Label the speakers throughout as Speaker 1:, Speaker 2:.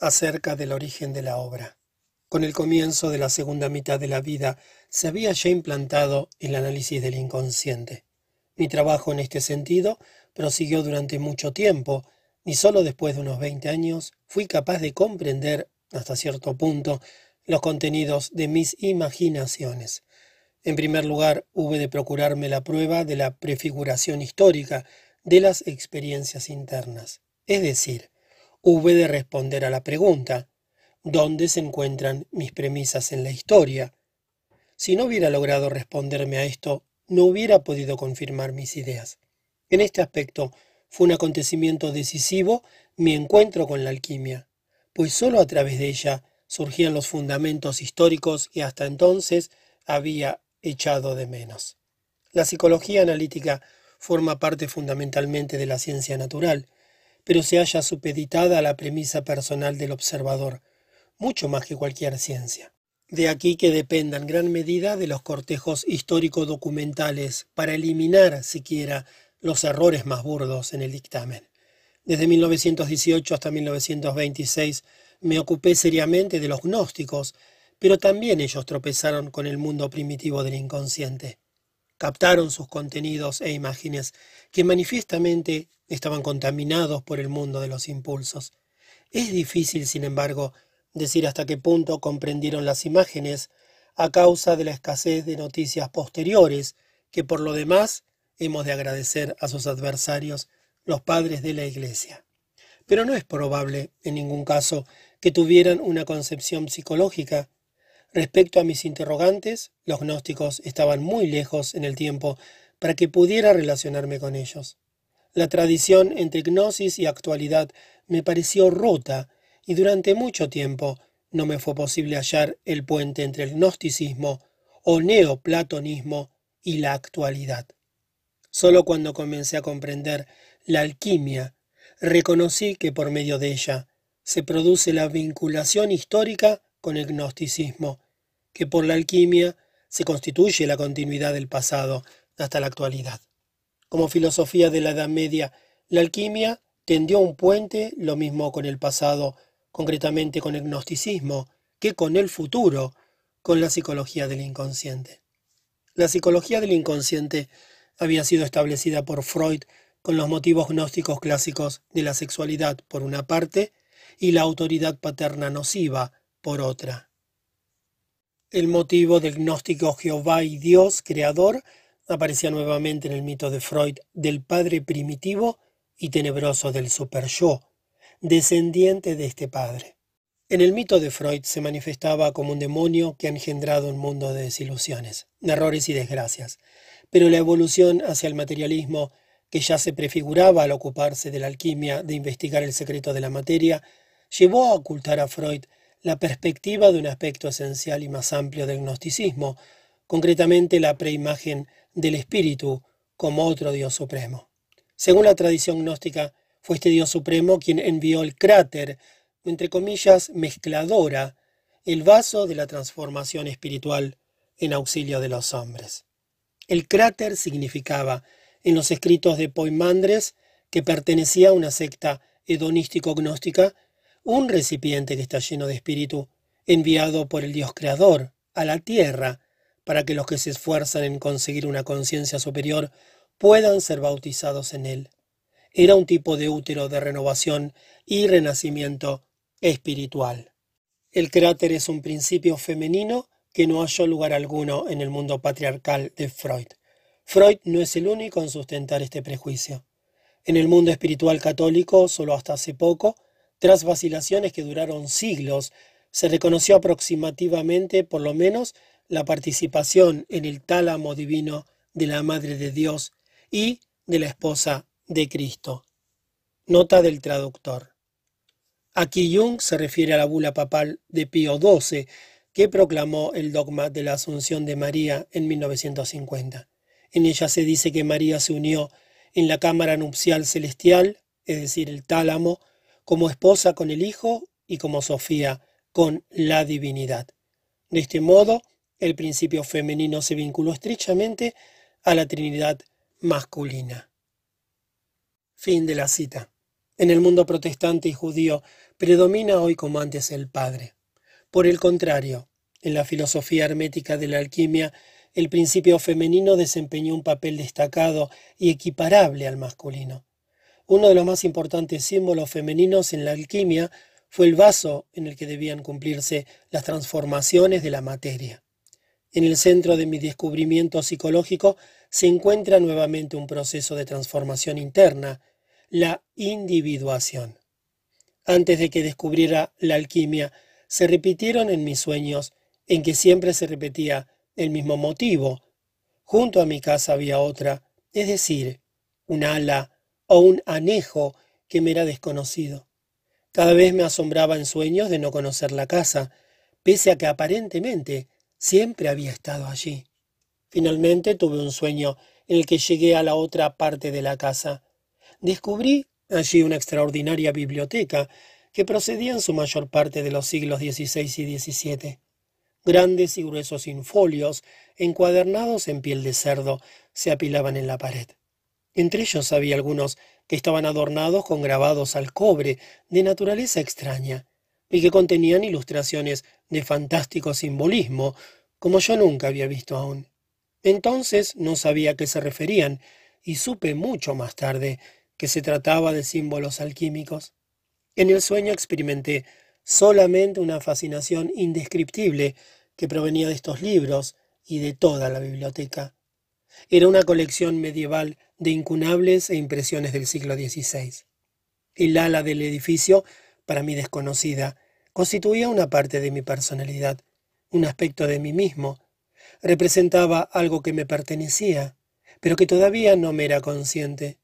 Speaker 1: acerca del origen de la obra. Con el comienzo de la segunda mitad de la vida se había ya implantado el análisis del inconsciente. Mi trabajo en este sentido prosiguió durante mucho tiempo, y solo después de unos 20 años fui capaz de comprender, hasta cierto punto, los contenidos de mis imaginaciones. En primer lugar, hube de procurarme la prueba de la prefiguración histórica de las experiencias internas. Es decir, hube de responder a la pregunta, ¿dónde se encuentran mis premisas en la historia? Si no hubiera logrado responderme a esto, no hubiera podido confirmar mis ideas. En este aspecto fue un acontecimiento decisivo mi encuentro con la alquimia, pues sólo a través de ella surgían los fundamentos históricos que hasta entonces había echado de menos. La psicología analítica forma parte fundamentalmente de la ciencia natural, pero se halla supeditada a la premisa personal del observador, mucho más que cualquier ciencia. De aquí que dependa en gran medida de los cortejos histórico-documentales para eliminar siquiera los errores más burdos en el dictamen. Desde 1918 hasta 1926 me ocupé seriamente de los gnósticos, pero también ellos tropezaron con el mundo primitivo del inconsciente. Captaron sus contenidos e imágenes que manifiestamente estaban contaminados por el mundo de los impulsos. Es difícil, sin embargo, decir hasta qué punto comprendieron las imágenes a causa de la escasez de noticias posteriores que por lo demás hemos de agradecer a sus adversarios, los padres de la Iglesia. Pero no es probable, en ningún caso, que tuvieran una concepción psicológica. Respecto a mis interrogantes, los gnósticos estaban muy lejos en el tiempo para que pudiera relacionarme con ellos. La tradición entre gnosis y actualidad me pareció rota y durante mucho tiempo no me fue posible hallar el puente entre el gnosticismo o neoplatonismo y la actualidad. Solo cuando comencé a comprender la alquimia, reconocí que por medio de ella se produce la vinculación histórica con el gnosticismo, que por la alquimia se constituye la continuidad del pasado hasta la actualidad. Como filosofía de la Edad Media, la alquimia tendió un puente, lo mismo con el pasado concretamente con el gnosticismo, que con el futuro, con la psicología del inconsciente. La psicología del inconsciente había sido establecida por Freud con los motivos gnósticos clásicos de la sexualidad por una parte y la autoridad paterna nociva por otra. El motivo del gnóstico Jehová y Dios creador aparecía nuevamente en el mito de Freud del padre primitivo y tenebroso del superyo, descendiente de este padre. En el mito de Freud se manifestaba como un demonio que ha engendrado un mundo de desilusiones, errores y desgracias, pero la evolución hacia el materialismo, que ya se prefiguraba al ocuparse de la alquimia de investigar el secreto de la materia, llevó a ocultar a Freud la perspectiva de un aspecto esencial y más amplio del gnosticismo, concretamente la preimagen del espíritu como otro Dios supremo. Según la tradición gnóstica, fue este Dios Supremo quien envió el cráter, entre comillas, mezcladora, el vaso de la transformación espiritual en auxilio de los hombres. El cráter significaba, en los escritos de Poimandres, que pertenecía a una secta hedonístico-gnóstica, un recipiente que está lleno de espíritu, enviado por el Dios Creador a la tierra, para que los que se esfuerzan en conseguir una conciencia superior puedan ser bautizados en él era un tipo de útero de renovación y renacimiento espiritual. El cráter es un principio femenino que no halló lugar alguno en el mundo patriarcal de Freud. Freud no es el único en sustentar este prejuicio. En el mundo espiritual católico, solo hasta hace poco, tras vacilaciones que duraron siglos, se reconoció aproximativamente, por lo menos, la participación en el tálamo divino de la Madre de Dios y de la esposa de Cristo. Nota del traductor. Aquí Jung se refiere a la bula papal de Pío XII, que proclamó el dogma de la Asunción de María en 1950. En ella se dice que María se unió en la cámara nupcial celestial, es decir, el tálamo, como esposa con el Hijo y como Sofía con la divinidad. De este modo, el principio femenino se vinculó estrechamente a la Trinidad masculina. Fin de la cita. En el mundo protestante y judío predomina hoy como antes el Padre. Por el contrario, en la filosofía hermética de la alquimia, el principio femenino desempeñó un papel destacado y equiparable al masculino. Uno de los más importantes símbolos femeninos en la alquimia fue el vaso en el que debían cumplirse las transformaciones de la materia. En el centro de mi descubrimiento psicológico se encuentra nuevamente un proceso de transformación interna, la individuación. Antes de que descubriera la alquimia, se repitieron en mis sueños, en que siempre se repetía el mismo motivo. Junto a mi casa había otra, es decir, un ala o un anejo que me era desconocido. Cada vez me asombraba en sueños de no conocer la casa, pese a que aparentemente siempre había estado allí. Finalmente tuve un sueño en el que llegué a la otra parte de la casa. Descubrí allí una extraordinaria biblioteca que procedía en su mayor parte de los siglos XVI y XVII. Grandes y gruesos infolios, encuadernados en piel de cerdo, se apilaban en la pared. Entre ellos había algunos que estaban adornados con grabados al cobre de naturaleza extraña, y que contenían ilustraciones de fantástico simbolismo, como yo nunca había visto aún. Entonces no sabía a qué se referían, y supe mucho más tarde que se trataba de símbolos alquímicos. En el sueño experimenté solamente una fascinación indescriptible que provenía de estos libros y de toda la biblioteca. Era una colección medieval de incunables e impresiones del siglo XVI. El ala del edificio, para mí desconocida, constituía una parte de mi personalidad, un aspecto de mí mismo. Representaba algo que me pertenecía, pero que todavía no me era consciente.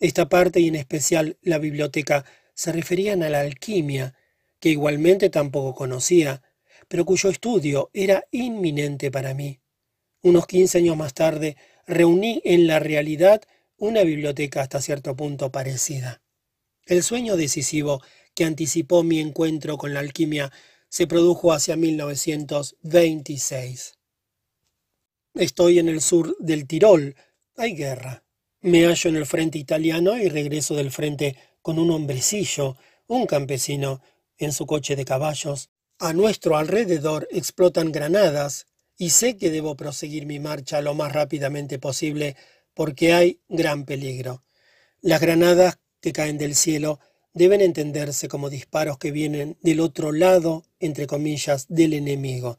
Speaker 1: Esta parte y en especial la biblioteca se referían a la alquimia, que igualmente tampoco conocía, pero cuyo estudio era inminente para mí. Unos quince años más tarde reuní en la realidad una biblioteca hasta cierto punto parecida. El sueño decisivo que anticipó mi encuentro con la alquimia se produjo hacia 1926. Estoy en el sur del Tirol. Hay guerra. Me hallo en el frente italiano y regreso del frente con un hombrecillo, un campesino, en su coche de caballos. A nuestro alrededor explotan granadas y sé que debo proseguir mi marcha lo más rápidamente posible porque hay gran peligro. Las granadas que caen del cielo deben entenderse como disparos que vienen del otro lado, entre comillas, del enemigo.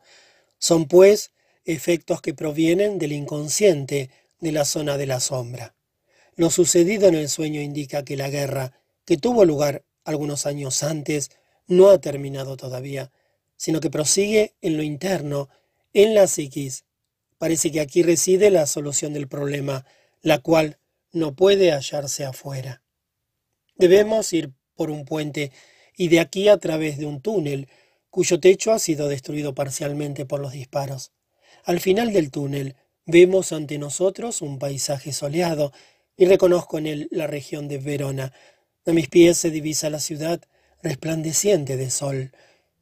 Speaker 1: Son, pues, efectos que provienen del inconsciente, de la zona de la sombra. Lo sucedido en el sueño indica que la guerra, que tuvo lugar algunos años antes, no ha terminado todavía, sino que prosigue en lo interno, en la psiquis. Parece que aquí reside la solución del problema, la cual no puede hallarse afuera. Debemos ir por un puente y de aquí a través de un túnel, cuyo techo ha sido destruido parcialmente por los disparos. Al final del túnel vemos ante nosotros un paisaje soleado y reconozco en él la región de Verona. A mis pies se divisa la ciudad resplandeciente de sol.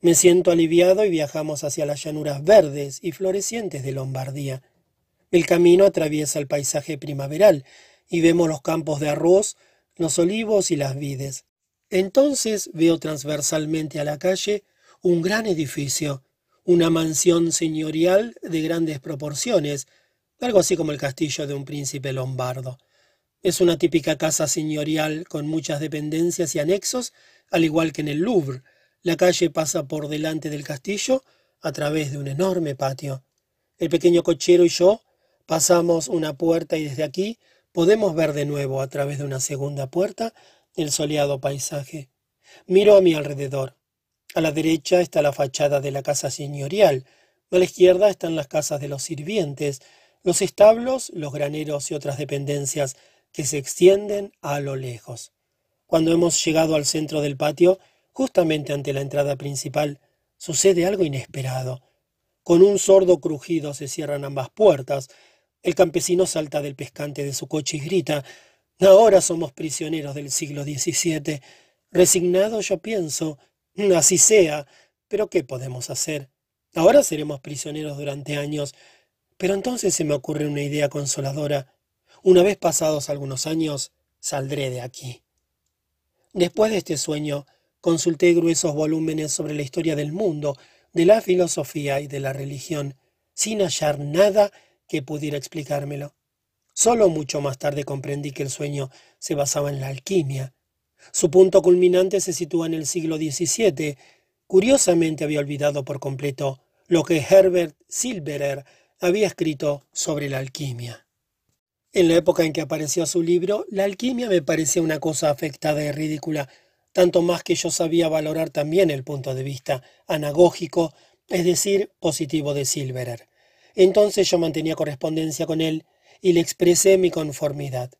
Speaker 1: Me siento aliviado y viajamos hacia las llanuras verdes y florecientes de Lombardía. El camino atraviesa el paisaje primaveral y vemos los campos de arroz, los olivos y las vides. Entonces veo transversalmente a la calle un gran edificio, una mansión señorial de grandes proporciones, algo así como el castillo de un príncipe lombardo. Es una típica casa señorial con muchas dependencias y anexos, al igual que en el Louvre, la calle pasa por delante del castillo a través de un enorme patio. El pequeño cochero y yo pasamos una puerta y desde aquí podemos ver de nuevo a través de una segunda puerta el soleado paisaje. Miro a mi alrededor. A la derecha está la fachada de la casa señorial. A la izquierda están las casas de los sirvientes, los establos, los graneros y otras dependencias que se extienden a lo lejos. Cuando hemos llegado al centro del patio, Justamente ante la entrada principal sucede algo inesperado. Con un sordo crujido se cierran ambas puertas. El campesino salta del pescante de su coche y grita Ahora somos prisioneros del siglo XVII. Resignado yo pienso, así sea, pero ¿qué podemos hacer? Ahora seremos prisioneros durante años. Pero entonces se me ocurre una idea consoladora. Una vez pasados algunos años, saldré de aquí. Después de este sueño, consulté gruesos volúmenes sobre la historia del mundo, de la filosofía y de la religión, sin hallar nada que pudiera explicármelo. Solo mucho más tarde comprendí que el sueño se basaba en la alquimia. Su punto culminante se sitúa en el siglo XVII. Curiosamente había olvidado por completo lo que Herbert Silberer había escrito sobre la alquimia. En la época en que apareció su libro, la alquimia me parecía una cosa afectada y ridícula, tanto más que yo sabía valorar también el punto de vista anagógico, es decir, positivo de Silberer. Entonces yo mantenía correspondencia con él y le expresé mi conformidad.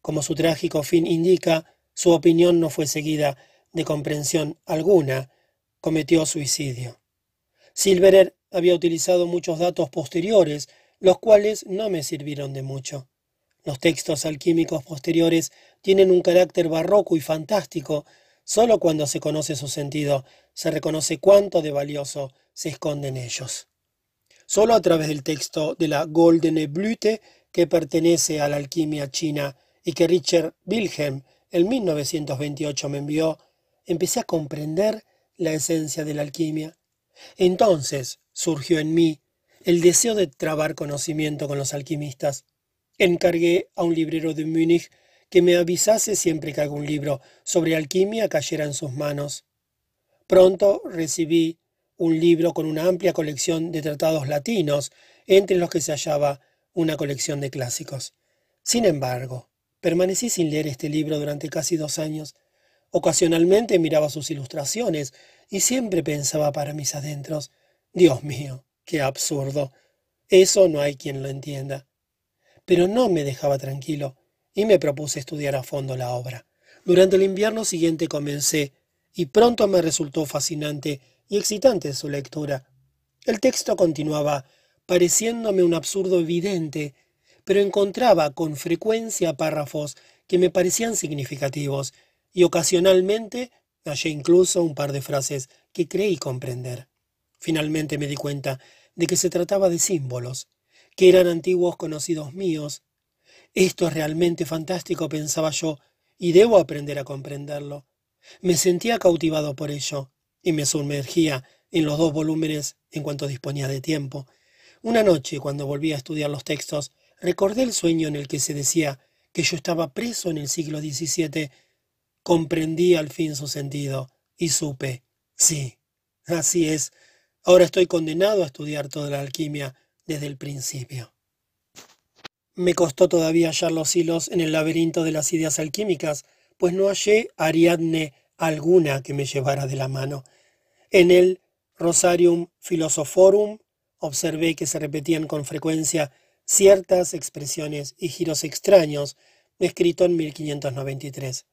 Speaker 1: Como su trágico fin indica, su opinión no fue seguida de comprensión alguna, cometió suicidio. Silverer había utilizado muchos datos posteriores, los cuales no me sirvieron de mucho. Los textos alquímicos posteriores tienen un carácter barroco y fantástico. Solo cuando se conoce su sentido se reconoce cuánto de valioso se esconde en ellos. Solo a través del texto de la Goldene Blüte, que pertenece a la alquimia china y que Richard Wilhelm en 1928 me envió, empecé a comprender la esencia de la alquimia. Entonces surgió en mí el deseo de trabar conocimiento con los alquimistas. Encargué a un librero de Múnich que me avisase siempre que algún libro sobre alquimia cayera en sus manos. Pronto recibí un libro con una amplia colección de tratados latinos, entre los que se hallaba una colección de clásicos. Sin embargo, permanecí sin leer este libro durante casi dos años. Ocasionalmente miraba sus ilustraciones y siempre pensaba para mis adentros, Dios mío, qué absurdo. Eso no hay quien lo entienda pero no me dejaba tranquilo y me propuse estudiar a fondo la obra. Durante el invierno siguiente comencé, y pronto me resultó fascinante y excitante su lectura. El texto continuaba, pareciéndome un absurdo evidente, pero encontraba con frecuencia párrafos que me parecían significativos, y ocasionalmente hallé incluso un par de frases que creí comprender. Finalmente me di cuenta de que se trataba de símbolos, que eran antiguos conocidos míos. Esto es realmente fantástico, pensaba yo, y debo aprender a comprenderlo. Me sentía cautivado por ello, y me sumergía en los dos volúmenes en cuanto disponía de tiempo. Una noche, cuando volví a estudiar los textos, recordé el sueño en el que se decía que yo estaba preso en el siglo XVII. Comprendí al fin su sentido, y supe, sí, así es, ahora estoy condenado a estudiar toda la alquimia, desde el principio. Me costó todavía hallar los hilos en el laberinto de las ideas alquímicas, pues no hallé Ariadne alguna que me llevara de la mano. En el Rosarium Philosophorum observé que se repetían con frecuencia ciertas expresiones y giros extraños, escrito en 1593.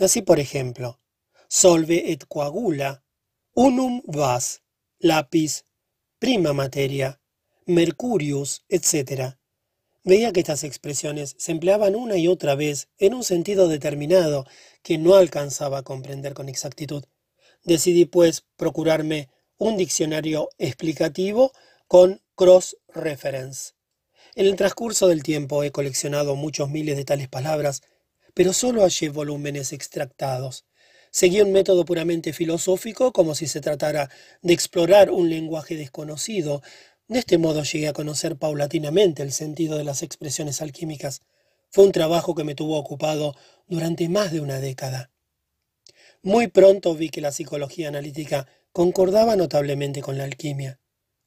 Speaker 1: Así, por ejemplo, solve et coagula, unum vas, lápiz, prima materia, Mercurius, etc. Veía que estas expresiones se empleaban una y otra vez en un sentido determinado que no alcanzaba a comprender con exactitud. Decidí, pues, procurarme un diccionario explicativo con cross-reference. En el transcurso del tiempo he coleccionado muchos miles de tales palabras, pero solo hallé volúmenes extractados. Seguí un método puramente filosófico, como si se tratara de explorar un lenguaje desconocido, de este modo llegué a conocer paulatinamente el sentido de las expresiones alquímicas. Fue un trabajo que me tuvo ocupado durante más de una década. Muy pronto vi que la psicología analítica concordaba notablemente con la alquimia.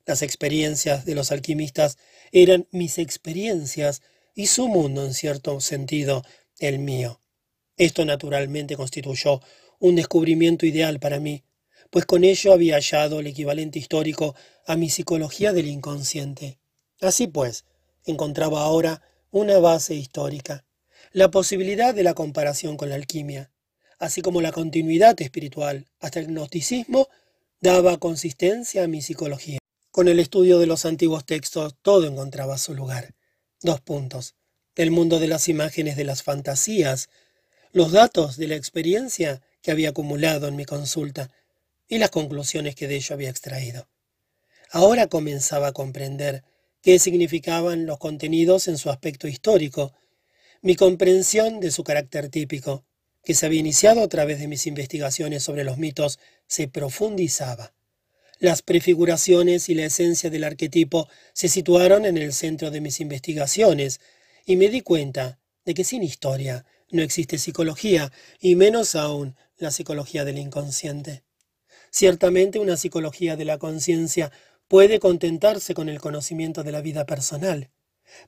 Speaker 1: Las experiencias de los alquimistas eran mis experiencias y su mundo, en cierto sentido, el mío. Esto naturalmente constituyó un descubrimiento ideal para mí, pues con ello había hallado el equivalente histórico a mi psicología del inconsciente. Así pues, encontraba ahora una base histórica, la posibilidad de la comparación con la alquimia, así como la continuidad espiritual hasta el gnosticismo, daba consistencia a mi psicología. Con el estudio de los antiguos textos todo encontraba su lugar. Dos puntos. El mundo de las imágenes de las fantasías, los datos de la experiencia que había acumulado en mi consulta, y las conclusiones que de ello había extraído. Ahora comenzaba a comprender qué significaban los contenidos en su aspecto histórico, mi comprensión de su carácter típico, que se había iniciado a través de mis investigaciones sobre los mitos se profundizaba. Las prefiguraciones y la esencia del arquetipo se situaron en el centro de mis investigaciones, y me di cuenta de que sin historia no existe psicología, y menos aún la psicología del inconsciente. Ciertamente una psicología de la conciencia puede contentarse con el conocimiento de la vida personal,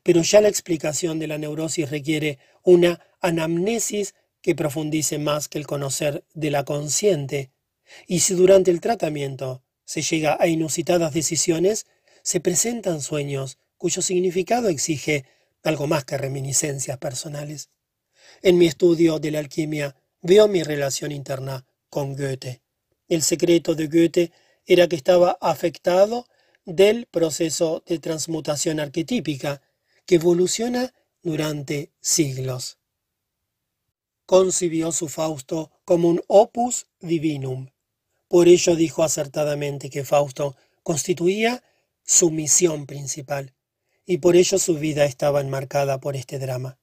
Speaker 1: pero ya la explicación de la neurosis requiere una anamnesis que profundice más que el conocer de la consciente, y si durante el tratamiento se llega a inusitadas decisiones, se presentan sueños cuyo significado exige algo más que reminiscencias personales. En mi estudio de la alquimia veo mi relación interna con Goethe. El secreto de Goethe era que estaba afectado del proceso de transmutación arquetípica que evoluciona durante siglos concibió su Fausto como un opus divinum. Por ello dijo acertadamente que Fausto constituía su misión principal, y por ello su vida estaba enmarcada por este drama.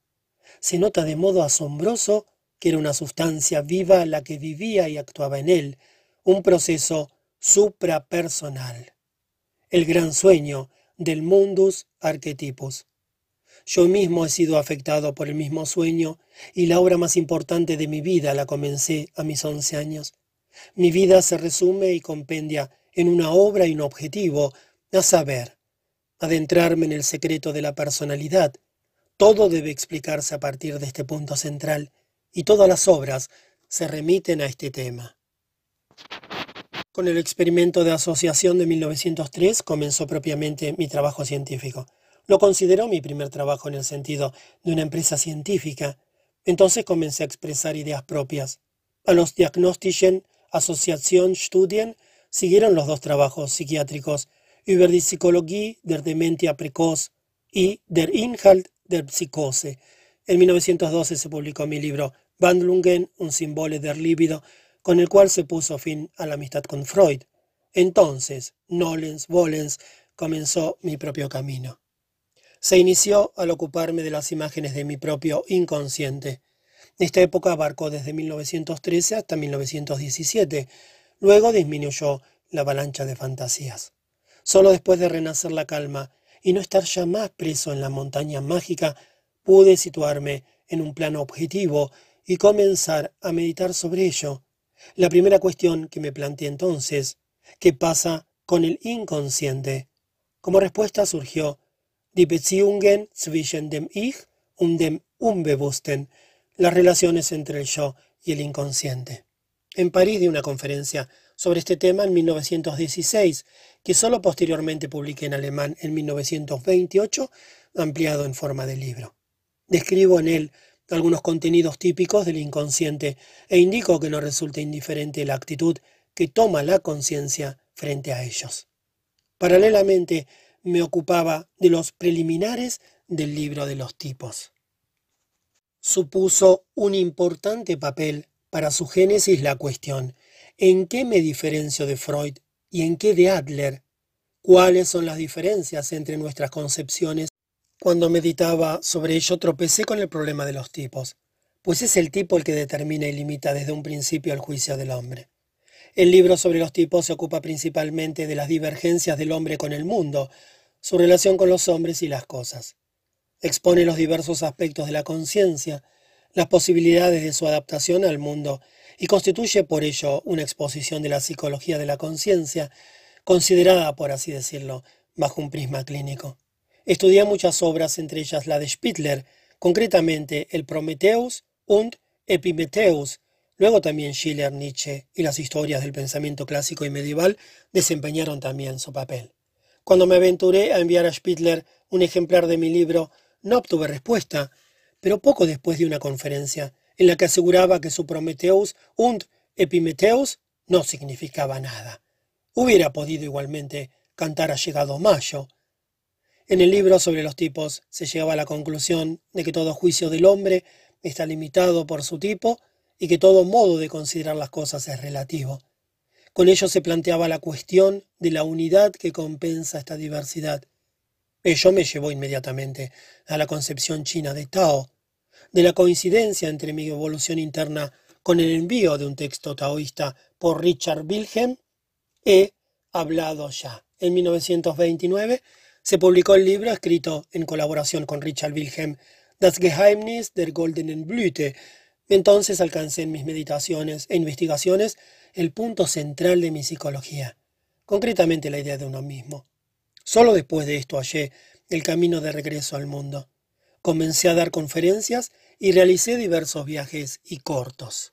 Speaker 1: Se nota de modo asombroso que era una sustancia viva la que vivía y actuaba en él, un proceso suprapersonal. El gran sueño del mundus archetypus. Yo mismo he sido afectado por el mismo sueño y la obra más importante de mi vida la comencé a mis once años. Mi vida se resume y compendia en una obra y un objetivo, a saber, adentrarme en el secreto de la personalidad. Todo debe explicarse a partir de este punto central, y todas las obras se remiten a este tema. Con el experimento de asociación de 1903 comenzó propiamente mi trabajo científico. Lo consideró mi primer trabajo en el sentido de una empresa científica. Entonces comencé a expresar ideas propias. A los Diagnostischen Assoziationsstudien siguieron los dos trabajos psiquiátricos über die Psychologie der Dementia precoz y der Inhalt der Psychose. En 1912 se publicó mi libro Wandlungen un Symbole der Libido, con el cual se puso fin a la amistad con Freud. Entonces, Nolens, Volens, comenzó mi propio camino se inició al ocuparme de las imágenes de mi propio inconsciente. Esta época abarcó desde 1913 hasta 1917. Luego disminuyó la avalancha de fantasías. Solo después de renacer la calma y no estar ya más preso en la montaña mágica, pude situarme en un plano objetivo y comenzar a meditar sobre ello. La primera cuestión que me planteé entonces, ¿qué pasa con el inconsciente? Como respuesta surgió die Beziehungen zwischen dem Ich und dem Unbewussten, las relaciones entre el yo y el inconsciente. En París di una conferencia sobre este tema en 1916, que solo posteriormente publiqué en alemán en 1928, ampliado en forma de libro. Describo en él algunos contenidos típicos del inconsciente e indico que no resulta indiferente la actitud que toma la conciencia frente a ellos. Paralelamente, me ocupaba de los preliminares del libro de los tipos. Supuso un importante papel para su génesis la cuestión ¿en qué me diferencio de Freud y en qué de Adler? ¿Cuáles son las diferencias entre nuestras concepciones? Cuando meditaba sobre ello tropecé con el problema de los tipos, pues es el tipo el que determina y limita desde un principio el juicio del hombre. El libro sobre los tipos se ocupa principalmente de las divergencias del hombre con el mundo, su relación con los hombres y las cosas. Expone los diversos aspectos de la conciencia, las posibilidades de su adaptación al mundo, y constituye por ello una exposición de la psicología de la conciencia, considerada, por así decirlo, bajo un prisma clínico. Estudié muchas obras, entre ellas la de Spittler, concretamente el Prometheus und Epimetheus, Luego también Schiller, Nietzsche y las historias del pensamiento clásico y medieval desempeñaron también su papel. Cuando me aventuré a enviar a Spittler un ejemplar de mi libro, no obtuve respuesta, pero poco después de una conferencia en la que aseguraba que su Prometheus und Epimetheus no significaba nada. Hubiera podido igualmente cantar ha llegado mayo. En el libro sobre los tipos se llegaba a la conclusión de que todo juicio del hombre está limitado por su tipo y que todo modo de considerar las cosas es relativo. Con ello se planteaba la cuestión de la unidad que compensa esta diversidad. Ello me llevó inmediatamente a la concepción china de Tao. de la coincidencia entre mi evolución interna con el envío de un texto taoísta por Richard Wilhelm, he hablado ya. En 1929 se publicó el libro escrito en colaboración con Richard Wilhelm, Das Geheimnis der Goldenen Blüte. Entonces alcancé en mis meditaciones e investigaciones el punto central de mi psicología, concretamente la idea de uno mismo. Solo después de esto hallé el camino de regreso al mundo. Comencé a dar conferencias y realicé diversos viajes y cortos.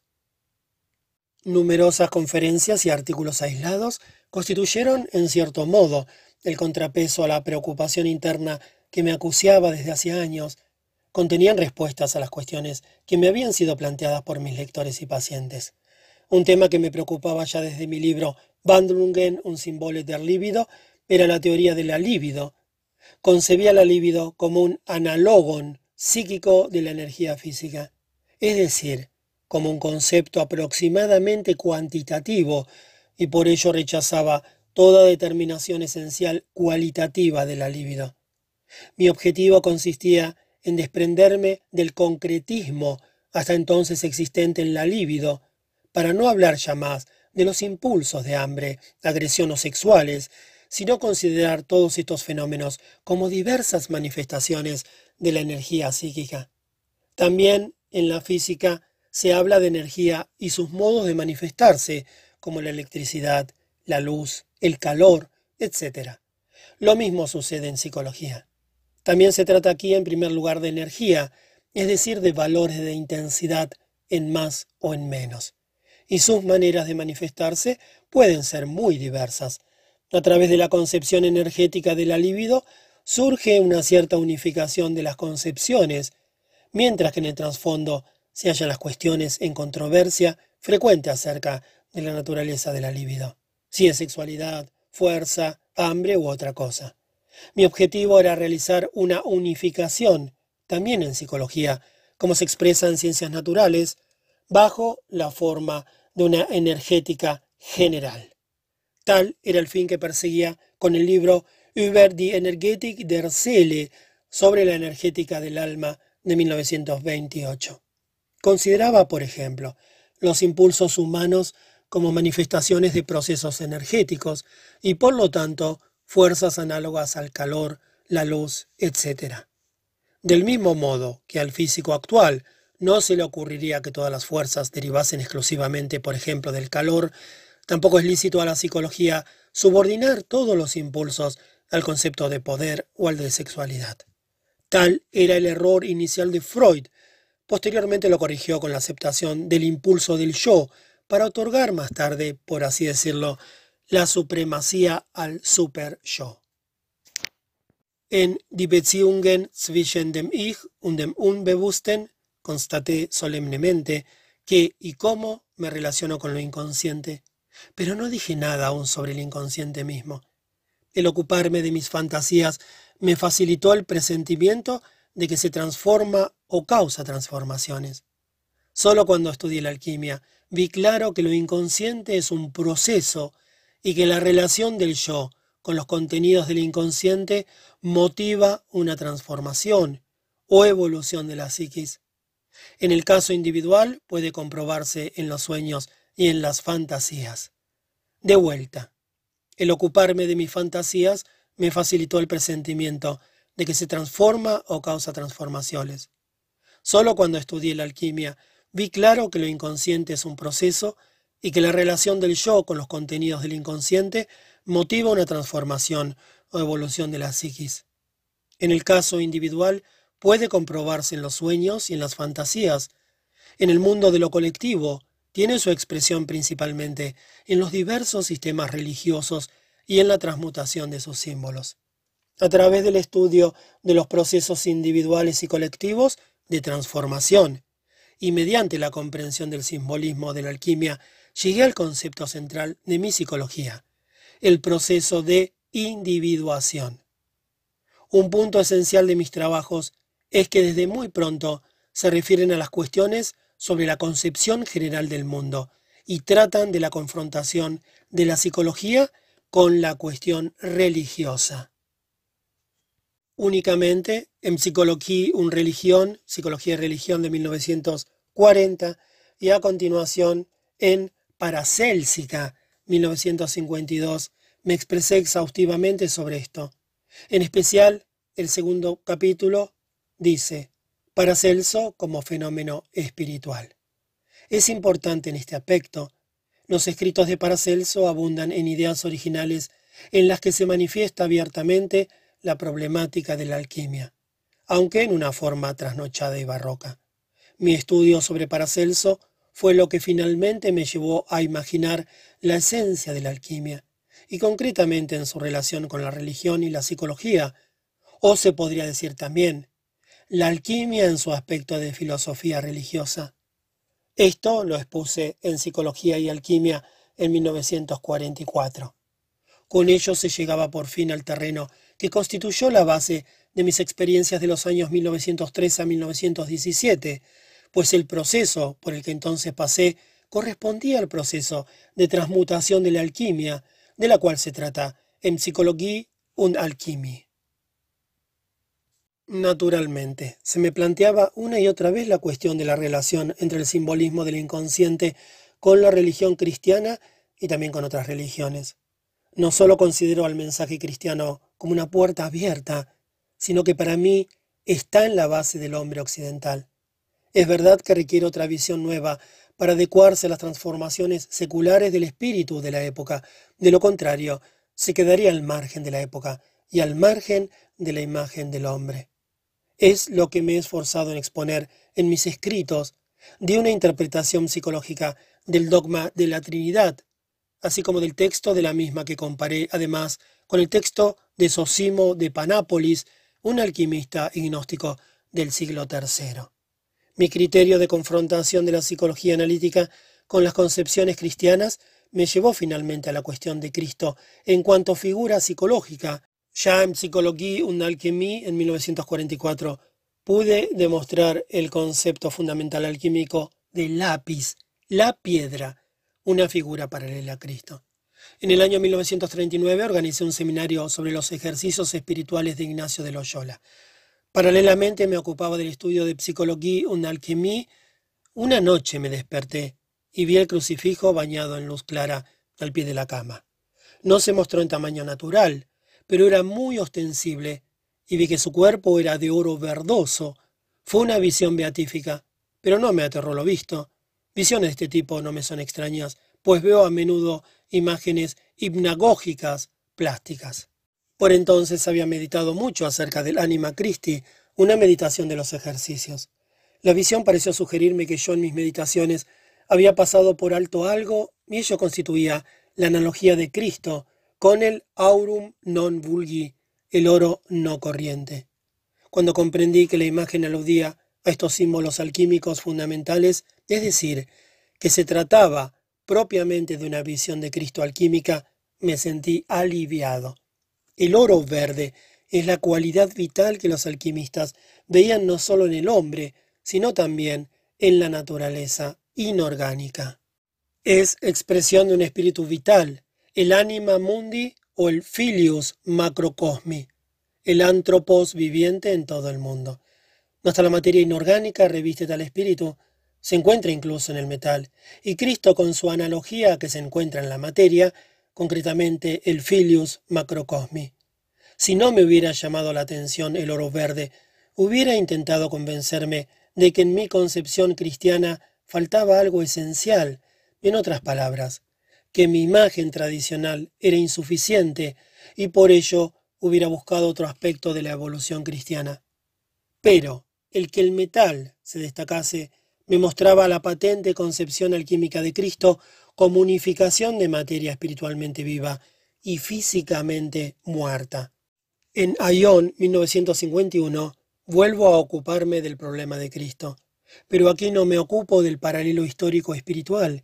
Speaker 1: Numerosas conferencias y artículos aislados constituyeron, en cierto modo, el contrapeso a la preocupación interna que me acuciaba desde hacía años. Contenían respuestas a las cuestiones que me habían sido planteadas por mis lectores y pacientes. Un tema que me preocupaba ya desde mi libro Wandlungen, un símbolo del líbido, era la teoría de la. Concebía la libido como un analogón psíquico de la energía física, es decir, como un concepto aproximadamente cuantitativo, y por ello rechazaba toda determinación esencial cualitativa de la libido. Mi objetivo consistía en desprenderme del concretismo hasta entonces existente en la libido, para no hablar ya más de los impulsos de hambre, agresión o sexuales, sino considerar todos estos fenómenos como diversas manifestaciones de la energía psíquica. También en la física se habla de energía y sus modos de manifestarse, como la electricidad, la luz, el calor, etc. Lo mismo sucede en psicología. También se trata aquí en primer lugar de energía, es decir, de valores de intensidad en más o en menos y sus maneras de manifestarse pueden ser muy diversas. A través de la concepción energética de la libido surge una cierta unificación de las concepciones, mientras que en el trasfondo se hallan las cuestiones en controversia frecuente acerca de la naturaleza de la libido, si es sexualidad, fuerza, hambre u otra cosa. Mi objetivo era realizar una unificación, también en psicología, como se expresa en ciencias naturales, bajo la forma de una energética general. Tal era el fin que perseguía con el libro Über die Energetik der Seele sobre la energética del alma de 1928. Consideraba, por ejemplo, los impulsos humanos como manifestaciones de procesos energéticos y por lo tanto fuerzas análogas al calor, la luz, etc. Del mismo modo que al físico actual no se le ocurriría que todas las fuerzas derivasen exclusivamente, por ejemplo, del calor. Tampoco es lícito a la psicología subordinar todos los impulsos al concepto de poder o al de sexualidad. Tal era el error inicial de Freud. Posteriormente lo corrigió con la aceptación del impulso del yo, para otorgar más tarde, por así decirlo, la supremacía al super-yo. En Die Beziehungen zwischen dem Ich und dem Unbewussten constaté solemnemente que y cómo me relaciono con lo inconsciente, pero no dije nada aún sobre el inconsciente mismo. El ocuparme de mis fantasías me facilitó el presentimiento de que se transforma o causa transformaciones. Solo cuando estudié la alquimia vi claro que lo inconsciente es un proceso y que la relación del yo con los contenidos del inconsciente motiva una transformación o evolución de la psiquis. En el caso individual puede comprobarse en los sueños y en las fantasías. De vuelta, el ocuparme de mis fantasías me facilitó el presentimiento de que se transforma o causa transformaciones. Solo cuando estudié la alquimia vi claro que lo inconsciente es un proceso y que la relación del yo con los contenidos del inconsciente motiva una transformación o evolución de la psiquis. En el caso individual, puede comprobarse en los sueños y en las fantasías. En el mundo de lo colectivo, tiene su expresión principalmente en los diversos sistemas religiosos y en la transmutación de sus símbolos. A través del estudio de los procesos individuales y colectivos de transformación, y mediante la comprensión del simbolismo de la alquimia, llegué al concepto central de mi psicología, el proceso de individuación. Un punto esencial de mis trabajos es que desde muy pronto se refieren a las cuestiones sobre la concepción general del mundo y tratan de la confrontación de la psicología con la cuestión religiosa. Únicamente en Psicología, un religión, Psicología y religión de 1940 y a continuación en Paracélsica 1952 me expresé exhaustivamente sobre esto. En especial, el segundo capítulo dice, Paracelso como fenómeno espiritual. Es importante en este aspecto. Los escritos de Paracelso abundan en ideas originales en las que se manifiesta abiertamente la problemática de la alquimia, aunque en una forma trasnochada y barroca. Mi estudio sobre Paracelso fue lo que finalmente me llevó a imaginar la esencia de la alquimia, y concretamente en su relación con la religión y la psicología, o se podría decir también, la alquimia en su aspecto de filosofía religiosa. Esto lo expuse en Psicología y Alquimia en 1944. Con ello se llegaba por fin al terreno que constituyó la base de mis experiencias de los años 1903 a 1917, pues el proceso por el que entonces pasé correspondía al proceso de transmutación de la alquimia, de la cual se trata en Psicología und Alchimie. Naturalmente, se me planteaba una y otra vez la cuestión de la relación entre el simbolismo del inconsciente con la religión cristiana y también con otras religiones. No solo considero al mensaje cristiano como una puerta abierta, sino que para mí está en la base del hombre occidental. Es verdad que requiere otra visión nueva para adecuarse a las transformaciones seculares del espíritu de la época. De lo contrario, se quedaría al margen de la época y al margen de la imagen del hombre. Es lo que me he esforzado en exponer en mis escritos de una interpretación psicológica del dogma de la Trinidad, así como del texto de la misma que comparé además con el texto de Sosimo de Panápolis, un alquimista gnóstico del siglo III. Mi criterio de confrontación de la psicología analítica con las concepciones cristianas me llevó finalmente a la cuestión de Cristo en cuanto figura psicológica. Ya en Psicología un alquimia en 1944 pude demostrar el concepto fundamental alquímico del lápiz, la piedra, una figura paralela a Cristo. En el año 1939 organicé un seminario sobre los ejercicios espirituales de Ignacio de Loyola. Paralelamente me ocupaba del estudio de psicología una alquimia. Una noche me desperté y vi el crucifijo bañado en luz clara al pie de la cama. No se mostró en tamaño natural, pero era muy ostensible, y vi que su cuerpo era de oro verdoso. Fue una visión beatífica, pero no me aterró lo visto. Visiones de este tipo no me son extrañas, pues veo a menudo imágenes hipnagógicas plásticas. Por entonces había meditado mucho acerca del Anima Christi, una meditación de los ejercicios. La visión pareció sugerirme que yo en mis meditaciones había pasado por alto algo y ello constituía la analogía de Cristo con el aurum non vulgi, el oro no corriente. Cuando comprendí que la imagen aludía a estos símbolos alquímicos fundamentales, es decir, que se trataba propiamente de una visión de Cristo alquímica, me sentí aliviado. El oro verde es la cualidad vital que los alquimistas veían no solo en el hombre, sino también en la naturaleza inorgánica. Es expresión de un espíritu vital, el anima mundi o el filius macrocosmi, el antropos viviente en todo el mundo. Hasta la materia inorgánica reviste tal espíritu, se encuentra incluso en el metal, y Cristo con su analogía que se encuentra en la materia, concretamente el filius macrocosmi. Si no me hubiera llamado la atención el oro verde, hubiera intentado convencerme de que en mi concepción cristiana faltaba algo esencial, en otras palabras, que mi imagen tradicional era insuficiente y por ello hubiera buscado otro aspecto de la evolución cristiana. Pero el que el metal se destacase me mostraba la patente concepción alquímica de Cristo como unificación de materia espiritualmente viva y físicamente muerta. En Ayón 1951 vuelvo a ocuparme del problema de Cristo, pero aquí no me ocupo del paralelo histórico espiritual,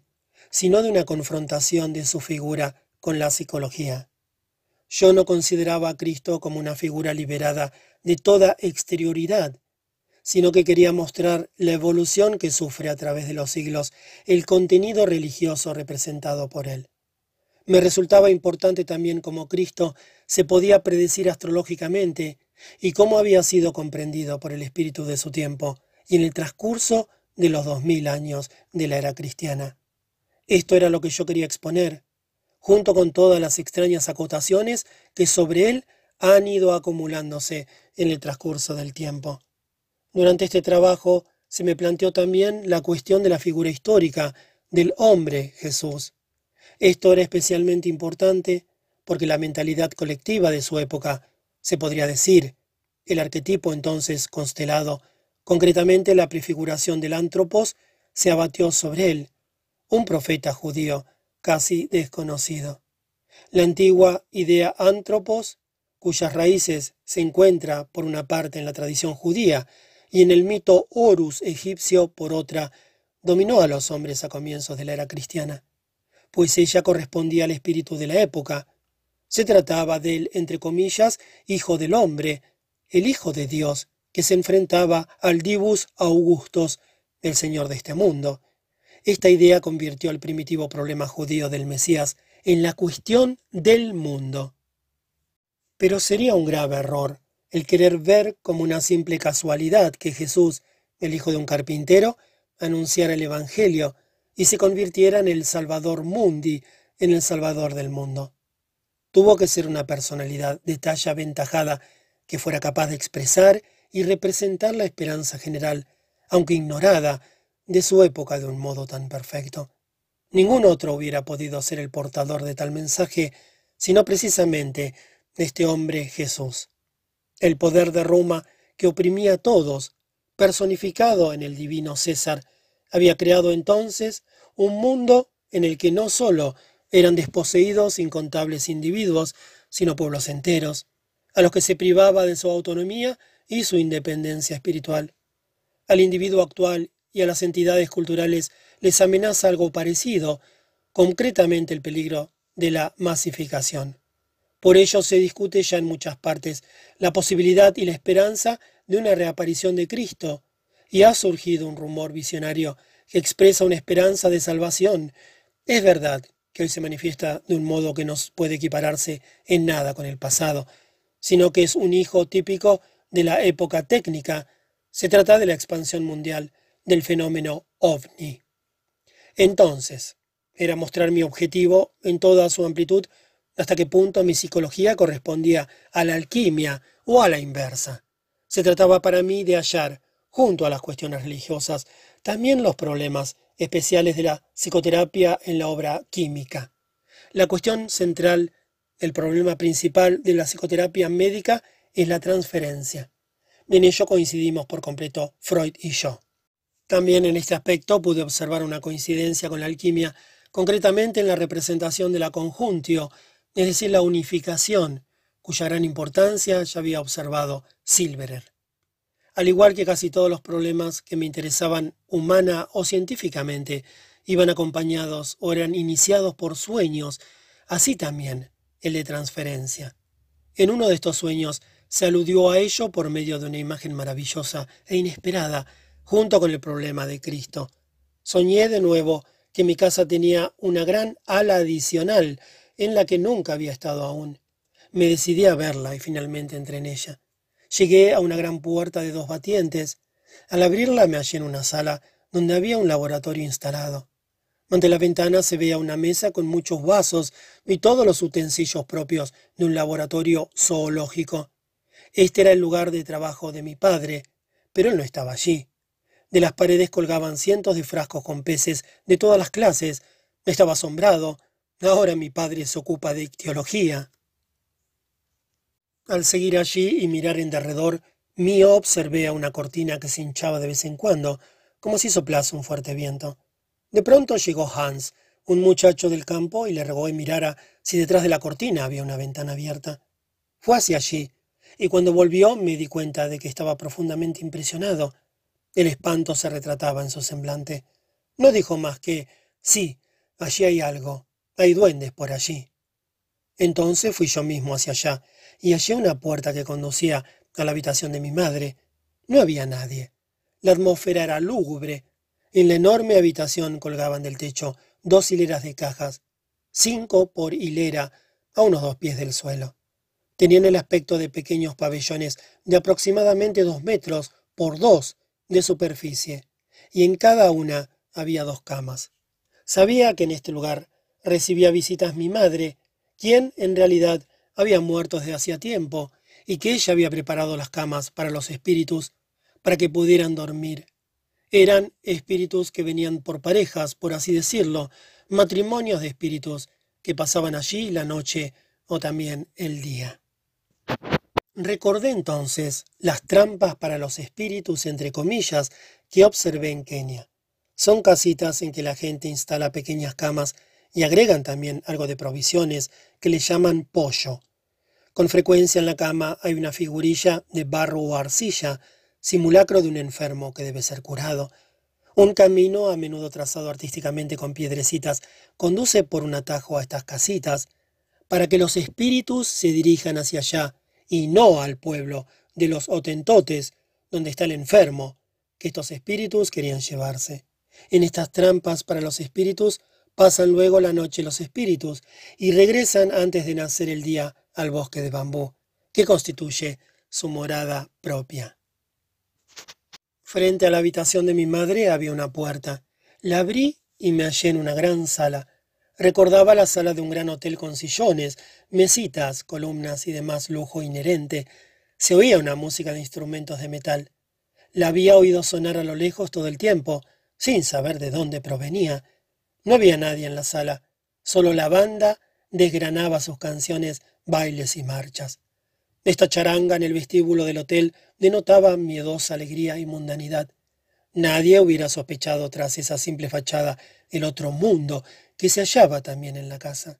Speaker 1: sino de una confrontación de su figura con la psicología. Yo no consideraba a Cristo como una figura liberada de toda exterioridad, sino que quería mostrar la evolución que sufre a través de los siglos el contenido religioso representado por él. Me resultaba importante también cómo Cristo se podía predecir astrológicamente y cómo había sido comprendido por el espíritu de su tiempo y en el transcurso de los dos mil años de la era cristiana. Esto era lo que yo quería exponer, junto con todas las extrañas acotaciones que sobre él han ido acumulándose en el transcurso del tiempo. Durante este trabajo se me planteó también la cuestión de la figura histórica del hombre Jesús. Esto era especialmente importante porque la mentalidad colectiva de su época, se podría decir, el arquetipo entonces constelado, concretamente la prefiguración del antropos, se abatió sobre él, un profeta judío casi desconocido. La antigua idea antropos, cuyas raíces se encuentra por una parte en la tradición judía y en el mito Horus egipcio por otra, dominó a los hombres a comienzos de la era cristiana pues ella correspondía al espíritu de la época. Se trataba del, entre comillas, hijo del hombre, el hijo de Dios, que se enfrentaba al divus augustos, el Señor de este mundo. Esta idea convirtió al primitivo problema judío del Mesías en la cuestión del mundo. Pero sería un grave error el querer ver como una simple casualidad que Jesús, el hijo de un carpintero, anunciara el Evangelio y se convirtiera en el Salvador Mundi, en el Salvador del mundo. Tuvo que ser una personalidad de talla aventajada que fuera capaz de expresar y representar la esperanza general, aunque ignorada, de su época de un modo tan perfecto. Ningún otro hubiera podido ser el portador de tal mensaje, sino precisamente este hombre Jesús. El poder de Roma, que oprimía a todos, personificado en el divino César, había creado entonces un mundo en el que no sólo eran desposeídos incontables individuos, sino pueblos enteros, a los que se privaba de su autonomía y su independencia espiritual. Al individuo actual y a las entidades culturales les amenaza algo parecido, concretamente el peligro de la masificación. Por ello se discute ya en muchas partes la posibilidad y la esperanza de una reaparición de Cristo, y ha surgido un rumor visionario que expresa una esperanza de salvación. Es verdad que hoy se manifiesta de un modo que no puede equipararse en nada con el pasado, sino que es un hijo típico de la época técnica. Se trata de la expansión mundial del fenómeno ovni. Entonces, era mostrar mi objetivo en toda su amplitud hasta qué punto mi psicología correspondía a la alquimia o a la inversa. Se trataba para mí de hallar junto a las cuestiones religiosas, también los problemas especiales de la psicoterapia en la obra química. La cuestión central, el problema principal de la psicoterapia médica es la transferencia. En ello coincidimos por completo Freud y yo. También en este aspecto pude observar una coincidencia con la alquimia, concretamente en la representación de la conjuntio, es decir, la unificación, cuya gran importancia ya había observado Silverer. Al igual que casi todos los problemas que me interesaban humana o científicamente, iban acompañados o eran iniciados por sueños, así también el de transferencia. En uno de estos sueños se aludió a ello por medio de una imagen maravillosa e inesperada, junto con el problema de Cristo. Soñé de nuevo que mi casa tenía una gran ala adicional en la que nunca había estado aún. Me decidí a verla y finalmente entré en ella. Llegué a una gran puerta de dos batientes. Al abrirla me hallé en una sala donde había un laboratorio instalado. Ante la ventana se veía una mesa con muchos vasos y todos los utensilios propios de un laboratorio zoológico. Este era el lugar de trabajo de mi padre, pero él no estaba allí. De las paredes colgaban cientos de frascos con peces de todas las clases. Estaba asombrado. Ahora mi padre se ocupa de ictiología. Al seguir allí y mirar en derredor, mío observé a una cortina que se hinchaba de vez en cuando, como si soplase un fuerte viento. De pronto llegó Hans, un muchacho del campo, y le rogó que mirara si detrás de la cortina había una ventana abierta. Fue hacia allí, y cuando volvió me di cuenta de que estaba profundamente impresionado. El espanto se retrataba en su semblante. No dijo más que sí, allí hay algo, hay duendes por allí. Entonces fui yo mismo hacia allá, y hallé una puerta que conducía a la habitación de mi madre. No había nadie. La atmósfera era lúgubre. En la enorme habitación colgaban del techo dos hileras de cajas. cinco por hilera, a unos dos pies del suelo. Tenían el aspecto de pequeños pabellones de aproximadamente dos metros por dos de superficie, y en cada una había dos camas. Sabía que en este lugar recibía visitas mi madre, quien en realidad había muerto desde hacía tiempo, y que ella había preparado las camas para los espíritus para que pudieran dormir. Eran espíritus que venían por parejas, por así decirlo, matrimonios de espíritus que pasaban allí la noche o también el día. Recordé entonces las trampas para los espíritus, entre comillas, que observé en Kenia. Son casitas en que la gente instala pequeñas camas y agregan también algo de provisiones que le llaman pollo. Con frecuencia en la cama hay una figurilla de barro o arcilla, simulacro de un enfermo que debe ser curado. Un camino, a menudo trazado artísticamente con piedrecitas, conduce por un atajo a estas casitas, para que los espíritus se dirijan hacia allá y no al pueblo de los otentotes, donde está el enfermo, que estos espíritus querían llevarse. En estas trampas para los espíritus pasan luego la noche los espíritus y regresan antes de nacer el día al bosque de bambú, que constituye su morada propia. Frente a la habitación de mi madre había una puerta. La abrí y me hallé en una gran sala. Recordaba la sala de un gran hotel con sillones, mesitas, columnas y demás lujo inherente. Se oía una música de instrumentos de metal. La había oído sonar a lo lejos todo el tiempo, sin saber de dónde provenía. No había nadie en la sala, solo la banda desgranaba sus canciones, bailes y marchas. Esta charanga en el vestíbulo del hotel denotaba miedosa alegría y mundanidad. Nadie hubiera sospechado tras esa simple fachada el otro mundo que se hallaba también en la casa.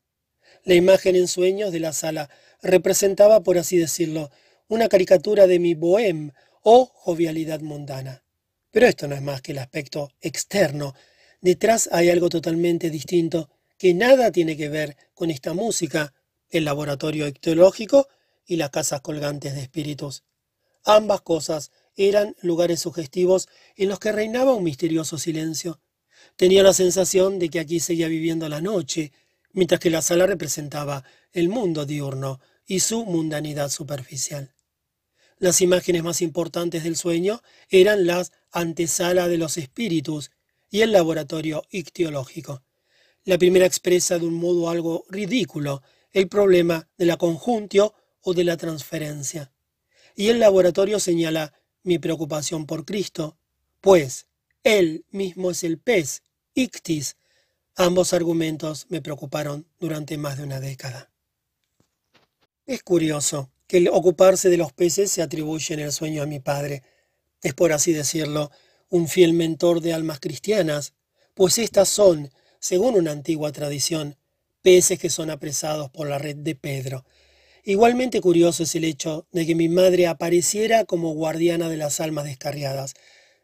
Speaker 1: La imagen en sueños de la sala representaba, por así decirlo, una caricatura de mi bohème o jovialidad mundana. Pero esto no es más que el aspecto externo. Detrás hay algo totalmente distinto que nada tiene que ver con esta música, el laboratorio ictiológico y las casas colgantes de espíritus. Ambas cosas eran lugares sugestivos en los que reinaba un misterioso silencio. Tenía la sensación de que aquí seguía viviendo la noche, mientras que la sala representaba el mundo diurno y su mundanidad superficial. Las imágenes más importantes del sueño eran las antesala de los espíritus y el laboratorio ictiológico. La primera expresa de un modo algo ridículo el problema de la conjuntio o de la transferencia. Y el laboratorio señala mi preocupación por Cristo, pues Él mismo es el pez, ictis. Ambos argumentos me preocuparon durante más de una década. Es curioso que el ocuparse de los peces se atribuye en el sueño a mi padre. Es, por así decirlo, un fiel mentor de almas cristianas, pues éstas son, según una antigua tradición, peces que son apresados por la red de Pedro. Igualmente curioso es el hecho de que mi madre apareciera como guardiana de las almas descarriadas.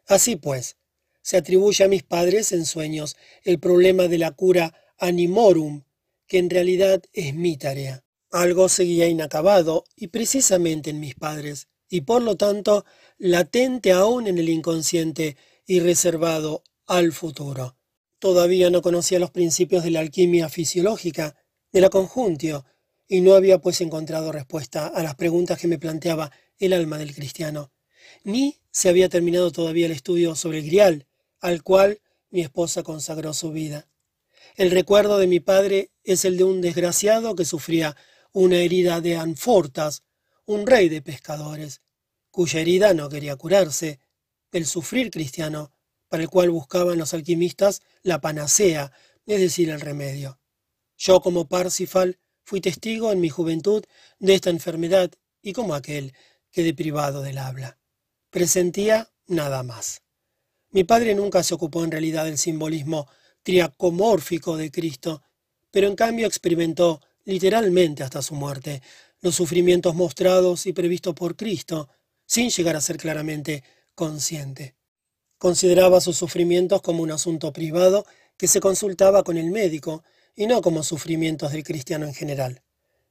Speaker 1: Así pues, se atribuye a mis padres en sueños el problema de la cura animorum, que en realidad es mi tarea. Algo seguía inacabado y precisamente en mis padres, y por lo tanto latente aún en el inconsciente y reservado al futuro. Todavía no conocía los principios de la alquimia fisiológica, de la conjuntio, y no había pues encontrado respuesta a las preguntas que me planteaba el alma del cristiano. Ni se había terminado todavía el estudio sobre el grial, al cual mi esposa consagró su vida. El recuerdo de mi padre es el de un desgraciado que sufría una herida de anfortas, un rey de pescadores, cuya herida no quería curarse, el sufrir cristiano, para el cual buscaban los alquimistas la panacea, es decir, el remedio. Yo como Parsifal Fui testigo en mi juventud de esta enfermedad y como aquel quedé privado del habla. Presentía nada más. Mi padre nunca se ocupó en realidad del simbolismo triacomórfico de Cristo, pero en cambio experimentó literalmente hasta su muerte los sufrimientos mostrados y previstos por Cristo, sin llegar a ser claramente consciente. Consideraba sus sufrimientos como un asunto privado que se consultaba con el médico y no como sufrimientos del cristiano en general.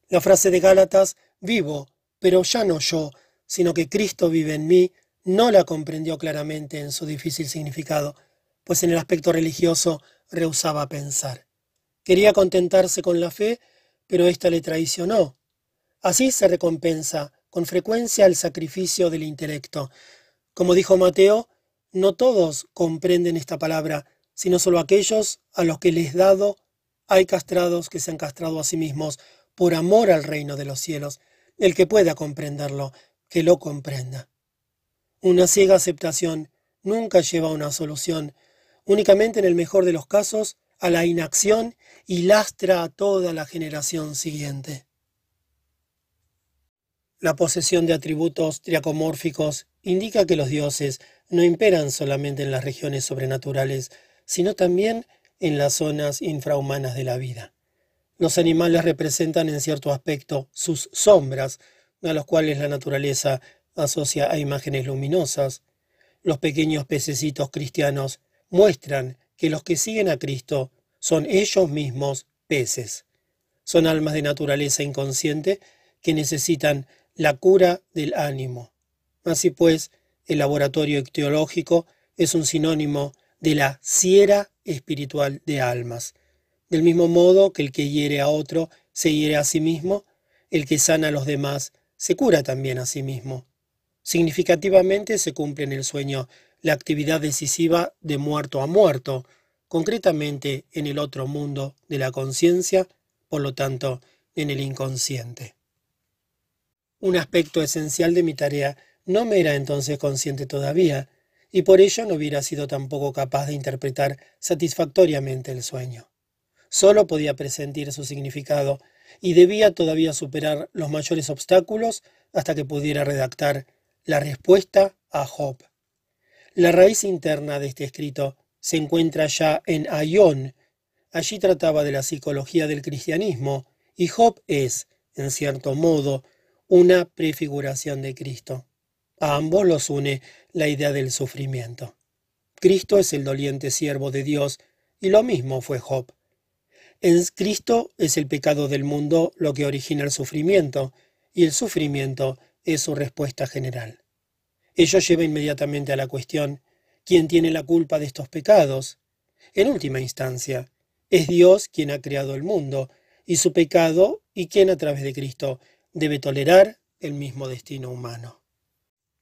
Speaker 1: La frase de Gálatas, vivo, pero ya no yo, sino que Cristo vive en mí, no la comprendió claramente en su difícil significado, pues en el aspecto religioso rehusaba pensar. Quería contentarse con la fe, pero ésta le traicionó. Así se recompensa con frecuencia el sacrificio del intelecto. Como dijo Mateo, no todos comprenden esta palabra, sino solo aquellos a los que les dado hay castrados que se han castrado a sí mismos por amor al reino de los cielos. El que pueda comprenderlo, que lo comprenda. Una ciega aceptación nunca lleva a una solución, únicamente en el mejor de los casos a la inacción y lastra a toda la generación siguiente. La posesión de atributos triacomórficos indica que los dioses no imperan solamente en las regiones sobrenaturales, sino también en las zonas infrahumanas de la vida. Los animales representan en cierto aspecto sus sombras, a los cuales la naturaleza asocia a imágenes luminosas. Los pequeños pececitos cristianos muestran que los que siguen a Cristo son ellos mismos peces. Son almas de naturaleza inconsciente que necesitan la cura del ánimo. Así pues, el laboratorio ictiológico es un sinónimo de la siera espiritual de almas. Del mismo modo que el que hiere a otro se hiere a sí mismo, el que sana a los demás se cura también a sí mismo. Significativamente se cumple en el sueño la actividad decisiva de muerto a muerto, concretamente en el otro mundo de la conciencia, por lo tanto, en el inconsciente. Un aspecto esencial de mi tarea no me era entonces consciente todavía, y por ello no hubiera sido tampoco capaz de interpretar satisfactoriamente el sueño. Solo podía presentir su significado, y debía todavía superar los mayores obstáculos hasta que pudiera redactar la respuesta a Job. La raíz interna de este escrito se encuentra ya en Ayón. Allí trataba de la psicología del cristianismo, y Job es, en cierto modo, una prefiguración de Cristo. A ambos los une la idea del sufrimiento. Cristo es el doliente siervo de Dios, y lo mismo fue Job. En Cristo es el pecado del mundo lo que origina el sufrimiento, y el sufrimiento es su respuesta general. Ello lleva inmediatamente a la cuestión, ¿quién tiene la culpa de estos pecados? En última instancia, es Dios quien ha creado el mundo, y su pecado, y quien a través de Cristo debe tolerar el mismo destino humano.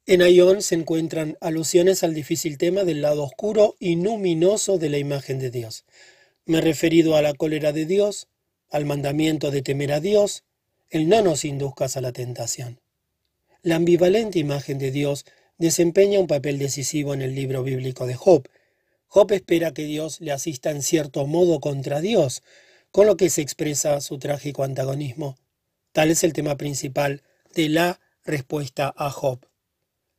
Speaker 1: En Ayón se encuentran alusiones al difícil tema del lado oscuro y luminoso de la imagen de Dios. Me he referido a la cólera de Dios, al mandamiento de temer a Dios, el no nos induzcas a la tentación. La ambivalente imagen de Dios desempeña un papel decisivo en el libro bíblico de Job. Job espera que Dios le asista en cierto modo contra Dios, con lo que se expresa su trágico antagonismo. Tal es el tema principal de la respuesta a Job.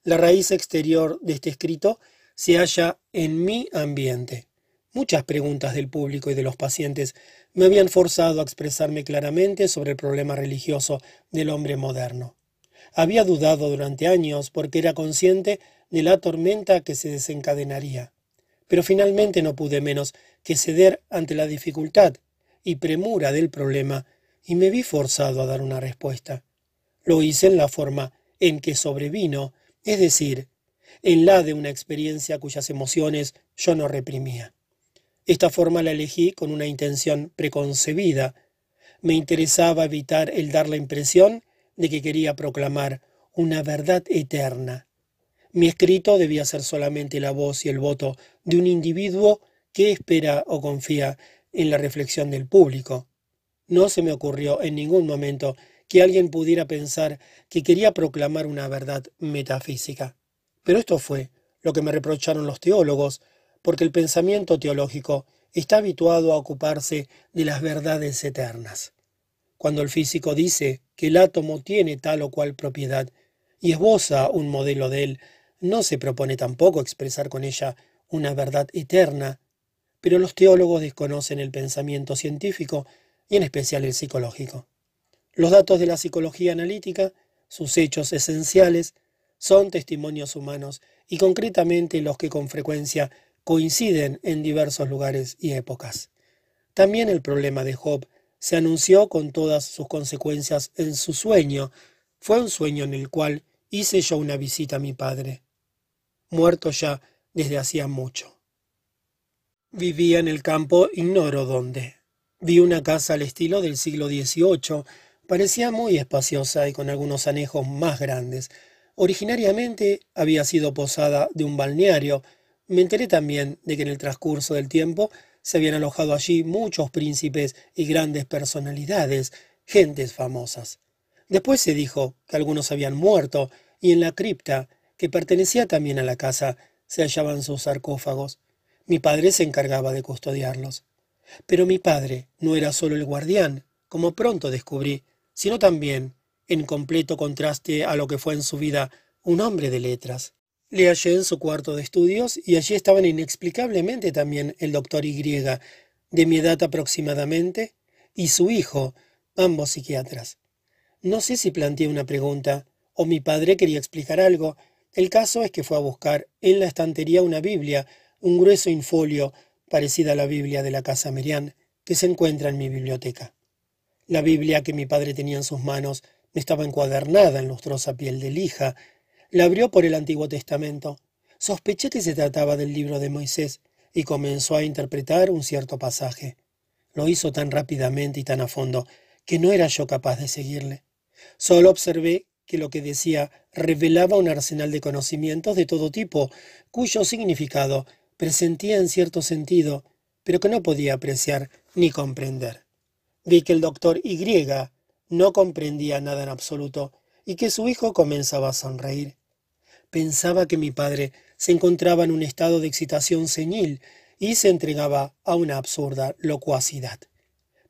Speaker 1: La raíz exterior de este escrito se halla en mi ambiente. Muchas preguntas del público y de los pacientes me habían forzado a expresarme claramente sobre el problema religioso del hombre moderno. Había dudado durante años porque era consciente de la tormenta que se desencadenaría. Pero finalmente no pude menos que ceder ante la dificultad y premura del problema y me vi forzado a dar una respuesta. Lo hice en la forma en que sobrevino, es decir, en la de una experiencia cuyas emociones yo no reprimía. Esta forma la elegí con una intención preconcebida. Me interesaba evitar el dar la impresión de que quería proclamar una verdad eterna. Mi escrito debía ser solamente la voz y el voto de un individuo que espera o confía en la reflexión del público. No se me ocurrió en ningún momento que alguien pudiera pensar que quería proclamar una verdad metafísica. Pero esto fue lo que me reprocharon los teólogos, porque el pensamiento teológico está habituado a ocuparse de las verdades eternas. Cuando el físico dice que el átomo tiene tal o cual propiedad y esboza un modelo de él, no se propone tampoco expresar con ella una verdad eterna, pero los teólogos desconocen el pensamiento científico y en especial el psicológico. Los datos de la psicología analítica, sus hechos esenciales, son testimonios humanos y concretamente los que con frecuencia coinciden en diversos lugares y épocas. También el problema de Job se anunció con todas sus consecuencias en su sueño. Fue un sueño en el cual hice yo una visita a mi padre, muerto ya desde hacía mucho. Vivía en el campo, ignoro dónde. Vi una casa al estilo del siglo XVIII. Parecía muy espaciosa y con algunos anejos más grandes. Originariamente había sido posada de un balneario. Me enteré también de que en el transcurso del tiempo se habían alojado allí muchos príncipes y grandes personalidades, gentes famosas. Después se dijo que algunos habían muerto, y en la cripta, que pertenecía también a la casa, se hallaban sus sarcófagos. Mi padre se encargaba de custodiarlos. Pero mi padre no era solo el guardián, como pronto descubrí, sino también, en completo contraste a lo que fue en su vida, un hombre de letras. Le hallé en su cuarto de estudios y allí estaban inexplicablemente también el doctor Y, de mi edad aproximadamente, y su hijo, ambos psiquiatras. No sé si planteé una pregunta, o mi padre quería explicar algo. El caso es que fue a buscar en la estantería una Biblia, un grueso infolio parecida a la Biblia de la casa Merian, que se encuentra en mi biblioteca. La Biblia que mi padre tenía en sus manos estaba encuadernada en lustrosa piel de lija. La abrió por el Antiguo Testamento. Sospeché que se trataba del libro de Moisés y comenzó a interpretar un cierto pasaje. Lo hizo tan rápidamente y tan a fondo que no era yo capaz de seguirle. Solo observé que lo que decía revelaba un arsenal de conocimientos de todo tipo, cuyo significado presentía en cierto sentido, pero que no podía apreciar ni comprender. Vi que el doctor Y no comprendía nada en absoluto y que su hijo comenzaba a sonreír. Pensaba que mi padre se encontraba en un estado de excitación senil y se entregaba a una absurda locuacidad.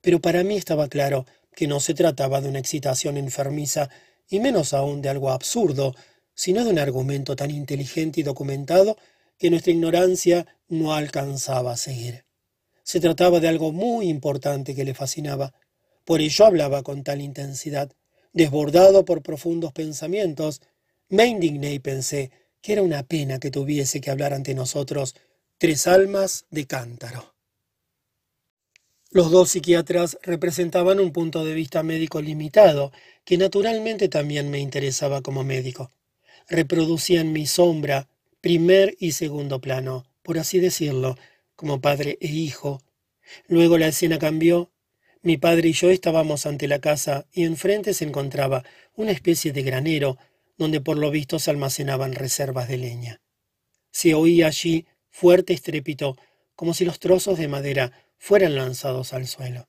Speaker 1: Pero para mí estaba claro que no se trataba de una excitación enfermiza, y menos aún de algo absurdo, sino de un argumento tan inteligente y documentado que nuestra ignorancia no alcanzaba a seguir. Se trataba de algo muy importante que le fascinaba. Por ello hablaba con tal intensidad. Desbordado por profundos pensamientos, me indigné y pensé que era una pena que tuviese que hablar ante nosotros tres almas de cántaro. Los dos psiquiatras representaban un punto de vista médico limitado, que naturalmente también me interesaba como médico. Reproducían mi sombra, primer y segundo plano, por así decirlo, como padre e hijo. Luego la escena cambió. Mi padre y yo estábamos ante la casa y enfrente se encontraba una especie de granero donde por lo visto se almacenaban reservas de leña. Se oía allí fuerte estrépito, como si los trozos de madera fueran lanzados al suelo.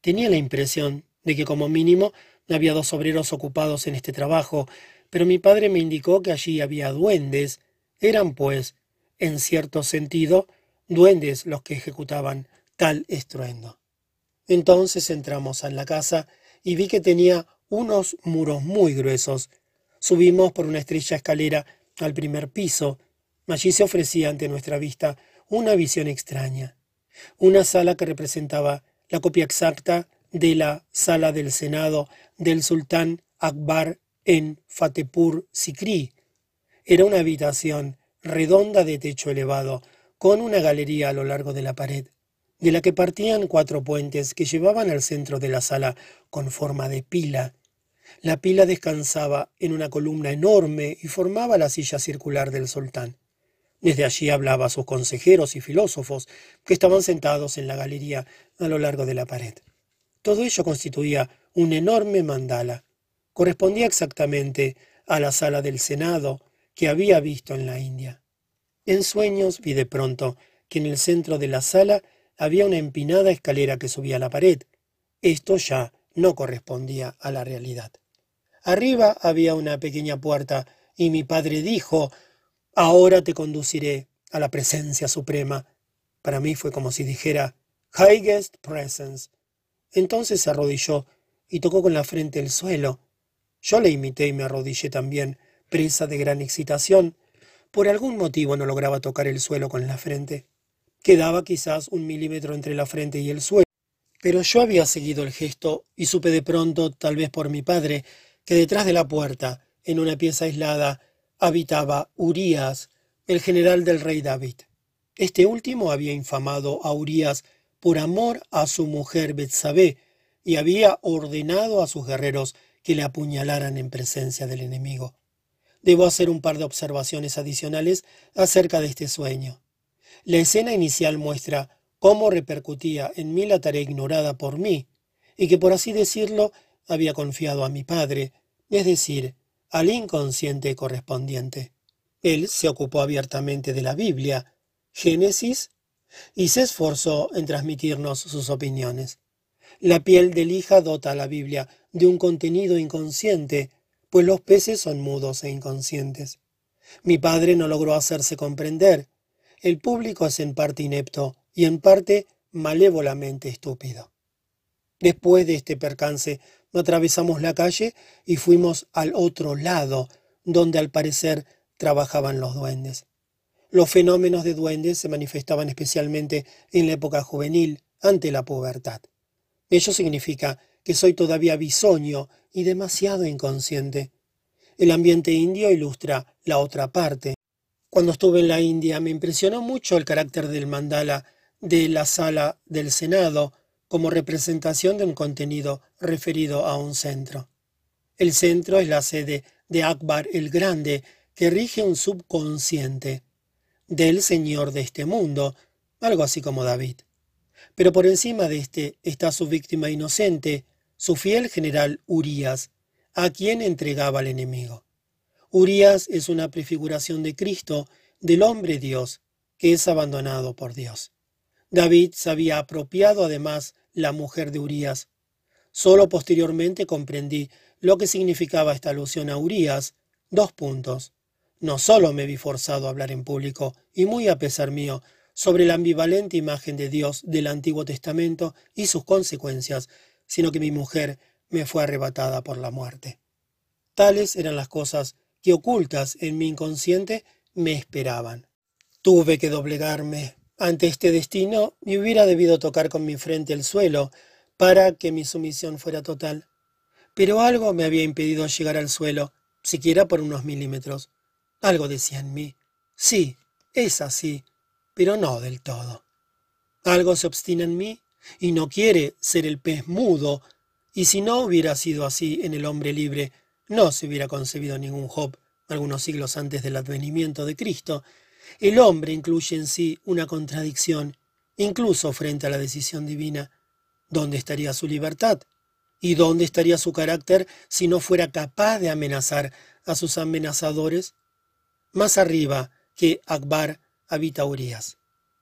Speaker 1: Tenía la impresión de que como mínimo había dos obreros ocupados en este trabajo, pero mi padre me indicó que allí había duendes eran, pues, en cierto sentido, duendes los que ejecutaban tal estruendo. Entonces entramos en la casa y vi que tenía unos muros muy gruesos. Subimos por una estrecha escalera al primer piso. Allí se ofrecía ante nuestra vista una visión extraña. Una sala que representaba la copia exacta de la sala del Senado del sultán Akbar en Fatehpur Sikri, era una habitación redonda de techo elevado, con una galería a lo largo de la pared, de la que partían cuatro puentes que llevaban al centro de la sala con forma de pila. La pila descansaba en una columna enorme y formaba la silla circular del sultán. Desde allí hablaba a sus consejeros y filósofos, que estaban sentados en la galería a lo largo de la pared. Todo ello constituía un enorme mandala. Correspondía exactamente a la sala del Senado, que había visto en la India. En sueños vi de pronto que en el centro de la sala había una empinada escalera que subía a la pared. Esto ya no correspondía a la realidad. Arriba había una pequeña puerta y mi padre dijo, Ahora te conduciré a la presencia suprema. Para mí fue como si dijera, Highest Presence. Entonces se arrodilló y tocó con la frente el suelo. Yo le imité y me arrodillé también, presa de gran excitación. Por algún motivo no lograba tocar el suelo con la frente. Quedaba quizás un milímetro entre la frente y el suelo. Pero yo había seguido el gesto y supe de pronto, tal vez por mi padre, que detrás de la puerta, en una pieza aislada, habitaba Urías, el general del rey David. Este último había infamado a Urías por amor a su mujer Betsabé y había ordenado a sus guerreros que le apuñalaran en presencia del enemigo debo hacer un par de observaciones adicionales acerca de este sueño. La escena inicial muestra cómo repercutía en mí la tarea ignorada por mí, y que por así decirlo había confiado a mi padre, es decir, al inconsciente correspondiente. Él se ocupó abiertamente de la Biblia, Génesis, y se esforzó en transmitirnos sus opiniones. La piel de lija dota a la Biblia de un contenido inconsciente, pues los peces son mudos e inconscientes. Mi padre no logró hacerse comprender. El público es en parte inepto y en parte malévolamente estúpido. Después de este percance, atravesamos la calle y fuimos al otro lado, donde al parecer trabajaban los duendes. Los fenómenos de duendes se manifestaban especialmente en la época juvenil, ante la pubertad. Ello significa que soy todavía bisoño y demasiado inconsciente. El ambiente indio ilustra la otra parte. Cuando estuve en la India me impresionó mucho el carácter del mandala de la sala del Senado como representación de un contenido referido a un centro. El centro es la sede de Akbar el Grande, que rige un subconsciente del Señor de este mundo, algo así como David. Pero por encima de éste está su víctima inocente, su fiel general Urias, a quien entregaba al enemigo. Urias es una prefiguración de Cristo, del hombre Dios, que es abandonado por Dios. David se había apropiado además la mujer de Urias. Solo posteriormente comprendí lo que significaba esta alusión a Urias. Dos puntos. No solo me vi forzado a hablar en público, y muy a pesar mío, sobre la ambivalente imagen de Dios del Antiguo Testamento y sus consecuencias, sino que mi mujer me fue arrebatada por la muerte. Tales eran las cosas que ocultas en mi inconsciente me esperaban. Tuve que doblegarme ante este destino y hubiera debido tocar con mi frente el suelo para que mi sumisión fuera total. Pero algo me había impedido llegar al suelo, siquiera por unos milímetros. Algo decía en mí. Sí, es así, pero no del todo. Algo se obstina en mí y no quiere ser el pez mudo, y si no hubiera sido así en el hombre libre, no se hubiera concebido ningún Job algunos siglos antes del advenimiento de Cristo. El hombre incluye en sí una contradicción, incluso frente a la decisión divina. ¿Dónde estaría su libertad? ¿Y dónde estaría su carácter si no fuera capaz de amenazar a sus amenazadores? Más arriba que Akbar habita Urias.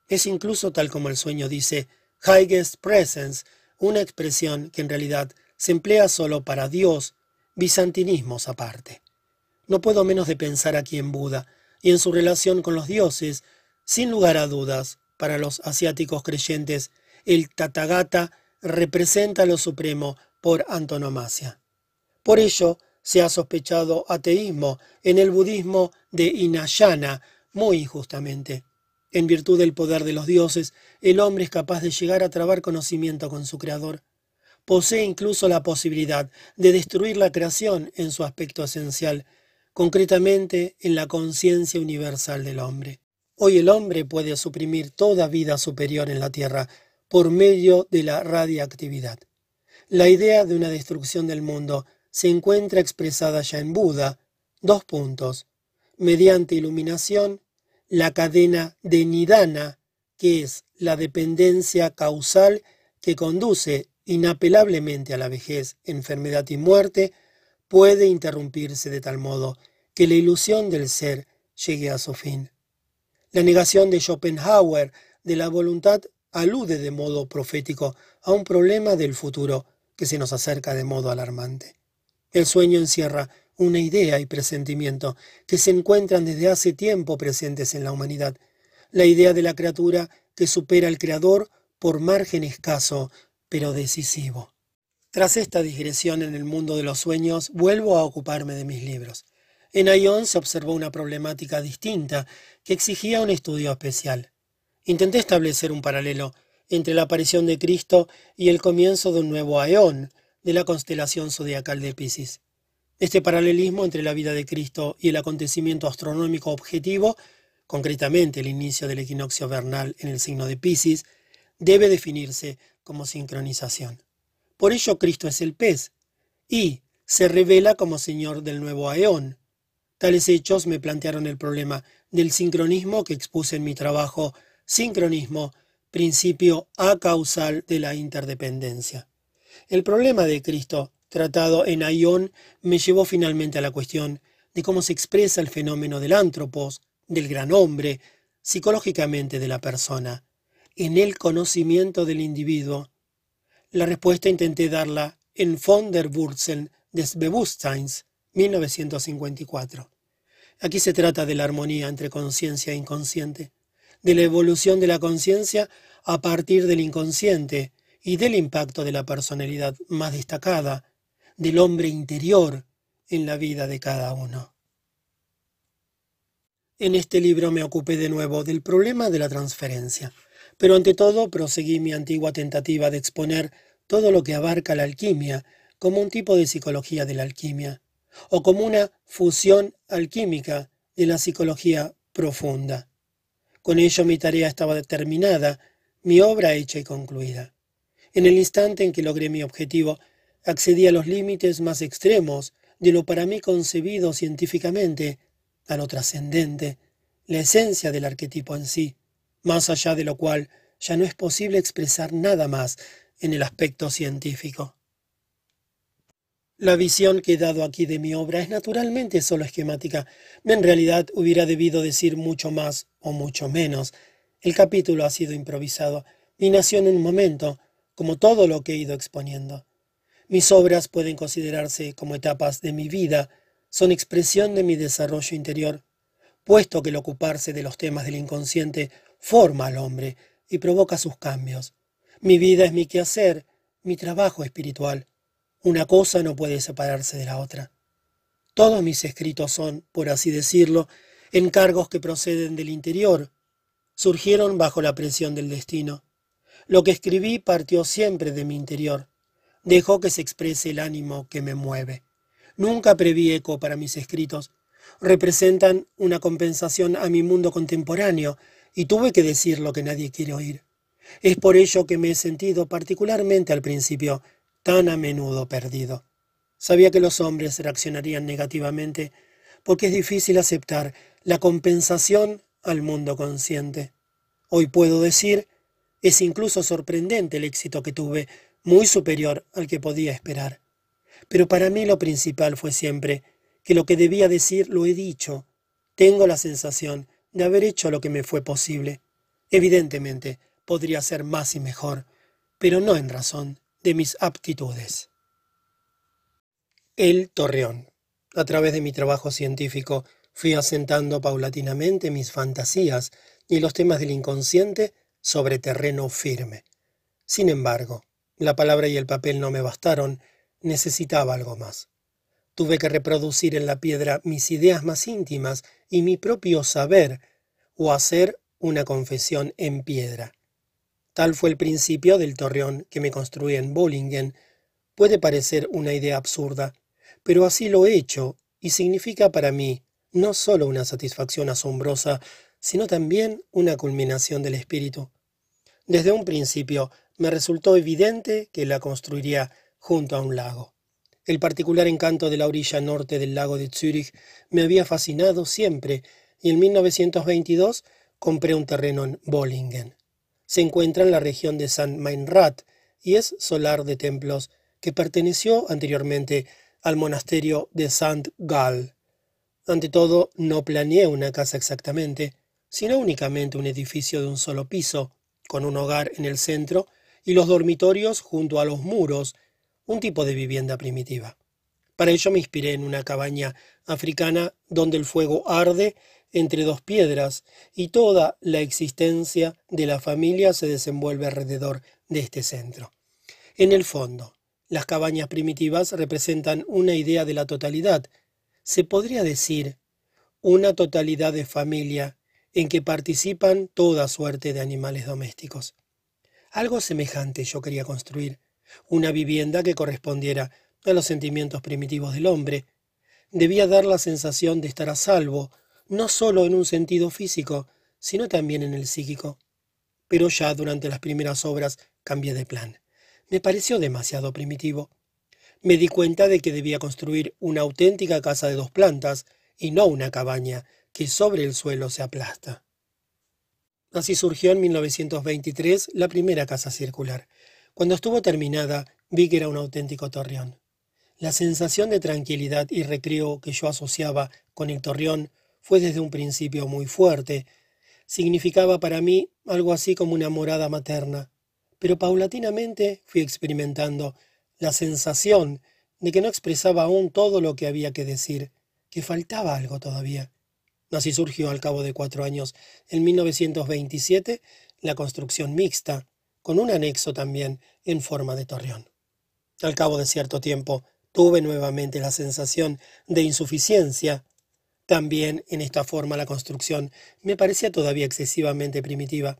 Speaker 1: Es incluso tal como el sueño dice, highest presence, una expresión que en realidad se emplea solo para Dios, bizantinismos aparte. No puedo menos de pensar aquí en Buda y en su relación con los dioses. Sin lugar a dudas, para los asiáticos creyentes, el Tathagata representa lo supremo por antonomasia. Por ello, se ha sospechado ateísmo en el budismo de Inayana, muy injustamente. En virtud del poder de los dioses, el hombre es capaz de llegar a trabar conocimiento con su creador. Posee incluso la posibilidad de destruir la creación en su aspecto esencial, concretamente en la conciencia universal del hombre. Hoy el hombre puede suprimir toda vida superior en la Tierra por medio de la radiactividad. La idea de una destrucción del mundo se encuentra expresada ya en Buda, dos puntos, mediante iluminación, la cadena de Nidana, que es la dependencia causal que conduce inapelablemente a la vejez, enfermedad y muerte, puede interrumpirse de tal modo que la ilusión del ser llegue a su fin. La negación de Schopenhauer de la voluntad alude de modo profético a un problema del futuro que se nos acerca de modo alarmante. El sueño encierra una idea y presentimiento que se encuentran desde hace tiempo presentes en la humanidad, la idea de la criatura que supera al Creador por margen escaso, pero decisivo. Tras esta digresión en el mundo de los sueños, vuelvo a ocuparme de mis libros. En Aion se observó una problemática distinta que exigía un estudio especial. Intenté establecer un paralelo entre la aparición de Cristo y el comienzo de un nuevo Aion de la constelación zodiacal de Pisces. Este paralelismo entre la vida de Cristo y el acontecimiento astronómico objetivo, concretamente el inicio del equinoccio vernal en el signo de Pisces, debe definirse como sincronización. Por ello Cristo es el pez y se revela como Señor del nuevo Aeón. Tales hechos me plantearon el problema del sincronismo que expuse en mi trabajo Sincronismo, principio acausal de la interdependencia. El problema de Cristo, tratado en Aion, me llevó finalmente a la cuestión de cómo se expresa el fenómeno del antropos, del gran hombre, psicológicamente de la persona, en el conocimiento del individuo. La respuesta intenté darla en von der Wurzeln des Bewusstseins, 1954. Aquí se trata de la armonía entre conciencia e inconsciente, de la evolución de la conciencia a partir del inconsciente y del impacto de la personalidad más destacada, del hombre interior en la vida de cada uno. En este libro me ocupé de nuevo del problema de la transferencia, pero ante todo proseguí mi antigua tentativa de exponer todo lo que abarca la alquimia como un tipo de psicología de la alquimia, o como una fusión alquímica de la psicología profunda. Con ello mi tarea estaba determinada, mi obra hecha y concluida. En el instante en que logré mi objetivo, accedí a los límites más extremos de lo para mí concebido científicamente, a lo trascendente, la esencia del arquetipo en sí, más allá de lo cual ya no es posible expresar nada más en el aspecto científico. La visión que he dado aquí de mi obra es naturalmente solo esquemática. En realidad hubiera debido decir mucho más o mucho menos. El capítulo ha sido improvisado y nació en un momento, como todo lo que he ido exponiendo. Mis obras pueden considerarse como etapas de mi vida, son expresión de mi desarrollo interior, puesto que el ocuparse de los temas del inconsciente forma al hombre y provoca sus cambios. Mi vida es mi quehacer, mi trabajo espiritual. Una cosa no puede separarse de la otra. Todos mis escritos son, por así decirlo, encargos que proceden del interior. Surgieron bajo la presión del destino. Lo que escribí partió siempre de mi interior. Dejó que se exprese el ánimo que me mueve. Nunca preví eco para mis escritos. Representan una compensación a mi mundo contemporáneo y tuve que decir lo que nadie quiere oír. Es por ello que me he sentido particularmente al principio tan a menudo perdido. Sabía que los hombres reaccionarían negativamente porque es difícil aceptar la compensación al mundo consciente. Hoy puedo decir, es incluso sorprendente el éxito que tuve, muy superior al que podía esperar. Pero para mí lo principal fue siempre que lo que debía decir lo he dicho. Tengo la sensación de haber hecho lo que me fue posible. Evidentemente, podría ser más y mejor, pero no en razón de mis aptitudes. El Torreón. A través de mi trabajo científico fui asentando paulatinamente mis fantasías y los temas del inconsciente sobre terreno firme. Sin embargo, la palabra y el papel no me bastaron, necesitaba algo más. Tuve que reproducir en la piedra mis ideas más íntimas y mi propio saber, o hacer una confesión en piedra. Tal fue el principio del torreón que me construí en Bollingen. Puede parecer una idea absurda, pero así lo he hecho y significa para mí no solo una satisfacción asombrosa, sino también una culminación del espíritu. Desde un principio me resultó evidente que la construiría junto a un lago. El particular encanto de la orilla norte del lago de Zúrich me había fascinado siempre y en 1922 compré un terreno en Bollingen se encuentra en la región de San Meinrad y es solar de templos que perteneció anteriormente al monasterio de St. Gall. Ante todo, no planeé una casa exactamente, sino únicamente un edificio de un solo piso, con un hogar en el centro y los dormitorios junto a los muros, un tipo de vivienda primitiva. Para ello me inspiré en una cabaña africana donde el fuego arde entre dos piedras y toda la existencia de la familia se desenvuelve alrededor de este centro. En el fondo, las cabañas primitivas representan una idea de la totalidad. Se podría decir una totalidad de familia en que participan toda suerte de animales domésticos. Algo semejante yo quería construir, una vivienda que correspondiera a los sentimientos primitivos del hombre. Debía dar la sensación de estar a salvo, no solo en un sentido físico, sino también en el psíquico. Pero ya durante las primeras obras cambié de plan. Me pareció demasiado primitivo. Me di cuenta de que debía construir una auténtica casa de dos plantas y no una cabaña que sobre el suelo se aplasta. Así surgió en 1923 la primera casa circular. Cuando estuvo terminada, vi que era un auténtico torreón. La sensación de tranquilidad y recreo que yo asociaba con el torreón fue desde un principio muy fuerte. Significaba para mí algo así como una morada materna. Pero paulatinamente fui experimentando la sensación de que no expresaba aún todo lo que había que decir, que faltaba algo todavía. Así surgió al cabo de cuatro años, en 1927, la construcción mixta, con un anexo también en forma de torreón. Al cabo de cierto tiempo, tuve nuevamente la sensación de insuficiencia. También en esta forma la construcción me parecía todavía excesivamente primitiva.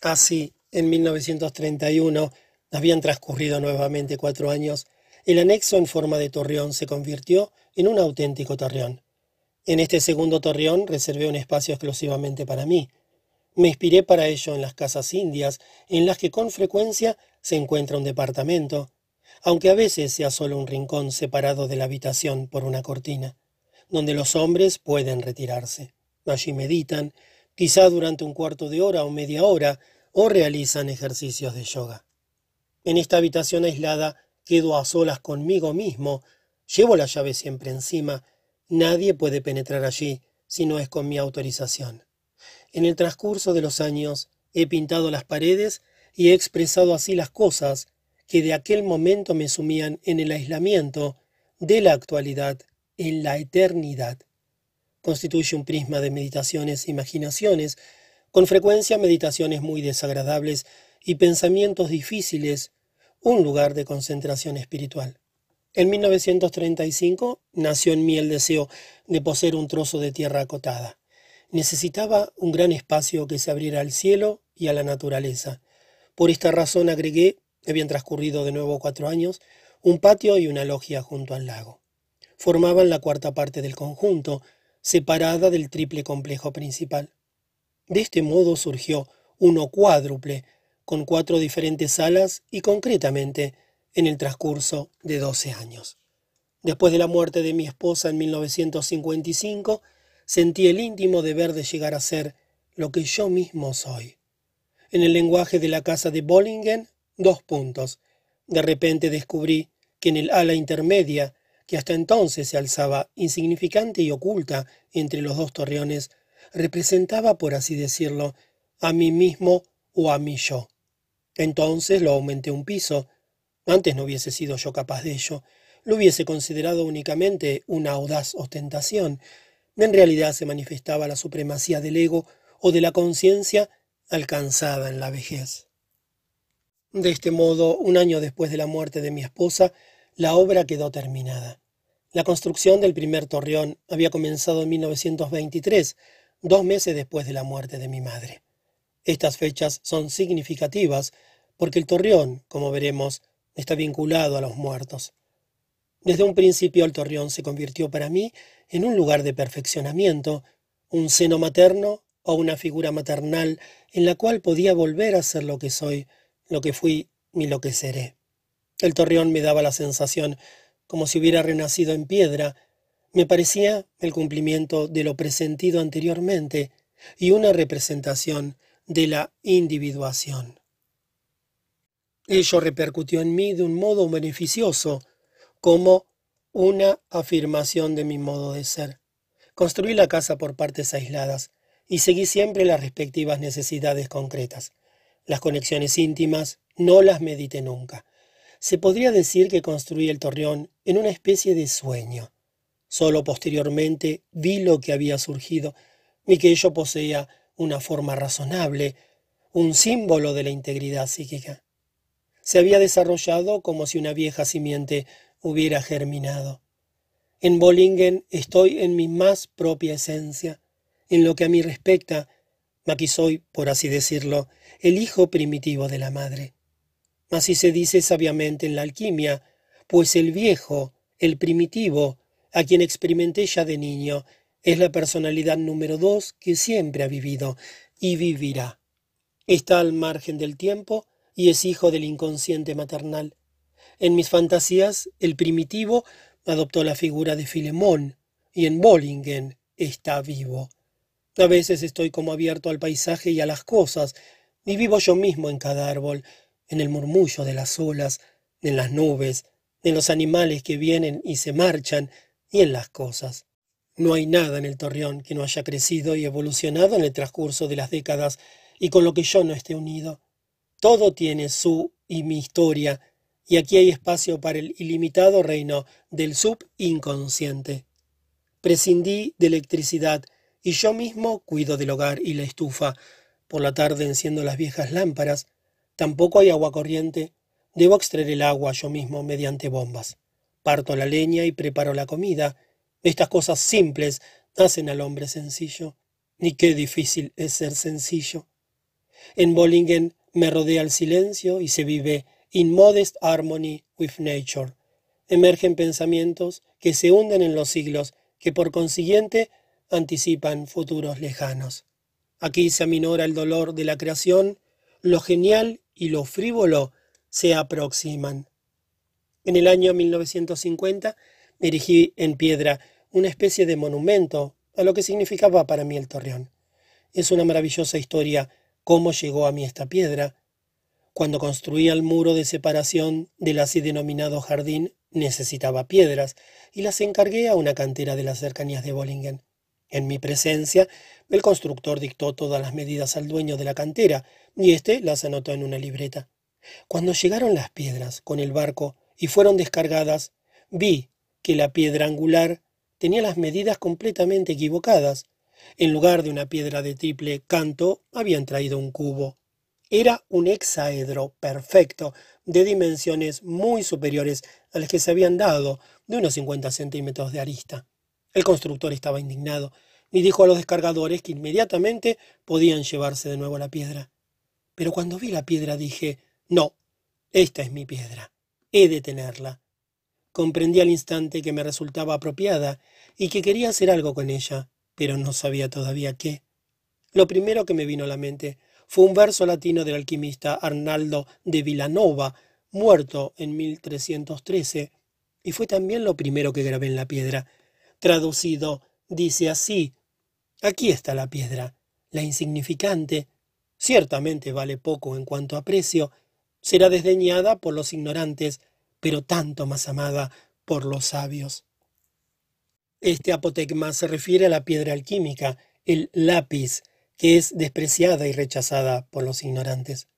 Speaker 1: Así, en 1931, habían transcurrido nuevamente cuatro años, el anexo en forma de torreón se convirtió en un auténtico torreón. En este segundo torreón reservé un espacio exclusivamente para mí. Me inspiré para ello en las casas indias, en las que con frecuencia se encuentra un departamento, aunque a veces sea solo un rincón separado de la habitación por una cortina, donde los hombres pueden retirarse. Allí meditan, quizá durante un cuarto de hora o media hora, o realizan ejercicios de yoga. En esta habitación aislada quedo a solas conmigo mismo, llevo la llave siempre encima, Nadie puede penetrar allí si no es con mi autorización. En el transcurso de los años he pintado las paredes y he expresado así las cosas que de aquel momento me sumían en el aislamiento de la actualidad en la eternidad. Constituye un prisma de meditaciones e imaginaciones, con frecuencia meditaciones muy desagradables y pensamientos difíciles, un lugar de concentración espiritual. En 1935 nació en mí el deseo de poseer un trozo de tierra acotada. Necesitaba un gran espacio que se abriera al cielo y a la naturaleza. Por esta razón agregué, habían transcurrido de nuevo cuatro años, un patio y una logia junto al lago. Formaban la cuarta parte del conjunto, separada del triple complejo principal. De este modo surgió uno cuádruple, con cuatro diferentes salas y concretamente en el transcurso de 12 años. Después de la muerte de mi esposa en 1955, sentí el íntimo deber de llegar a ser lo que yo mismo soy. En el lenguaje de la casa de Bollingen, dos puntos. De repente descubrí que en el ala intermedia, que hasta entonces se alzaba insignificante y oculta entre los dos torreones, representaba, por así decirlo, a mí mismo o a mí yo. Entonces lo aumenté un piso, antes no hubiese sido yo capaz de ello. Lo hubiese considerado únicamente una audaz ostentación. En realidad se manifestaba la supremacía del ego o de la conciencia alcanzada en la vejez. De este modo, un año después de la muerte de mi esposa, la obra quedó terminada. La construcción del primer torreón había comenzado en 1923, dos meses después de la muerte de mi madre. Estas fechas son significativas porque el torreón, como veremos, está vinculado a los muertos. Desde un principio el torreón se convirtió para mí en un lugar de perfeccionamiento, un seno materno o una figura maternal en la cual podía volver a ser lo que soy, lo que fui y lo que seré. El torreón me daba la sensación como si hubiera renacido en piedra, me parecía el cumplimiento de lo presentido anteriormente y una representación de la individuación. Ello repercutió en mí de un modo beneficioso, como una afirmación de mi modo de ser. Construí la casa por partes aisladas y seguí siempre las respectivas necesidades concretas. Las conexiones íntimas no las medité nunca. Se podría decir que construí el torreón en una especie de sueño. Solo posteriormente vi lo que había surgido y que ello poseía una forma razonable, un símbolo de la integridad psíquica se había desarrollado como si una vieja simiente hubiera germinado. En Bollingen estoy en mi más propia esencia. En lo que a mí respecta, aquí soy, por así decirlo, el hijo primitivo de la madre. Así se dice sabiamente en la alquimia, pues el viejo, el primitivo, a quien experimenté ya de niño, es la personalidad número dos que siempre ha vivido y vivirá. Está al margen del tiempo y es hijo del inconsciente maternal. En mis fantasías, el primitivo adoptó la figura de Filemón, y en Bollingen está vivo. A veces estoy como abierto al paisaje y a las cosas, y vivo yo mismo en cada árbol, en el murmullo de las olas, en las nubes, en los animales que vienen y se marchan, y en las cosas. No hay nada en el torreón que no haya crecido y evolucionado en el transcurso de las décadas y con lo que yo no esté unido. Todo tiene su y mi historia, y aquí hay espacio para el ilimitado reino del subinconsciente. Prescindí de electricidad y yo mismo cuido del hogar y la estufa. Por la tarde enciendo las viejas lámparas. Tampoco hay agua corriente. Debo extraer el agua yo mismo mediante bombas. Parto la leña y preparo la comida. Estas cosas simples hacen al hombre sencillo. Y qué difícil es ser sencillo. En Bollingen me rodea el silencio y se vive in modest harmony with nature. Emergen pensamientos que se hunden en los siglos, que por consiguiente anticipan futuros lejanos. Aquí se aminora el dolor de la creación, lo genial y lo frívolo se aproximan. En el año 1950 erigí en piedra una especie de monumento a lo que significaba para mí el torreón. Es una maravillosa historia cómo llegó a mí esta piedra. Cuando construía el muro de separación del así denominado jardín, necesitaba piedras y las encargué a una cantera de las cercanías de Bollingen. En mi presencia, el constructor dictó todas las medidas al dueño de la cantera, y éste las anotó en una libreta. Cuando llegaron las piedras con el barco y fueron descargadas, vi que la piedra angular tenía las medidas completamente equivocadas. En lugar de una piedra de triple canto, habían traído un cubo. Era un hexaedro perfecto, de dimensiones muy superiores a las que se habían dado, de unos cincuenta centímetros de arista. El constructor estaba indignado y dijo a los descargadores que inmediatamente podían llevarse de nuevo la piedra. Pero cuando vi la piedra dije, no, esta es mi piedra, he de tenerla. Comprendí al instante que me resultaba apropiada y que quería hacer algo con ella, pero no sabía todavía qué. Lo primero que me vino a la mente fue un verso latino del alquimista Arnaldo de Villanova, muerto en 1313, y fue también lo primero que grabé en la piedra, Traducido, dice así, aquí está la piedra, la insignificante, ciertamente vale poco en cuanto a precio, será desdeñada por los ignorantes, pero tanto más amada por los sabios. Este apotegma se refiere a la piedra alquímica, el lápiz, que es despreciada y rechazada por los ignorantes.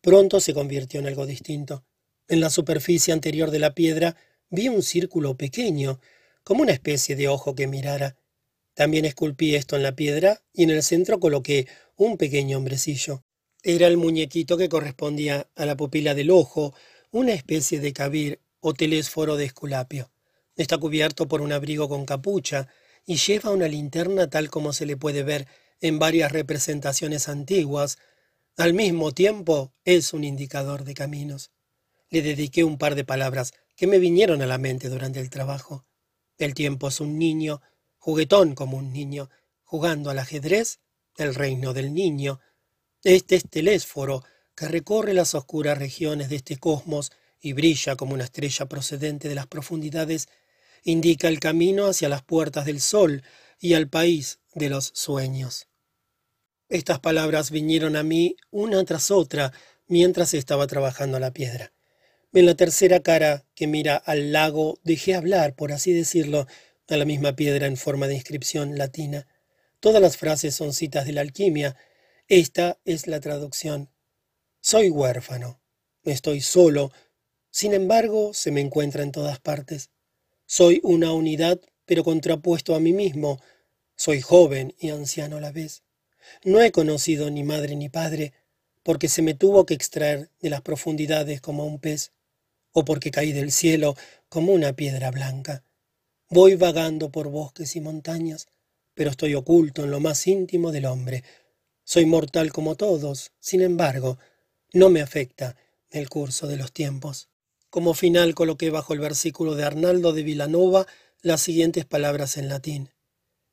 Speaker 1: Pronto se convirtió en algo distinto. En la superficie anterior de la piedra vi un círculo pequeño, como una especie de ojo que mirara. También esculpí esto en la piedra y en el centro coloqué un pequeño hombrecillo. Era el muñequito que correspondía a la pupila del ojo, una especie de cabir o telésforo de esculapio. Está cubierto por un abrigo con capucha y lleva una linterna tal como se le puede ver en varias representaciones antiguas. Al mismo tiempo es un indicador de caminos. Le dediqué un par de palabras que me vinieron a la mente durante el trabajo. El tiempo es un niño, juguetón como un niño, jugando al ajedrez, el reino del niño. Este es telésforo que recorre las oscuras regiones de este cosmos y brilla como una estrella procedente de las profundidades, indica el camino hacia las puertas del sol y al país de los sueños. Estas palabras vinieron a mí una tras otra mientras estaba trabajando la piedra. En la tercera cara que mira al lago dejé hablar, por así decirlo, a la misma piedra en forma de inscripción latina. Todas las frases son citas de la alquimia. Esta es la traducción. Soy huérfano. Estoy solo. Sin embargo, se me encuentra en todas partes. Soy una unidad, pero contrapuesto a mí mismo. Soy joven y anciano a la vez. No he conocido ni madre ni padre, porque se me tuvo que extraer de las profundidades como un pez o porque caí del cielo como una piedra blanca. Voy vagando por bosques y montañas, pero estoy oculto en lo más íntimo del hombre. Soy mortal como todos, sin embargo, no me afecta el curso de los tiempos. Como final coloqué bajo el versículo de Arnaldo de Villanova las siguientes palabras en latín.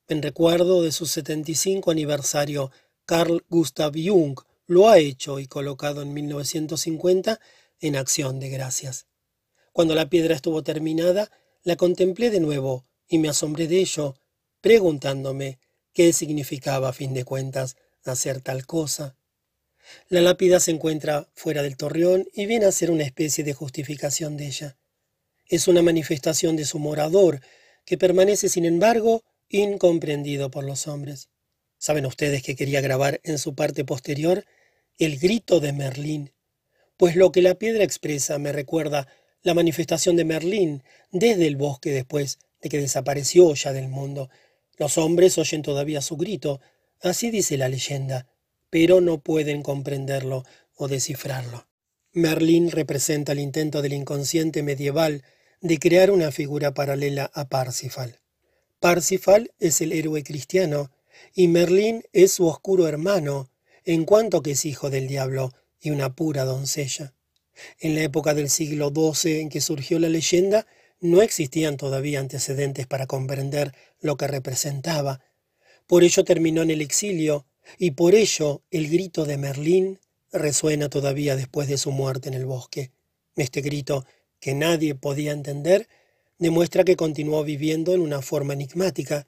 Speaker 1: En recuerdo de su 75 aniversario, Carl Gustav Jung lo ha hecho y colocado en 1950 en acción de gracias. Cuando la piedra estuvo terminada, la contemplé de nuevo y me asombré de ello, preguntándome qué significaba a fin de cuentas hacer tal cosa. La lápida se encuentra fuera del torreón y viene a ser una especie de justificación de ella. Es una manifestación de su morador, que permanece, sin embargo, incomprendido por los hombres. ¿Saben ustedes que quería grabar en su parte posterior el grito de Merlín? Pues lo que la piedra expresa me recuerda la manifestación de Merlín desde el bosque después de que desapareció ya del mundo. Los hombres oyen todavía su grito, así dice la leyenda, pero no pueden comprenderlo o descifrarlo. Merlín representa el intento del inconsciente medieval de crear una figura paralela a Parsifal. Parsifal es el héroe cristiano y Merlín es su oscuro hermano, en cuanto que es hijo del diablo y una pura doncella. En la época del siglo XII en que surgió la leyenda, no existían todavía antecedentes para comprender lo que representaba. Por ello terminó en el exilio, y por ello el grito de Merlín resuena todavía después de su muerte en el bosque. Este grito, que nadie podía entender, demuestra que continuó viviendo en una forma enigmática.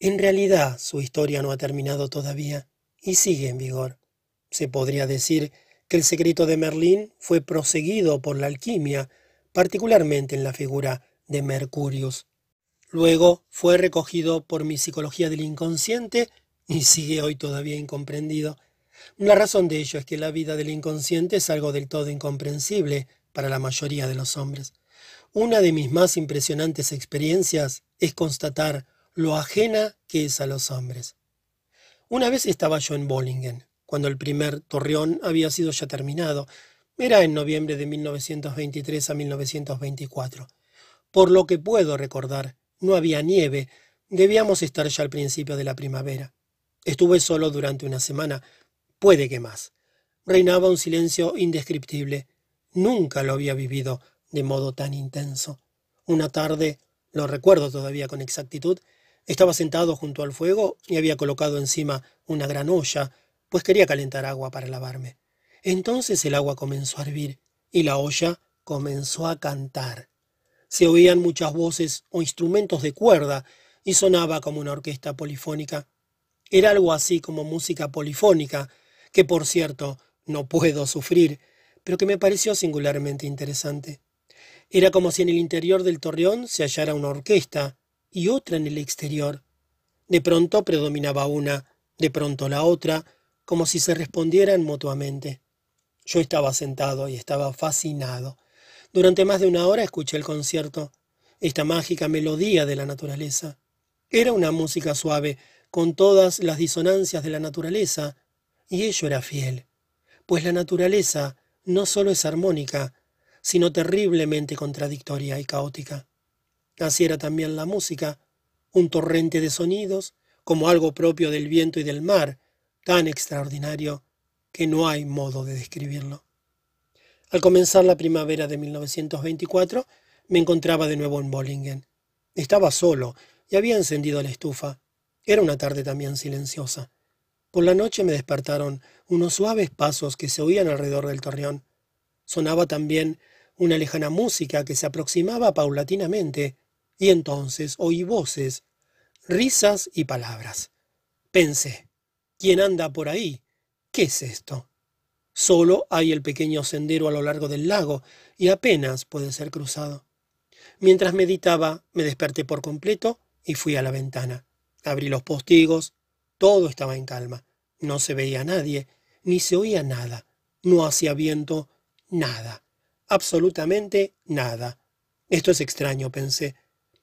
Speaker 1: En realidad su historia no ha terminado todavía y sigue en vigor. Se podría decir que el secreto de Merlín fue proseguido por la alquimia, particularmente en la figura de Mercurius. Luego fue recogido por mi psicología del inconsciente y sigue hoy todavía incomprendido. La razón de ello es que la vida del inconsciente es algo del todo incomprensible para la mayoría de los hombres. Una de mis más impresionantes experiencias es constatar lo ajena que es a los hombres. Una vez estaba yo en Bollingen, cuando el primer torreón había sido ya terminado. Era en noviembre de 1923 a 1924. Por lo que puedo recordar, no había nieve, debíamos estar ya al principio de la primavera. Estuve solo durante una semana, puede que más. Reinaba un silencio indescriptible. Nunca lo había vivido de modo tan intenso. Una tarde, lo recuerdo todavía con exactitud, estaba sentado junto al fuego y había colocado encima una gran olla, pues quería calentar agua para lavarme. Entonces el agua comenzó a hervir y la olla comenzó a cantar. Se oían muchas voces o instrumentos de cuerda y sonaba como una orquesta polifónica. Era algo así como música polifónica, que por cierto no puedo sufrir, pero que me pareció singularmente interesante. Era como si en el interior del torreón se hallara una orquesta y otra en el exterior. De pronto predominaba una, de pronto la otra, como si se respondieran mutuamente. Yo estaba sentado y estaba fascinado. Durante más de una hora escuché el concierto, esta mágica melodía de la naturaleza. Era una música suave, con todas las disonancias de la naturaleza, y ello era fiel, pues la naturaleza no solo es armónica, sino terriblemente contradictoria y caótica. Así era también la música, un torrente de sonidos, como algo propio del viento y del mar, tan extraordinario que no hay modo de describirlo. Al comenzar la primavera de 1924, me encontraba de nuevo en Bollingen. Estaba solo y había encendido la estufa. Era una tarde también silenciosa. Por la noche me despertaron unos suaves pasos que se oían alrededor del torreón. Sonaba también una lejana música que se aproximaba paulatinamente, y entonces oí voces, risas y palabras. Pensé, ¿quién anda por ahí? ¿Qué es esto? Solo hay el pequeño sendero a lo largo del lago, y apenas puede ser cruzado. Mientras meditaba, me desperté por completo y fui a la ventana. Abrí los postigos, todo estaba en calma. No se veía nadie, ni se oía nada. No hacía viento, nada. Absolutamente nada. Esto es extraño, pensé.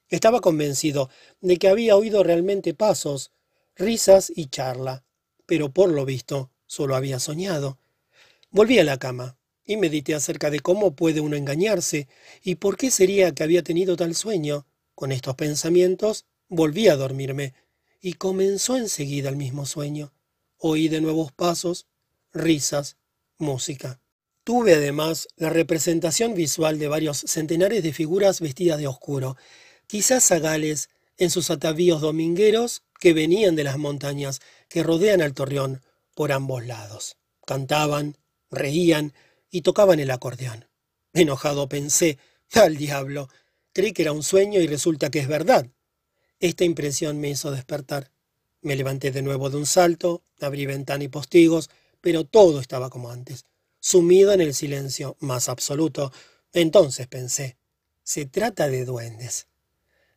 Speaker 1: Estaba convencido de que había oído realmente pasos, risas y charla, pero por lo visto solo había soñado. Volví a la cama y medité acerca de cómo puede uno engañarse y por qué sería que había tenido tal sueño. Con estos pensamientos volví a dormirme y comenzó enseguida el mismo sueño. Oí de nuevos pasos, risas, música. Tuve además la representación visual de varios centenares de figuras vestidas de oscuro, quizás zagales en sus atavíos domingueros que venían de las montañas que rodean al torreón por ambos lados. Cantaban, reían y tocaban el acordeón. Enojado pensé, al diablo, creí que era un sueño y resulta que es verdad. Esta impresión me hizo despertar. Me levanté de nuevo de un salto, abrí ventana y postigos, pero todo estaba como antes, sumido en el silencio más absoluto. Entonces pensé, se trata de duendes.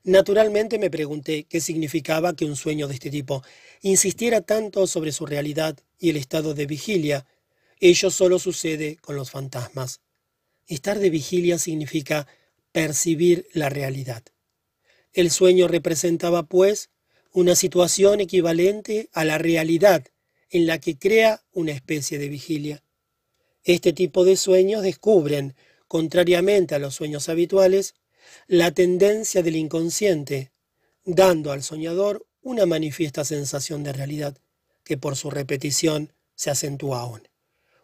Speaker 1: Naturalmente me pregunté qué significaba que un sueño de este tipo insistiera tanto sobre su realidad y el estado de vigilia. Ello solo sucede con los fantasmas. Estar de vigilia significa percibir la realidad. El sueño representaba, pues, una situación equivalente a la realidad en la que crea una especie de vigilia. Este tipo de sueños descubren, contrariamente a los sueños habituales, la tendencia del inconsciente, dando al soñador una manifiesta sensación de realidad, que por su repetición se acentúa aún.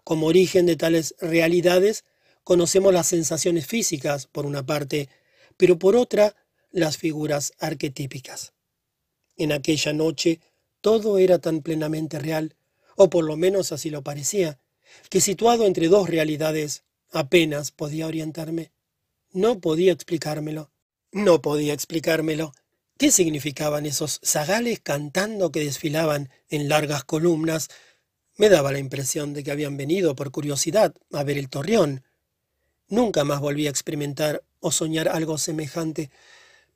Speaker 1: Como origen de tales realidades, conocemos las sensaciones físicas, por una parte, pero por otra, las figuras arquetípicas. En aquella noche todo era tan plenamente real, o por lo menos así lo parecía, que situado entre dos realidades apenas podía orientarme. No podía explicármelo. No podía explicármelo. ¿Qué significaban esos zagales cantando que desfilaban en largas columnas? Me daba la impresión de que habían venido por curiosidad a ver el torreón. Nunca más volví a experimentar o soñar algo semejante,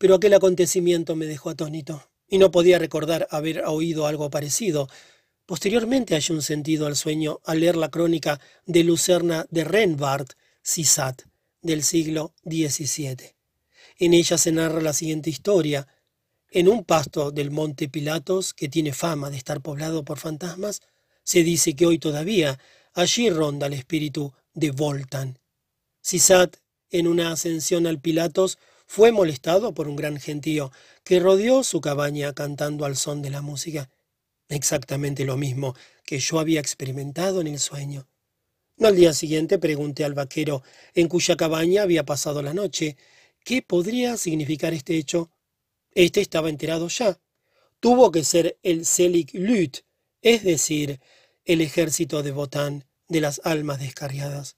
Speaker 1: pero aquel acontecimiento me dejó atónito, y no podía recordar haber oído algo parecido. Posteriormente hallé un sentido al sueño al leer la crónica de Lucerna de Renbart, Sisat, del siglo XVII. En ella se narra la siguiente historia. En un pasto del monte Pilatos, que tiene fama de estar poblado por fantasmas, se dice que hoy todavía allí ronda el espíritu de Voltan. Sisat, en una ascensión al Pilatos, fue molestado por un gran gentío que rodeó su cabaña cantando al son de la música. Exactamente lo mismo que yo había experimentado en el sueño. Al día siguiente pregunté al vaquero en cuya cabaña había pasado la noche qué podría significar este hecho. Este estaba enterado ya. Tuvo que ser el Selig Lüt, es decir, el ejército de Botán de las almas descarriadas.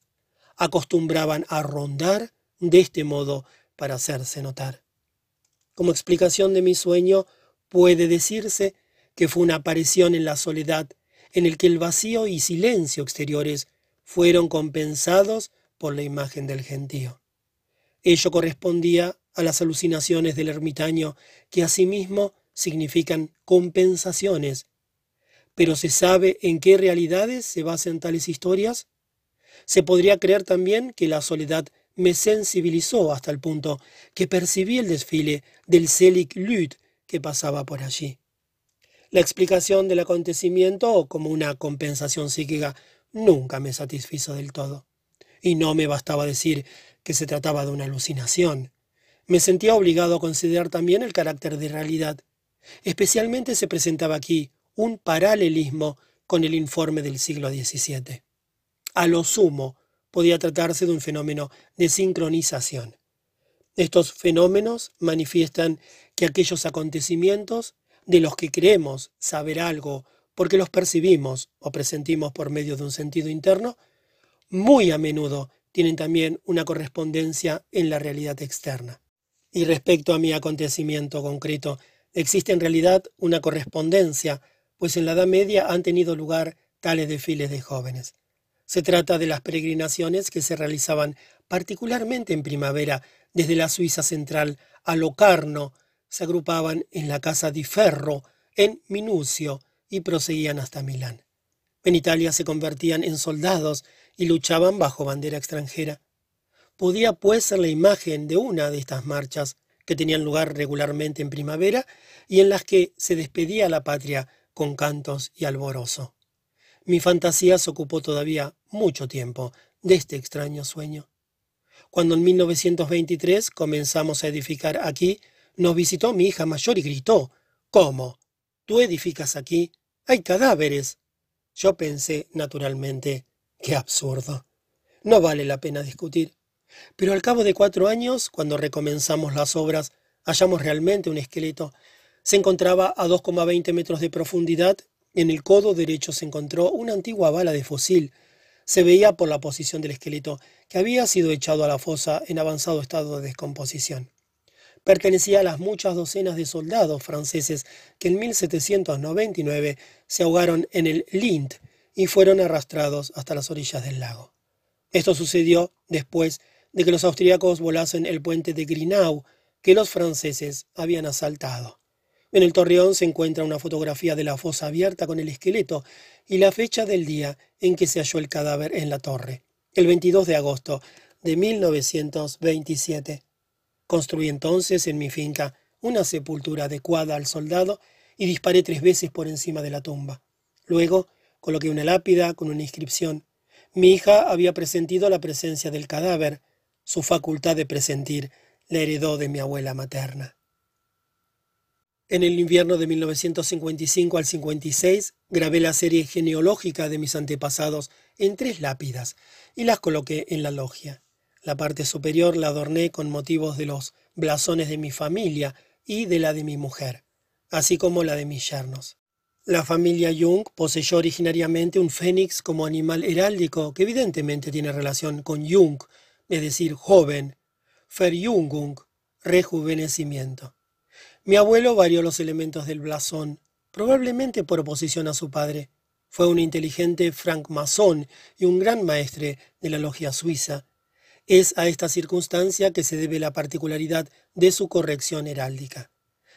Speaker 1: Acostumbraban a rondar de este modo para hacerse notar. Como explicación de mi sueño, puede decirse que fue una aparición en la soledad, en el que el vacío y silencio exteriores fueron compensados por la imagen del gentío. Ello correspondía a las alucinaciones del ermitaño, que asimismo significan compensaciones. Pero ¿se sabe en qué realidades se basan tales historias? Se podría creer también que la soledad me sensibilizó hasta el punto que percibí el desfile del Selig Lüt que pasaba por allí. La explicación del acontecimiento como una compensación psíquica nunca me satisfizo del todo. Y no me bastaba decir que se trataba de una alucinación. Me sentía obligado a considerar también el carácter de realidad. Especialmente se presentaba aquí un paralelismo con el informe del siglo XVII. A lo sumo, podía tratarse de un fenómeno de sincronización. Estos fenómenos manifiestan que aquellos acontecimientos de los que creemos saber algo porque los percibimos o presentimos por medio de un sentido interno, muy a menudo tienen también una correspondencia en la realidad externa. Y respecto a mi acontecimiento concreto, existe en realidad una correspondencia, pues en la Edad Media han tenido lugar tales desfiles de jóvenes. Se trata de las peregrinaciones que se realizaban particularmente en primavera desde la Suiza central a Locarno, se agrupaban en la casa di Ferro, en Minucio, y proseguían hasta Milán. En Italia se convertían en soldados y luchaban bajo bandera extranjera. Podía pues ser la imagen de una de estas marchas que tenían lugar regularmente en primavera y en las que se despedía la patria con cantos y alborozo. Mi fantasía se ocupó todavía mucho tiempo de este extraño sueño. Cuando en 1923 comenzamos a edificar aquí, nos visitó mi hija mayor y gritó, ¿Cómo? Tú edificas aquí. Hay cadáveres. Yo pensé, naturalmente, qué absurdo. No vale la pena discutir. Pero al cabo de cuatro años, cuando recomenzamos las obras, hallamos realmente un esqueleto. Se encontraba a 2,20 metros de profundidad. En el codo derecho se encontró una antigua bala de fusil. Se veía por la posición del esqueleto que había sido echado a la fosa en avanzado estado de descomposición. pertenecía a las muchas docenas de soldados franceses que en 1799 se ahogaron en el Lind y fueron arrastrados hasta las orillas del lago. Esto sucedió después de que los austríacos volasen el puente de Grinau que los franceses habían asaltado. En el torreón se encuentra una fotografía de la fosa abierta con el esqueleto y la fecha del día en que se halló el cadáver en la torre, el 22 de agosto de 1927. Construí entonces en mi finca una sepultura adecuada al soldado y disparé tres veces por encima de la tumba. Luego coloqué una lápida con una inscripción. Mi hija había presentido la presencia del cadáver. Su facultad de presentir la heredó de mi abuela materna. En el invierno de 1955 al 56 grabé la serie genealógica de mis antepasados en tres lápidas y las coloqué en la logia. La parte superior la adorné con motivos de los blasones de mi familia y de la de mi mujer, así como la de mis yernos. La familia Jung poseyó originariamente un fénix como animal heráldico que evidentemente tiene relación con Jung, es decir, joven, Verjüngung, rejuvenecimiento. Mi abuelo varió los elementos del blasón, probablemente por oposición a su padre. Fue un inteligente francmasón y un gran maestre de la logia suiza, es a esta circunstancia que se debe la particularidad de su corrección heráldica.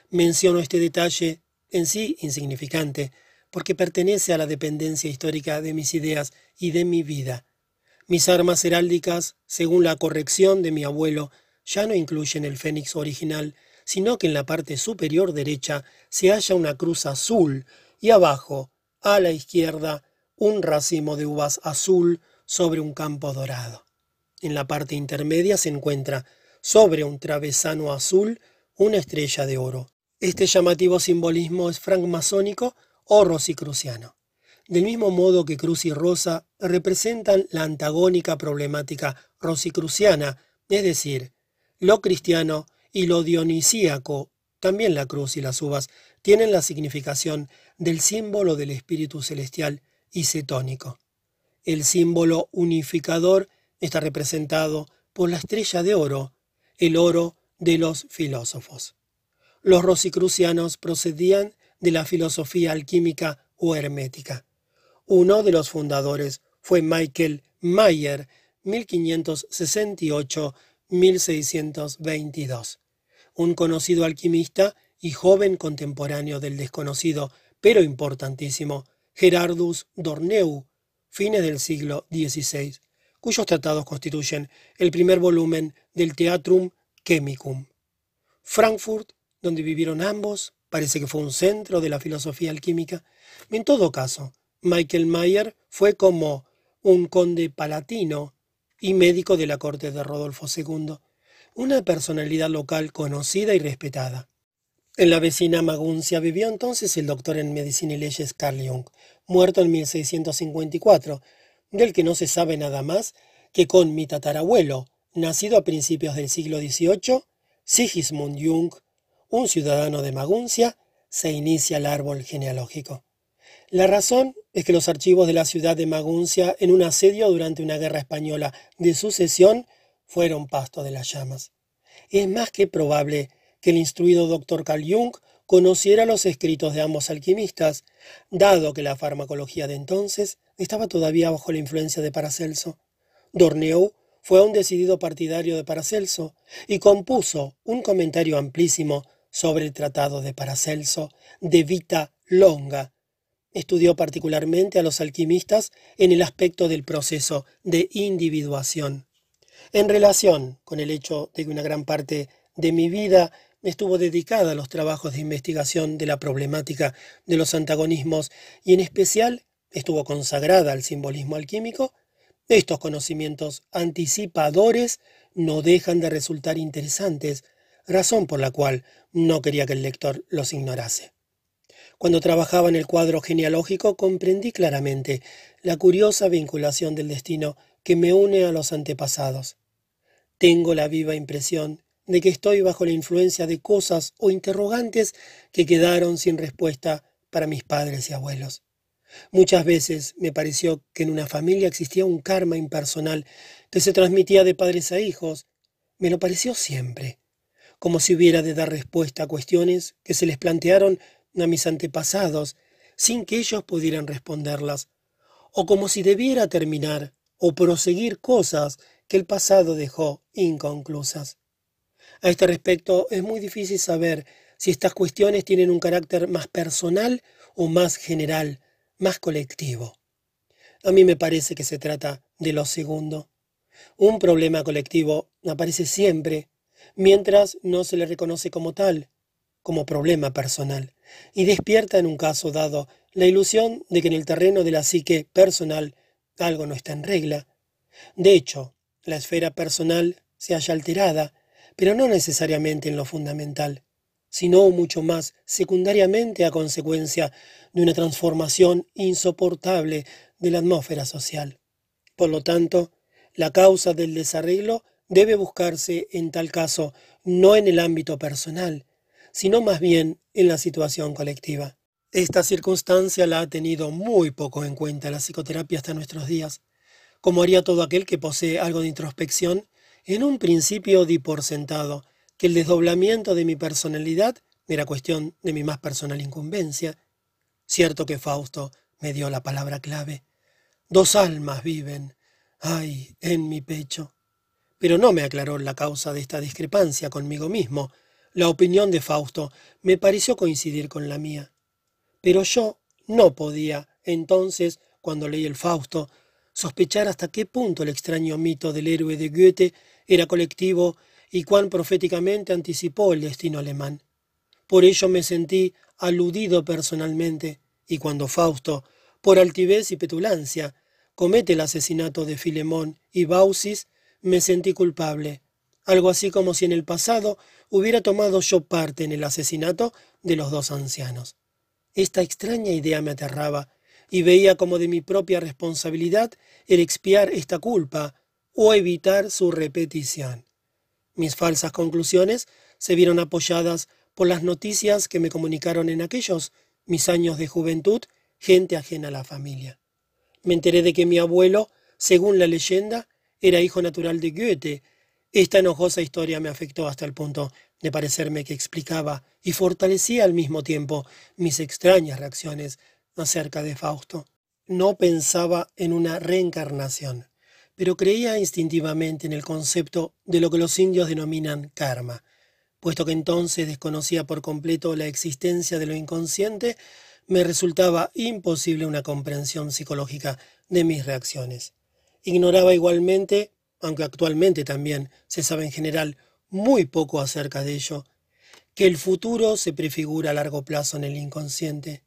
Speaker 1: Menciono este detalle, en sí insignificante, porque pertenece a la dependencia histórica de mis ideas y de mi vida. Mis armas heráldicas, según la corrección de mi abuelo, ya no incluyen el fénix original, sino que en la parte superior derecha se halla una cruz azul y abajo, a la izquierda, un racimo de uvas azul sobre un campo dorado. En la parte intermedia se encuentra, sobre un travesano azul, una estrella de oro. Este llamativo simbolismo es francmasónico o rosicruciano. Del mismo modo que cruz y rosa representan la antagónica problemática rosicruciana, es decir, lo cristiano y lo dionisíaco, también la cruz y las uvas, tienen la significación del símbolo del espíritu celestial y cetónico. El símbolo unificador está representado por la estrella de oro, el oro de los filósofos. Los rosicrucianos procedían de la filosofía alquímica o hermética. Uno de los fundadores fue Michael Mayer, 1568-1622, un conocido alquimista y joven contemporáneo del desconocido, pero importantísimo, Gerardus Dorneu, fines del siglo XVI cuyos tratados constituyen el primer volumen del Theatrum Chemicum. Frankfurt, donde vivieron ambos, parece que fue un centro de la filosofía alquímica. En todo caso, Michael Mayer fue como un conde palatino y médico de la corte de Rodolfo II, una personalidad local conocida y respetada. En la vecina Maguncia vivió entonces el doctor en medicina y leyes Carl Jung, muerto en 1654, del que no se sabe nada más que con mi tatarabuelo, nacido a principios del siglo XVIII, Sigismund Jung, un ciudadano de Maguncia, se inicia el árbol genealógico. La razón es que los archivos de la ciudad de Maguncia en un asedio durante una guerra española de sucesión fueron pasto de las llamas. Es más que probable que el instruido doctor Carl Jung conociera los escritos de ambos alquimistas, dado que la farmacología de entonces estaba todavía bajo la influencia de Paracelso. Dorneu fue un decidido partidario de Paracelso y compuso un comentario amplísimo sobre el tratado de Paracelso de Vita Longa. Estudió particularmente a los alquimistas en el aspecto del proceso de individuación. En relación con el hecho de que una gran parte de mi vida estuvo dedicada a los trabajos de investigación de la problemática de los antagonismos y en especial estuvo consagrada al simbolismo alquímico, estos conocimientos anticipadores no dejan de resultar interesantes, razón por la cual no quería que el lector los ignorase. Cuando trabajaba en el cuadro genealógico comprendí claramente la curiosa vinculación del destino que me une a los antepasados. Tengo la viva impresión de que estoy bajo la influencia de cosas o interrogantes que quedaron sin respuesta para mis padres y abuelos. Muchas veces me pareció que en una familia existía un karma impersonal que se transmitía de padres a hijos. Me lo pareció siempre. como si hubiera de dar respuesta a cuestiones que se les plantearon a mis antepasados sin que ellos pudieran responderlas, o como si debiera terminar o proseguir cosas que el pasado dejó inconclusas. A este respecto, es muy difícil saber si estas cuestiones tienen un carácter más personal o más general, más colectivo. A mí me parece que se trata de lo segundo. Un problema colectivo aparece siempre, mientras no se le reconoce como tal, como problema personal, y despierta en un caso dado la ilusión de que en el terreno de la psique personal algo no está en regla. De hecho, la esfera personal se halla alterada, pero no necesariamente en lo fundamental, sino mucho más secundariamente a consecuencia de una transformación insoportable de la atmósfera social. Por lo tanto, la causa del desarreglo debe buscarse en tal caso no en el ámbito personal, sino más bien en la situación colectiva. Esta circunstancia la ha tenido muy poco en cuenta la psicoterapia hasta nuestros días. Como haría todo aquel que posee algo de introspección, en un principio di por sentado que el desdoblamiento de mi personalidad era cuestión de mi más personal incumbencia. Cierto que Fausto me dio la palabra clave. Dos almas viven, ay, en mi pecho. Pero no me aclaró la causa de esta discrepancia conmigo mismo. La opinión de Fausto me pareció coincidir con la mía. Pero yo no podía, entonces, cuando leí el Fausto, sospechar hasta qué punto el extraño mito del héroe de Goethe era colectivo y cuán proféticamente anticipó el destino alemán. Por ello me sentí aludido personalmente, y cuando Fausto, por altivez y petulancia, comete el asesinato de Filemón y Baucis, me sentí culpable, algo así como si en el pasado hubiera tomado yo parte en el asesinato de los dos ancianos. Esta extraña idea me aterraba, y veía como de mi propia responsabilidad el expiar esta culpa o evitar su repetición. Mis falsas conclusiones se vieron apoyadas por las noticias que me comunicaron en aquellos mis años de juventud gente ajena a la familia. Me enteré de que mi abuelo, según la leyenda, era hijo natural de Goethe. Esta enojosa historia me afectó hasta el punto de parecerme que explicaba y fortalecía al mismo tiempo mis extrañas reacciones acerca de Fausto. No pensaba en una reencarnación, pero creía instintivamente en el concepto de lo que los indios denominan karma. Puesto que entonces desconocía por completo la existencia de lo inconsciente, me resultaba imposible una comprensión psicológica de mis reacciones. Ignoraba igualmente, aunque actualmente también se sabe en general muy poco acerca de ello, que el futuro se prefigura a largo plazo en el inconsciente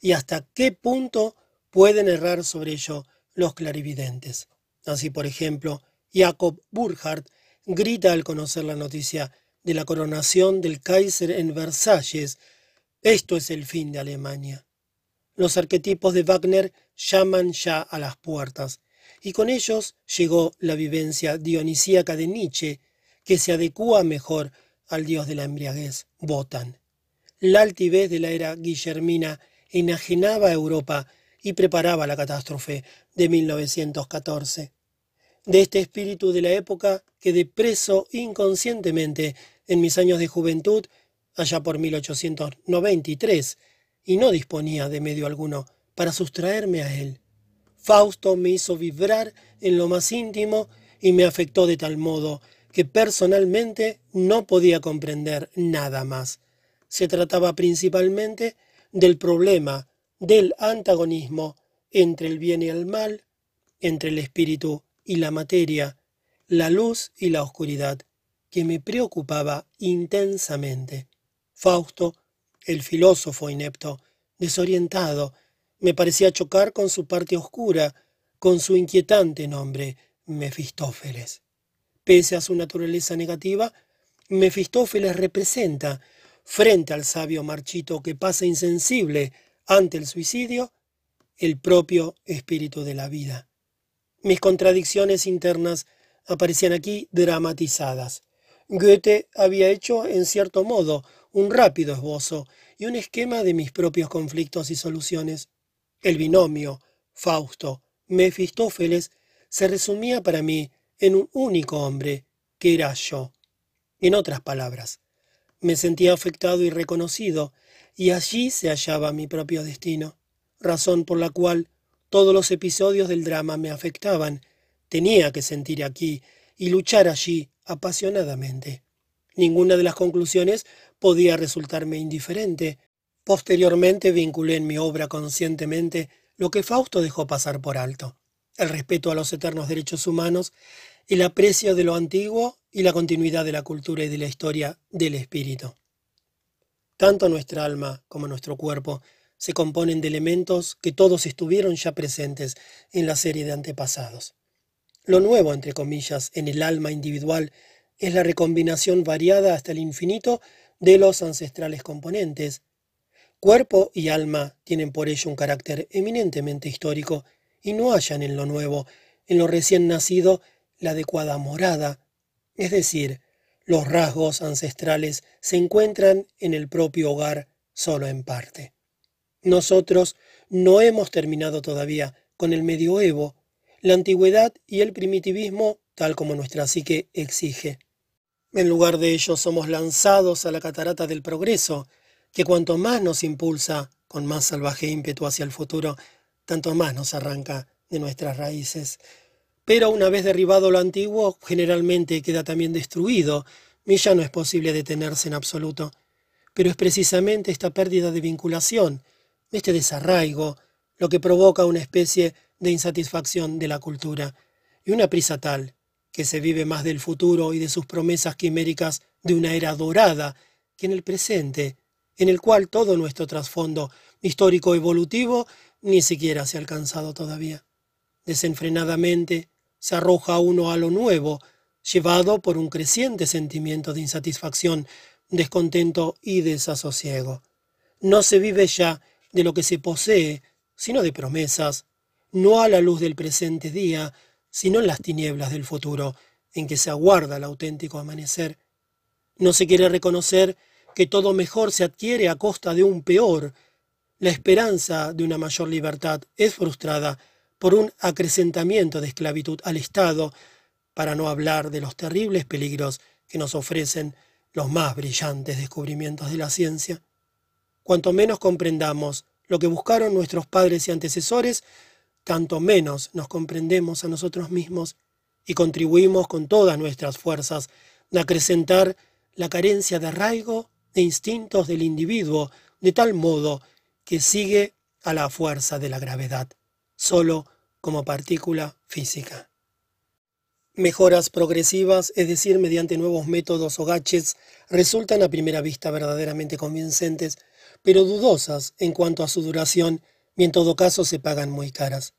Speaker 1: y hasta qué punto pueden errar sobre ello los clarividentes. Así, por ejemplo, Jacob Burckhardt grita al conocer la noticia de la coronación del Kaiser en Versalles, esto es el fin de Alemania. Los arquetipos de Wagner llaman ya a las puertas, y con ellos llegó la vivencia dionisíaca de Nietzsche, que se adecúa mejor al dios de la embriaguez, Botan. La altivez de la era guillermina enajenaba a Europa y preparaba la catástrofe de 1914. De este espíritu de la época quedé preso inconscientemente en mis años de juventud, allá por 1893, y no disponía de medio alguno para sustraerme a él. Fausto me hizo vibrar en lo más íntimo y me afectó de tal modo que personalmente no podía comprender nada más. Se trataba principalmente del problema del antagonismo entre el bien y el mal, entre el espíritu y la materia, la luz y la oscuridad, que me preocupaba intensamente. Fausto, el filósofo inepto, desorientado, me parecía chocar con su parte oscura, con su inquietante nombre, Mefistófeles. Pese a su naturaleza negativa, Mefistófeles representa frente al sabio marchito que pasa insensible ante el suicidio, el propio espíritu de la vida. Mis contradicciones internas aparecían aquí dramatizadas. Goethe había hecho, en cierto modo, un rápido esbozo y un esquema de mis propios conflictos y soluciones. El binomio Fausto Mefistófeles se resumía para mí en un único hombre, que era yo. En otras palabras, Me sentía afectado y reconocido, y allí se hallaba mi propio destino, razón por la cual todos los episodios del drama me afectaban. Tenía que sentir aquí y luchar allí apasionadamente. Ninguna de las conclusiones podía resultarme indiferente. Posteriormente vinculé en mi obra conscientemente lo que Fausto dejó pasar por alto, el respeto a los eternos derechos humanos, el aprecio de lo antiguo y la continuidad de la cultura y de la historia del espíritu. Tanto nuestra alma como nuestro cuerpo se componen de elementos que todos estuvieron ya presentes en la serie de antepasados. Lo nuevo, entre comillas, en el alma individual es la recombinación variada hasta el infinito de los ancestrales componentes. Cuerpo y alma tienen por ello un carácter eminentemente histórico y no hallan en lo nuevo, en lo recién nacido, la adecuada morada, es decir, los rasgos ancestrales se encuentran en el propio hogar solo en parte. Nosotros no hemos terminado todavía con el medioevo, la antigüedad y el primitivismo tal como nuestra psique exige. En lugar de ello somos lanzados a la catarata del progreso, que cuanto más nos impulsa con más salvaje ímpetu hacia el futuro, tanto más nos arranca de nuestras raíces. Pero una vez derribado lo antiguo, generalmente queda también destruido, y ya no es posible detenerse en absoluto. Pero es precisamente esta pérdida de vinculación, este desarraigo, lo que provoca una especie de insatisfacción de la cultura, y una prisa tal, que se vive más del futuro y de sus promesas quiméricas de una era dorada que en el presente, en el cual todo nuestro trasfondo histórico evolutivo ni siquiera se ha alcanzado todavía. Desenfrenadamente se arroja uno a lo nuevo, llevado por un creciente sentimiento de insatisfacción, descontento y desasosiego. No se vive ya de lo que se posee, sino de promesas, no a la luz del presente día, sino en las tinieblas del futuro, en que se aguarda el auténtico amanecer. No se quiere reconocer que todo mejor se adquiere a costa de un peor. La esperanza de una mayor libertad es frustrada por un acrecentamiento de esclavitud al Estado, para no hablar de los terribles peligros que nos ofrecen los más brillantes descubrimientos de la ciencia. Cuanto menos comprendamos lo que buscaron nuestros padres y antecesores, tanto menos nos comprendemos a nosotros mismos y contribuimos con todas nuestras fuerzas a acrecentar la carencia de arraigo e instintos del individuo, de tal modo que sigue a la fuerza de la gravedad, solo como partícula física. Mejoras progresivas, es decir, mediante nuevos métodos o gadgets, resultan a primera vista verdaderamente convincentes, pero dudosas en cuanto a su duración y en todo caso se pagan muy caras.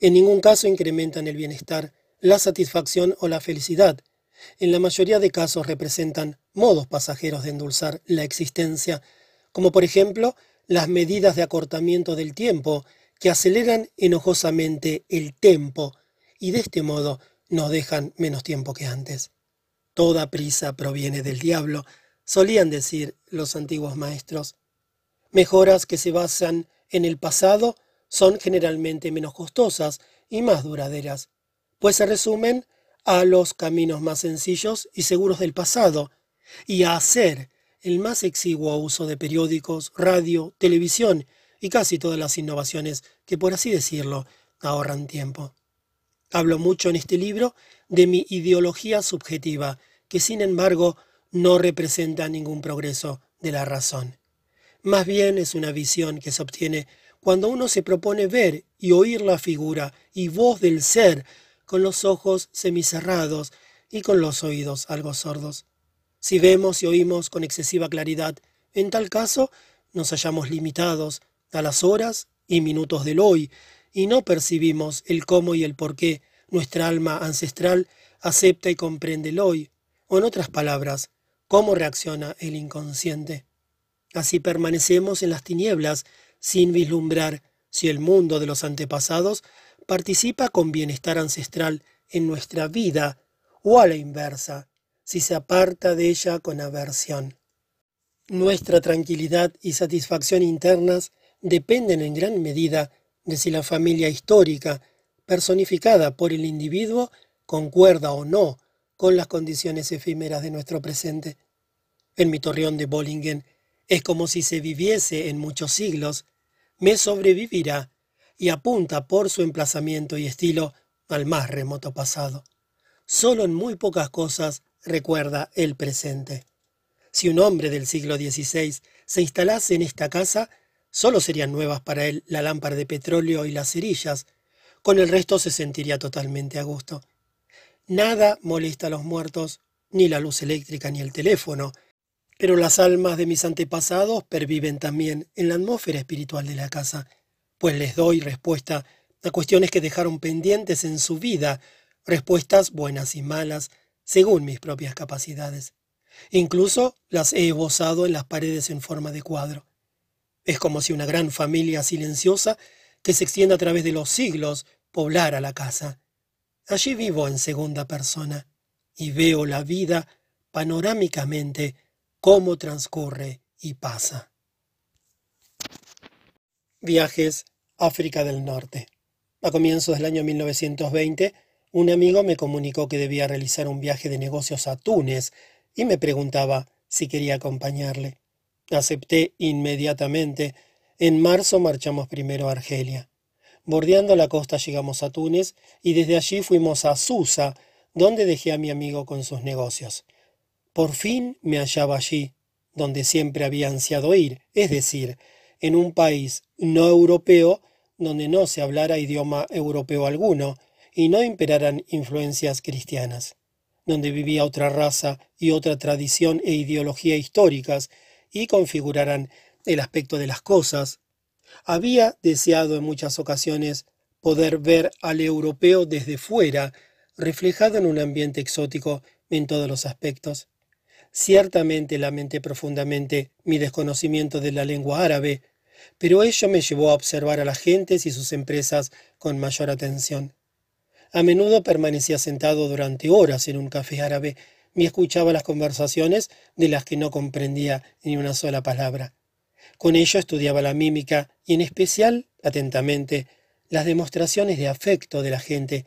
Speaker 1: En ningún caso incrementan el bienestar, la satisfacción o la felicidad. En la mayoría de casos representan modos pasajeros de endulzar la existencia, como por ejemplo las medidas de acortamiento del tiempo, que aceleran enojosamente el tempo y de este modo nos dejan menos tiempo que antes. Toda prisa proviene del diablo, solían decir los antiguos maestros. Mejoras que se basan en el pasado son generalmente menos costosas y más duraderas, pues se resumen a los caminos más sencillos y seguros del pasado, y a hacer el más exiguo uso de periódicos, radio, televisión y casi todas las innovaciones que, por así decirlo, ahorran tiempo. Hablo mucho en este libro de mi ideología subjetiva, que sin embargo no representa ningún progreso de la razón. Más bien es una visión que se obtiene cuando uno se propone ver y oír la figura y voz del ser con los ojos semicerrados y con los oídos algo sordos. Si vemos y oímos con excesiva claridad, en tal caso nos hallamos limitados a las horas y minutos del hoy y no percibimos el cómo y el por qué nuestra alma ancestral acepta y comprende el hoy, o en otras palabras, cómo reacciona el inconsciente. Así permanecemos en las tinieblas sin vislumbrar si el mundo de los antepasados participa con bienestar ancestral en nuestra vida o a la inversa, si se aparta de ella con aversión. Nuestra tranquilidad y satisfacción internas dependen en gran medida de si la familia histórica, personificada por el individuo, concuerda o no con las condiciones efímeras de nuestro presente. en mi torreón de Bollingen es como si se viviese en muchos siglos, me sobrevivirá y apunta por su emplazamiento y estilo al más remoto pasado. Solo en muy pocas cosas recuerda el presente. Si un hombre del siglo XVI se instalase en esta casa, solo serían nuevas para él la lámpara de petróleo y las cerillas. Con el resto se sentiría totalmente a gusto. Nada molesta a los muertos, ni la luz eléctrica ni el teléfono, pero las almas de mis antepasados perviven también en la atmósfera espiritual de la casa, pues les doy respuesta a cuestiones que dejaron pendientes en su vida, respuestas buenas y malas, según mis propias capacidades. Incluso las he esbozado en las paredes en forma de cuadro. Es como si una gran familia silenciosa que se extiende a través de los siglos poblara la casa. Allí vivo en segunda persona y veo la vida panorámicamente cómo transcurre y pasa. Viajes África del Norte. A comienzos del año 1920, un amigo me comunicó que debía realizar un viaje de negocios a Túnez y me preguntaba si quería acompañarle. Acepté inmediatamente. En marzo marchamos primero a Argelia. Bordeando la costa llegamos a Túnez y desde allí fuimos a Susa, donde dejé a mi amigo con sus negocios. Por fin me hallaba allí, donde siempre había ansiado ir, es decir, en un país no europeo donde no se hablara idioma europeo alguno y no imperaran influencias cristianas, donde vivía otra raza y otra tradición e ideología históricas y configuraran el aspecto de las cosas. Había deseado en muchas ocasiones poder ver al europeo desde fuera, reflejado en un ambiente exótico en todos los aspectos. Ciertamente lamenté profundamente mi desconocimiento de la lengua árabe, pero ello me llevó a observar a las gentes y sus empresas con mayor atención. A menudo permanecía sentado durante horas en un café árabe y escuchaba las conversaciones de las que no comprendía ni una sola palabra. Con ello estudiaba la mímica y en especial, atentamente, las demostraciones de afecto de la gente,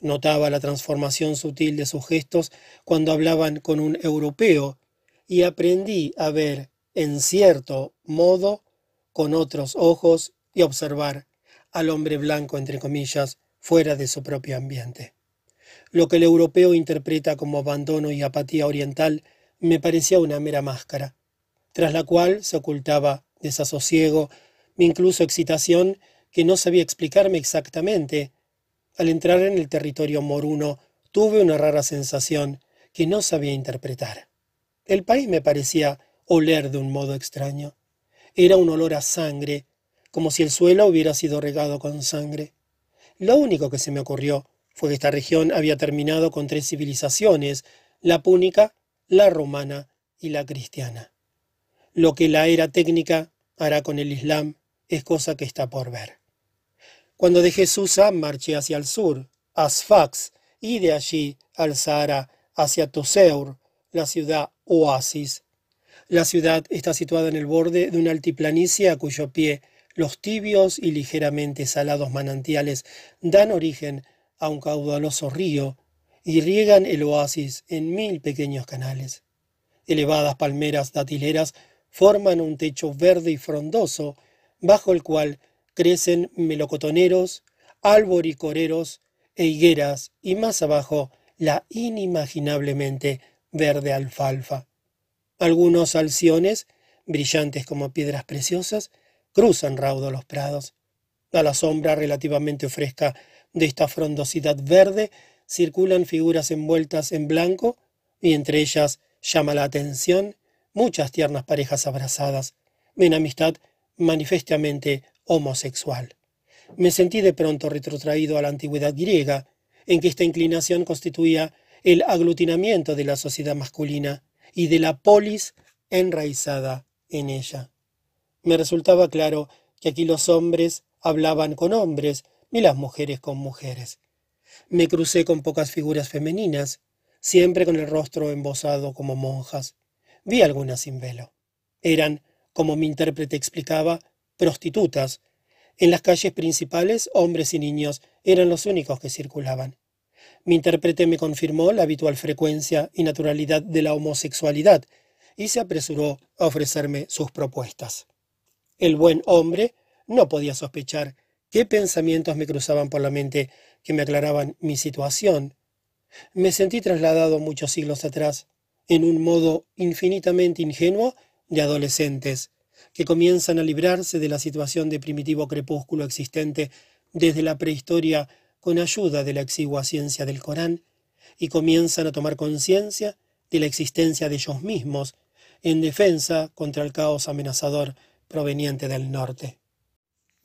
Speaker 1: Notaba la transformación sutil de sus gestos cuando hablaban con un europeo y aprendí a ver, en cierto modo, con otros ojos y observar al hombre blanco, entre comillas, fuera de su propio ambiente. Lo que el europeo interpreta como abandono y apatía oriental me parecía una mera máscara, tras la cual se ocultaba desasosiego, incluso excitación que no sabía explicarme exactamente, al entrar en el territorio moruno, tuve una rara sensación que no sabía interpretar. El país me parecía oler de un modo extraño. Era un olor a sangre, como si el suelo hubiera sido regado con sangre. Lo único que se me ocurrió fue que esta región había terminado con tres civilizaciones, la púnica, la romana y la cristiana. Lo que la era técnica hará con el Islam es cosa que está por ver. Cuando dejé Susa, marché hacia el sur, a Sfax, y de allí al Sahara, hacia Toseur, la ciudad oasis. La ciudad está situada en el borde de una altiplanicie a cuyo pie los tibios y ligeramente salados manantiales dan origen a un caudaloso río y riegan el oasis en mil pequeños canales. Elevadas palmeras datileras forman un techo verde y frondoso, bajo el cual crecen melocotoneros, alboricoreros e higueras, y más abajo la inimaginablemente verde alfalfa. Algunos alciones, brillantes como piedras preciosas, cruzan raudo los prados. A la sombra relativamente fresca de esta frondosidad verde circulan figuras envueltas en blanco y entre ellas llama la atención muchas tiernas parejas abrazadas, en amistad manifestamente homosexual. Me sentí de pronto retrotraído a la antigüedad griega, en que esta inclinación constituía el aglutinamiento de la sociedad masculina y de la polis enraizada en ella. Me resultaba claro que aquí los hombres hablaban con hombres y las mujeres con mujeres. Me crucé con pocas figuras femeninas, siempre con el rostro embosado como monjas. Vi algunas sin velo. Eran, como mi intérprete explicaba, prostitutas. En las calles principales, hombres y niños eran los únicos que circulaban. Mi intérprete me confirmó la habitual frecuencia y naturalidad de la homosexualidad y se apresuró a ofrecerme sus propuestas. El buen hombre no podía sospechar qué pensamientos me cruzaban por la mente que me aclaraban mi situación. Me sentí trasladado muchos siglos atrás, en un modo infinitamente ingenuo de adolescentes, que comienzan a librarse de la situación de primitivo crepúsculo existente desde la prehistoria con ayuda de la exigua ciencia del Corán, y comienzan a tomar conciencia de la existencia de ellos mismos en defensa contra el caos amenazador proveniente del norte.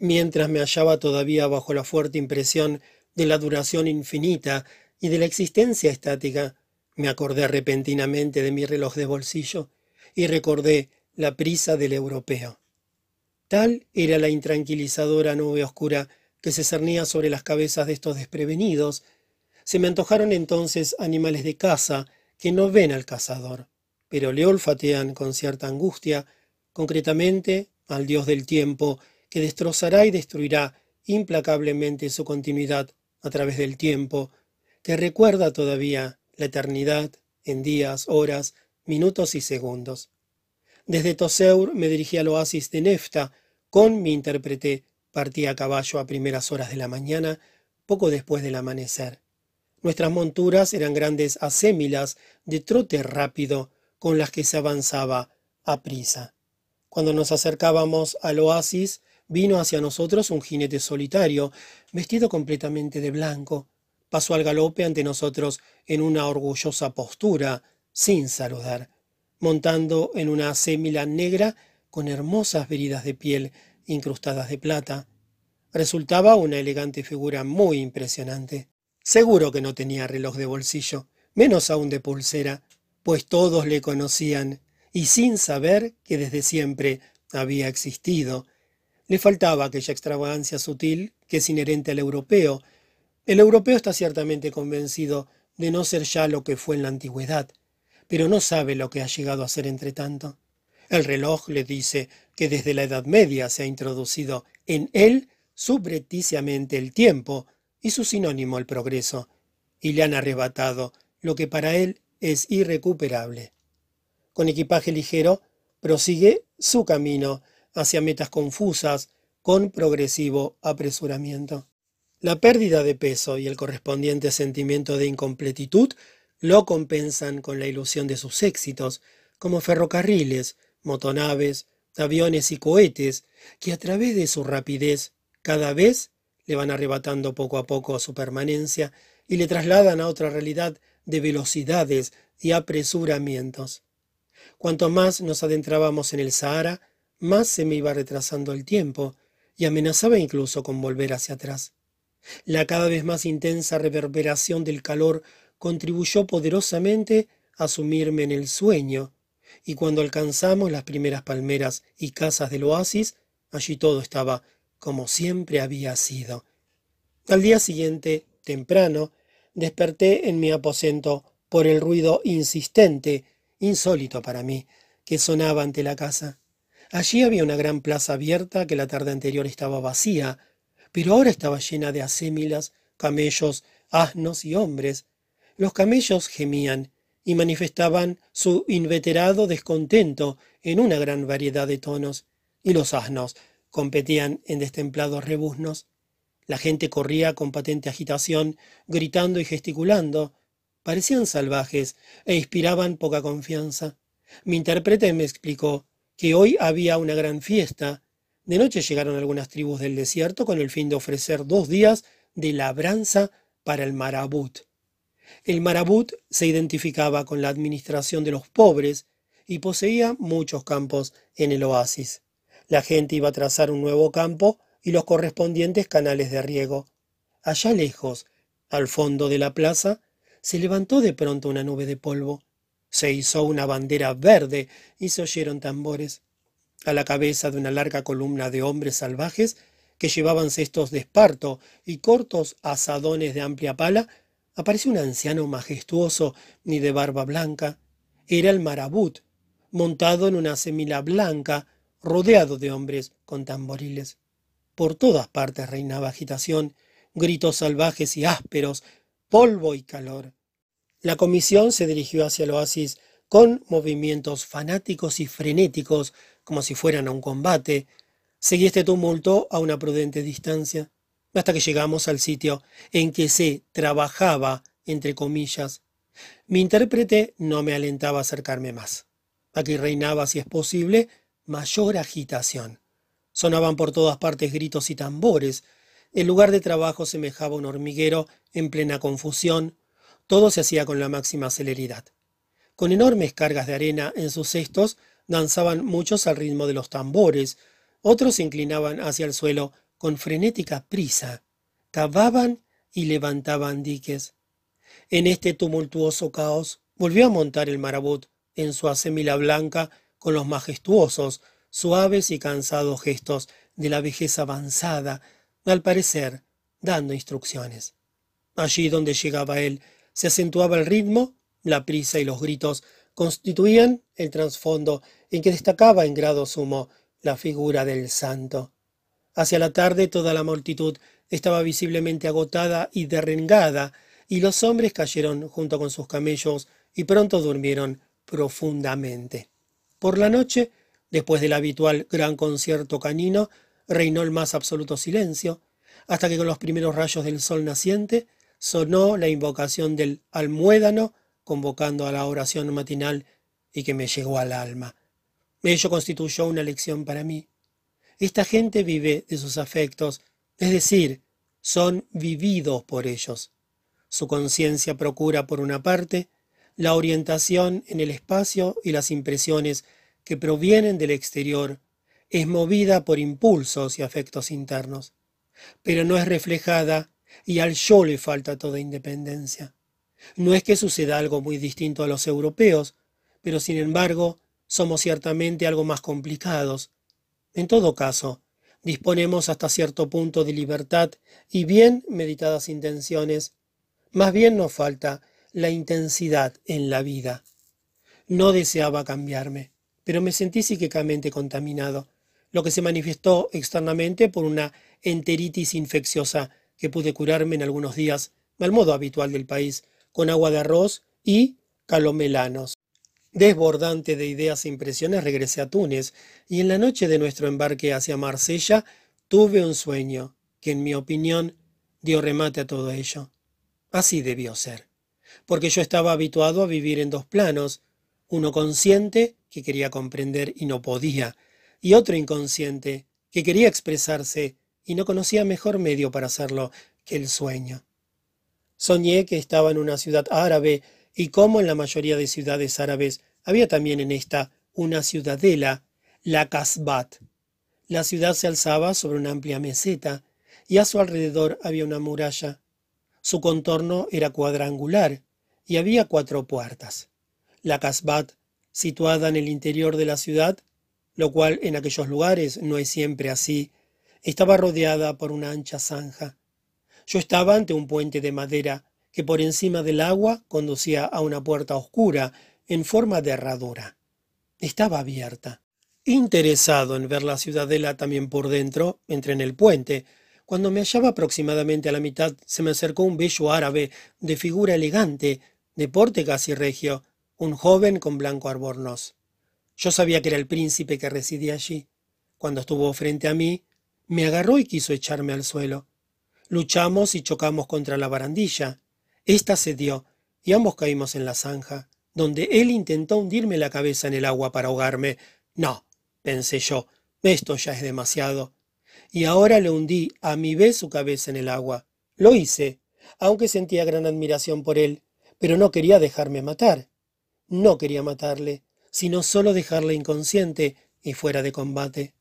Speaker 1: Mientras me hallaba todavía bajo la fuerte impresión de la duración infinita y de la existencia estática, me acordé repentinamente de mi reloj de bolsillo y recordé la prisa del europeo. Tal era la intranquilizadora nube oscura que se cernía sobre las cabezas de estos desprevenidos. Se me antojaron entonces animales de caza que no ven al cazador, pero le olfatean con cierta angustia, concretamente al dios del tiempo, que destrozará y destruirá implacablemente su continuidad a través del tiempo, que recuerda todavía la eternidad en días, horas, minutos y segundos. Desde Toseur me dirigí al oasis de Nefta, con mi intérprete partí a caballo a primeras horas de la mañana, poco después del amanecer. Nuestras monturas eran grandes asémilas de trote rápido con las que se avanzaba a prisa. Cuando nos acercábamos al oasis, vino hacia nosotros un jinete solitario, vestido completamente de blanco. Pasó al galope ante nosotros en una orgullosa postura, sin saludar montando en una sémila negra con hermosas veridas de piel incrustadas de plata. Resultaba una elegante figura muy impresionante. Seguro que no tenía reloj de bolsillo, menos aún de pulsera, pues todos le conocían, y sin saber que desde siempre había existido. Le faltaba aquella extravagancia sutil que es inherente al europeo. El europeo está ciertamente convencido de no ser ya lo que fue en la antigüedad, pero no sabe lo que ha llegado a ser entre tanto. El reloj le dice que desde la Edad Media se ha introducido en él subrepticiamente el tiempo y su sinónimo el progreso, y le han arrebatado lo que para él es irrecuperable. Con equipaje ligero, prosigue su camino hacia metas confusas con progresivo apresuramiento. La pérdida de peso y el correspondiente sentimiento de incompletitud lo compensan con la ilusión de sus éxitos, como ferrocarriles, motonaves, aviones y cohetes, que a través de su rapidez cada vez le van arrebatando poco a poco su permanencia y le trasladan a otra realidad de velocidades y apresuramientos. Cuanto más nos adentrábamos en el Sahara, más se me iba retrasando el tiempo y amenazaba incluso con volver hacia atrás. La cada vez más intensa reverberación del calor contribuyó poderosamente a sumirme en el sueño, y cuando alcanzamos las primeras palmeras y casas del oasis, allí todo estaba como siempre había sido. Al día siguiente, temprano, desperté en mi aposento por el ruido insistente, insólito para mí, que sonaba ante la casa. Allí había una gran plaza abierta que la tarde anterior estaba vacía, pero ahora estaba llena de asémilas, camellos, asnos y hombres, los camellos gemían y manifestaban su inveterado descontento en una gran variedad de tonos, y los asnos competían en destemplados rebuznos. La gente corría con patente agitación, gritando y gesticulando. Parecían salvajes e inspiraban poca confianza. Mi intérprete me explicó que hoy había una gran fiesta. De noche llegaron algunas tribus del desierto con el fin de ofrecer dos días de labranza para el marabut. El marabut se identificaba con la administración de los pobres y poseía muchos campos en el oasis. La gente iba a trazar un nuevo campo y los correspondientes canales de riego. Allá lejos, al fondo de la plaza, se levantó de pronto una nube de polvo. Se hizo una bandera verde y se oyeron tambores. A la cabeza de una larga columna de hombres salvajes que llevaban cestos de esparto y cortos asadones de amplia pala, apareció un anciano majestuoso ni de barba blanca. Era el marabut, montado en una semila blanca, rodeado de hombres con tamboriles. Por todas partes reinaba agitación, gritos salvajes y ásperos, polvo y calor. La comisión se dirigió hacia el oasis con movimientos fanáticos y frenéticos, como si fueran a un combate. Seguí este tumulto a una prudente distancia, hasta que llegamos al sitio en que se trabajaba, entre comillas. Mi intérprete no me alentaba a acercarme más. Aquí reinaba, si es posible, mayor agitación. Sonaban por todas partes gritos y tambores. El lugar de trabajo semejaba un hormiguero en plena confusión. Todo se hacía con la máxima celeridad. Con enormes cargas de arena en sus cestos, danzaban muchos al ritmo de los tambores, otros se inclinaban hacia el suelo con frenética prisa, cavaban y levantaban diques. En este tumultuoso caos volvió a montar el marabut en su asemila blanca con los majestuosos, suaves y cansados gestos de la vejez avanzada, al parecer dando instrucciones. Allí donde llegaba él, se acentuaba el ritmo, la prisa y los gritos constituían el trasfondo en que destacaba en grado sumo la figura del santo. Hacia la tarde toda la multitud estaba visiblemente agotada y derrengada, y los hombres cayeron junto con sus camellos y pronto durmieron profundamente. Por la noche, después del habitual gran concierto canino, reinó el más absoluto silencio, hasta que con los primeros rayos del sol naciente sonó la invocación del almuédano convocando a la oración matinal y que me llegó al alma. Ello constituyó una lección para mí. Esta gente vive de sus afectos, es decir, son vividos por ellos. Su conciencia procura, por una parte, la orientación en el espacio y las impresiones que provienen del exterior, es movida por impulsos y afectos internos, pero no es reflejada y al yo le falta toda independencia. No es que suceda algo muy distinto a los europeos, pero sin embargo somos ciertamente algo más complicados. En todo caso, disponemos hasta cierto punto de libertad y bien meditadas intenciones. Más bien nos falta la intensidad en la vida. No deseaba cambiarme, pero me sentí psíquicamente contaminado, lo que se manifestó externamente por una enteritis infecciosa que pude curarme en algunos días, al modo habitual del país, con agua de arroz y calomelanos. Desbordante de ideas e impresiones regresé a Túnez y en la noche de nuestro embarque hacia Marsella tuve un sueño que en mi opinión dio remate a todo ello. Así debió ser, porque yo estaba habituado a vivir en dos planos, uno consciente que quería comprender y no podía, y otro inconsciente que quería expresarse y no conocía mejor medio para hacerlo que el sueño. Soñé que estaba en una ciudad árabe y como en la mayoría de ciudades árabes, había también en esta una ciudadela, la Kasbat. La ciudad se alzaba sobre una amplia meseta y a su alrededor había una muralla. Su contorno era cuadrangular y había cuatro puertas. La Kasbat, situada en el interior de la ciudad, lo cual en aquellos lugares no es siempre así, estaba rodeada por una ancha zanja. Yo estaba ante un puente de madera que por encima del agua conducía a una puerta oscura en forma de herradura. Estaba abierta. Interesado en ver la ciudadela también por dentro, entré en el puente. Cuando me hallaba aproximadamente a la mitad, se me acercó un bello árabe de figura elegante, de porte casi regio, un joven con blanco albornoz. Yo sabía que era el príncipe que residía allí. Cuando estuvo frente a mí, me agarró y quiso echarme al suelo. Luchamos y chocamos contra la barandilla. Esta cedió y ambos caímos en la zanja, donde él intentó hundirme la cabeza en el agua para ahogarme. No, pensé yo, esto ya es demasiado. Y ahora le hundí a mi vez su cabeza en el agua. Lo hice, aunque sentía gran admiración por él, pero no quería dejarme matar. No quería matarle, sino solo dejarle inconsciente y fuera de combate.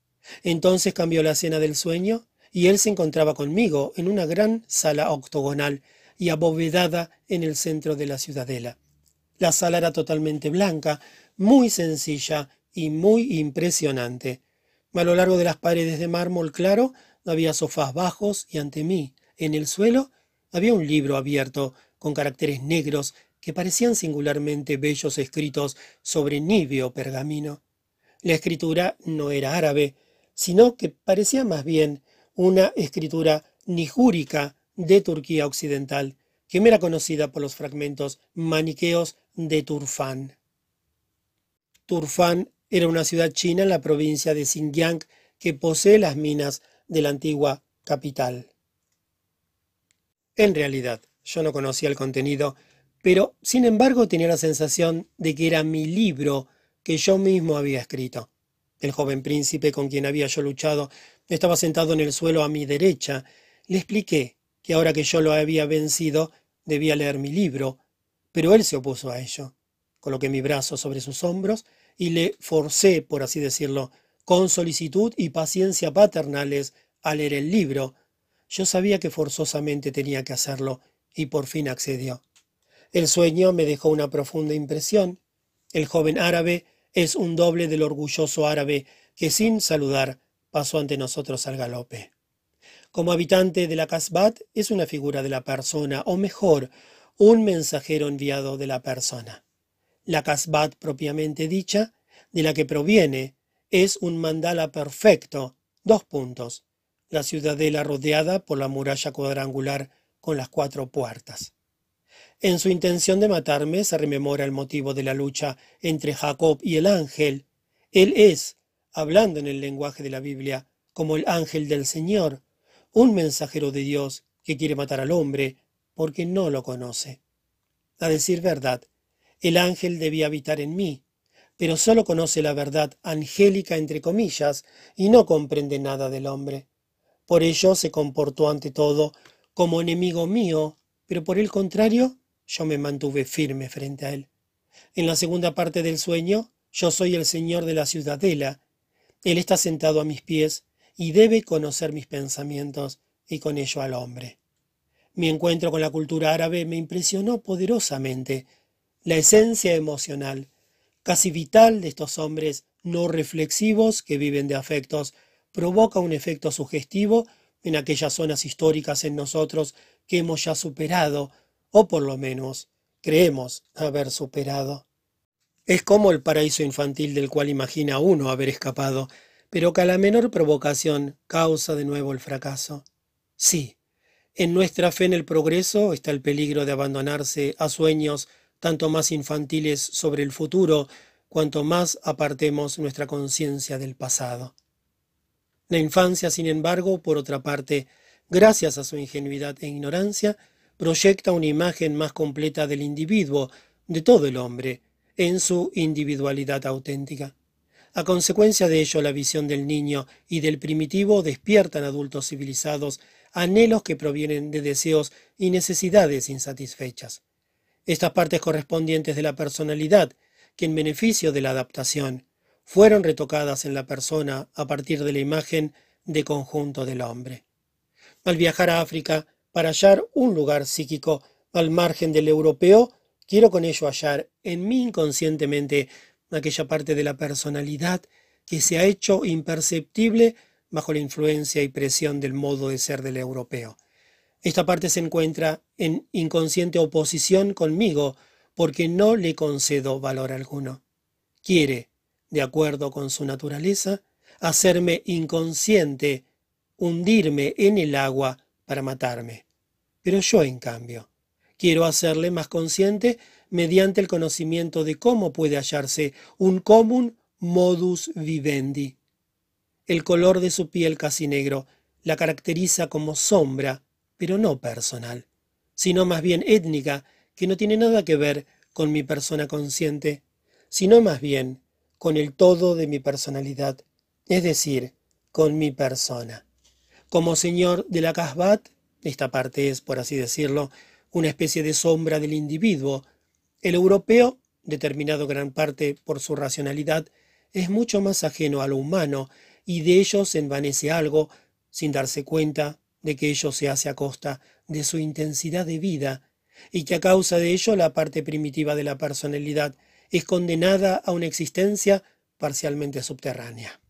Speaker 1: Entonces cambió la escena del sueño y él se encontraba conmigo en una gran sala octogonal y abovedada en el centro de la ciudadela. La sala era totalmente blanca, muy sencilla y muy impresionante. A lo largo de las paredes de mármol claro había sofás bajos y ante mí, en el suelo, había un libro abierto con caracteres negros que parecían singularmente bellos escritos sobre níveo pergamino. La escritura no era árabe, sino que parecía más bien una escritura nijúrica de Turquía occidental, que me era conocida por los fragmentos maniqueos de Turfán. Turfan era una ciudad china en la provincia de Xinjiang que posee las minas de la antigua capital. En realidad, yo no conocía el contenido, pero sin embargo tenía la sensación de que era mi libro que yo mismo había escrito. El joven príncipe con quien había yo luchado estaba sentado en el suelo a mi derecha. Le expliqué que ahora que yo lo había vencido, debía leer mi libro, pero él se opuso a ello. Coloqué mi brazo sobre sus hombros y le forcé, por así decirlo, con solicitud y paciencia paternales, a leer el libro. Yo sabía que forzosamente tenía que hacerlo, y por fin accedió. El sueño me dejó una profunda impresión. El joven árabe es un doble del orgulloso árabe que sin saludar pasó ante nosotros al galope. Como habitante de la Casbat es una figura de la persona, o mejor, un mensajero enviado de la persona. La Casbat propiamente dicha, de la que proviene, es un mandala perfecto, dos puntos, la ciudadela rodeada por la muralla cuadrangular con las cuatro puertas. En su intención de matarme se rememora el motivo de la lucha entre Jacob y el ángel. Él es, hablando en el lenguaje de la Biblia, como el ángel del Señor, un mensajero de Dios que quiere matar al hombre porque no lo conoce. A decir verdad, el ángel debía habitar en mí, pero solo conoce la verdad angélica entre comillas y no comprende nada del hombre. Por ello se comportó ante todo como enemigo mío, pero por el contrario, yo me mantuve firme frente a él. En la segunda parte del sueño, yo soy el señor de la ciudadela. Él está sentado a mis pies y debe conocer mis pensamientos y con ello al hombre. Mi encuentro con la cultura árabe me impresionó poderosamente. La esencia emocional, casi vital de estos hombres no reflexivos que viven de afectos, provoca un efecto sugestivo en aquellas zonas históricas en nosotros que hemos ya superado, o por lo menos creemos haber superado. Es como el paraíso infantil del cual imagina uno haber escapado, pero que a la menor provocación causa de nuevo el fracaso. Sí, en nuestra fe en el progreso está el peligro de abandonarse a sueños tanto más infantiles sobre el futuro, cuanto más apartemos nuestra conciencia del pasado. La infancia, sin embargo, por otra parte, gracias a su ingenuidad e ignorancia, proyecta una imagen más completa del individuo, de todo el hombre, en su individualidad auténtica. A consecuencia de ello, la visión del niño y del primitivo despiertan adultos civilizados anhelos que provienen de deseos y necesidades insatisfechas. Estas partes correspondientes de la personalidad, que en beneficio de la adaptación, fueron retocadas en la persona a partir de la imagen de conjunto del hombre. Al viajar a África para hallar un lugar psíquico al margen del europeo, quiero con ello hallar en mí inconscientemente aquella parte de la personalidad que se ha hecho imperceptible bajo la influencia y presión del modo de ser del europeo. Esta parte se encuentra en inconsciente oposición conmigo porque no le concedo valor alguno. Quiere, de acuerdo con su naturaleza, hacerme inconsciente, hundirme en el agua para matarme. Pero yo, en cambio, quiero hacerle más consciente mediante el conocimiento de cómo puede hallarse un común modus vivendi. El color de su piel casi negro la caracteriza como sombra, pero no personal, sino más bien étnica, que no tiene nada que ver con mi persona consciente, sino más bien con el todo de mi personalidad, es decir, con mi persona. Como señor de la Casbat, esta parte es, por así decirlo, una especie de sombra del individuo. El europeo, determinado gran parte por su racionalidad, es mucho más ajeno a lo humano y de ello se envanece algo sin darse cuenta de que ello se hace a costa de su intensidad de vida y que a causa de ello la parte primitiva de la personalidad es condenada a una existencia parcialmente subterránea.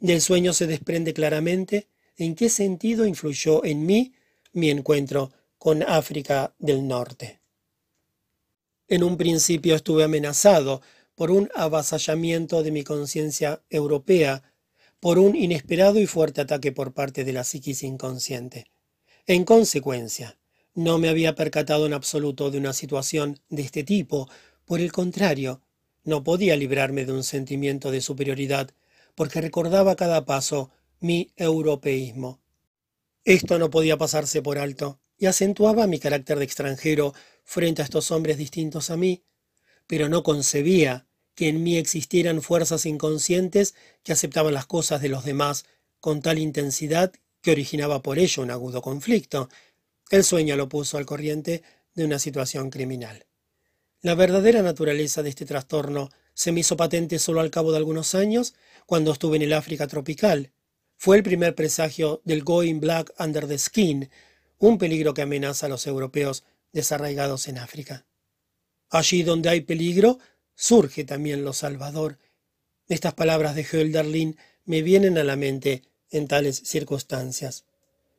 Speaker 1: Del sueño se desprende claramente en qué sentido influyó en mí mi encuentro con África del Norte. En un principio estuve amenazado por un avasallamiento de mi conciencia europea, por un inesperado y fuerte ataque por parte de la psiquis inconsciente. En consecuencia, no me había percatado en absoluto de una situación de este tipo, por el contrario, No podía librarme de un sentimiento de superioridad, porque recordaba cada paso mi europeísmo. Esto no podía pasarse por alto, y acentuaba mi carácter de extranjero frente a estos hombres distintos a mí, pero no concebía que en mí existieran fuerzas inconscientes que aceptaban las cosas de los demás con tal intensidad que originaba por ello un agudo conflicto. El sueño lo puso al corriente de una situación criminal. La verdadera naturaleza de este trastorno se me hizo patente solo al cabo de algunos años, cuando estuve en el África tropical. Fue el primer presagio del Going Black Under the Skin, un peligro que amenaza a los europeos desarraigados en África. Allí donde hay peligro, surge también lo salvador. Estas palabras de Hölderlin me vienen a la mente en tales circunstancias.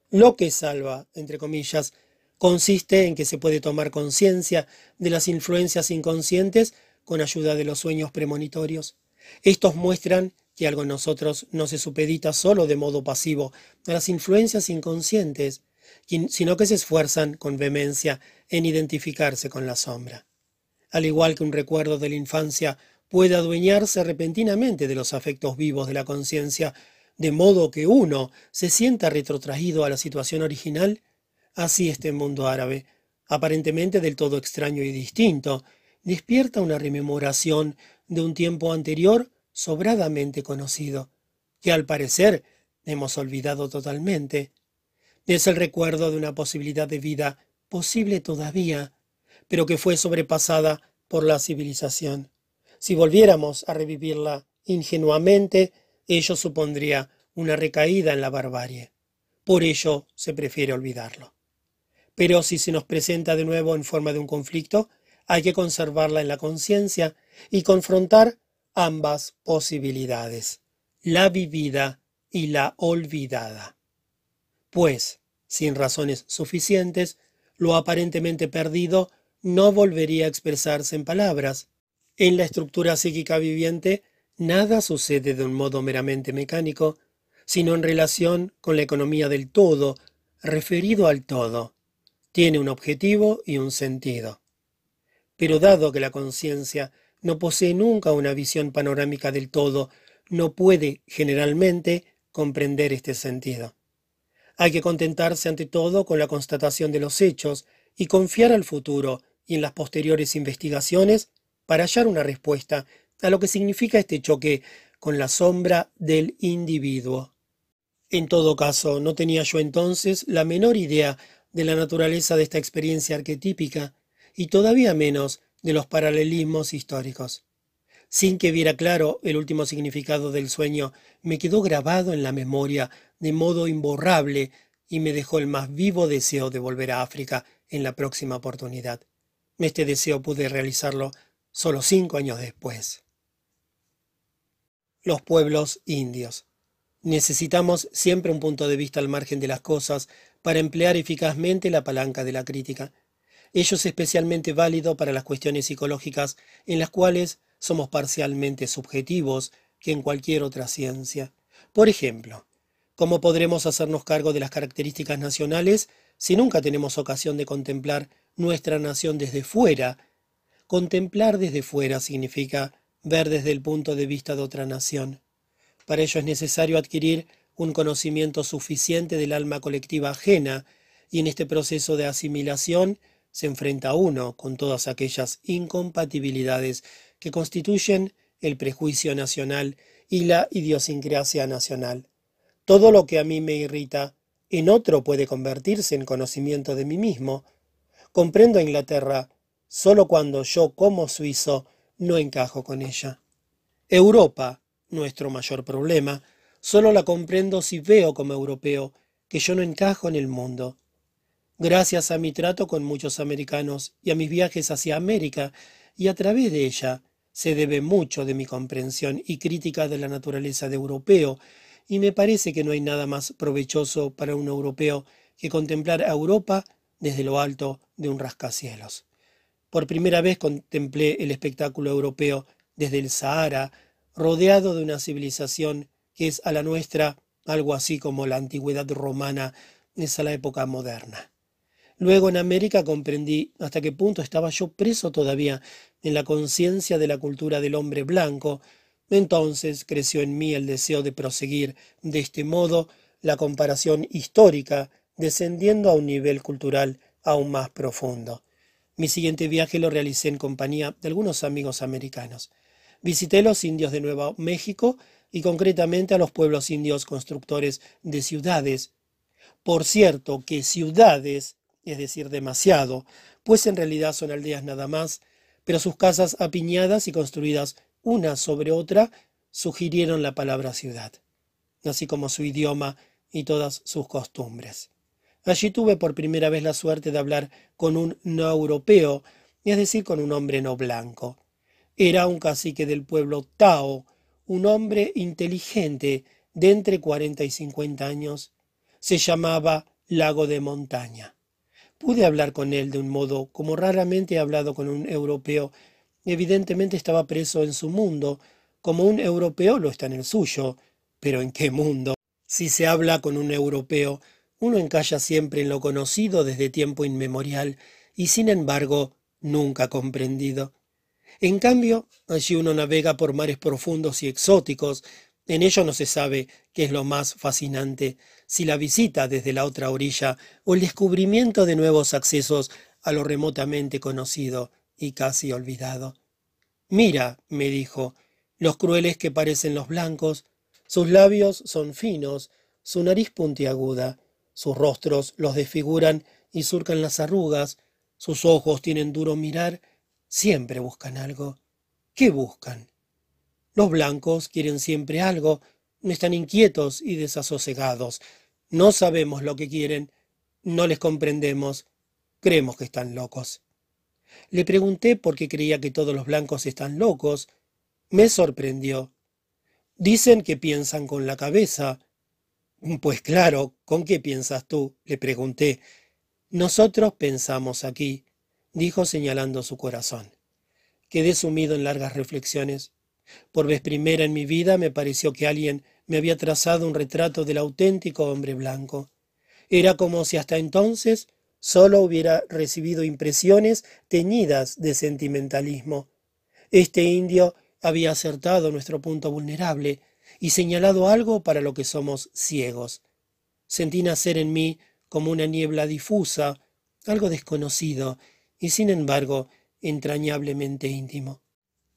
Speaker 1: Lo que salva, entre comillas, consiste en que se puede tomar conciencia de las influencias inconscientes con ayuda de los sueños premonitorios. Estos muestran que algo en nosotros no se supedita solo de modo pasivo a las influencias inconscientes, sino que se esfuerzan con vehemencia en identificarse con la sombra. Al igual que un recuerdo de la infancia puede adueñarse repentinamente de los afectos vivos de la conciencia, de modo que uno se sienta retrotraído a la situación original, Así este mundo árabe, aparentemente del todo extraño y distinto, despierta una rememoración de un tiempo anterior sobradamente conocido, que al parecer hemos olvidado totalmente. Es el recuerdo de una posibilidad de vida posible todavía, pero que fue sobrepasada por la civilización. Si volviéramos a revivirla ingenuamente, ello supondría una recaída en la barbarie. Por ello se prefiere olvidarlo. Pero si se nos presenta de nuevo en forma de un conflicto, hay que conservarla en la conciencia y confrontar ambas posibilidades, la vivida y la olvidada. Pues, sin razones suficientes, lo aparentemente perdido no volvería a expresarse en palabras. En la estructura psíquica viviente, nada sucede de un modo meramente mecánico, sino en relación con la economía del todo, referido al todo tiene un objetivo y un sentido. Pero dado que la conciencia no posee nunca una visión panorámica del todo, no puede, generalmente, comprender este sentido. Hay que contentarse ante todo con la constatación de los hechos y confiar al futuro y en las posteriores investigaciones para hallar una respuesta a lo que significa este choque con la sombra del individuo. En todo caso, no tenía yo entonces la menor idea de la naturaleza de esta experiencia arquetípica y todavía menos de los paralelismos históricos. Sin que viera claro el último significado del sueño, me quedó grabado en la memoria de modo imborrable y me dejó el más vivo deseo de volver a África en la próxima oportunidad. Este deseo pude realizarlo solo cinco años después. Los pueblos indios. Necesitamos siempre un punto de vista al margen de las cosas para emplear eficazmente la palanca de la crítica. Ello es especialmente válido para las cuestiones psicológicas en las cuales somos parcialmente subjetivos que en cualquier otra ciencia. Por ejemplo, ¿cómo podremos hacernos cargo de las características nacionales si nunca tenemos ocasión de contemplar nuestra nación desde fuera? Contemplar desde fuera significa ver desde el punto de vista de otra nación. Para ello es necesario adquirir un conocimiento suficiente del alma colectiva ajena, y en este proceso de asimilación se enfrenta uno con todas aquellas incompatibilidades que constituyen el prejuicio nacional y la idiosincrasia nacional. Todo lo que a mí me irrita, en otro puede convertirse en conocimiento de mí mismo. Comprendo a Inglaterra solo cuando yo como suizo no encajo con ella. Europa, nuestro mayor problema, Solo la comprendo si veo como europeo que yo no encajo en el mundo. Gracias a mi trato con muchos americanos y a mis viajes hacia América, y a través de ella, se debe mucho de mi comprensión y crítica de la naturaleza de europeo, y me parece que no hay nada más provechoso para un europeo que contemplar a Europa desde lo alto de un rascacielos. Por primera vez contemplé el espectáculo europeo desde el Sahara, rodeado de una civilización que es a la nuestra algo así como la antigüedad romana es a la época moderna. Luego en América comprendí hasta qué punto estaba yo preso todavía en la conciencia de la cultura del hombre blanco. Entonces creció en mí el deseo de proseguir de este modo la comparación histórica, descendiendo a un nivel cultural aún más profundo. Mi siguiente viaje lo realicé en compañía de algunos amigos americanos. Visité los indios de Nuevo México y concretamente a los pueblos indios constructores de ciudades. Por cierto que ciudades, es decir, demasiado, pues en realidad son aldeas nada más, pero sus casas apiñadas y construidas una sobre otra sugirieron la palabra ciudad, así como su idioma y todas sus costumbres. Allí tuve por primera vez la suerte de hablar con un no europeo, es decir, con un hombre no blanco. Era un cacique del pueblo Tao, un hombre inteligente de entre cuarenta y cincuenta años. Se llamaba Lago de Montaña. Pude hablar con él de un modo como raramente he hablado con un europeo. Evidentemente estaba preso en su mundo, como un europeo lo está en el suyo. Pero ¿en qué mundo? Si se habla con un europeo, uno encalla siempre en lo conocido desde tiempo inmemorial y sin embargo nunca comprendido. En cambio, allí uno navega por mares profundos y exóticos. En ello no se sabe qué es lo más fascinante, si la visita desde la otra orilla o el descubrimiento de nuevos accesos a lo remotamente conocido y casi olvidado. Mira, me dijo, los crueles que parecen los blancos, sus labios son finos, su nariz puntiaguda, sus rostros los desfiguran y surcan las arrugas, sus ojos tienen duro mirar, siempre buscan algo. ¿Qué buscan? Los blancos quieren siempre algo, están inquietos y desasosegados. No sabemos lo que quieren, no les comprendemos, creemos que están locos. Le pregunté por qué creía que todos los blancos están locos. Me sorprendió. Dicen que piensan con la cabeza, pues claro, ¿con qué piensas tú? le pregunté. Nosotros pensamos aquí, dijo señalando su corazón. Quedé sumido en largas reflexiones. Por vez primera en mi vida me pareció que alguien me había trazado un retrato del auténtico hombre blanco. Era como si hasta entonces solo hubiera recibido impresiones teñidas de sentimentalismo. Este indio había acertado nuestro punto vulnerable, y señalado algo para lo que somos ciegos. Sentí nacer en mí como una niebla difusa, algo desconocido, y sin embargo entrañablemente íntimo.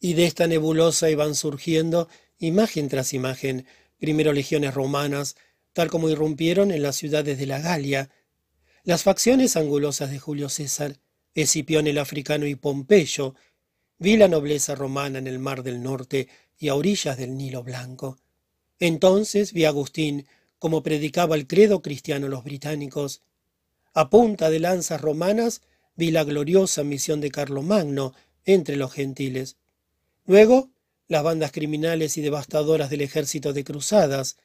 Speaker 1: Y de esta nebulosa iban surgiendo, imagen tras imagen, primero legiones romanas, tal como irrumpieron en las ciudades de la Galia, las facciones angulosas de Julio César, Escipión el africano y Pompeyo, vi la nobleza romana en el mar del norte y a orillas del Nilo Blanco. Entonces vi a Agustín como predicaba el credo cristiano los británicos. A punta de lanzas romanas vi la gloriosa misión de Carlomagno entre los gentiles. Luego, las bandas criminales y devastadoras del ejército de cruzadas,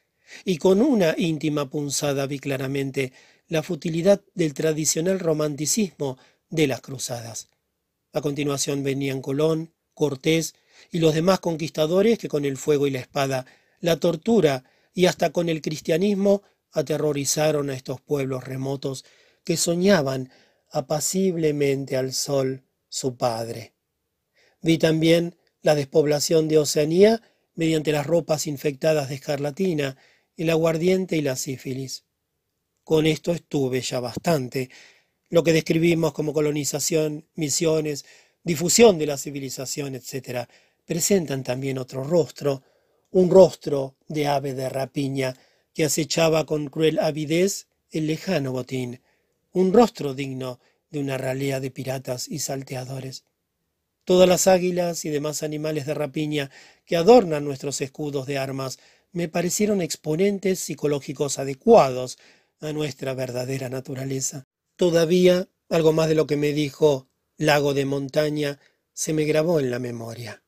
Speaker 1: y con una íntima punzada vi claramente la futilidad del tradicional romanticismo de las cruzadas. A continuación venían Colón, Cortés y los demás conquistadores que con el fuego y la espada la tortura y hasta con el cristianismo aterrorizaron a estos pueblos remotos que soñaban apaciblemente al sol, su padre. Vi también la despoblación de Oceanía mediante las ropas infectadas de escarlatina, el aguardiente y la sífilis. Con esto estuve ya bastante. Lo que describimos como colonización, misiones, difusión de la civilización, etc., presentan también otro rostro, un rostro de ave de rapiña que acechaba con cruel avidez el lejano botín, un rostro digno de una ralea de piratas y salteadores. Todas las águilas y demás animales de rapiña que adornan nuestros escudos de armas me parecieron exponentes psicológicos adecuados a nuestra verdadera naturaleza. Todavía, algo más de lo que me dijo Lago de Montaña se me grabó en la memoria.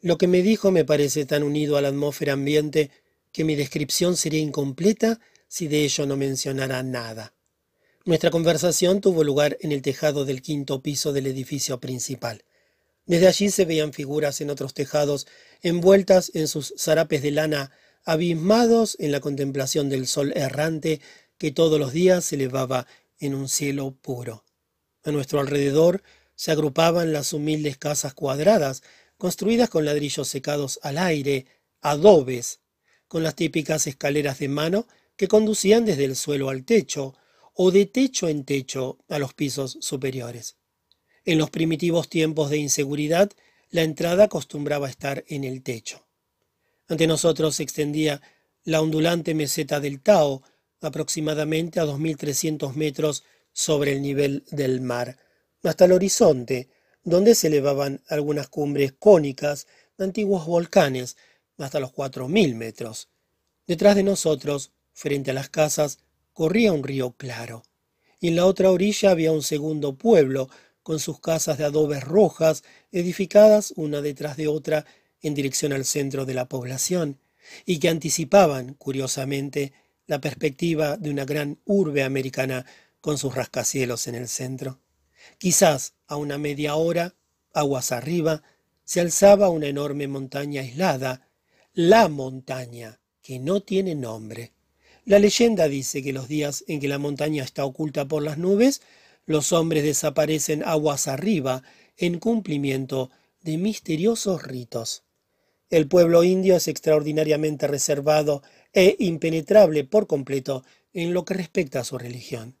Speaker 1: Lo que me dijo me parece tan unido a la atmósfera ambiente que mi descripción sería incompleta si de ello no mencionara nada. Nuestra conversación tuvo lugar en el tejado del quinto piso del edificio principal. Desde allí se veían figuras en otros tejados, envueltas en sus zarapes de lana, abismados en la contemplación del sol errante que todos los días se elevaba en un cielo puro. A nuestro alrededor se agrupaban las humildes casas cuadradas, construidas con ladrillos secados al aire, adobes, con las típicas escaleras de mano que conducían desde el suelo al techo, o de techo en techo a los pisos superiores. En los primitivos tiempos de inseguridad, la entrada acostumbraba estar en el techo. Ante nosotros se extendía la ondulante meseta del Tao, aproximadamente a 2.300 metros sobre el nivel del mar, hasta el horizonte, donde se elevaban algunas cumbres cónicas de antiguos volcanes hasta los 4.000 metros. Detrás de nosotros, frente a las casas, corría un río claro, y en la otra orilla había un segundo pueblo, con sus casas de adobes rojas, edificadas una detrás de otra en dirección al centro de la población, y que anticipaban, curiosamente, la perspectiva de una gran urbe americana con sus rascacielos en el centro. Quizás a una media hora, aguas arriba, se alzaba una enorme montaña aislada, la montaña, que no tiene nombre. La leyenda dice que los días en que la montaña está oculta por las nubes, los hombres desaparecen aguas arriba en cumplimiento de misteriosos ritos. El pueblo indio es extraordinariamente reservado e impenetrable por completo en lo que respecta a su religión.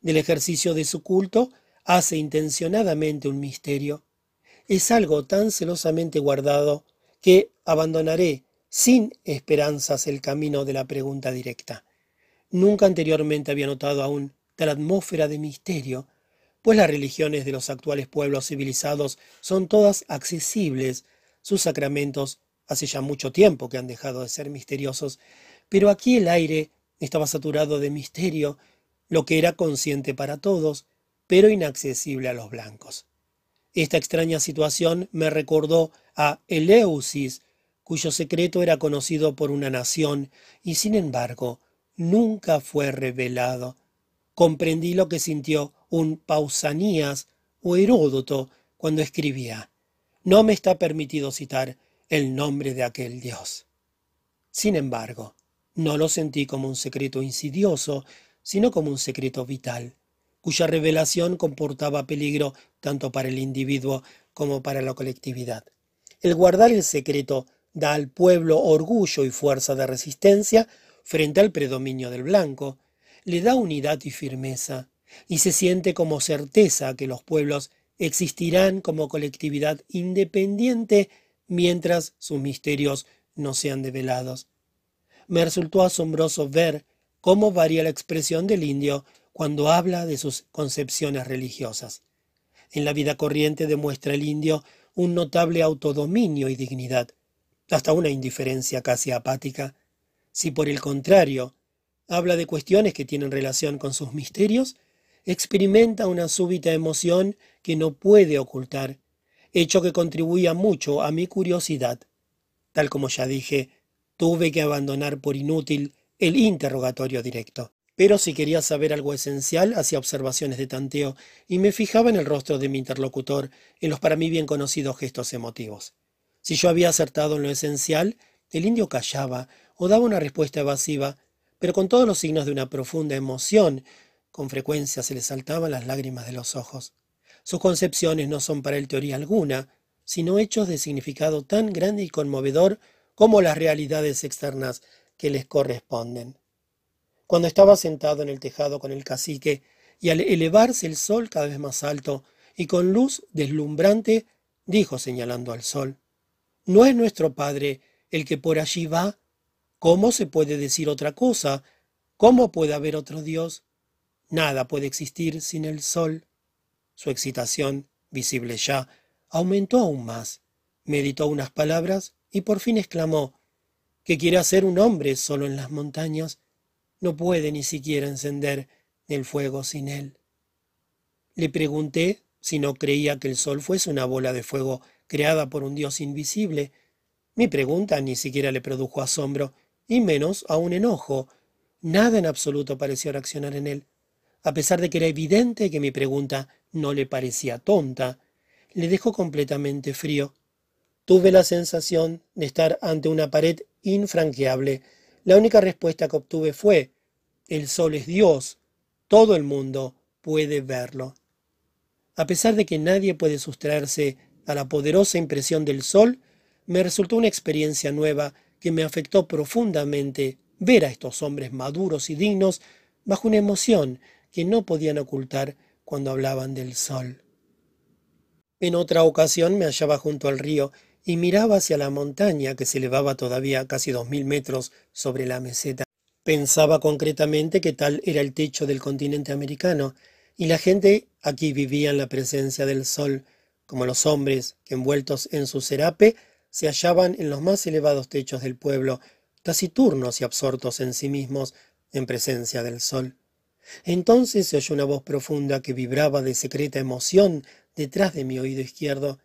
Speaker 1: Del ejercicio de su culto hace intencionadamente un misterio. Es algo tan celosamente guardado que abandonaré sin esperanzas el camino de la pregunta directa. Nunca anteriormente había notado aún tal atmósfera de misterio, pues las religiones de los actuales pueblos civilizados son todas accesibles, sus sacramentos hace ya mucho tiempo que han dejado de ser misteriosos, pero aquí el aire estaba saturado de misterio, lo que era consciente para todos, pero inaccesible a los blancos. Esta extraña situación me recordó a Eleusis, cuyo secreto era conocido por una nación y sin embargo nunca fue revelado. Comprendí lo que sintió un Pausanias o Heródoto cuando escribía. No me está permitido citar el nombre de aquel Dios. Sin embargo, no lo sentí como un secreto insidioso, sino como un secreto vital, cuya revelación comportaba peligro tanto para el individuo como para la colectividad. El guardar el secreto da al pueblo orgullo y fuerza de resistencia frente al predominio del blanco, le da unidad y firmeza, y se siente como certeza que los pueblos existirán como colectividad independiente mientras sus misterios no sean develados me resultó asombroso ver cómo varía la expresión del indio cuando habla de sus concepciones religiosas. En la vida corriente demuestra el indio un notable autodominio y dignidad, hasta una indiferencia casi apática. Si por el contrario habla de cuestiones que tienen relación con sus misterios, experimenta una súbita emoción que no puede ocultar, hecho que contribuía mucho a mi curiosidad. Tal como ya dije, Tuve que abandonar por inútil el interrogatorio directo. Pero si quería saber algo esencial, hacía observaciones de tanteo y me fijaba en el rostro de mi interlocutor, en los para mí bien conocidos gestos emotivos. Si yo había acertado en lo esencial, el indio callaba o daba una respuesta evasiva, pero con todos los signos de una profunda emoción. Con frecuencia se le saltaban las lágrimas de los ojos. Sus concepciones no son para él teoría alguna, sino hechos de significado tan grande y conmovedor como las realidades externas que les corresponden. Cuando estaba sentado en el tejado con el cacique, y al elevarse el sol cada vez más alto y con luz deslumbrante, dijo señalando al sol, ¿No es nuestro Padre el que por allí va? ¿Cómo se puede decir otra cosa? ¿Cómo puede haber otro Dios? Nada puede existir sin el sol. Su excitación, visible ya, aumentó aún más. Meditó unas palabras y por fin exclamó que quiere hacer un hombre solo en las montañas. No puede ni siquiera encender el fuego sin él. Le pregunté si no creía que el sol fuese una bola de fuego creada por un dios invisible. Mi pregunta ni siquiera le produjo asombro, y menos aún enojo. Nada en absoluto pareció reaccionar en él. A pesar de que era evidente que mi pregunta no le parecía tonta, le dejó completamente frío. Tuve la sensación de estar ante una pared infranqueable. La única respuesta que obtuve fue, el sol es Dios. todo el mundo puede verlo. A pesar de que nadie puede sustraerse a la poderosa impresión del sol, me resultó una experiencia nueva que me afectó profundamente ver a estos hombres maduros y dignos bajo una emoción que no podían ocultar cuando hablaban del sol. En otra ocasión me hallaba junto al río y miraba hacia la montaña que se elevaba todavía casi dos mil metros sobre la meseta. Pensaba concretamente que tal era el techo del continente americano, y la gente aquí vivía en la presencia del sol, como los hombres que envueltos en su serape se hallaban en los más elevados techos del pueblo, taciturnos y absortos en sí mismos en presencia del sol. Entonces se oyó una voz profunda que vibraba de secreta emoción detrás de mi oído izquierdo.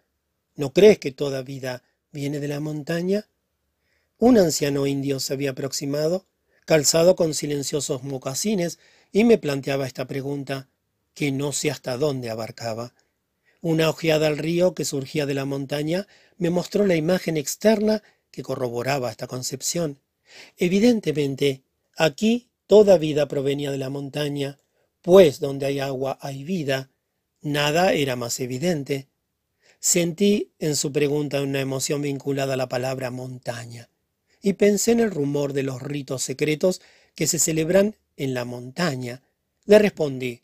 Speaker 1: ¿No crees que toda vida viene de la montaña? Un anciano indio se había aproximado, calzado con silenciosos mocasines, y me planteaba esta pregunta, que no sé hasta dónde abarcaba. Una ojeada al río que surgía de la montaña me mostró la imagen externa que corroboraba esta concepción. Evidentemente, aquí toda vida provenía de la montaña, pues donde hay agua hay vida. Nada era más evidente. Sentí en su pregunta una emoción vinculada a la palabra montaña, y pensé en el rumor de los ritos secretos que se celebran en la montaña. Le respondí,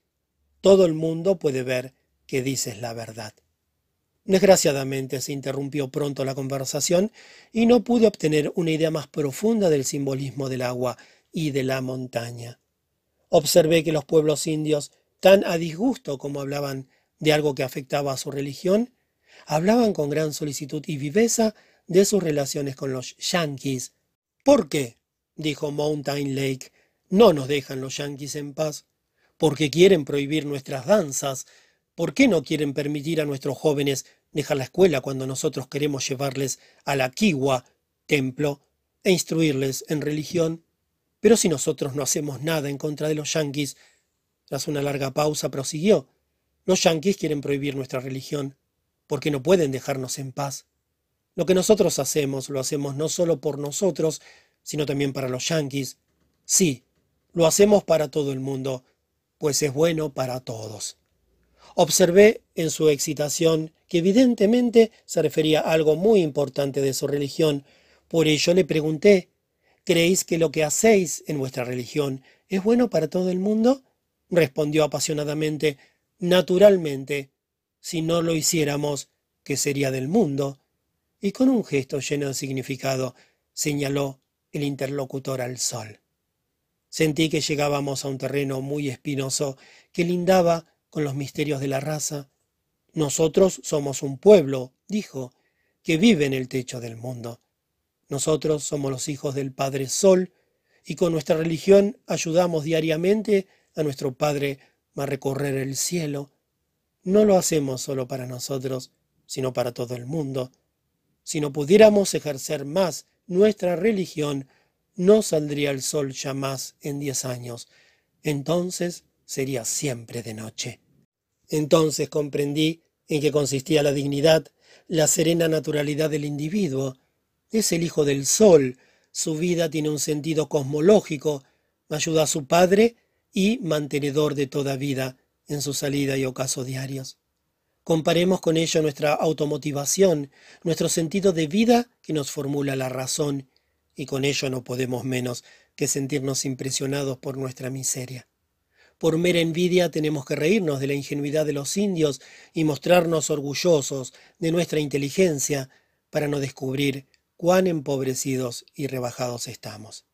Speaker 1: todo el mundo puede ver que dices la verdad. Desgraciadamente se interrumpió pronto la conversación y no pude obtener una idea más profunda del simbolismo del agua y de la montaña. Observé que los pueblos indios, tan a disgusto como hablaban de algo que afectaba a su religión, hablaban con gran solicitud y viveza de sus relaciones con los yanquis. ¿Por qué? dijo Mountain Lake. No nos dejan los yanquis en paz. Porque quieren prohibir nuestras danzas. ¿Por qué no quieren permitir a nuestros jóvenes dejar la escuela cuando nosotros queremos llevarles a la Kiwa, templo, e instruirles en religión? Pero si nosotros no hacemos nada en contra de los yanquis, tras una larga pausa prosiguió, los yanquis quieren prohibir nuestra religión, porque no pueden dejarnos en paz. Lo que nosotros hacemos lo hacemos no solo por nosotros, sino también para los yanquis. Sí, lo hacemos para todo el mundo, pues es bueno para todos. Observé en su excitación que evidentemente se refería a algo muy importante de su religión. Por ello le pregunté, ¿creéis que lo que hacéis en vuestra religión es bueno para todo el mundo? Respondió apasionadamente, naturalmente, si no lo hiciéramos, ¿qué sería del mundo? Y con un gesto lleno de significado señaló el interlocutor al sol. Sentí que llegábamos a un terreno muy espinoso que lindaba con los misterios de la raza. Nosotros somos un pueblo, dijo, que vive en el techo del mundo. Nosotros somos los hijos del Padre Sol, y con nuestra religión ayudamos diariamente a nuestro Padre a recorrer el cielo. No lo hacemos solo para nosotros, sino para todo el mundo. Si no pudiéramos ejercer más nuestra religión, no saldría el sol ya más en diez años. Entonces sería siempre de noche. Entonces comprendí en qué consistía la dignidad, la serena naturalidad del individuo. Es el hijo del sol, su vida tiene un sentido cosmológico, ayuda a su padre y mantenedor de toda vida en su salida y ocaso diarios. Comparemos con ello nuestra automotivación, nuestro sentido de vida que nos formula la razón, y con ello no podemos menos que sentirnos impresionados por nuestra miseria. Por mera envidia tenemos que reírnos de la ingenuidad de los indios y mostrarnos orgullosos de nuestra inteligencia para no descubrir cuán empobrecidos y rebajados estamos.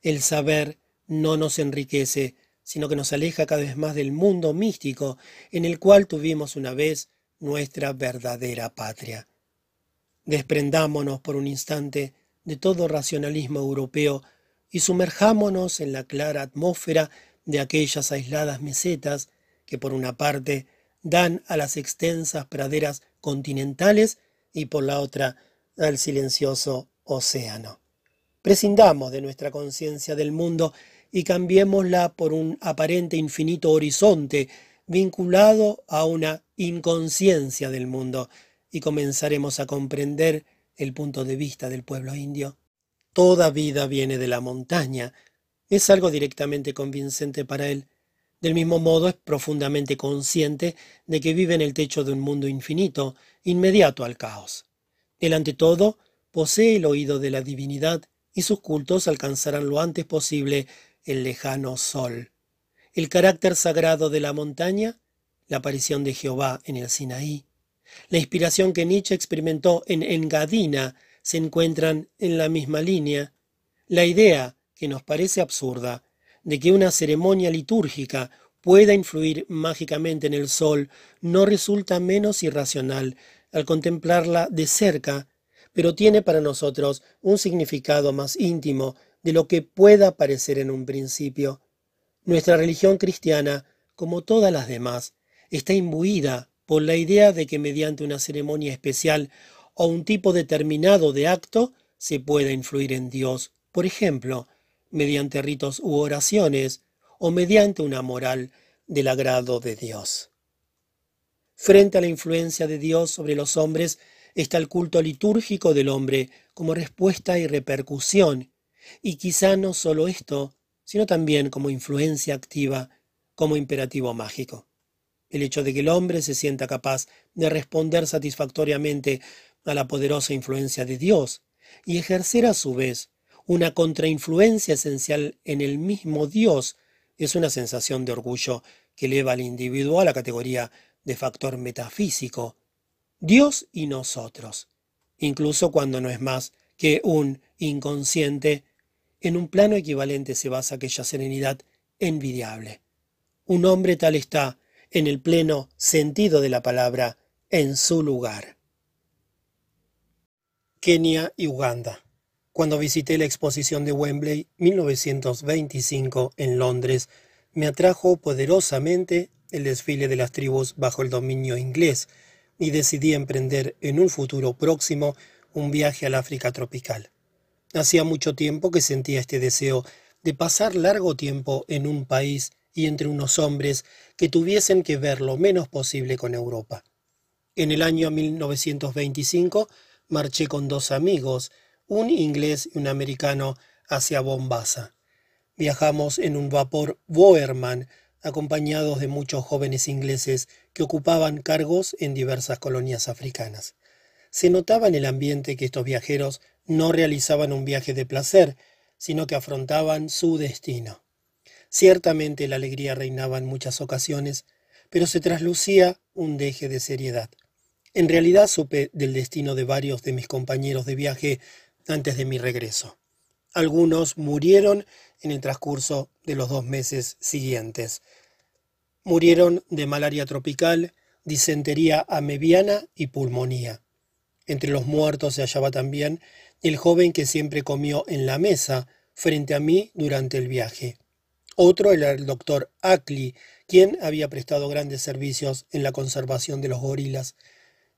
Speaker 1: El saber no nos enriquece, sino que nos aleja cada vez más del mundo místico en el cual tuvimos una vez nuestra verdadera patria. Desprendámonos por un instante de todo racionalismo europeo y sumerjámonos en la clara atmósfera de aquellas aisladas mesetas que por una parte dan a las extensas praderas continentales y por la otra al silencioso océano. Prescindamos de nuestra conciencia del mundo y cambiémosla por un aparente infinito horizonte vinculado a una inconsciencia del mundo y comenzaremos a comprender el punto de vista del pueblo indio. Toda vida viene de la montaña, es algo directamente convincente para él. Del mismo modo es profundamente consciente de que vive en el techo de un mundo infinito, inmediato al caos. Él ante todo posee el oído de la divinidad y sus cultos alcanzarán lo antes posible el lejano sol. El carácter sagrado de la montaña, la aparición de Jehová en el Sinaí, la inspiración que Nietzsche experimentó en Engadina se encuentran en la misma línea. La idea, que nos parece absurda, de que una ceremonia litúrgica pueda influir mágicamente en el sol no resulta menos irracional al contemplarla de cerca, pero tiene para nosotros un significado más íntimo de lo que pueda parecer en un principio. Nuestra religión cristiana, como todas las demás, está imbuida por la idea de que mediante una ceremonia especial o un tipo determinado de acto se pueda influir en Dios, por ejemplo, mediante ritos u oraciones, o mediante una moral del agrado de Dios. Frente a la influencia de Dios sobre los hombres está el culto litúrgico del hombre como respuesta y repercusión, y quizá no solo esto, sino también como influencia activa, como imperativo mágico. El hecho de que el hombre se sienta capaz de responder satisfactoriamente a la poderosa influencia de Dios y ejercer a su vez una contrainfluencia esencial en el mismo Dios es una sensación de orgullo que eleva al individuo a la categoría de factor metafísico. Dios y nosotros, incluso cuando no es más que un inconsciente, en un plano equivalente se basa aquella serenidad envidiable. Un hombre tal está, en el pleno sentido de la palabra, en su lugar. Kenia y Uganda. Cuando visité la exposición de Wembley 1925 en Londres, me atrajo poderosamente el desfile de las tribus bajo el dominio inglés y decidí emprender en un futuro próximo un viaje al África tropical. Hacía mucho tiempo que sentía este deseo de pasar largo tiempo en un país y entre unos hombres que tuviesen que ver lo menos posible con Europa. En el año 1925 marché con dos amigos, un inglés y un americano hacia Bombasa. Viajamos en un vapor Boerman, acompañados de muchos jóvenes ingleses que ocupaban cargos en diversas colonias africanas. Se notaba en el ambiente que estos viajeros no realizaban un viaje de placer, sino que afrontaban su destino. Ciertamente la alegría reinaba en muchas ocasiones, pero se traslucía un deje de seriedad. En realidad supe del destino de varios de mis compañeros de viaje antes de mi regreso. Algunos murieron en el transcurso de los dos meses siguientes. Murieron de malaria tropical, disentería amebiana y pulmonía. Entre los muertos se hallaba también el joven que siempre comió en la mesa frente a mí durante el viaje. Otro era el doctor Ackley, quien había prestado grandes servicios en la conservación de los gorilas.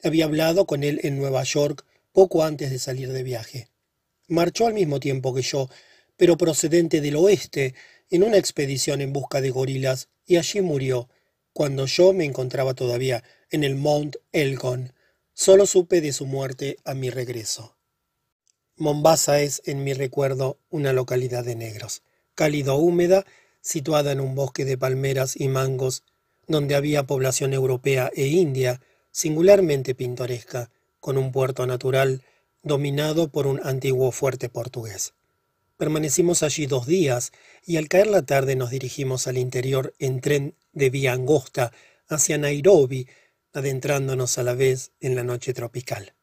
Speaker 1: Había hablado con él en Nueva York poco antes de salir de viaje. Marchó al mismo tiempo que yo, pero procedente del oeste, en una expedición en busca de gorilas, y allí murió, cuando yo me encontraba todavía en el Mount Elgon. Solo supe de su muerte a mi regreso. Mombasa es, en mi recuerdo, una localidad de negros, cálido húmeda, situada en un bosque de palmeras y mangos, donde había población europea e india, singularmente pintoresca, con un puerto natural dominado por un antiguo fuerte portugués. Permanecimos allí dos días y al caer la tarde nos dirigimos al interior en tren de vía angosta hacia Nairobi, adentrándonos a la vez en la noche tropical.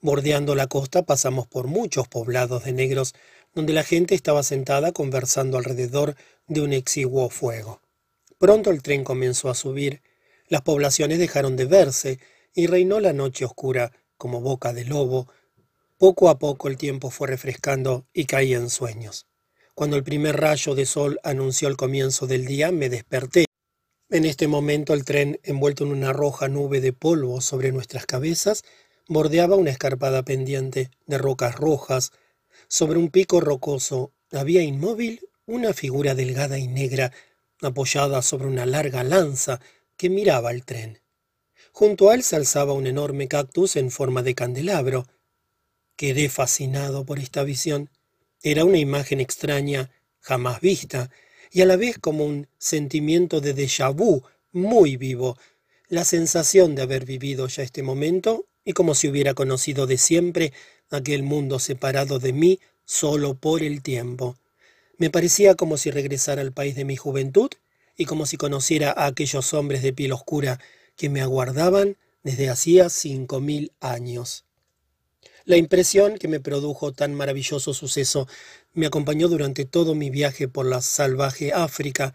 Speaker 1: Bordeando la costa pasamos por muchos poblados de negros donde la gente estaba sentada conversando alrededor de un exiguo fuego. Pronto el tren comenzó a subir, las poblaciones dejaron de verse y reinó la noche oscura como boca de lobo poco a poco el tiempo fue refrescando y caí en sueños. Cuando el primer rayo de sol anunció el comienzo del día, me desperté. En este momento el tren, envuelto en una roja nube de polvo sobre nuestras cabezas, bordeaba una escarpada pendiente de rocas rojas. Sobre un pico rocoso había inmóvil una figura delgada y negra apoyada sobre una larga lanza que miraba al tren. Junto a él se alzaba un enorme cactus en forma de candelabro. Quedé fascinado por esta visión. Era una imagen extraña, jamás vista, y a la vez como un sentimiento de déjà vu muy vivo, la sensación de haber vivido ya este momento y como si hubiera conocido de siempre aquel mundo separado de mí solo por el tiempo. Me parecía como si regresara al país de mi juventud y como si conociera a aquellos hombres de piel oscura que me aguardaban desde hacía cinco mil años. La impresión que me produjo tan maravilloso suceso me acompañó durante todo mi viaje por la salvaje África.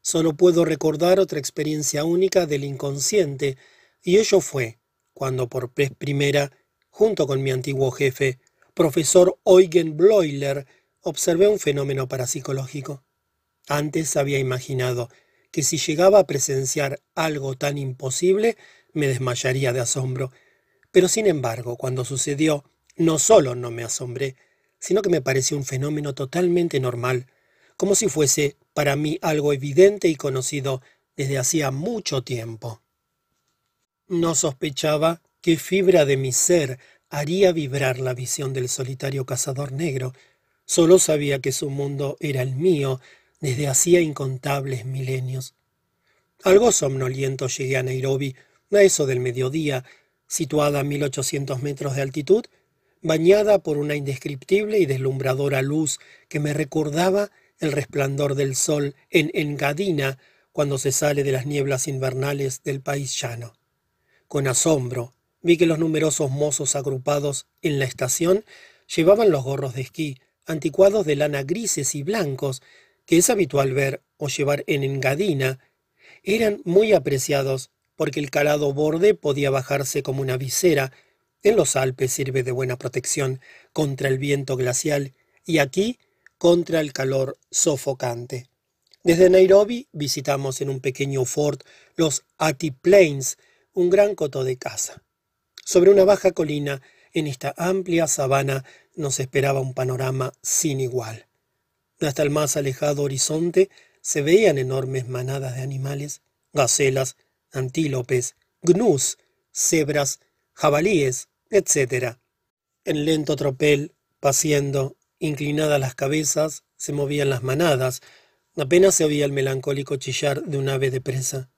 Speaker 1: Solo puedo recordar otra experiencia única del inconsciente, y ello fue cuando por vez primera, junto con mi antiguo jefe, profesor Eugen Bloiler, observé un fenómeno parapsicológico. Antes había imaginado que si llegaba a presenciar algo tan imposible, me desmayaría de asombro. Pero sin embargo, cuando sucedió, no solo no me asombré, sino que me pareció un fenómeno totalmente normal, como si fuese para mí algo evidente y conocido desde hacía mucho tiempo. No sospechaba qué fibra de mi ser haría vibrar la visión del solitario cazador negro. Solo sabía que su mundo era el mío desde hacía incontables milenios. Algo somnoliento llegué a Nairobi, a eso del mediodía, situada a mil ochocientos metros de altitud, bañada por una indescriptible y deslumbradora luz que me recordaba el resplandor del sol en Engadina cuando se sale de las nieblas invernales del país llano. Con asombro vi que los numerosos mozos agrupados en la estación llevaban los gorros de esquí, anticuados de lana grises y blancos, que es habitual ver o llevar en Engadina, eran muy apreciados porque el calado borde podía bajarse como una visera. En los Alpes sirve de buena protección contra el viento glacial y aquí contra el calor sofocante. Desde Nairobi visitamos en un pequeño fort los Ati Plains, un gran coto de caza. Sobre una baja colina, en esta amplia sabana, nos esperaba un panorama sin igual. Hasta el más alejado horizonte se veían enormes manadas de animales, gacelas, antílopes, gnus, cebras, jabalíes, etc. En lento tropel, paciendo, inclinadas las cabezas, se movían las manadas, apenas se oía el melancólico chillar de un ave de presa.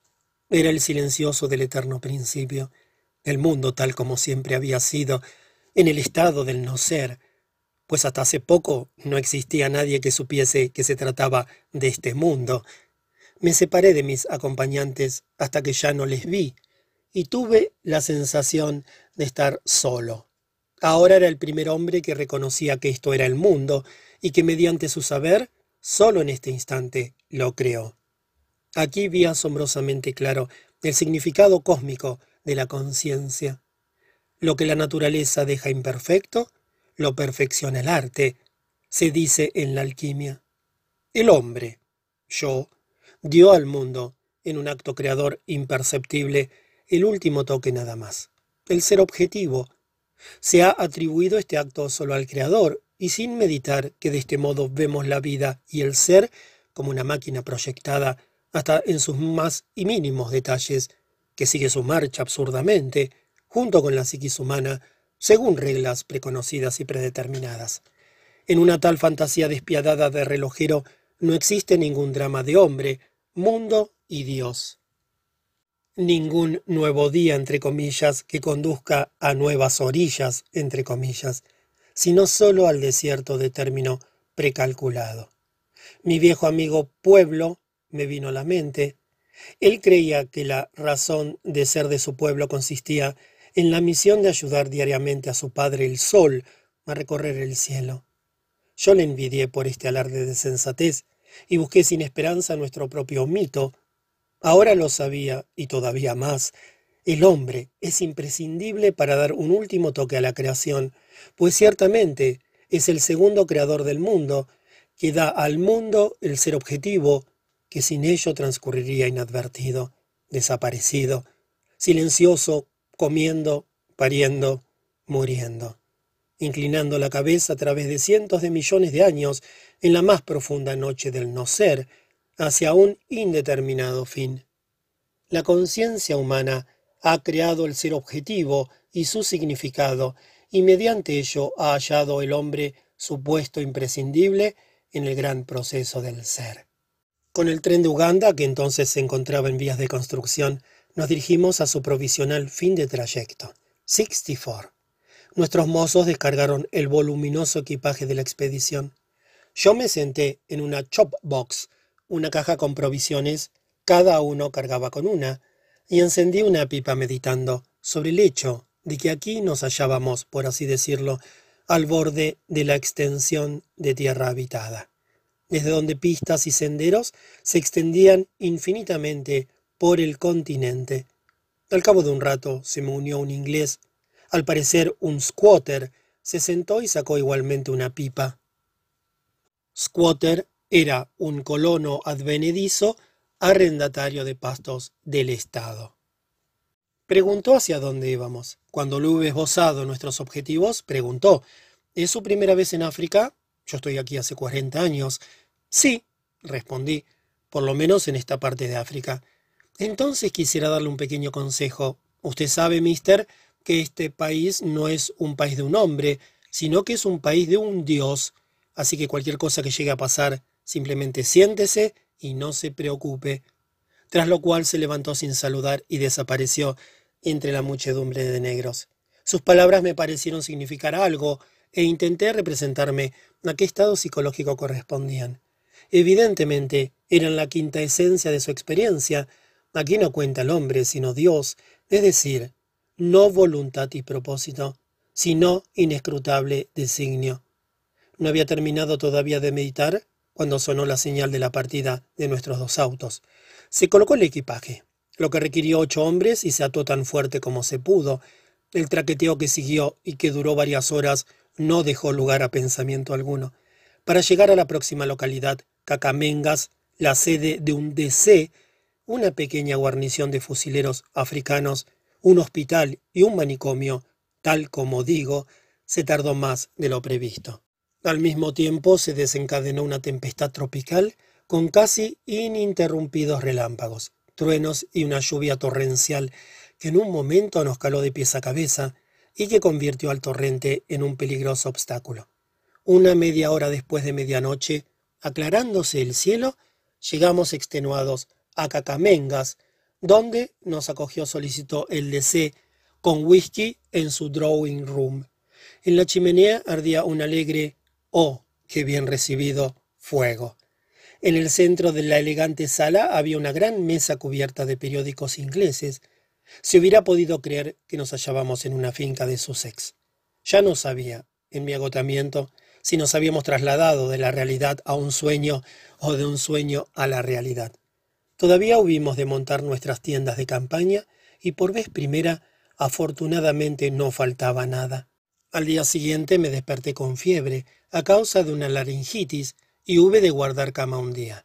Speaker 1: Era el silencioso del eterno principio, el mundo tal como siempre había sido, en el estado del no ser, pues hasta hace poco no existía nadie que supiese que se trataba de este mundo, me separé de mis acompañantes hasta que ya no les vi, y tuve la sensación de estar solo. Ahora era el primer hombre que reconocía que esto era el mundo, y que mediante su saber, solo en este instante, lo creó. Aquí vi asombrosamente claro el significado cósmico de la conciencia. Lo que la naturaleza deja imperfecto, lo perfecciona el arte, se dice en la alquimia. El hombre, yo, dio al mundo, en un acto creador imperceptible, el último toque nada más, el ser objetivo. Se ha atribuido este acto solo al creador, y sin meditar que de este modo vemos la vida y el ser como una máquina proyectada hasta en sus más y mínimos detalles, que sigue su marcha absurdamente, junto con la psiquis humana, según reglas preconocidas y predeterminadas. En una tal fantasía despiadada de relojero no existe ningún drama de hombre, mundo y Dios. Ningún nuevo día, entre comillas, que conduzca a nuevas orillas, entre comillas, sino solo al desierto de término precalculado. Mi viejo amigo pueblo me vino a la mente. Él creía que la razón de ser de su pueblo consistía en la misión de ayudar diariamente a su padre el sol a recorrer el cielo. Yo le envidié por este alarde de sensatez y busqué sin esperanza nuestro propio mito. Ahora lo sabía, y todavía más. El hombre es imprescindible para dar un último toque a la creación, pues ciertamente es el segundo creador del mundo, que da al mundo el ser objetivo, que sin ello transcurriría inadvertido, desaparecido, silencioso, comiendo, pariendo, muriendo inclinando la cabeza a través de cientos de millones de años en la más profunda noche del no ser, hacia un indeterminado fin. La conciencia humana ha creado el ser objetivo y su significado, y mediante ello ha hallado el hombre su puesto imprescindible en el gran proceso del ser. Con el tren de Uganda, que entonces se encontraba en vías de construcción, nos dirigimos a su provisional fin de trayecto, 64. Nuestros mozos descargaron el voluminoso equipaje de la expedición. Yo me senté en una chop box, una caja con provisiones, cada uno cargaba con una, y encendí una pipa meditando sobre el hecho de que aquí nos hallábamos, por así decirlo, al borde de la extensión de tierra habitada, desde donde pistas y senderos se extendían infinitamente por el continente. Al cabo de un rato se me unió un inglés, al parecer un squatter, se sentó y sacó igualmente una pipa. Squatter era un colono advenedizo arrendatario de pastos del Estado. Preguntó hacia dónde íbamos. Cuando lo hubo esbozado nuestros objetivos, preguntó, ¿es su primera vez en África? Yo estoy aquí hace 40 años. Sí, respondí, por lo menos en esta parte de África. Entonces quisiera darle un pequeño consejo. Usted sabe, mister, que este país no es un país de un hombre, sino que es un país de un dios. Así que cualquier cosa que llegue a pasar, simplemente siéntese y no se preocupe. Tras lo cual se levantó sin saludar y desapareció, entre la muchedumbre de negros. Sus palabras me parecieron significar algo, e intenté representarme a qué estado psicológico correspondían. Evidentemente, eran la quinta esencia de su experiencia. Aquí no cuenta el hombre, sino Dios, es decir, no voluntad y propósito, sino inescrutable designio. No había terminado todavía de meditar cuando sonó la señal de la partida de nuestros dos autos. Se colocó el equipaje lo que requirió ocho hombres y se ató tan fuerte como se pudo. El traqueteo que siguió y que duró varias horas no dejó lugar a pensamiento alguno. Para llegar a la próxima localidad, Cacamengas, la sede de un DC, una pequeña guarnición de fusileros africanos, un hospital y un manicomio, tal como digo, se tardó más de lo previsto. Al mismo tiempo se desencadenó una tempestad tropical con casi ininterrumpidos relámpagos truenos y una lluvia torrencial que en un momento nos caló de pies a cabeza y que convirtió al torrente en un peligroso obstáculo. Una media hora después de medianoche, aclarándose el cielo, llegamos extenuados a Cacamengas, donde nos acogió solicitó el DC con whisky en su drawing room. En la chimenea ardía un alegre, oh, qué bien recibido, fuego. En el centro de la elegante sala había una gran mesa cubierta de periódicos ingleses. Se hubiera podido creer que nos hallábamos en una finca de Sussex. Ya no sabía, en mi agotamiento, si nos habíamos trasladado de la realidad a un sueño o de un sueño a la realidad. Todavía hubimos de montar nuestras tiendas de campaña y por vez primera, afortunadamente, no faltaba nada. Al día siguiente me desperté con fiebre a causa de una laringitis y hube de guardar cama un día.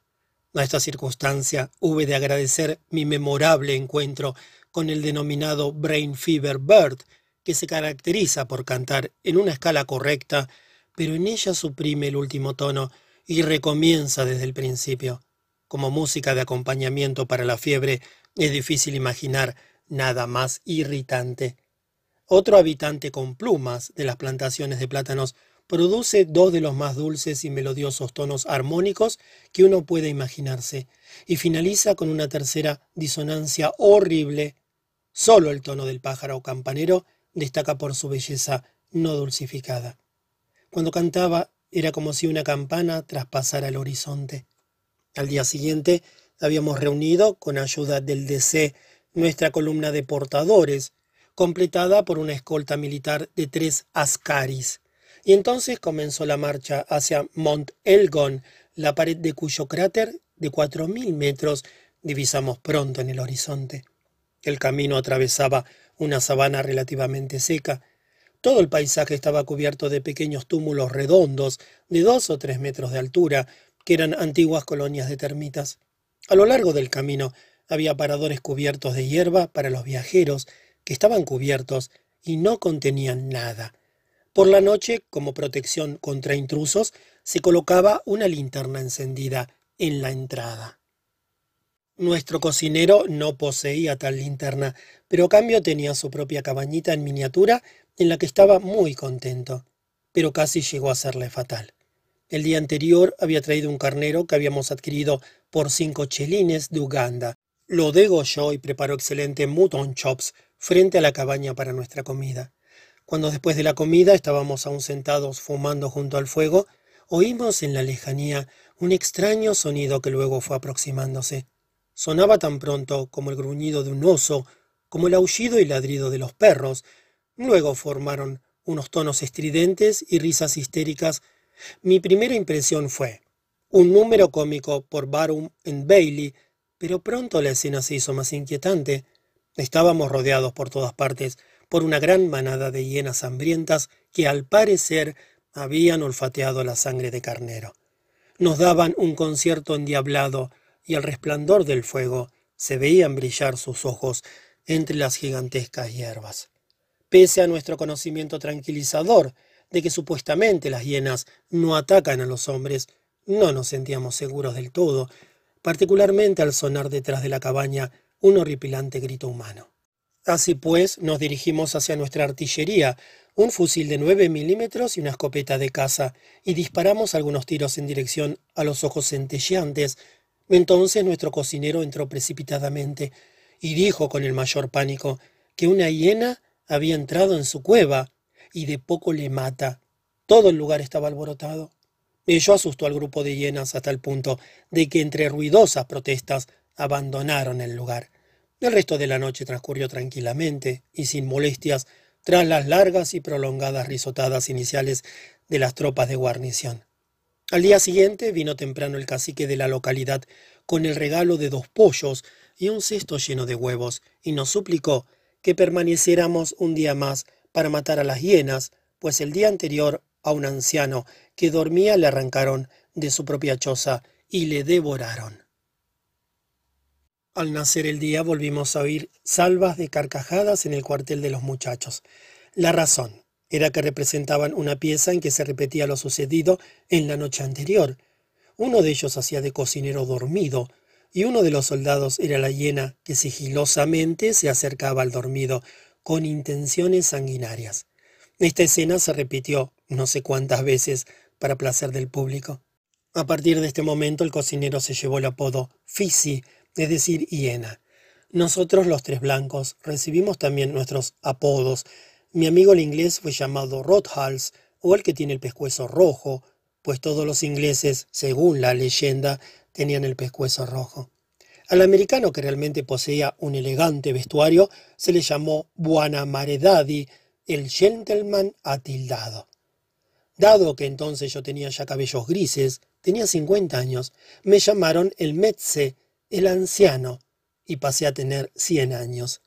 Speaker 1: A esta circunstancia hube de agradecer mi memorable encuentro con el denominado Brain Fever Bird, que se caracteriza por cantar en una escala correcta, pero en ella suprime el último tono y recomienza desde el principio. Como música de acompañamiento para la fiebre, es difícil imaginar nada más irritante. Otro habitante con plumas de las plantaciones de plátanos produce dos de los más dulces y melodiosos tonos armónicos que uno puede imaginarse, y finaliza con una tercera disonancia horrible. Solo el tono del pájaro campanero destaca por su belleza no dulcificada. Cuando cantaba era como si una campana traspasara el horizonte. Al día siguiente habíamos reunido, con ayuda del DC, nuestra columna de portadores, completada por una escolta militar de tres ascaris. Y entonces comenzó la marcha hacia Mont Elgon, la pared de cuyo cráter de cuatro mil metros divisamos pronto en el horizonte. El camino atravesaba una sabana relativamente seca. Todo el paisaje estaba cubierto de pequeños túmulos redondos de dos o tres metros de altura, que eran antiguas colonias de termitas. A lo largo del camino había paradores cubiertos de hierba para los viajeros, que estaban cubiertos y no contenían nada. Por la noche, como protección contra intrusos, se colocaba una linterna encendida en la entrada. Nuestro cocinero no poseía tal linterna, pero a cambio tenía su propia cabañita en miniatura en la que estaba muy contento, pero casi llegó a serle fatal. El día anterior había traído un carnero que habíamos adquirido por cinco chelines de Uganda. Lo degolló y preparó excelente mutton chops frente a la cabaña para nuestra comida. Cuando después de la comida estábamos aún sentados fumando junto al fuego, oímos en la lejanía un extraño sonido que luego fue aproximándose. Sonaba tan pronto como el gruñido de un oso, como el aullido y ladrido de los perros. Luego formaron unos tonos estridentes y risas histéricas. Mi primera impresión fue un número cómico por Barum en Bailey, pero pronto la escena se hizo más inquietante. Estábamos rodeados por todas partes por una gran manada de hienas hambrientas que al parecer habían olfateado la sangre de carnero. Nos daban un concierto endiablado y al resplandor del fuego se veían brillar sus ojos entre las gigantescas hierbas. Pese a nuestro conocimiento tranquilizador de que supuestamente las hienas no atacan a los hombres, no nos sentíamos seguros del todo, particularmente al sonar detrás de la cabaña un horripilante grito humano. Así pues, nos dirigimos hacia nuestra artillería, un fusil de 9 milímetros y una escopeta de caza, y disparamos algunos tiros en dirección a los ojos centelleantes. Entonces nuestro cocinero entró precipitadamente y dijo con el mayor pánico que una hiena había entrado en su cueva y de poco le mata. Todo el lugar estaba alborotado. Ello asustó al grupo de hienas hasta el punto de que entre ruidosas protestas abandonaron el lugar. El resto de la noche transcurrió tranquilamente y sin molestias tras las largas y prolongadas risotadas iniciales de las tropas de guarnición. Al día siguiente vino temprano el cacique de la localidad con el regalo de dos pollos y un cesto lleno de huevos, y nos suplicó que permaneciéramos un día más para matar a las hienas, pues el día anterior a un anciano que dormía le arrancaron de su propia choza y le devoraron. Al nacer el día volvimos a oír salvas de carcajadas en el cuartel de los muchachos. La razón era que representaban una pieza en que se repetía lo sucedido en la noche anterior. Uno de ellos hacía de cocinero dormido, y uno de los soldados era la hiena que sigilosamente se acercaba al dormido, con intenciones sanguinarias. Esta escena se repitió no sé cuántas veces para placer del público. A partir de este momento el cocinero se llevó el apodo Fisi, es decir, hiena. Nosotros los tres blancos recibimos también nuestros apodos. Mi amigo el inglés fue llamado Rothals, o el que tiene el pescuezo rojo, pues todos los ingleses, según la leyenda, tenían el pescuezo rojo. Al americano que realmente poseía un elegante vestuario se le llamó Buana Maredadi, el gentleman atildado. Dado que entonces yo tenía ya cabellos grises, tenía cincuenta años, me llamaron el Metze, el anciano, y pasé a tener cien años.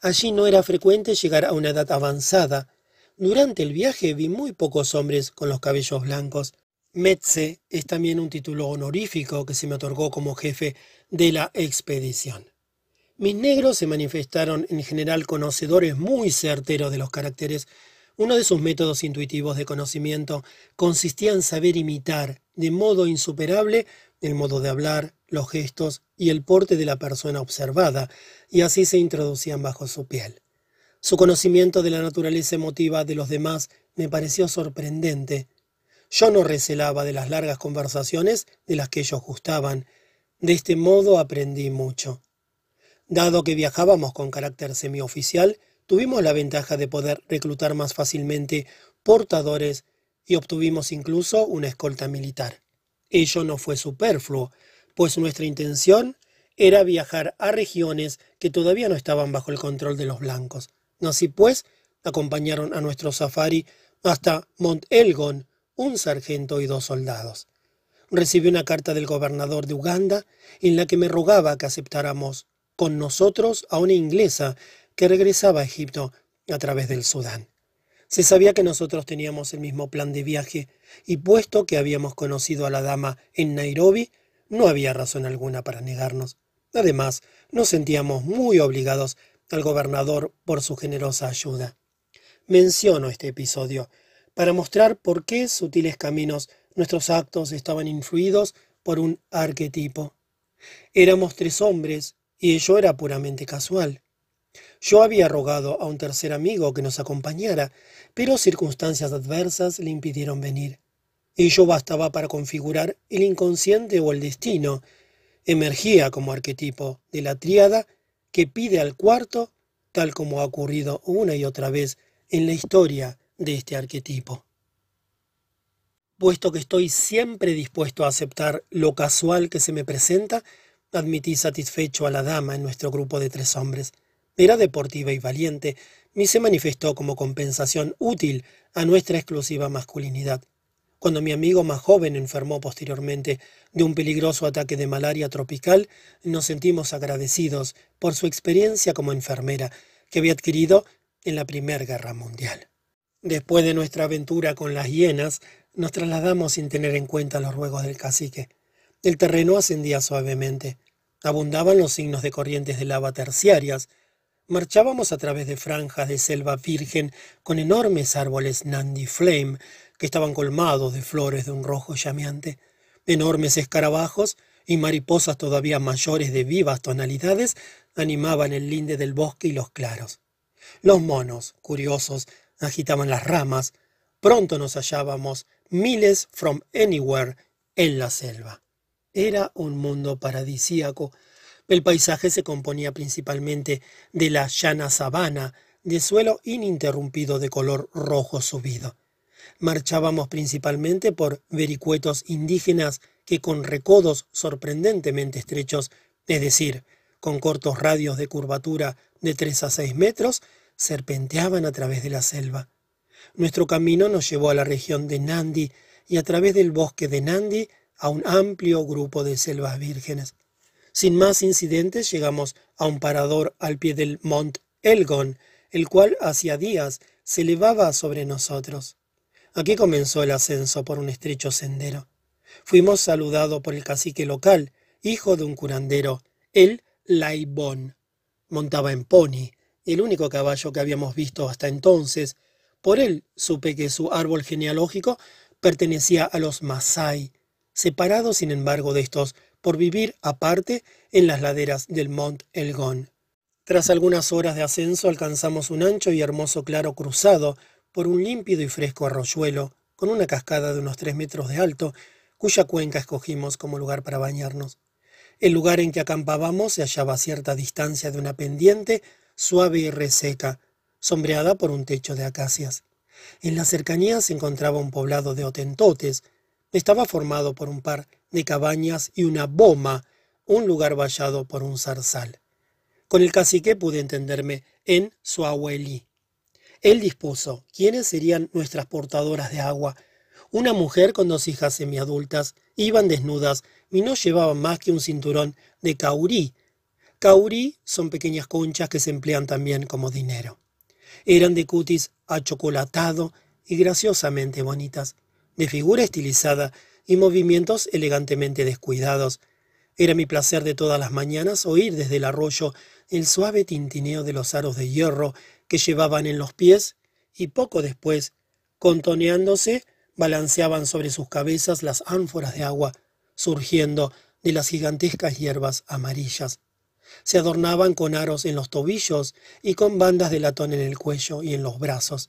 Speaker 1: Allí no era frecuente llegar a una edad avanzada. Durante el viaje vi muy pocos hombres con los cabellos blancos. Metze es también un título honorífico que se me otorgó como jefe de la expedición. Mis negros se manifestaron en general conocedores muy certeros de los caracteres. Uno de sus métodos intuitivos de conocimiento consistía en saber imitar de modo insuperable el modo de hablar, los gestos y el porte de la persona observada, y así se introducían bajo su piel. Su conocimiento de la naturaleza emotiva de los demás me pareció sorprendente. Yo no recelaba de las largas conversaciones de las que ellos gustaban. De este modo aprendí mucho. Dado que viajábamos con carácter semioficial, tuvimos la ventaja de poder reclutar más fácilmente portadores y obtuvimos incluso una escolta militar. Ello no fue superfluo, pues nuestra intención era viajar a regiones que todavía no estaban bajo el control de los blancos. Así pues, acompañaron a nuestro safari hasta Mont Elgon, un sargento y dos soldados. Recibí una carta del gobernador de Uganda en la que me rogaba que aceptáramos con nosotros a una inglesa que regresaba a Egipto a través del Sudán. Se sabía que nosotros teníamos el mismo plan de viaje, y puesto que habíamos conocido a la dama en Nairobi, no había razón alguna para negarnos. Además, nos sentíamos muy obligados al gobernador por su generosa ayuda. Menciono este episodio para mostrar por qué sutiles caminos nuestros actos estaban influidos por un arquetipo. Éramos tres hombres y ello era puramente casual. Yo había rogado a un tercer amigo que nos acompañara, pero circunstancias adversas le impidieron venir. Ello bastaba para configurar el inconsciente o el destino. Emergía como arquetipo de la tríada que pide al cuarto, tal como ha ocurrido una y otra vez en la historia de este arquetipo. Puesto que estoy siempre dispuesto a aceptar lo casual que se me presenta, admití satisfecho a la dama en nuestro grupo de tres hombres. Era deportiva y valiente, y se manifestó como compensación útil a nuestra exclusiva masculinidad. Cuando mi amigo más joven enfermó posteriormente de un peligroso ataque de malaria tropical, nos sentimos agradecidos por su experiencia como enfermera que había adquirido en la Primera Guerra Mundial. Después de nuestra aventura con las hienas, nos trasladamos sin tener en cuenta los ruegos del cacique. El terreno ascendía suavemente. Abundaban los signos de corrientes de lava terciarias. Marchábamos a través de franjas de selva virgen con enormes árboles Nandi Flame que estaban colmados de flores de un rojo llameante, enormes escarabajos y mariposas todavía mayores de vivas tonalidades animaban el linde del bosque y los claros. Los monos, curiosos, agitaban las ramas. Pronto nos hallábamos miles from anywhere en la selva. Era un mundo paradisíaco. El paisaje se componía principalmente de la llana sabana, de suelo ininterrumpido de color rojo subido. Marchábamos principalmente por vericuetos indígenas que con recodos sorprendentemente estrechos, es decir, con cortos radios de curvatura de tres a seis metros, serpenteaban a través de la selva. Nuestro camino nos llevó a la región de Nandi y a través del bosque de Nandi a un amplio grupo de selvas vírgenes. Sin más incidentes llegamos a un parador al pie del Mont Elgon, el cual hacía días se elevaba sobre nosotros. Aquí comenzó el ascenso por un estrecho sendero. Fuimos saludados por el cacique local, hijo de un curandero, el Laibón. Montaba en pony, el único caballo que habíamos visto hasta entonces. Por él supe que su árbol genealógico pertenecía a los Masai, separados sin embargo de estos por vivir aparte en las laderas del Mont Elgon. Tras algunas horas de ascenso alcanzamos un ancho y hermoso claro cruzado por un límpido y fresco arroyuelo, con una cascada de unos tres metros de alto, cuya cuenca escogimos como lugar para bañarnos. El lugar en que acampábamos se hallaba a cierta distancia de una pendiente suave y reseca, sombreada por un techo de acacias. En la cercanía se encontraba un poblado de otentotes. Estaba formado por un par de cabañas y una boma, un lugar vallado por un zarzal. Con el cacique pude entenderme en Suahueli. Él dispuso quiénes serían nuestras portadoras de agua. Una mujer con dos hijas semiadultas iban desnudas y no llevaban más que un cinturón de caurí. Caurí son pequeñas conchas que se emplean también como dinero. Eran de cutis achocolatado y graciosamente bonitas, de figura estilizada y movimientos elegantemente descuidados. Era mi placer de todas las mañanas oír desde el arroyo el suave tintineo de los aros de hierro que llevaban en los pies y poco después, contoneándose, balanceaban sobre sus cabezas las ánforas de agua, surgiendo de las gigantescas hierbas amarillas. Se adornaban con aros en los tobillos y con bandas de latón en el cuello y en los brazos,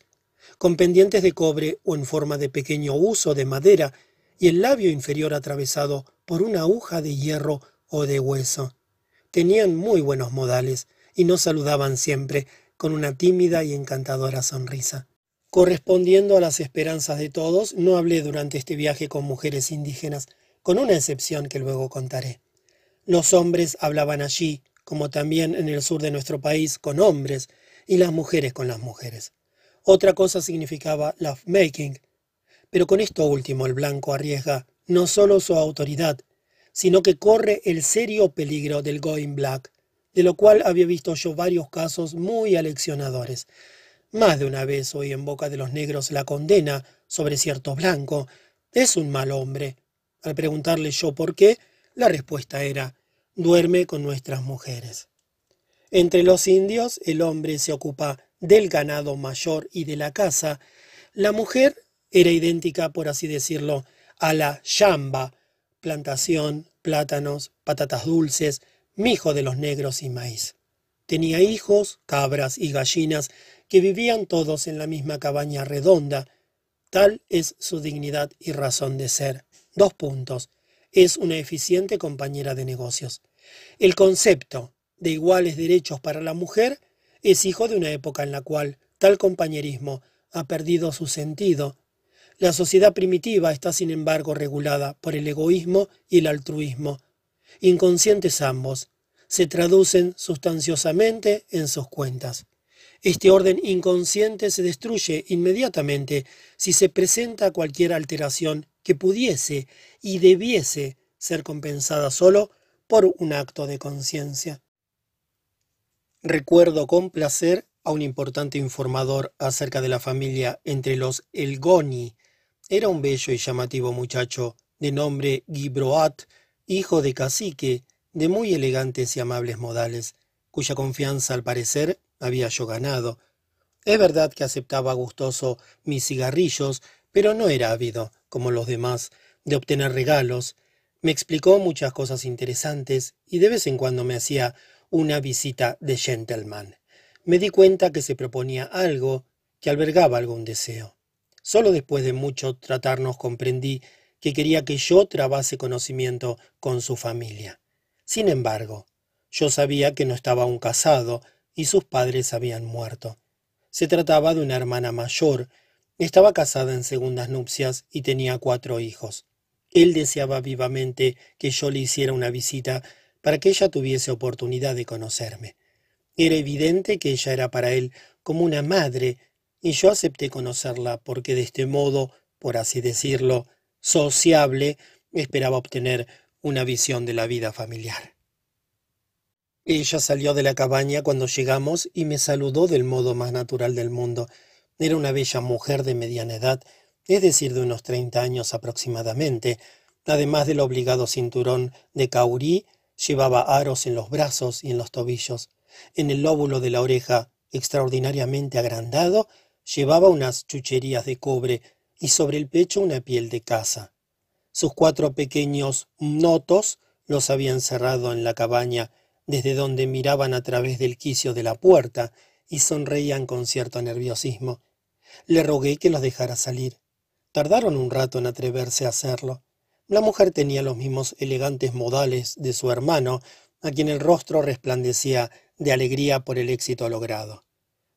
Speaker 1: con pendientes de cobre o en forma de pequeño uso de madera y el labio inferior atravesado por una aguja de hierro o de hueso. Tenían muy buenos modales y nos saludaban siempre con una tímida y encantadora sonrisa. Correspondiendo a las esperanzas de todos, no hablé durante este viaje con mujeres indígenas, con una excepción que luego contaré. Los hombres hablaban allí, como también en el sur de nuestro país, con hombres, y las mujeres con las mujeres. Otra cosa significaba love-making, pero con esto último el blanco arriesga no solo su autoridad, sino que corre el serio peligro del going black, de lo cual había visto yo varios casos muy aleccionadores. Más de una vez oí en boca de los negros la condena sobre cierto blanco. Es un mal hombre. Al preguntarle yo por qué, la respuesta era, duerme con nuestras mujeres. Entre los indios el hombre se ocupa del ganado mayor y de la casa. La mujer era idéntica, por así decirlo, a la yamba, plantación, plátanos, patatas dulces, mijo de los negros y maíz. Tenía hijos, cabras y gallinas que vivían todos en la misma cabaña redonda. Tal es su dignidad y razón de ser. Dos puntos. Es una eficiente compañera de negocios. El concepto de iguales derechos para la mujer es hijo de una época en la cual tal compañerismo ha perdido su sentido. La sociedad primitiva está sin embargo regulada por el egoísmo y el altruismo. Inconscientes ambos, se traducen sustanciosamente en sus cuentas. Este orden inconsciente se destruye inmediatamente si se presenta cualquier alteración que pudiese y debiese ser compensada solo por un acto de conciencia. Recuerdo con placer a un importante informador acerca de la familia entre los Elgoni. Era un bello y llamativo muchacho de nombre Gibroat, hijo de cacique, de muy elegantes y amables modales, cuya confianza al parecer había yo ganado. Es verdad que aceptaba gustoso mis cigarrillos, pero no era ávido, como los demás, de obtener regalos. Me explicó muchas cosas interesantes y de vez en cuando me hacía una visita de gentleman. Me di cuenta que se proponía algo, que albergaba algún deseo. Solo después de mucho tratarnos comprendí que quería que yo trabase conocimiento con su familia. Sin embargo, yo sabía que no estaba aún casado, y sus padres habían muerto. Se trataba de una hermana mayor, estaba casada en segundas nupcias y tenía cuatro hijos. Él deseaba vivamente que yo le hiciera una visita para que ella tuviese oportunidad de conocerme. Era evidente que ella era para él como una madre, y yo acepté conocerla porque de este modo, por así decirlo, sociable, esperaba obtener una visión de la vida familiar. Ella salió de la cabaña cuando llegamos y me saludó del modo más natural del mundo. Era una bella mujer de mediana edad, es decir, de unos treinta años aproximadamente. Además del obligado cinturón de caurí, llevaba aros en los brazos y en los tobillos. En el lóbulo de la oreja, extraordinariamente agrandado, llevaba unas chucherías de cobre y sobre el pecho una piel de caza. Sus cuatro pequeños notos los habían cerrado en la cabaña desde donde miraban a través del quicio de la puerta y sonreían con cierto nerviosismo. Le rogué que los dejara salir. Tardaron un rato en atreverse a hacerlo. La mujer tenía los mismos elegantes modales de su hermano, a quien el rostro resplandecía de alegría por el éxito logrado.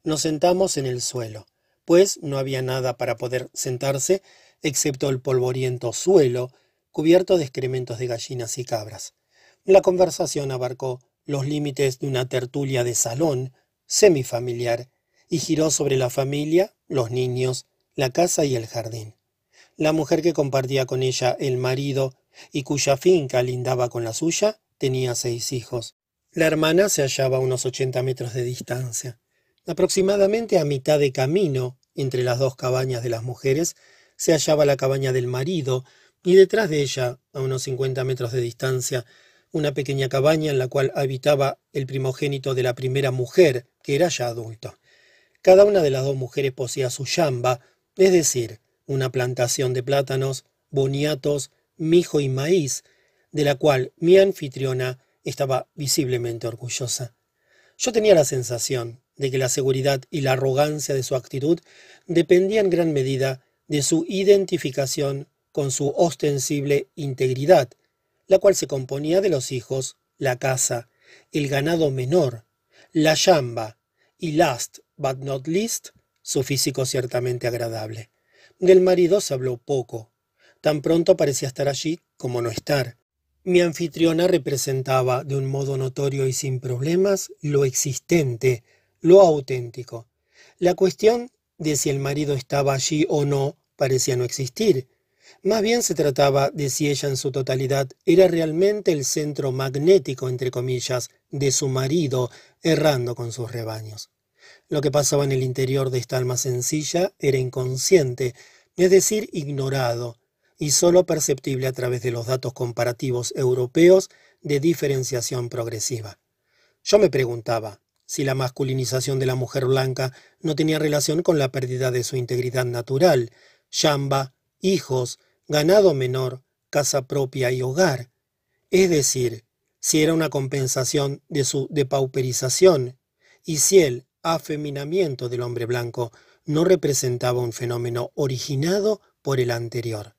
Speaker 1: Nos sentamos en el suelo, pues no había nada para poder sentarse excepto el polvoriento suelo, cubierto de excrementos de gallinas y cabras. La conversación abarcó los límites de una tertulia de salón, semifamiliar, y giró sobre la familia, los niños, la casa y el jardín. La mujer que compartía con ella el marido y cuya finca lindaba con la suya tenía seis hijos. La hermana se hallaba a unos ochenta metros de distancia. Aproximadamente a mitad de camino entre las dos cabañas de las mujeres se hallaba la cabaña del marido, y detrás de ella, a unos cincuenta metros de distancia, una pequeña cabaña en la cual habitaba el primogénito de la primera mujer, que era ya adulto. Cada una de las dos mujeres poseía su yamba, es decir, una plantación de plátanos, boniatos, mijo y maíz, de la cual mi anfitriona estaba visiblemente orgullosa. Yo tenía la sensación de que la seguridad y la arrogancia de su actitud dependían en gran medida de su identificación con su ostensible integridad, la cual se componía de los hijos, la casa, el ganado menor, la yamba y last but not least, su físico ciertamente agradable. Del marido se habló poco. Tan pronto parecía estar allí como no estar. Mi anfitriona representaba de un modo notorio y sin problemas lo existente, lo auténtico. La cuestión de si el marido estaba allí o no parecía no existir, más bien se trataba de si ella en su totalidad era realmente el centro magnético, entre comillas, de su marido, errando con sus rebaños. Lo que pasaba en el interior de esta alma sencilla era inconsciente, es decir, ignorado, y sólo perceptible a través de los datos comparativos europeos de diferenciación progresiva. Yo me preguntaba si la masculinización de la mujer blanca no tenía relación con la pérdida de su integridad natural, Shamba, hijos, ganado menor, casa propia y hogar, es decir, si era una compensación de su depauperización, y si el afeminamiento del hombre blanco no representaba un fenómeno originado por el anterior.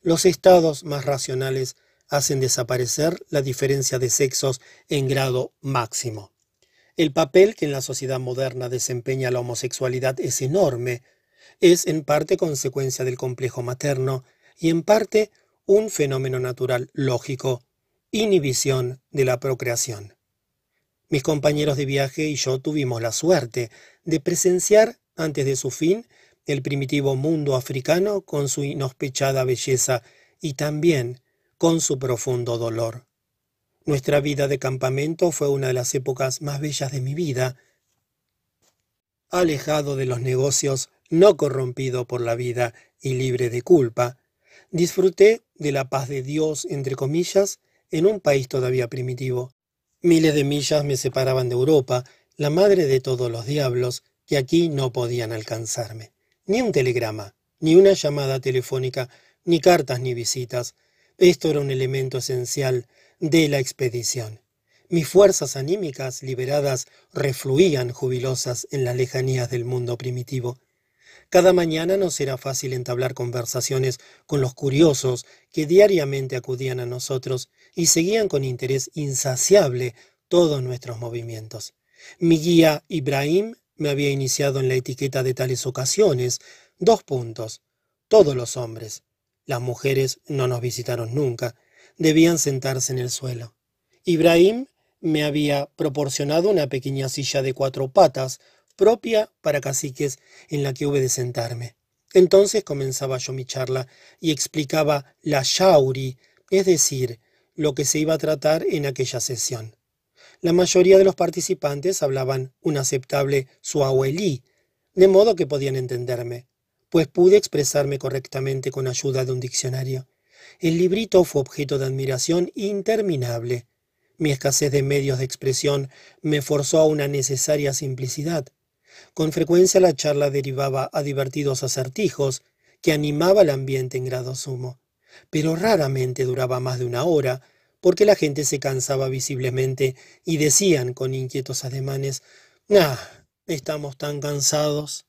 Speaker 1: Los estados más racionales hacen desaparecer la diferencia de sexos en grado máximo. El papel que en la sociedad moderna desempeña la homosexualidad es enorme, es en parte consecuencia del complejo materno y en parte un fenómeno natural lógico, inhibición de la procreación. Mis compañeros de viaje y yo tuvimos la suerte de presenciar antes de su fin el primitivo mundo africano con su inospechada belleza y también con su profundo dolor. Nuestra vida de campamento fue una de las épocas más bellas de mi vida. Alejado de los negocios, no corrompido por la vida y libre de culpa, disfruté de la paz de Dios, entre comillas, en un país todavía primitivo. Miles de millas me separaban de Europa, la madre de todos los diablos, que aquí no podían alcanzarme. Ni un telegrama, ni una llamada telefónica, ni cartas ni visitas. Esto era un elemento esencial de la expedición. Mis fuerzas anímicas liberadas refluían jubilosas en las lejanías del mundo primitivo. Cada mañana nos era fácil entablar conversaciones con los curiosos que diariamente acudían a nosotros y seguían con interés insaciable todos nuestros movimientos. Mi guía Ibrahim me había iniciado en la etiqueta de tales ocasiones. Dos puntos. Todos los hombres. Las mujeres no nos visitaron nunca. Debían sentarse en el suelo. Ibrahim me había proporcionado una pequeña silla de cuatro patas, propia para caciques, en la que hube de sentarme. Entonces comenzaba yo mi charla y explicaba la shauri, es decir, lo que se iba a tratar en aquella sesión. La mayoría de los participantes hablaban un aceptable suahuelí, de modo que podían entenderme, pues pude expresarme correctamente con ayuda de un diccionario. El librito fue objeto de admiración interminable. Mi escasez de medios de expresión me forzó a una necesaria simplicidad. Con frecuencia la charla derivaba a divertidos acertijos que animaba el ambiente en grado sumo, pero raramente duraba más de una hora, porque la gente se cansaba visiblemente y decían con inquietos ademanes, Ah, estamos tan cansados.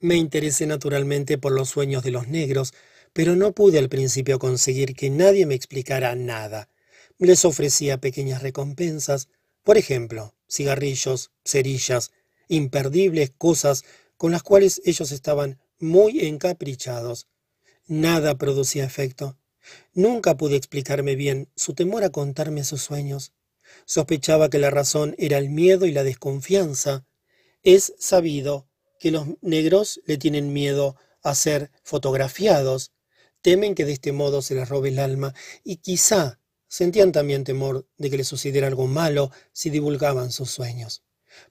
Speaker 1: Me interesé naturalmente por los sueños de los negros, pero no pude al principio conseguir que nadie me explicara nada. Les ofrecía pequeñas recompensas, por ejemplo, cigarrillos, cerillas, imperdibles cosas con las cuales ellos estaban muy encaprichados. Nada producía efecto. Nunca pude explicarme bien su temor a contarme sus sueños. Sospechaba que la razón era el miedo y la desconfianza. Es sabido que los negros le tienen miedo a ser fotografiados, temen que de este modo se les robe el alma y quizá sentían también temor de que les sucediera algo malo si divulgaban sus sueños.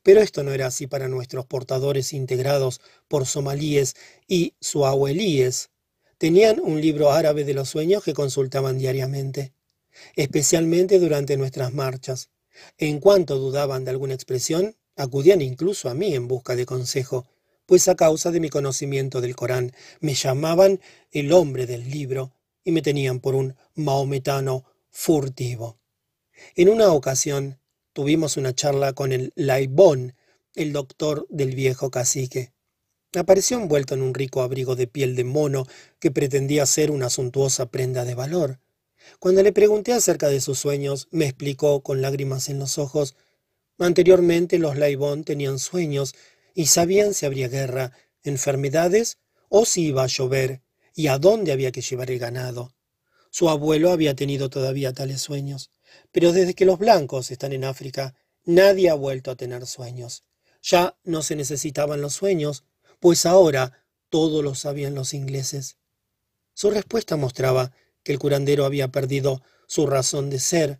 Speaker 1: Pero esto no era así para nuestros portadores integrados por somalíes y suahuelíes, Tenían un libro árabe de los sueños que consultaban diariamente, especialmente durante nuestras marchas. En cuanto dudaban de alguna expresión, acudían incluso a mí en busca de consejo, pues a causa de mi conocimiento del Corán me llamaban el hombre del libro y me tenían por un maometano furtivo. En una ocasión tuvimos una charla con el Laibón, el doctor del viejo cacique. Apareció envuelto en un rico abrigo de piel de mono que pretendía ser una suntuosa prenda de valor. Cuando le pregunté acerca de sus sueños, me explicó con lágrimas en los ojos. Anteriormente los Laibón tenían sueños y sabían si habría guerra, enfermedades o si iba a llover y a dónde había que llevar el ganado. Su abuelo había tenido todavía tales sueños, pero desde que los blancos están en África, nadie ha vuelto a tener sueños. Ya no se necesitaban los sueños, pues ahora todo lo sabían los ingleses. Su respuesta mostraba que el curandero había perdido su razón de ser.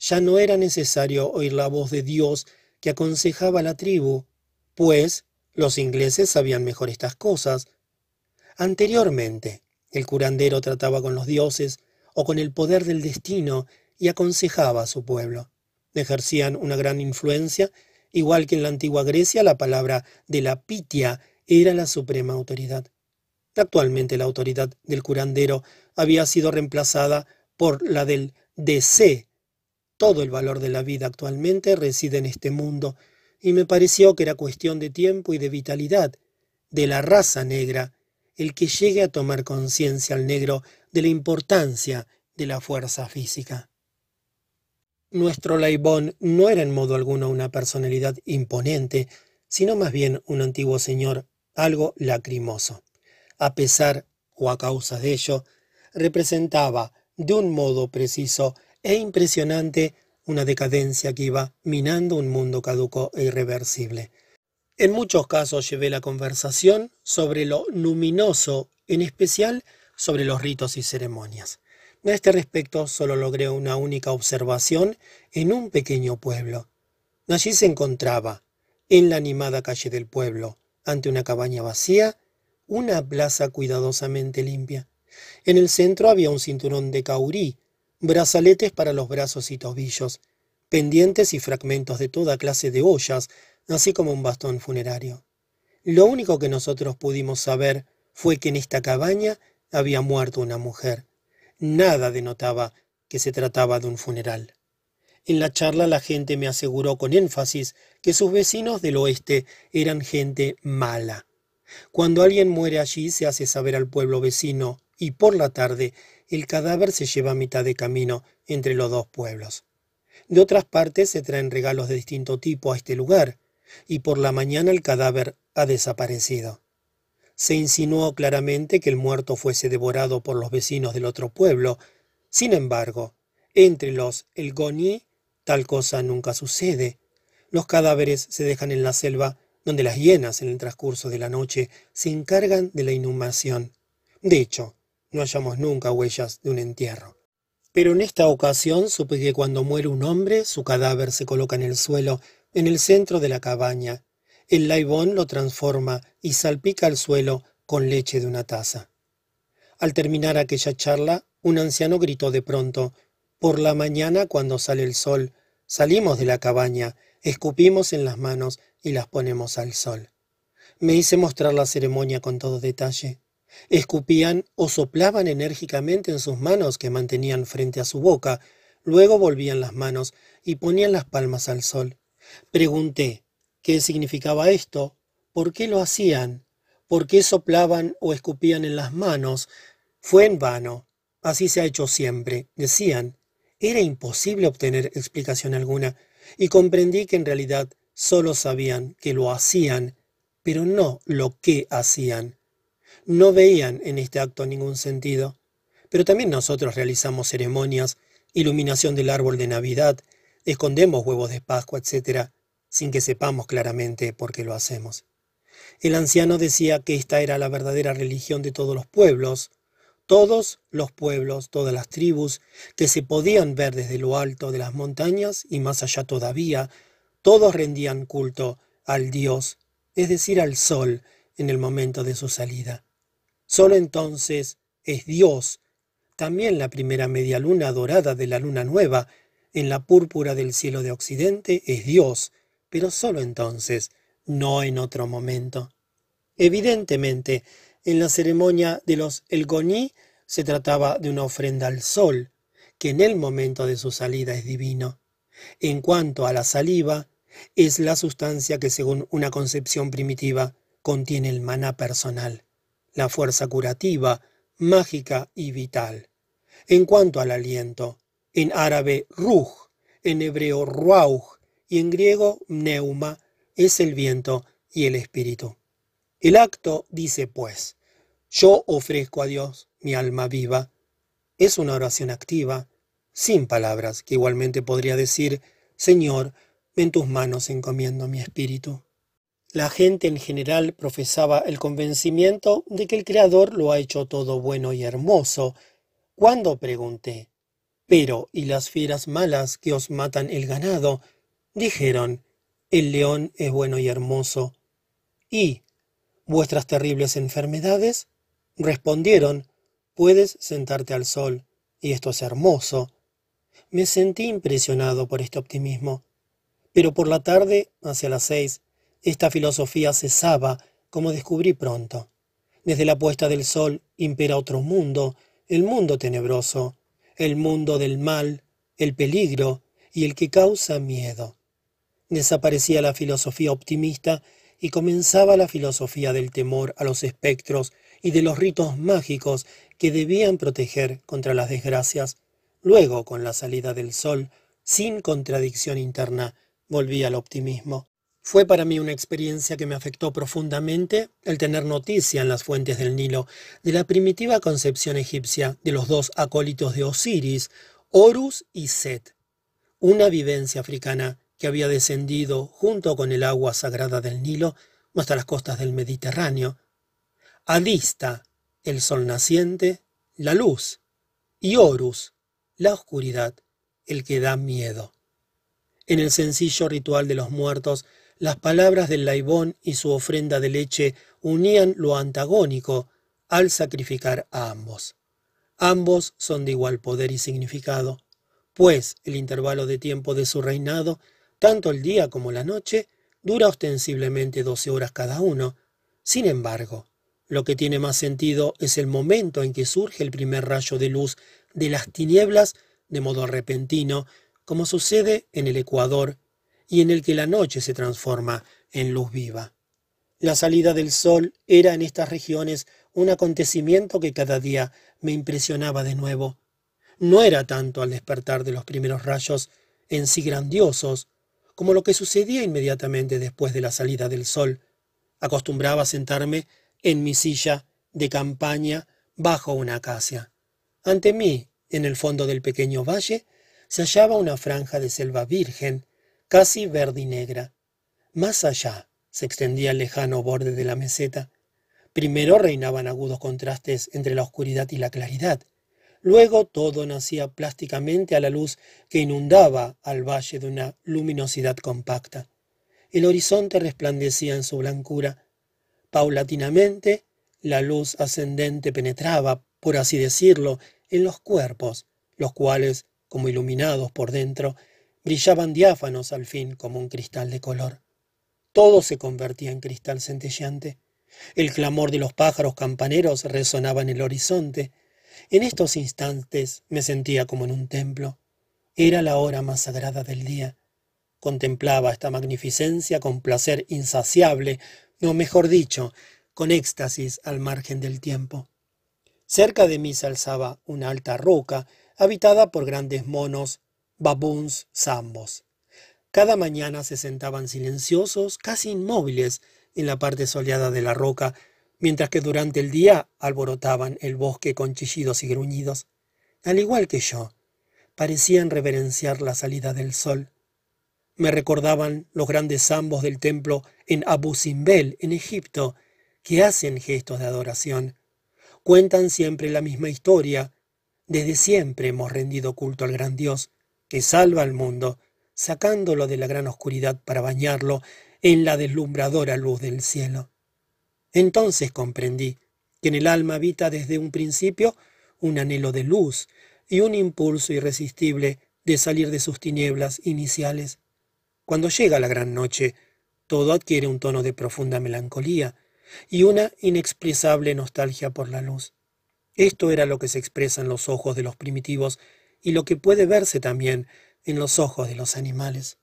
Speaker 1: Ya no era necesario oír la voz de Dios que aconsejaba a la tribu, pues los ingleses sabían mejor estas cosas. Anteriormente, el curandero trataba con los dioses o con el poder del destino y aconsejaba a su pueblo. Ejercían una gran influencia, igual que en la antigua Grecia la palabra de la pitia era la suprema autoridad. Actualmente la autoridad del curandero había sido reemplazada por la del DC. Todo el valor de la vida actualmente reside en este mundo, y me pareció que era cuestión de tiempo y de vitalidad, de la raza negra, el que llegue a tomar conciencia al negro de la importancia de la fuerza física. Nuestro Laibón no era en modo alguno una personalidad imponente, sino más bien un antiguo señor algo lacrimoso. A pesar o a causa de ello, representaba de un modo preciso e impresionante una decadencia que iba minando un mundo caduco e irreversible. En muchos casos llevé la conversación sobre lo luminoso, en especial sobre los ritos y ceremonias. A este respecto solo logré una única observación en un pequeño pueblo. Allí se encontraba, en la animada calle del pueblo, ante una cabaña vacía, una plaza cuidadosamente limpia. En el centro había un cinturón de caurí, brazaletes para los brazos y tobillos, pendientes y fragmentos de toda clase de ollas, así como un bastón funerario. Lo único que nosotros pudimos saber fue que en esta cabaña había muerto una mujer. Nada denotaba que se trataba de un funeral. En la charla la gente me aseguró con énfasis que sus vecinos del oeste eran gente mala. Cuando alguien muere allí se hace saber al pueblo vecino y por la tarde el cadáver se lleva a mitad de camino entre los dos pueblos. De otras partes se traen regalos de distinto tipo a este lugar, y por la mañana el cadáver ha desaparecido. Se insinuó claramente que el muerto fuese devorado por los vecinos del otro pueblo. Sin embargo, entre los el Goni tal cosa nunca sucede. Los cadáveres se dejan en la selva, donde las hienas en el transcurso de la noche se encargan de la inhumación. De hecho, no hallamos nunca huellas de un entierro. Pero en esta ocasión supe que cuando muere un hombre, su cadáver se coloca en el suelo, en el centro de la cabaña. El laibón lo transforma y salpica el suelo con leche de una taza. Al terminar aquella charla, un anciano gritó de pronto, Por la mañana, cuando sale el sol, salimos de la cabaña, escupimos en las manos y las ponemos al sol. Me hice mostrar la ceremonia con todo detalle. Escupían o soplaban enérgicamente en sus manos que mantenían frente a su boca, luego volvían las manos y ponían las palmas al sol. Pregunté, ¿qué significaba esto? ¿Por qué lo hacían? ¿Por qué soplaban o escupían en las manos? Fue en vano. Así se ha hecho siempre, decían. Era imposible obtener explicación alguna, y comprendí que en realidad solo sabían que lo hacían, pero no lo que hacían no veían en este acto ningún sentido. Pero también nosotros realizamos ceremonias, iluminación del árbol de Navidad, escondemos huevos de Pascua, etc., sin que sepamos claramente por qué lo hacemos. El anciano decía que esta era la verdadera religión de todos los pueblos, todos los pueblos, todas las tribus, que se podían ver desde lo alto de las montañas y más allá todavía, todos rendían culto al Dios, es decir, al sol, en el momento de su salida. Solo entonces es Dios, también la primera media luna dorada de la luna nueva, en la púrpura del cielo de Occidente es Dios, pero solo entonces, no en otro momento. Evidentemente, en la ceremonia de los Elgoní se trataba de una ofrenda al sol, que en el momento de su salida es divino. En cuanto a la saliva, es la sustancia que según una concepción primitiva contiene el maná personal la fuerza curativa, mágica y vital. En cuanto al aliento, en árabe ruj, en hebreo ruauj y en griego neuma, es el viento y el espíritu. El acto dice pues, yo ofrezco a Dios mi alma viva. Es una oración activa, sin palabras, que igualmente podría decir, Señor, en tus manos encomiendo mi espíritu. La gente en general profesaba el convencimiento de que el Creador lo ha hecho todo bueno y hermoso. Cuando pregunté, pero ¿y las fieras malas que os matan el ganado? Dijeron, el león es bueno y hermoso. ¿Y vuestras terribles enfermedades? Respondieron, puedes sentarte al sol, y esto es hermoso. Me sentí impresionado por este optimismo. Pero por la tarde, hacia las seis, esta filosofía cesaba, como descubrí pronto. Desde la puesta del sol impera otro mundo, el mundo tenebroso, el mundo del mal, el peligro y el que causa miedo. Desaparecía la filosofía optimista y comenzaba la filosofía del temor a los espectros y de los ritos mágicos que debían proteger contra las desgracias. Luego, con la salida del sol, sin contradicción interna, volví al optimismo. Fue para mí una experiencia que me afectó profundamente el tener noticia en las fuentes del Nilo de la primitiva concepción egipcia de los dos acólitos de Osiris, Horus y Set, una vivencia africana que había descendido junto con el agua sagrada del Nilo hasta las costas del Mediterráneo. Alista, el sol naciente, la luz, y Horus, la oscuridad, el que da miedo. En el sencillo ritual de los muertos, las palabras del laibón y su ofrenda de leche unían lo antagónico al sacrificar a ambos. Ambos son de igual poder y significado, pues el intervalo de tiempo de su reinado, tanto el día como la noche, dura ostensiblemente doce horas cada uno. Sin embargo, lo que tiene más sentido es el momento en que surge el primer rayo de luz de las tinieblas de modo repentino, como sucede en el Ecuador, y en el que la noche se transforma en luz viva. La salida del sol era en estas regiones un acontecimiento que cada día me impresionaba de nuevo. No era tanto al despertar de los primeros rayos en sí grandiosos, como lo que sucedía inmediatamente después de la salida del sol. Acostumbraba a sentarme en mi silla de campaña bajo una acacia. Ante mí, en el fondo del pequeño valle, se hallaba una franja de selva virgen, casi verde y negra. Más allá se extendía el lejano borde de la meseta. Primero reinaban agudos contrastes entre la oscuridad y la claridad. Luego todo nacía plásticamente a la luz que inundaba al valle de una luminosidad compacta. El horizonte resplandecía en su blancura. Paulatinamente, la luz ascendente penetraba, por así decirlo, en los cuerpos, los cuales, como iluminados por dentro, brillaban diáfanos al fin como un cristal de color. Todo se convertía en cristal centelleante. El clamor de los pájaros campaneros resonaba en el horizonte. En estos instantes me sentía como en un templo. Era la hora más sagrada del día. Contemplaba esta magnificencia con placer insaciable, o mejor dicho, con éxtasis al margen del tiempo. Cerca de mí se alzaba una alta roca, habitada por grandes monos, babuns zambos. Cada mañana se sentaban silenciosos, casi inmóviles, en la parte soleada de la roca, mientras que durante el día alborotaban el bosque con chillidos y gruñidos. Al igual que yo, parecían reverenciar la salida del sol. Me recordaban los grandes zambos del templo en Abu Simbel, en Egipto, que hacen gestos de adoración cuentan siempre la misma historia. Desde siempre hemos rendido culto al gran Dios, que salva al mundo, sacándolo de la gran oscuridad para bañarlo en la deslumbradora luz del cielo. Entonces comprendí que en el alma habita desde un principio un anhelo de luz y un impulso irresistible de salir de sus tinieblas iniciales. Cuando llega la gran noche, todo adquiere un tono de profunda melancolía, y una inexpresable nostalgia por la luz. Esto era lo que se expresa en los ojos de los primitivos y lo que puede verse también en los ojos de los animales.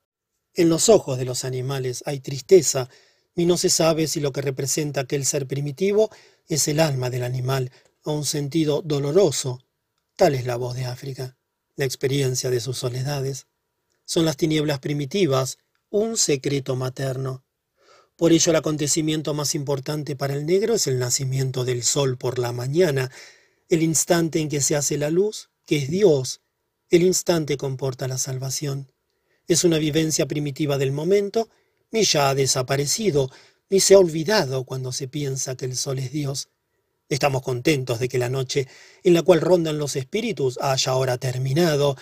Speaker 1: En los ojos de los animales hay tristeza y no se sabe si lo que representa aquel ser primitivo es el alma del animal o un sentido doloroso. Tal es la voz de África, la experiencia de sus soledades. Son las tinieblas primitivas, un secreto materno. Por ello el acontecimiento más importante para el negro es el nacimiento del sol por la mañana, el instante en que se hace la luz, que es Dios. El instante comporta la salvación. Es una vivencia primitiva del momento, ni ya ha desaparecido, ni se ha olvidado cuando se piensa que el sol es Dios. Estamos contentos de que la noche en la cual rondan los espíritus haya ahora terminado.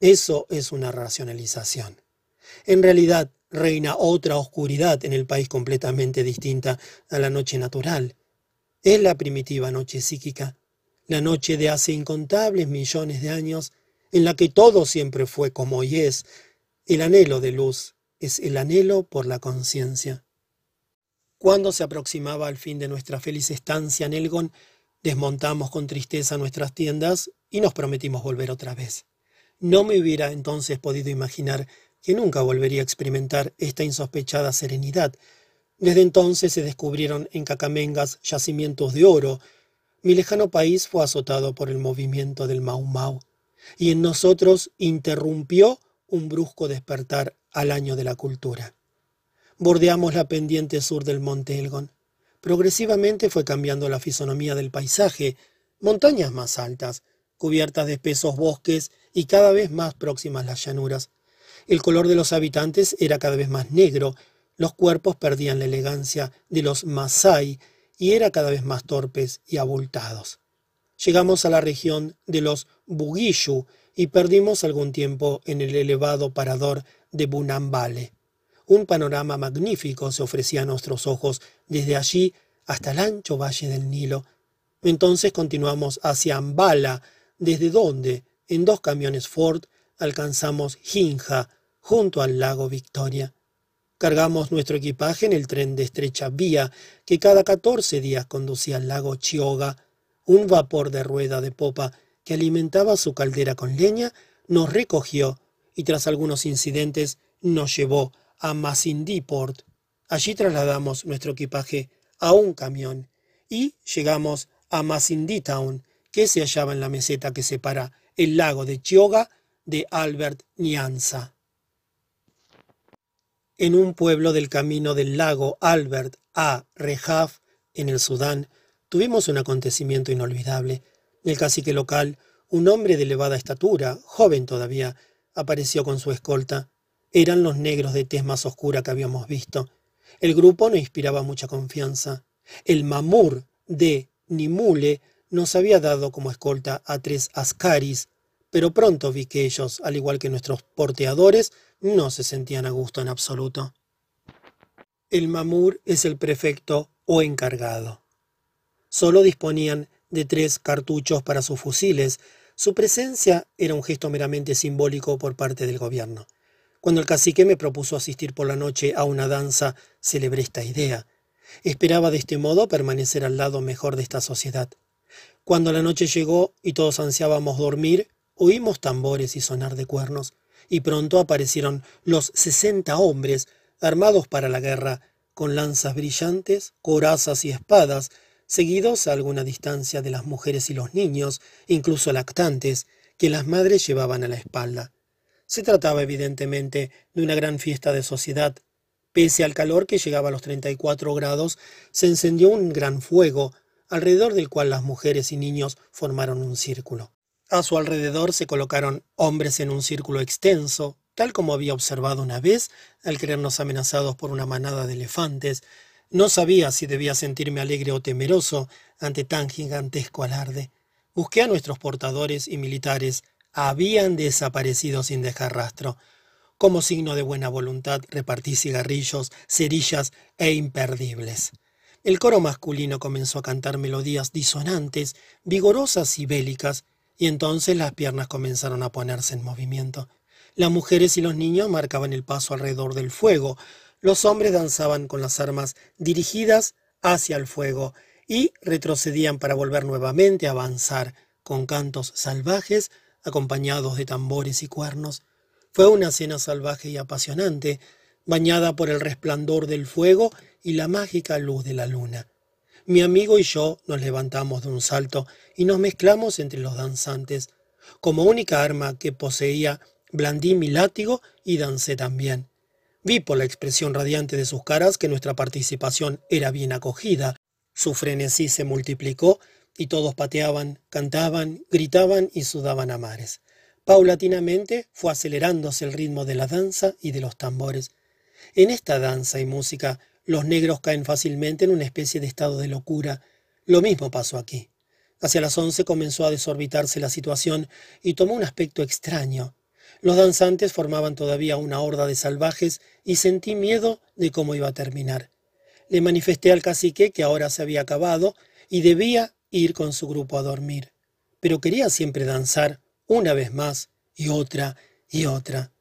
Speaker 1: Eso es una racionalización. En realidad, reina otra oscuridad en el país completamente distinta a la noche natural. Es la primitiva noche psíquica, la noche de hace incontables millones de años, en la que todo siempre fue como hoy es. El anhelo de luz es el anhelo por la conciencia. Cuando se aproximaba al fin de nuestra feliz estancia en Elgon, desmontamos con tristeza nuestras tiendas y nos prometimos volver otra vez. No me hubiera entonces podido imaginar que nunca volvería a experimentar esta insospechada serenidad. Desde entonces se descubrieron en Cacamengas yacimientos de oro. Mi lejano país fue azotado por el movimiento del Mau Mau, y en nosotros interrumpió un brusco despertar al año de la cultura. Bordeamos la pendiente sur del monte Elgon. Progresivamente fue cambiando la fisonomía del paisaje, montañas más altas, cubiertas de espesos bosques y cada vez más próximas las llanuras. El color de los habitantes era cada vez más negro, los cuerpos perdían la elegancia de los Masai y eran cada vez más torpes y abultados. Llegamos a la región de los Bugishu y perdimos algún tiempo en el elevado parador de Bunambale. Un panorama magnífico se ofrecía a nuestros ojos desde allí hasta el ancho valle del Nilo. Entonces continuamos hacia Ambala, desde donde, en dos camiones Ford, alcanzamos Jinja, junto al lago Victoria. Cargamos nuestro equipaje en el tren de estrecha vía que cada catorce días conducía al lago Chioga, un vapor de rueda de popa que alimentaba su caldera con leña, nos recogió y tras algunos incidentes nos llevó a Masindiport. Allí trasladamos nuestro equipaje a un camión y llegamos a Masinditown, que se hallaba en la meseta que separa el lago de Chioga de Albert Nyanza. En un pueblo del camino del lago Albert a Rehaf, en el Sudán, tuvimos un acontecimiento inolvidable. El cacique local, un hombre de elevada estatura, joven todavía, apareció con su escolta. Eran los negros de tez más oscura que habíamos visto. El grupo no inspiraba mucha confianza. El mamur de Nimule nos había dado como escolta a tres ascaris, pero pronto vi que ellos, al igual que nuestros porteadores, no se sentían a gusto en absoluto. El mamur es el prefecto o encargado. Solo disponían de tres cartuchos para sus fusiles. Su presencia era un gesto meramente simbólico por parte del gobierno. Cuando el cacique me propuso asistir por la noche a una danza, celebré esta idea. Esperaba de este modo permanecer al lado mejor de esta sociedad. Cuando la noche llegó y todos ansiábamos dormir, oímos tambores y sonar de cuernos, y pronto aparecieron los sesenta hombres armados para la guerra, con lanzas brillantes, corazas y espadas, seguidos a alguna distancia de las mujeres y los niños, incluso lactantes, que las madres llevaban a la espalda. Se trataba evidentemente de una gran fiesta de sociedad. Pese al calor que llegaba a los 34 grados, se encendió un gran fuego, alrededor del cual las mujeres y niños formaron un círculo. A su alrededor se colocaron hombres en un círculo extenso, tal como había observado una vez al creernos amenazados por una manada de elefantes. No sabía si debía sentirme alegre o temeroso ante tan gigantesco alarde. Busqué a nuestros portadores y militares, habían desaparecido sin dejar rastro. Como signo de buena voluntad repartí cigarrillos, cerillas e imperdibles. El coro masculino comenzó a cantar melodías disonantes, vigorosas y bélicas, y entonces las piernas comenzaron a ponerse en movimiento. Las mujeres y los niños marcaban el paso alrededor del fuego, los hombres danzaban con las armas dirigidas hacia el fuego y retrocedían para volver nuevamente a avanzar, con cantos salvajes acompañados de tambores y cuernos. Fue una cena salvaje y apasionante, bañada por el resplandor del fuego y la mágica luz de la luna. Mi amigo y yo nos levantamos de un salto y nos mezclamos entre los danzantes. Como única arma que poseía, blandí mi látigo y dancé también. Vi por la expresión radiante de sus caras que nuestra participación era bien acogida. Su frenesí se multiplicó y todos pateaban, cantaban, gritaban y sudaban a mares. Paulatinamente fue acelerándose el ritmo de la danza y de los tambores. En esta danza y música los negros caen fácilmente en una especie de estado de locura. Lo mismo pasó aquí. Hacia las once comenzó a desorbitarse la situación y tomó un aspecto extraño. Los danzantes formaban todavía una horda de salvajes y sentí miedo de cómo iba a terminar. Le manifesté al cacique que ahora se había acabado y debía ir con su grupo a dormir, pero quería siempre danzar una vez más y otra y otra.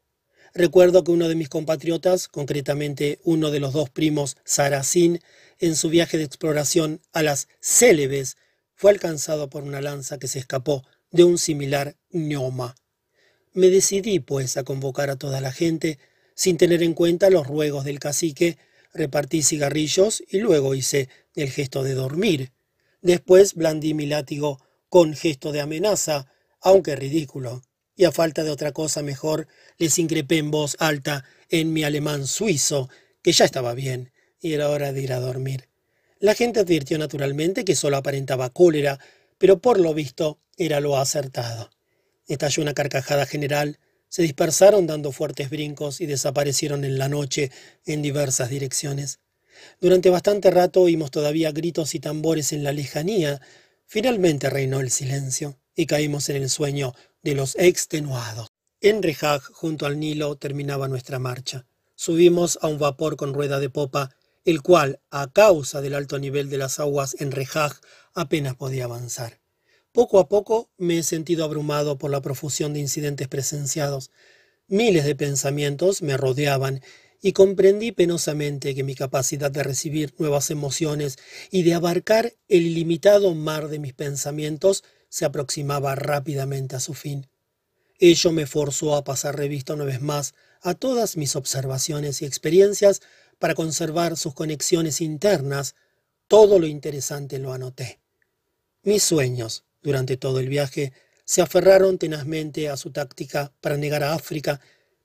Speaker 1: Recuerdo que uno de mis compatriotas, concretamente uno de los dos primos Saracín, en su viaje de exploración a las Célebes, fue alcanzado por una lanza que se escapó de un similar neoma. Me decidí, pues, a convocar a toda la gente, Sin tener en cuenta los ruegos del cacique, repartí cigarrillos y luego hice el gesto de dormir. Después blandí mi látigo con gesto de amenaza, aunque ridículo, y a falta de otra cosa mejor, les increpé en voz alta en mi alemán suizo, que ya estaba bien, y era hora de ir a dormir. La gente advirtió naturalmente que solo aparentaba cólera, pero por lo visto era lo acertado. Estalló una carcajada general, se dispersaron dando fuertes brincos y desaparecieron en la noche en diversas direcciones. Durante bastante rato oímos todavía gritos y tambores en la lejanía. Finalmente reinó el silencio y caímos en el sueño de los extenuados. En Rejag, junto al Nilo, terminaba nuestra marcha. Subimos a un vapor con rueda de popa, el cual, a causa del alto nivel de las aguas en Rejag, apenas podía avanzar. Poco a poco me he sentido abrumado por la profusión de incidentes presenciados. Miles de pensamientos me rodeaban y comprendí penosamente que mi capacidad de recibir nuevas emociones y de abarcar el ilimitado mar de mis pensamientos se aproximaba rápidamente a su fin. Ello me forzó a pasar revista una vez más a todas mis observaciones y experiencias para conservar sus conexiones internas. Todo lo interesante lo anoté. Mis sueños, durante todo el viaje, se aferraron tenazmente a su táctica para negar a África,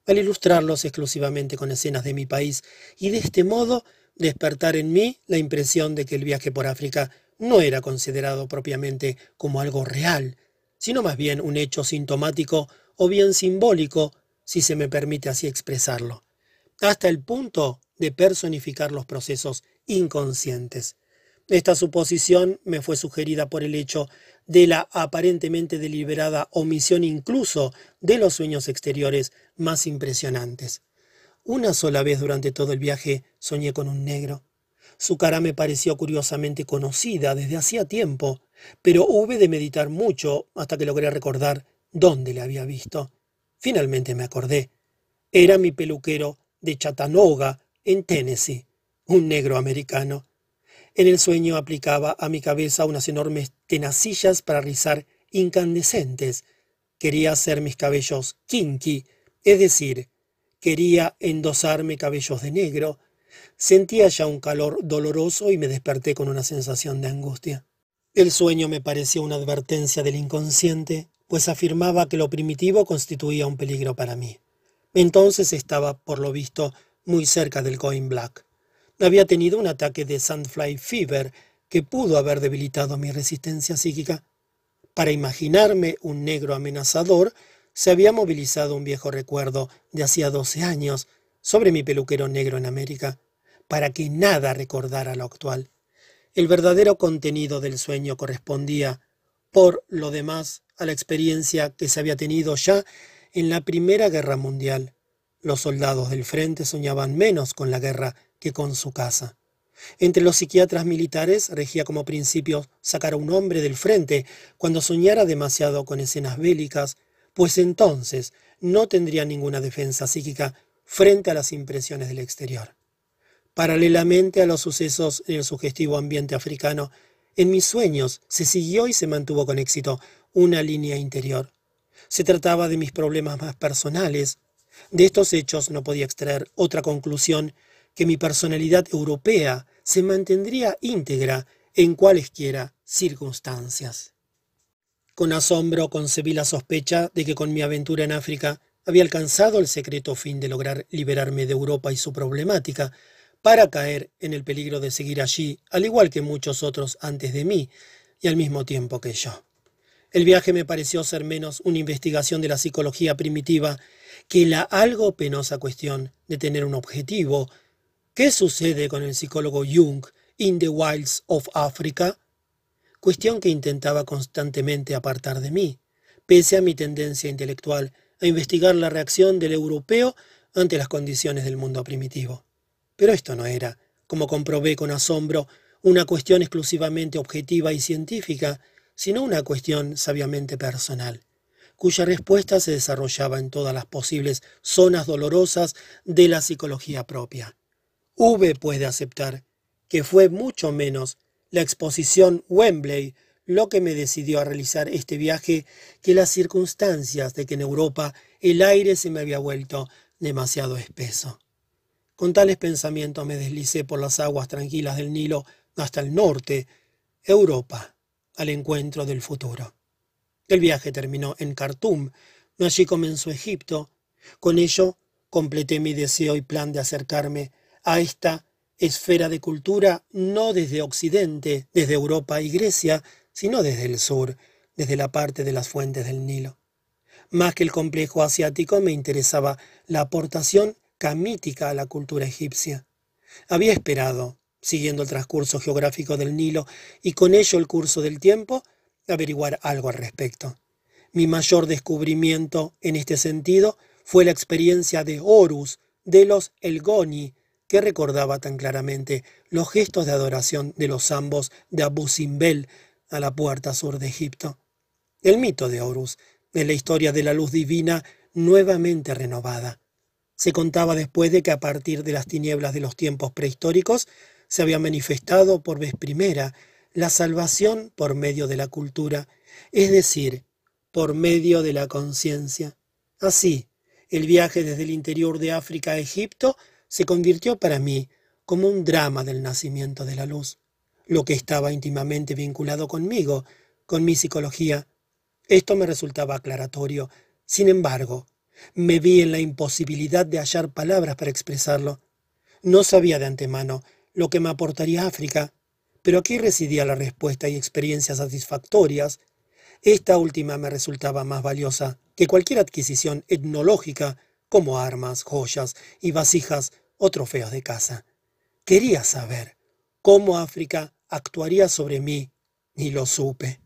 Speaker 1: al ilustrarlos exclusivamente con escenas de mi país, y de este modo despertar en mí la impresión de que el viaje por África no era considerado propiamente como algo real, sino más bien un hecho sintomático o bien simbólico, si se me permite así expresarlo, hasta el punto de personificar los procesos inconscientes. Esta suposición me fue sugerida por el hecho de la aparentemente deliberada omisión incluso de los sueños exteriores más impresionantes. Una sola vez durante todo el viaje soñé con un negro. Su cara me pareció curiosamente conocida desde hacía tiempo, pero hube de meditar mucho hasta que logré recordar dónde le había visto. Finalmente me acordé. Era mi peluquero de Chattanooga, en Tennessee, un negro americano. En el sueño aplicaba a mi cabeza unas enormes tenacillas para rizar incandescentes. Quería hacer mis cabellos kinky, es decir, quería endosarme cabellos de negro. Sentía ya un calor doloroso y me desperté con una sensación de angustia. El sueño me pareció una advertencia del inconsciente, pues afirmaba que lo primitivo constituía un peligro para mí. Entonces estaba, por lo visto, muy cerca del Coin Black. Había tenido un ataque de Sandfly Fever que pudo haber debilitado mi resistencia psíquica. Para imaginarme un negro amenazador, se había movilizado un viejo recuerdo de hacía doce años sobre mi peluquero negro en América, para que nada recordara lo actual. El verdadero contenido del sueño correspondía, por lo demás, a la experiencia que se había tenido ya en la Primera Guerra Mundial. Los soldados del frente soñaban menos con la guerra que con su casa. Entre los psiquiatras militares regía como principio sacar a un hombre del frente cuando soñara demasiado con escenas bélicas, pues entonces no tendría ninguna defensa psíquica frente a las impresiones del exterior. Paralelamente a los sucesos en el sugestivo ambiente africano, en mis sueños se siguió y se mantuvo con éxito una línea interior. Se trataba de mis problemas más personales. De estos hechos no podía extraer otra conclusión que mi personalidad europea se mantendría íntegra en cualesquiera circunstancias. Con asombro concebí la sospecha de que con mi aventura en África había alcanzado el secreto fin de lograr liberarme de Europa y su problemática, para caer en el peligro de seguir allí, al igual que muchos otros antes de mí, y al mismo tiempo que yo. El viaje me pareció ser menos una investigación de la psicología primitiva que la algo penosa cuestión de tener un objetivo ¿Qué sucede con el psicólogo Jung in the Wilds of Africa? Cuestión que intentaba constantemente apartar de mí, pese a mi tendencia intelectual a investigar la reacción del europeo ante las condiciones del mundo primitivo. Pero esto no era, como comprobé con asombro, una cuestión exclusivamente objetiva y científica, sino una cuestión sabiamente personal, cuya respuesta se desarrollaba en todas las posibles zonas dolorosas de la psicología propia. V puede aceptar que fue mucho menos la exposición Wembley lo que me decidió a realizar este viaje que las circunstancias de que en Europa el aire se me había vuelto demasiado espeso. Con tales pensamientos me deslicé por las aguas tranquilas del Nilo hasta el norte, Europa, al encuentro del futuro. El viaje terminó en Khartoum, allí comenzó Egipto. Con ello completé mi deseo y plan de acercarme a esta esfera de cultura no desde Occidente, desde Europa y Grecia, sino desde el sur, desde la parte de las fuentes del Nilo. Más que el complejo asiático me interesaba la aportación camítica a la cultura egipcia. Había esperado, siguiendo el transcurso geográfico del Nilo y con ello el curso del tiempo, averiguar algo al respecto. Mi mayor descubrimiento en este sentido fue la experiencia de Horus, de los Elgoni, que recordaba tan claramente los gestos de adoración de los ambos de Abu Simbel a la puerta sur de Egipto. El mito de Horus es la historia de la luz divina nuevamente renovada. Se contaba después de que a partir de las tinieblas de los tiempos prehistóricos se había manifestado por vez primera la salvación por medio de la cultura, es decir, por medio de la conciencia. Así, el viaje desde el interior de África a Egipto se convirtió para mí como un drama del nacimiento de la luz, lo que estaba íntimamente vinculado conmigo, con mi psicología. Esto me resultaba aclaratorio. Sin embargo, me vi en la imposibilidad de hallar palabras para expresarlo. No sabía de antemano lo que me aportaría África, pero aquí residía la respuesta y experiencias satisfactorias. Esta última me resultaba más valiosa que cualquier adquisición etnológica como armas, joyas y vasijas o trofeos de caza. Quería saber cómo África actuaría sobre mí y lo supe.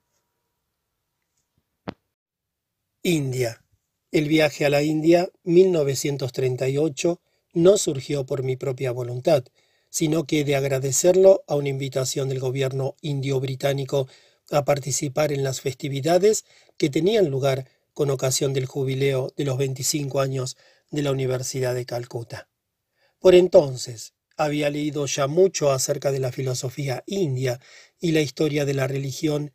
Speaker 1: India. El viaje a la India 1938 no surgió por mi propia voluntad, sino que de agradecerlo a una invitación del gobierno indio-británico a participar en las festividades que tenían lugar con ocasión del jubileo de los 25 años de la Universidad de Calcuta. Por entonces había leído ya mucho acerca de la filosofía india y la historia de la religión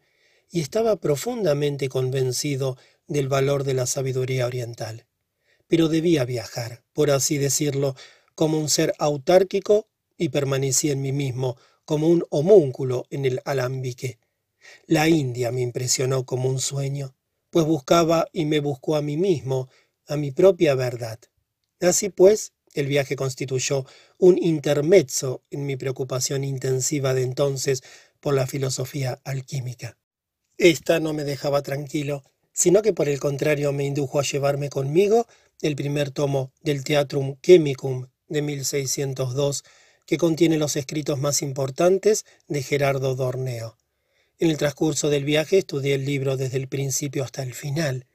Speaker 1: y estaba profundamente convencido del valor de la sabiduría oriental. Pero debía viajar, por así decirlo, como un ser autárquico y permanecí en mí mismo como un homúnculo en el alambique. La India me impresionó como un sueño, pues buscaba y me buscó a mí mismo, a mi propia verdad. Así pues, el viaje constituyó un intermezzo en mi preocupación intensiva de entonces por la filosofía alquímica. Esta no me dejaba tranquilo, sino que por el contrario me indujo a llevarme conmigo el primer tomo del Theatrum Chemicum de 1602, que contiene los escritos más importantes de Gerardo Dorneo. En el transcurso del viaje estudié el libro desde el principio hasta el final.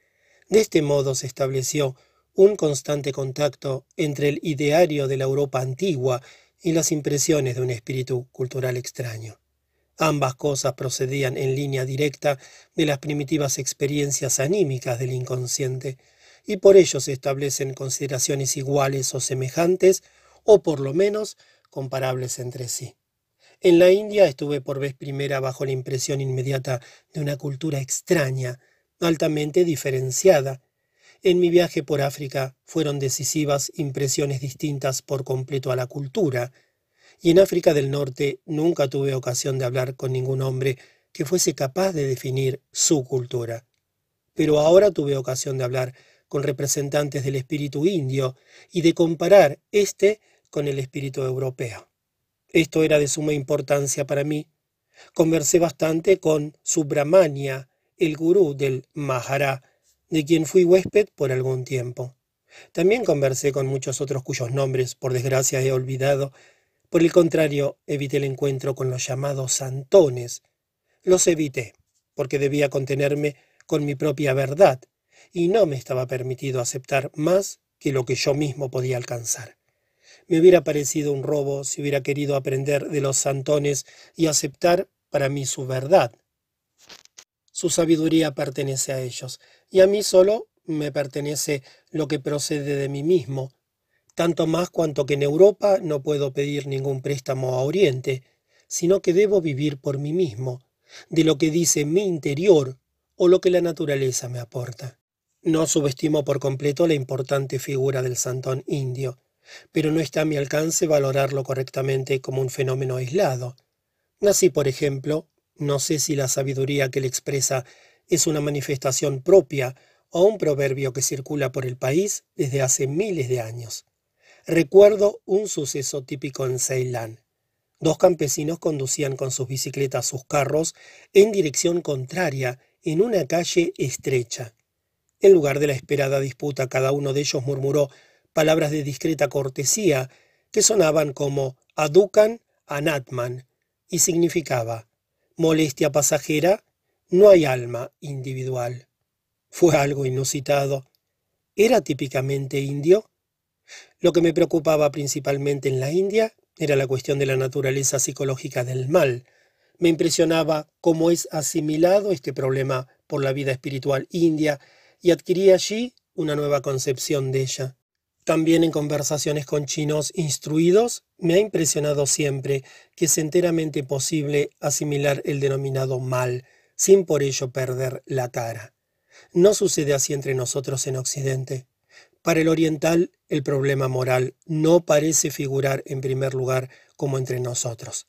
Speaker 1: De este modo se estableció un constante contacto entre el ideario de la Europa antigua y las impresiones de un espíritu cultural extraño. Ambas cosas procedían en línea directa de las primitivas experiencias anímicas del inconsciente, y por ello se establecen consideraciones iguales o semejantes, o por lo menos comparables entre sí. En la India estuve por vez primera bajo la impresión inmediata de una cultura extraña, altamente diferenciada. En mi viaje por África fueron decisivas impresiones distintas por completo a la cultura, y en África del Norte nunca tuve ocasión de hablar con ningún hombre que fuese capaz de definir su cultura. Pero ahora tuve ocasión de hablar con representantes del espíritu indio y de comparar este con el espíritu europeo. Esto era de suma importancia para mí. Conversé bastante con Subramania, el gurú del Mahara, de quien fui huésped por algún tiempo. También conversé con muchos otros cuyos nombres, por desgracia, he olvidado. Por el contrario, evité el encuentro con los llamados santones. Los evité, porque debía contenerme con mi propia verdad, y no me estaba permitido aceptar más que lo que yo mismo podía alcanzar. Me hubiera parecido un robo si hubiera querido aprender de los santones y aceptar para mí su verdad. Su sabiduría pertenece a ellos, y a mí solo me pertenece lo que procede de mí mismo, tanto más cuanto que en Europa no puedo pedir ningún préstamo a Oriente, sino que debo vivir por mí mismo, de lo que dice mi interior o lo que la naturaleza me aporta. No subestimo por completo la importante figura del santón indio, pero no está a mi alcance valorarlo correctamente como un fenómeno aislado. Así, por ejemplo, no sé si la sabiduría que él expresa es una manifestación propia o un proverbio que circula por el país desde hace miles de años. Recuerdo un suceso típico en Ceilán. Dos campesinos conducían con sus bicicletas sus carros en dirección contraria en una calle estrecha. En lugar de la esperada disputa, cada uno de ellos murmuró palabras de discreta cortesía que sonaban como aducan anatman y significaba molestia pasajera, no hay alma individual. Fue algo inusitado. ¿Era típicamente indio? Lo que me preocupaba principalmente en la India era la cuestión de la naturaleza psicológica del mal. Me impresionaba cómo es asimilado este problema por la vida espiritual india y adquirí allí una nueva concepción de ella. También en conversaciones con chinos instruidos, me ha impresionado siempre que es enteramente posible asimilar el denominado mal, sin por ello perder la cara. No sucede así entre nosotros en Occidente. Para el oriental, el problema moral no parece figurar en primer lugar como entre nosotros.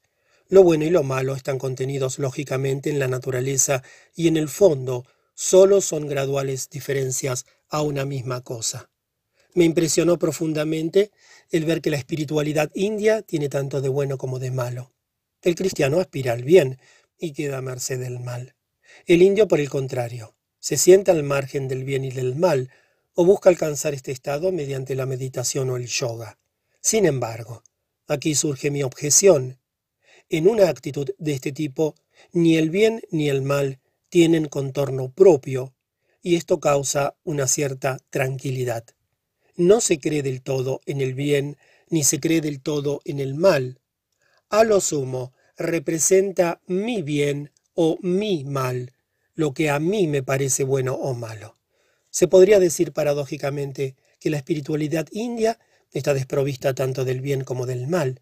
Speaker 1: Lo bueno y lo malo están contenidos lógicamente en la naturaleza y en el fondo solo son graduales diferencias a una misma cosa. Me impresionó profundamente el ver que la espiritualidad india tiene tanto de bueno como de malo. El cristiano aspira al bien y queda a merced del mal. El indio, por el contrario, se sienta al margen del bien y del mal, o busca alcanzar este estado mediante la meditación o el yoga. Sin embargo, aquí surge mi objeción. En una actitud de este tipo, ni el bien ni el mal tienen contorno propio, y esto causa una cierta tranquilidad. No se cree del todo en el bien, ni se cree del todo en el mal. A lo sumo, representa mi bien o mi mal, lo que a mí me parece bueno o malo. Se podría decir paradójicamente que la espiritualidad india está desprovista tanto del bien como del mal,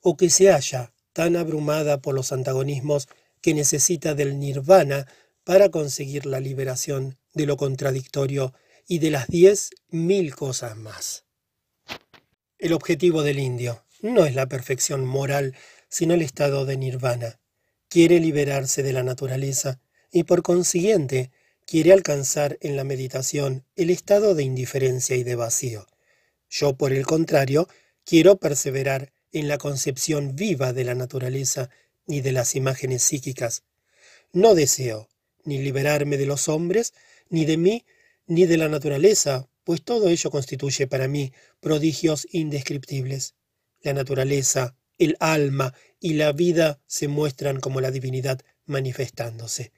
Speaker 1: o que se halla tan abrumada por los antagonismos que necesita del nirvana para conseguir la liberación de lo contradictorio y de las diez mil cosas más. El objetivo del indio no es la perfección moral, sino el estado de nirvana. Quiere liberarse de la naturaleza y por consiguiente quiere alcanzar en la meditación el estado de indiferencia y de vacío. Yo, por el contrario, quiero perseverar en la concepción viva de la naturaleza y de las imágenes psíquicas. No deseo ni liberarme de los hombres, ni de mí, ni de la naturaleza, pues todo ello constituye para mí prodigios indescriptibles. La naturaleza, el alma y la vida se muestran como la divinidad manifestándose.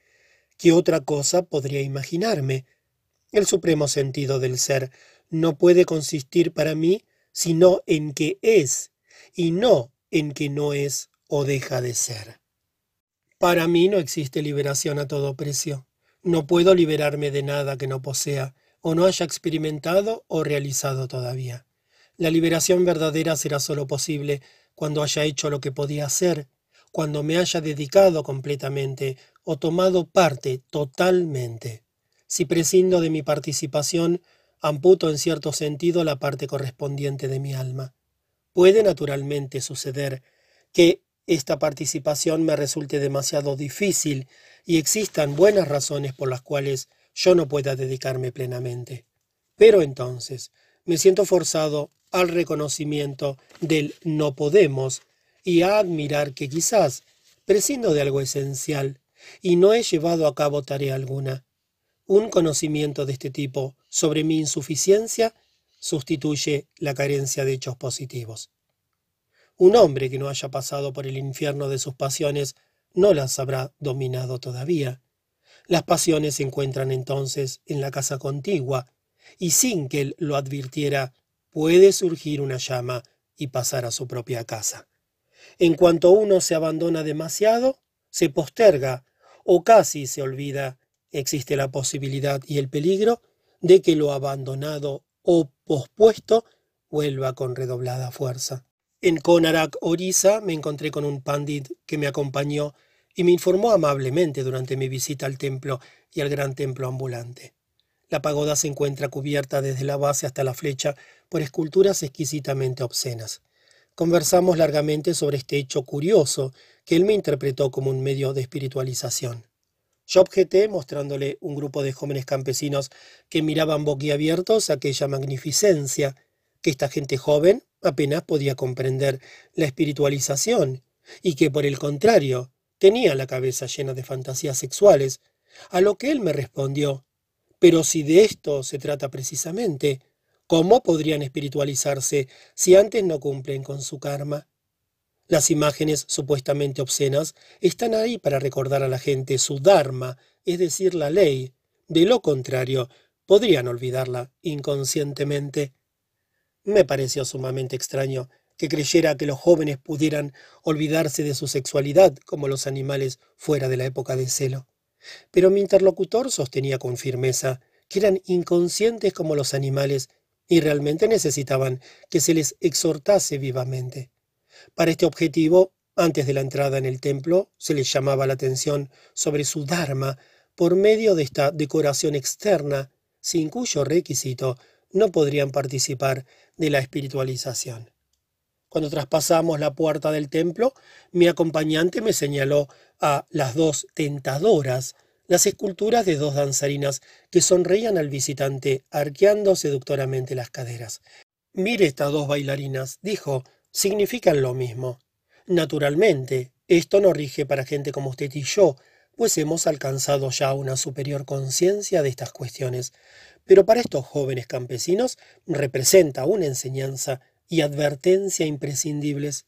Speaker 1: ¿Qué otra cosa podría imaginarme? El supremo sentido del ser no puede consistir para mí sino en que es, y no en que no es o deja de ser. Para mí no existe liberación a todo precio. No puedo liberarme de nada que no posea, o no haya experimentado o realizado todavía. La liberación verdadera será sólo posible cuando haya hecho lo que podía hacer, cuando me haya dedicado completamente o tomado parte totalmente. Si prescindo de mi participación, amputo en cierto sentido la parte correspondiente de mi alma. Puede naturalmente suceder que esta participación me resulte demasiado difícil y existan buenas razones por las cuales yo no pueda dedicarme plenamente. Pero entonces me siento forzado al reconocimiento del no podemos y a admirar que quizás prescindo de algo esencial y no he llevado a cabo tarea alguna. Un conocimiento de este tipo sobre mi insuficiencia sustituye la carencia de hechos positivos. Un hombre que no haya pasado por el infierno de sus pasiones no las habrá dominado todavía. Las pasiones se encuentran entonces en la casa contigua, y sin que él lo advirtiera, puede surgir una llama y pasar a su propia casa. En cuanto uno se abandona demasiado, se posterga o casi se olvida, existe la posibilidad y el peligro de que lo abandonado o pospuesto vuelva con redoblada fuerza. En Konarak, Orissa, me encontré con un pandit que me acompañó y me informó amablemente durante mi visita al templo y al gran templo ambulante. La pagoda se encuentra cubierta desde la base hasta la flecha por esculturas exquisitamente obscenas. Conversamos largamente sobre este hecho curioso que él me interpretó como un medio de espiritualización. Yo objeté mostrándole un grupo de jóvenes campesinos que miraban boquiabiertos aquella magnificencia, que esta gente joven apenas podía comprender la espiritualización, y que por el contrario tenía la cabeza llena de fantasías sexuales, a lo que él me respondió, pero si de esto se trata precisamente, ¿cómo podrían espiritualizarse si antes no cumplen con su karma? Las imágenes supuestamente obscenas están ahí para recordar a la gente su dharma, es decir, la ley. De lo contrario, podrían olvidarla inconscientemente. Me pareció sumamente extraño que creyera que los jóvenes pudieran olvidarse de su sexualidad como los animales fuera de la época de celo. Pero mi interlocutor sostenía con firmeza que eran inconscientes como los animales y realmente necesitaban que se les exhortase vivamente. Para este objetivo, antes de la entrada en el templo, se les llamaba la atención sobre su Dharma por medio de esta decoración externa, sin cuyo requisito no podrían participar de la espiritualización. Cuando traspasamos la puerta del templo, mi acompañante me señaló a las dos tentadoras, las esculturas de dos danzarinas que sonreían al visitante, arqueando seductoramente las caderas. Mire estas dos bailarinas, dijo, significan lo mismo. Naturalmente, esto no rige para gente como usted y yo, pues hemos alcanzado ya una superior conciencia de estas cuestiones, pero para estos jóvenes campesinos representa una enseñanza y advertencia imprescindibles.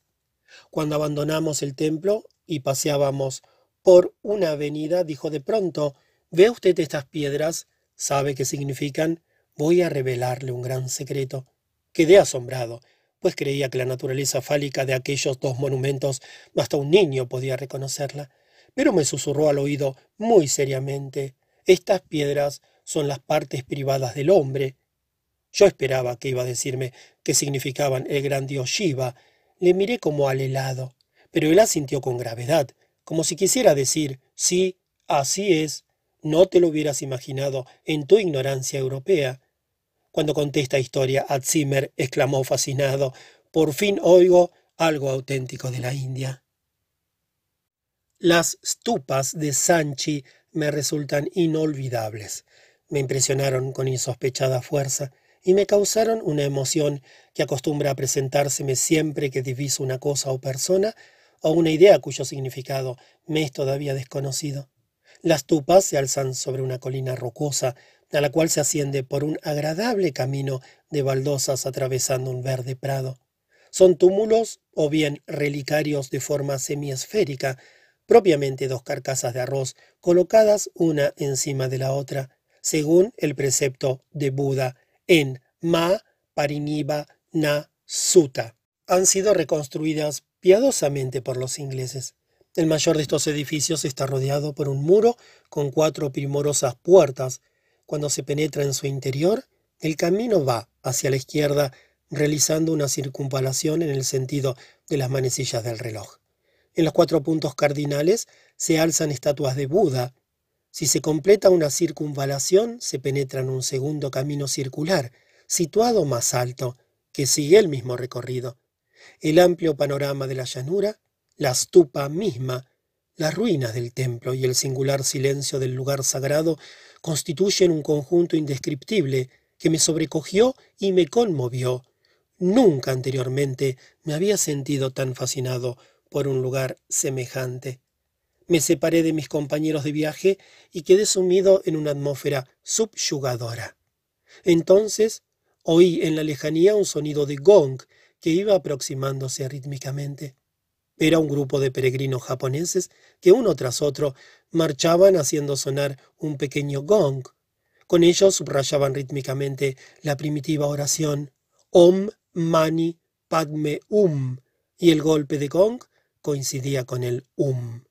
Speaker 1: Cuando abandonamos el templo y paseábamos por una avenida, dijo de pronto, ¿Ve usted estas piedras? ¿Sabe qué significan? Voy a revelarle un gran secreto. Quedé asombrado pues creía que la naturaleza fálica de aquellos dos monumentos hasta un niño podía reconocerla. Pero me susurró al oído muy seriamente Estas piedras son las partes privadas del hombre. Yo esperaba que iba a decirme qué significaban el gran dios Shiva. Le miré como al helado, pero él asintió con gravedad, como si quisiera decir sí, así es. No te lo hubieras imaginado en tu ignorancia europea. Cuando conté esta historia, Zimmer exclamó fascinado, por fin oigo algo auténtico de la India. Las stupas de Sanchi me resultan inolvidables. Me impresionaron con insospechada fuerza y me causaron una emoción que acostumbra a presentárseme siempre que diviso una cosa o persona o una idea cuyo significado me es todavía desconocido. Las tupas se alzan sobre una colina rocosa a la cual se asciende por un agradable camino de baldosas atravesando un verde prado. Son túmulos o bien relicarios de forma semiesférica, propiamente dos carcasas de arroz colocadas una encima de la otra, según el precepto de Buda en Ma Pariniva Na Sutta. Han sido reconstruidas piadosamente por los ingleses. El mayor de estos edificios está rodeado por un muro con cuatro primorosas puertas, cuando se penetra en su interior, el camino va hacia la izquierda realizando una circunvalación en el sentido de las manecillas del reloj. En los cuatro puntos cardinales se alzan estatuas de Buda. Si se completa una circunvalación, se penetra en un segundo camino circular, situado más alto, que sigue el mismo recorrido. El amplio panorama de la llanura, la stupa misma, las ruinas del templo y el singular silencio del lugar sagrado constituyen un conjunto indescriptible que me sobrecogió y me conmovió. Nunca anteriormente me había sentido tan fascinado por un lugar semejante. Me separé de mis compañeros de viaje y quedé sumido en una atmósfera subyugadora. Entonces oí en la lejanía un sonido de gong que iba aproximándose rítmicamente. Era un grupo de peregrinos japoneses que uno tras otro marchaban haciendo sonar un pequeño gong. Con ellos subrayaban rítmicamente la primitiva oración Om Mani Padme Um, y el golpe de gong coincidía con el Um.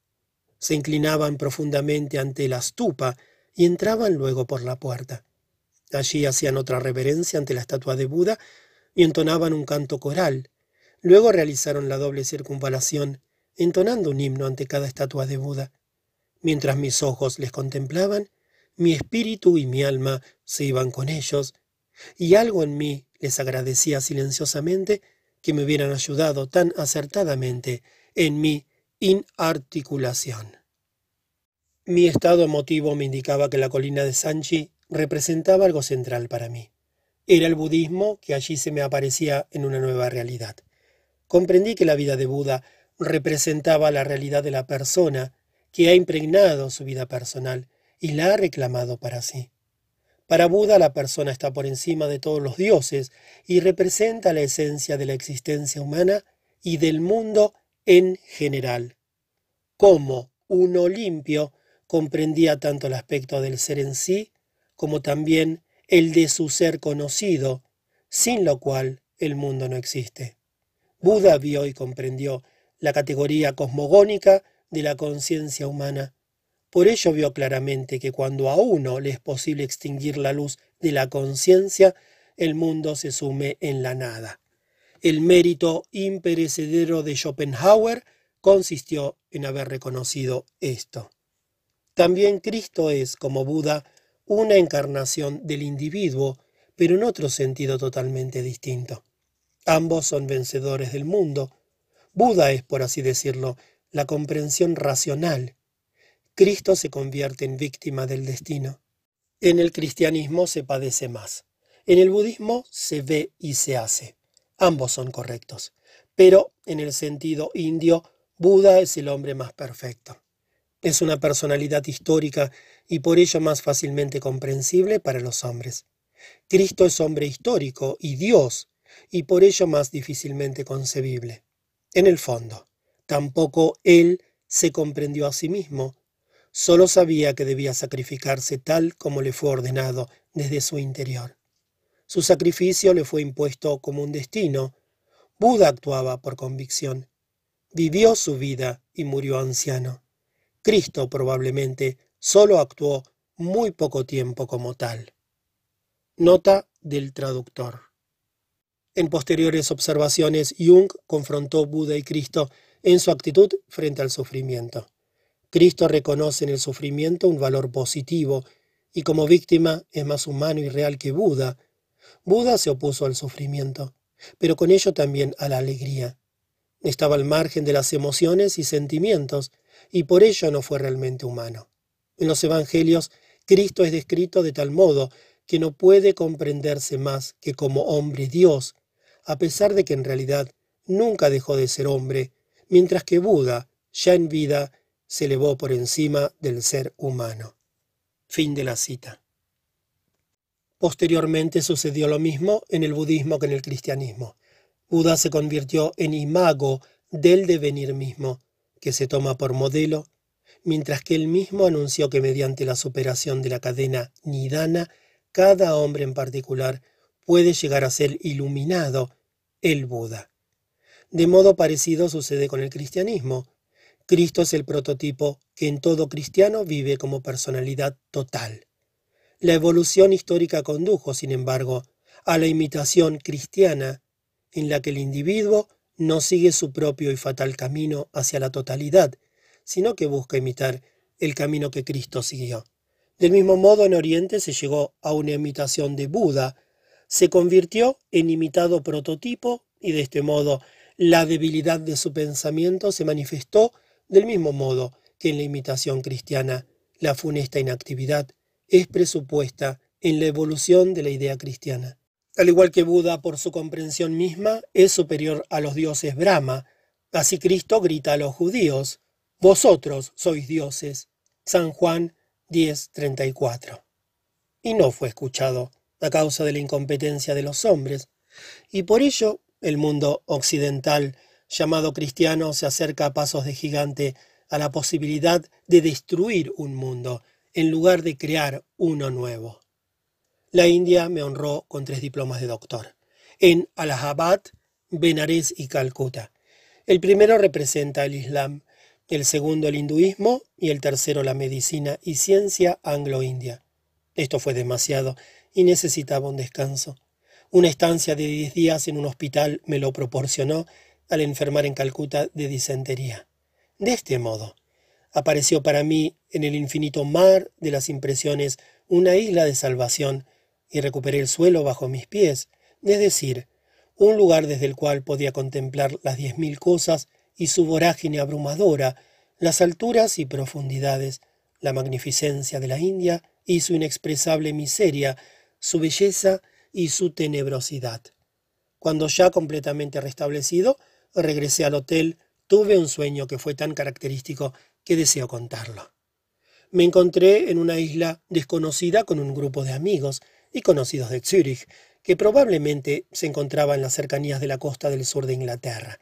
Speaker 1: Se inclinaban profundamente ante la stupa y entraban luego por la puerta. Allí hacían otra reverencia ante la estatua de Buda y entonaban un canto coral, Luego realizaron la doble circunvalación, entonando un himno ante cada estatua de Buda. Mientras mis ojos les contemplaban, mi espíritu y mi alma se iban con ellos, y algo en mí les agradecía silenciosamente que me hubieran ayudado tan acertadamente en mi inarticulación. Mi estado emotivo me indicaba que la colina de Sanchi representaba algo central para mí. Era el budismo que allí se me aparecía en una nueva realidad. Comprendí que la vida de Buda representaba la realidad de la persona que ha impregnado su vida personal y la ha reclamado para sí. Para Buda la persona está por encima de todos los dioses y representa la esencia de la existencia humana y del mundo en general. Como uno limpio comprendía tanto el aspecto del ser en sí como también el de su ser conocido, sin lo cual el mundo no existe. Buda vio y comprendió la categoría cosmogónica de la conciencia humana. Por ello vio claramente que cuando a uno le es posible extinguir la luz de la conciencia, el mundo se sume en la nada. El mérito imperecedero de Schopenhauer consistió en haber reconocido esto. También Cristo es, como Buda, una encarnación del individuo, pero en otro sentido totalmente distinto. Ambos son vencedores del mundo. Buda es, por así decirlo, la comprensión racional. Cristo se convierte en víctima del destino. En el cristianismo se padece más. En el budismo se ve y se hace. Ambos son correctos. Pero en el sentido indio, Buda es el hombre más perfecto. Es una personalidad histórica y por ello más fácilmente comprensible para los hombres. Cristo es hombre histórico y Dios, y por ello más difícilmente concebible. En el fondo, Tampoco él se comprendió a sí mismo, solo sabía que debía sacrificarse tal como le fue ordenado desde su interior. Su sacrificio le fue impuesto como un destino. Buda actuaba por convicción. Vivió su vida y murió anciano. Cristo probablemente solo actuó muy poco tiempo como tal. Nota del traductor. En posteriores observaciones, Jung confrontó Buda y Cristo en su actitud frente al sufrimiento. Cristo reconoce en el sufrimiento un valor positivo y como víctima es más humano y real que Buda. Buda se opuso al sufrimiento, pero con ello también a la alegría. Estaba al margen de las emociones y sentimientos, y por ello no fue realmente humano. En los Evangelios, Cristo es descrito de tal modo que no puede comprenderse más que como hombre Dios, a pesar de que en realidad nunca dejó de ser hombre, mientras que Buda, ya en vida, se elevó por encima del ser humano. Fin de la cita. Posteriormente sucedió lo mismo en el budismo que en el cristianismo. Buda se convirtió en imago del devenir mismo, que se toma por modelo, mientras que él mismo anunció que mediante la superación de la cadena nidana, cada hombre en particular puede llegar a ser iluminado, el Buda. De modo parecido sucede con el cristianismo. Cristo es el prototipo que en todo cristiano vive como personalidad total. La evolución histórica condujo, sin embargo, a la imitación cristiana, en la que el individuo no sigue su propio y fatal camino hacia la totalidad, sino que busca imitar el camino que Cristo siguió. Del mismo modo, en Oriente se llegó a una imitación de Buda, se convirtió en imitado prototipo y de este modo la debilidad de su pensamiento se manifestó del mismo modo que en la imitación cristiana la funesta inactividad es presupuesta en la evolución de la idea cristiana. Al igual que Buda por su comprensión misma es superior a los dioses Brahma, así Cristo grita a los judíos, Vosotros sois dioses. San Juan 10:34. Y no fue escuchado a causa de la incompetencia de los hombres, y por ello el mundo occidental, llamado cristiano, se acerca a pasos de gigante a la posibilidad de destruir un mundo en lugar de crear uno nuevo. La India me honró con tres diplomas de doctor, en Allahabad, Benares y Calcuta. El primero representa el Islam, el segundo el hinduismo y el tercero la medicina y ciencia anglo-india. Esto fue demasiado y necesitaba un descanso. Una estancia de diez días en un hospital me lo proporcionó al enfermar en Calcuta de disentería. De este modo, apareció para mí en el infinito mar de las impresiones una isla de salvación y recuperé el suelo bajo mis pies, es decir, un lugar desde el cual podía contemplar las diez mil cosas y su vorágine abrumadora, las alturas y profundidades, la magnificencia de la India y su inexpresable miseria, su belleza y su tenebrosidad. Cuando ya completamente restablecido, regresé al hotel, tuve un sueño que fue tan característico que deseo contarlo. Me encontré en una isla desconocida con un grupo de amigos y conocidos de Zúrich, que probablemente se encontraba en las cercanías de la costa del sur de Inglaterra.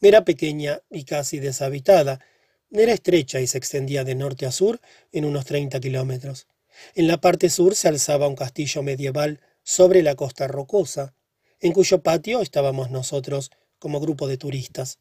Speaker 1: Era pequeña y casi deshabitada, era estrecha y se extendía de norte a sur en unos 30 kilómetros. En la parte sur se alzaba un castillo medieval sobre la costa rocosa, en cuyo patio estábamos nosotros como grupo de turistas.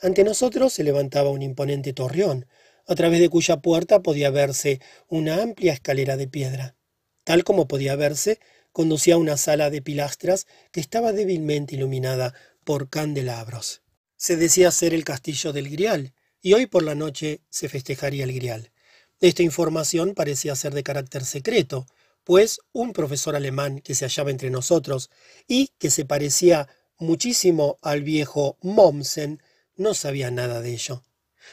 Speaker 1: Ante nosotros se levantaba un imponente torreón, a través de cuya puerta podía verse una amplia escalera de piedra. Tal como podía verse, conducía a una sala de pilastras que estaba débilmente iluminada por candelabros. Se decía ser el castillo del Grial, y hoy por la noche se festejaría el Grial. Esta información parecía ser de carácter secreto, pues un profesor alemán que se hallaba entre nosotros y que se parecía muchísimo al viejo Mommsen no sabía nada de ello.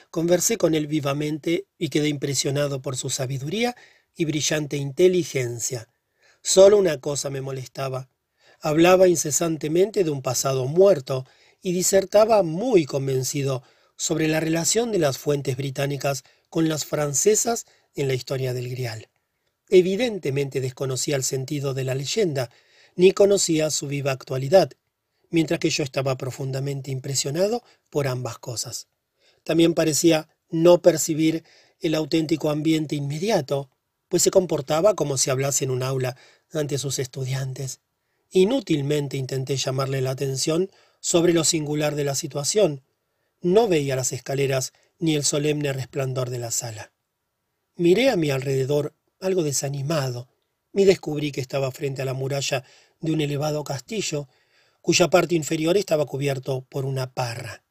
Speaker 1: Conversé con él vivamente y quedé impresionado por su sabiduría y brillante inteligencia. Solo una cosa me molestaba. Hablaba incesantemente de un pasado muerto y disertaba muy convencido sobre la relación de las fuentes británicas con las francesas en la historia del Grial. Evidentemente desconocía el sentido de la leyenda, ni conocía su viva actualidad, mientras que yo estaba profundamente impresionado por ambas cosas. También parecía no percibir el auténtico ambiente inmediato, pues se comportaba como si hablase en un aula ante sus estudiantes. Inútilmente intenté llamarle la atención sobre lo singular de la situación. No veía las escaleras ni el solemne resplandor de la sala. Miré a mi alrededor algo desanimado, y descubrí que estaba frente a la muralla de un elevado castillo, cuya parte inferior estaba cubierto por una parra.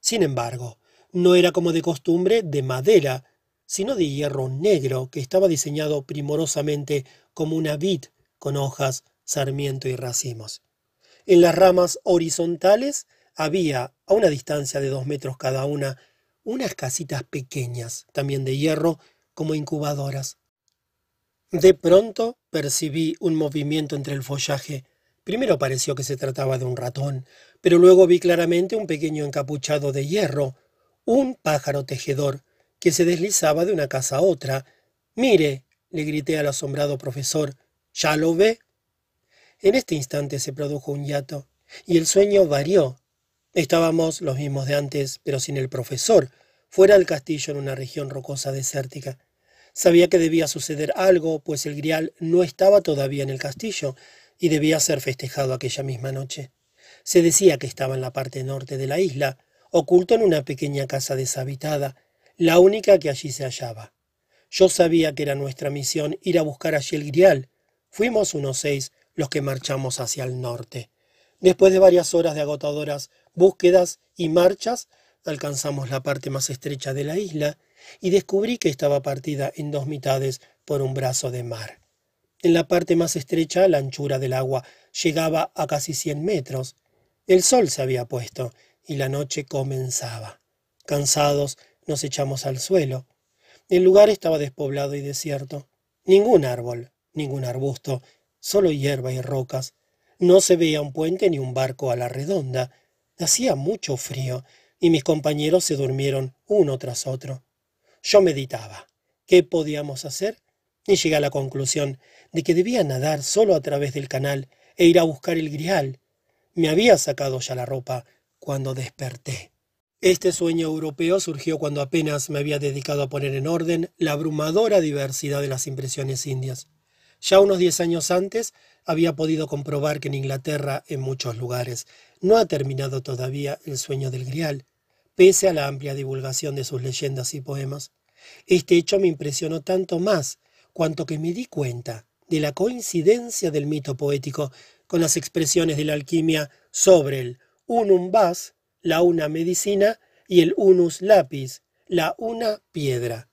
Speaker 1: Sin embargo, no era como de costumbre de madera, sino de hierro negro que estaba diseñado primorosamente como una vid con hojas, sarmiento y racimos. En las ramas horizontales había, a una distancia de dos metros cada una, unas casitas pequeñas, también de hierro, como incubadoras. De pronto percibí un movimiento entre el follaje. Primero pareció que se trataba de un ratón, pero luego vi claramente un pequeño encapuchado de hierro, un pájaro tejedor, que se deslizaba de una casa a otra. Mire, le grité al asombrado profesor, ¿ya lo ve? En este instante se produjo un hiato, y el sueño varió. Estábamos los mismos de antes, pero sin el profesor, fuera del castillo en una región rocosa desértica. Sabía que debía suceder algo, pues el grial no estaba todavía en el castillo y debía ser festejado aquella misma noche. Se decía que estaba en la parte norte de la isla, oculto en una pequeña casa deshabitada, la única que allí se hallaba. Yo sabía que era nuestra misión ir a buscar allí el grial. Fuimos unos seis los que marchamos hacia el norte. Después de varias horas de agotadoras búsquedas y marchas, alcanzamos la parte más estrecha de la isla y descubrí que estaba partida en dos mitades por un brazo de mar. En la parte más estrecha la anchura del agua llegaba a casi cien metros. El sol se había puesto y la noche comenzaba. Cansados nos echamos al suelo. El lugar estaba despoblado y desierto. Ningún árbol, ningún arbusto, solo hierba y rocas. No se veía un puente ni un barco a la redonda. Hacía mucho frío y mis compañeros se durmieron uno tras otro. Yo meditaba. ¿Qué podíamos hacer? Y llegué a la conclusión de que debía nadar solo a través del canal e ir a buscar el grial. Me había sacado ya la ropa cuando desperté. Este sueño europeo surgió cuando apenas me había dedicado a poner en orden la abrumadora diversidad de las impresiones indias. Ya unos diez años antes había podido comprobar que en Inglaterra, en muchos lugares, no ha terminado todavía el sueño del grial, pese a la amplia divulgación de sus leyendas y poemas. Este hecho me impresionó tanto más cuanto que me di cuenta de la coincidencia del mito poético con las expresiones de la alquimia sobre el unum vas, la una medicina, y el unus lapis, la una piedra.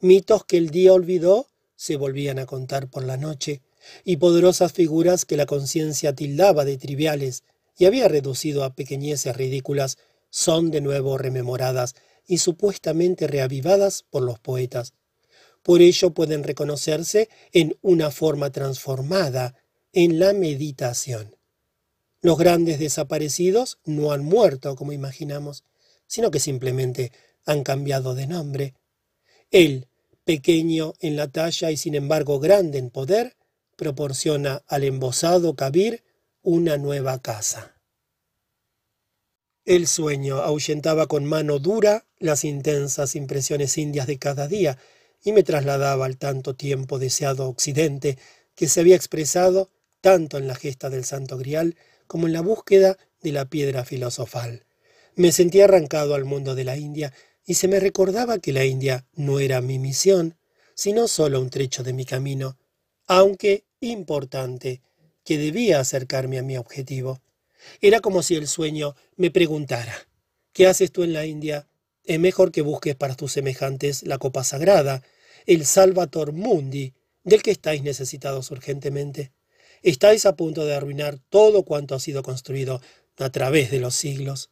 Speaker 1: Mitos que el día olvidó se volvían a contar por la noche, y poderosas figuras que la conciencia tildaba de triviales y había reducido a pequeñeces ridículas son de nuevo rememoradas y supuestamente reavivadas por los poetas. Por ello pueden reconocerse en una forma transformada en la meditación. Los grandes desaparecidos no han muerto como imaginamos, sino que simplemente han cambiado de nombre. Él, pequeño en la talla y sin embargo grande en poder, proporciona al embosado Kabir una nueva casa. El sueño ahuyentaba con mano dura las intensas impresiones indias de cada día y me trasladaba al tanto tiempo deseado occidente que se había expresado tanto en la gesta del Santo Grial como en la búsqueda de la piedra filosofal. Me sentía arrancado al mundo de la India y se me recordaba que la India no era mi misión, sino solo un trecho de mi camino, aunque importante, que debía acercarme a mi objetivo. Era como si el sueño me preguntara, ¿qué haces tú en la India? Es mejor que busques para tus semejantes la copa sagrada, el Salvator Mundi, del que estáis necesitados urgentemente. Estáis a punto de arruinar todo cuanto ha sido construido a través de los siglos.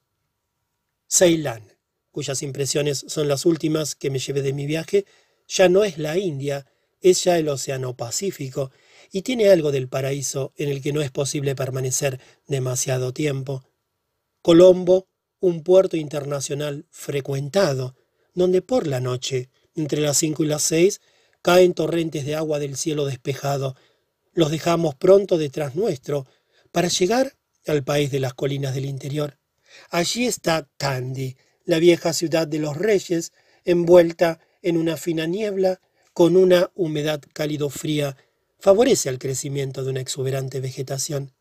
Speaker 1: Ceilán, cuyas impresiones son las últimas que me llevé de mi viaje, ya no es la India, es ya el Océano Pacífico, y tiene algo del paraíso en el que no es posible permanecer demasiado tiempo. Colombo, un puerto internacional frecuentado, donde por la noche, entre las cinco y las seis, caen torrentes de agua del cielo despejado. Los dejamos pronto detrás nuestro para llegar al país de las colinas del interior. Allí está Kandy, la vieja ciudad de los reyes, envuelta en una fina niebla, con una humedad cálido-fría favorece al crecimiento de una exuberante vegetación.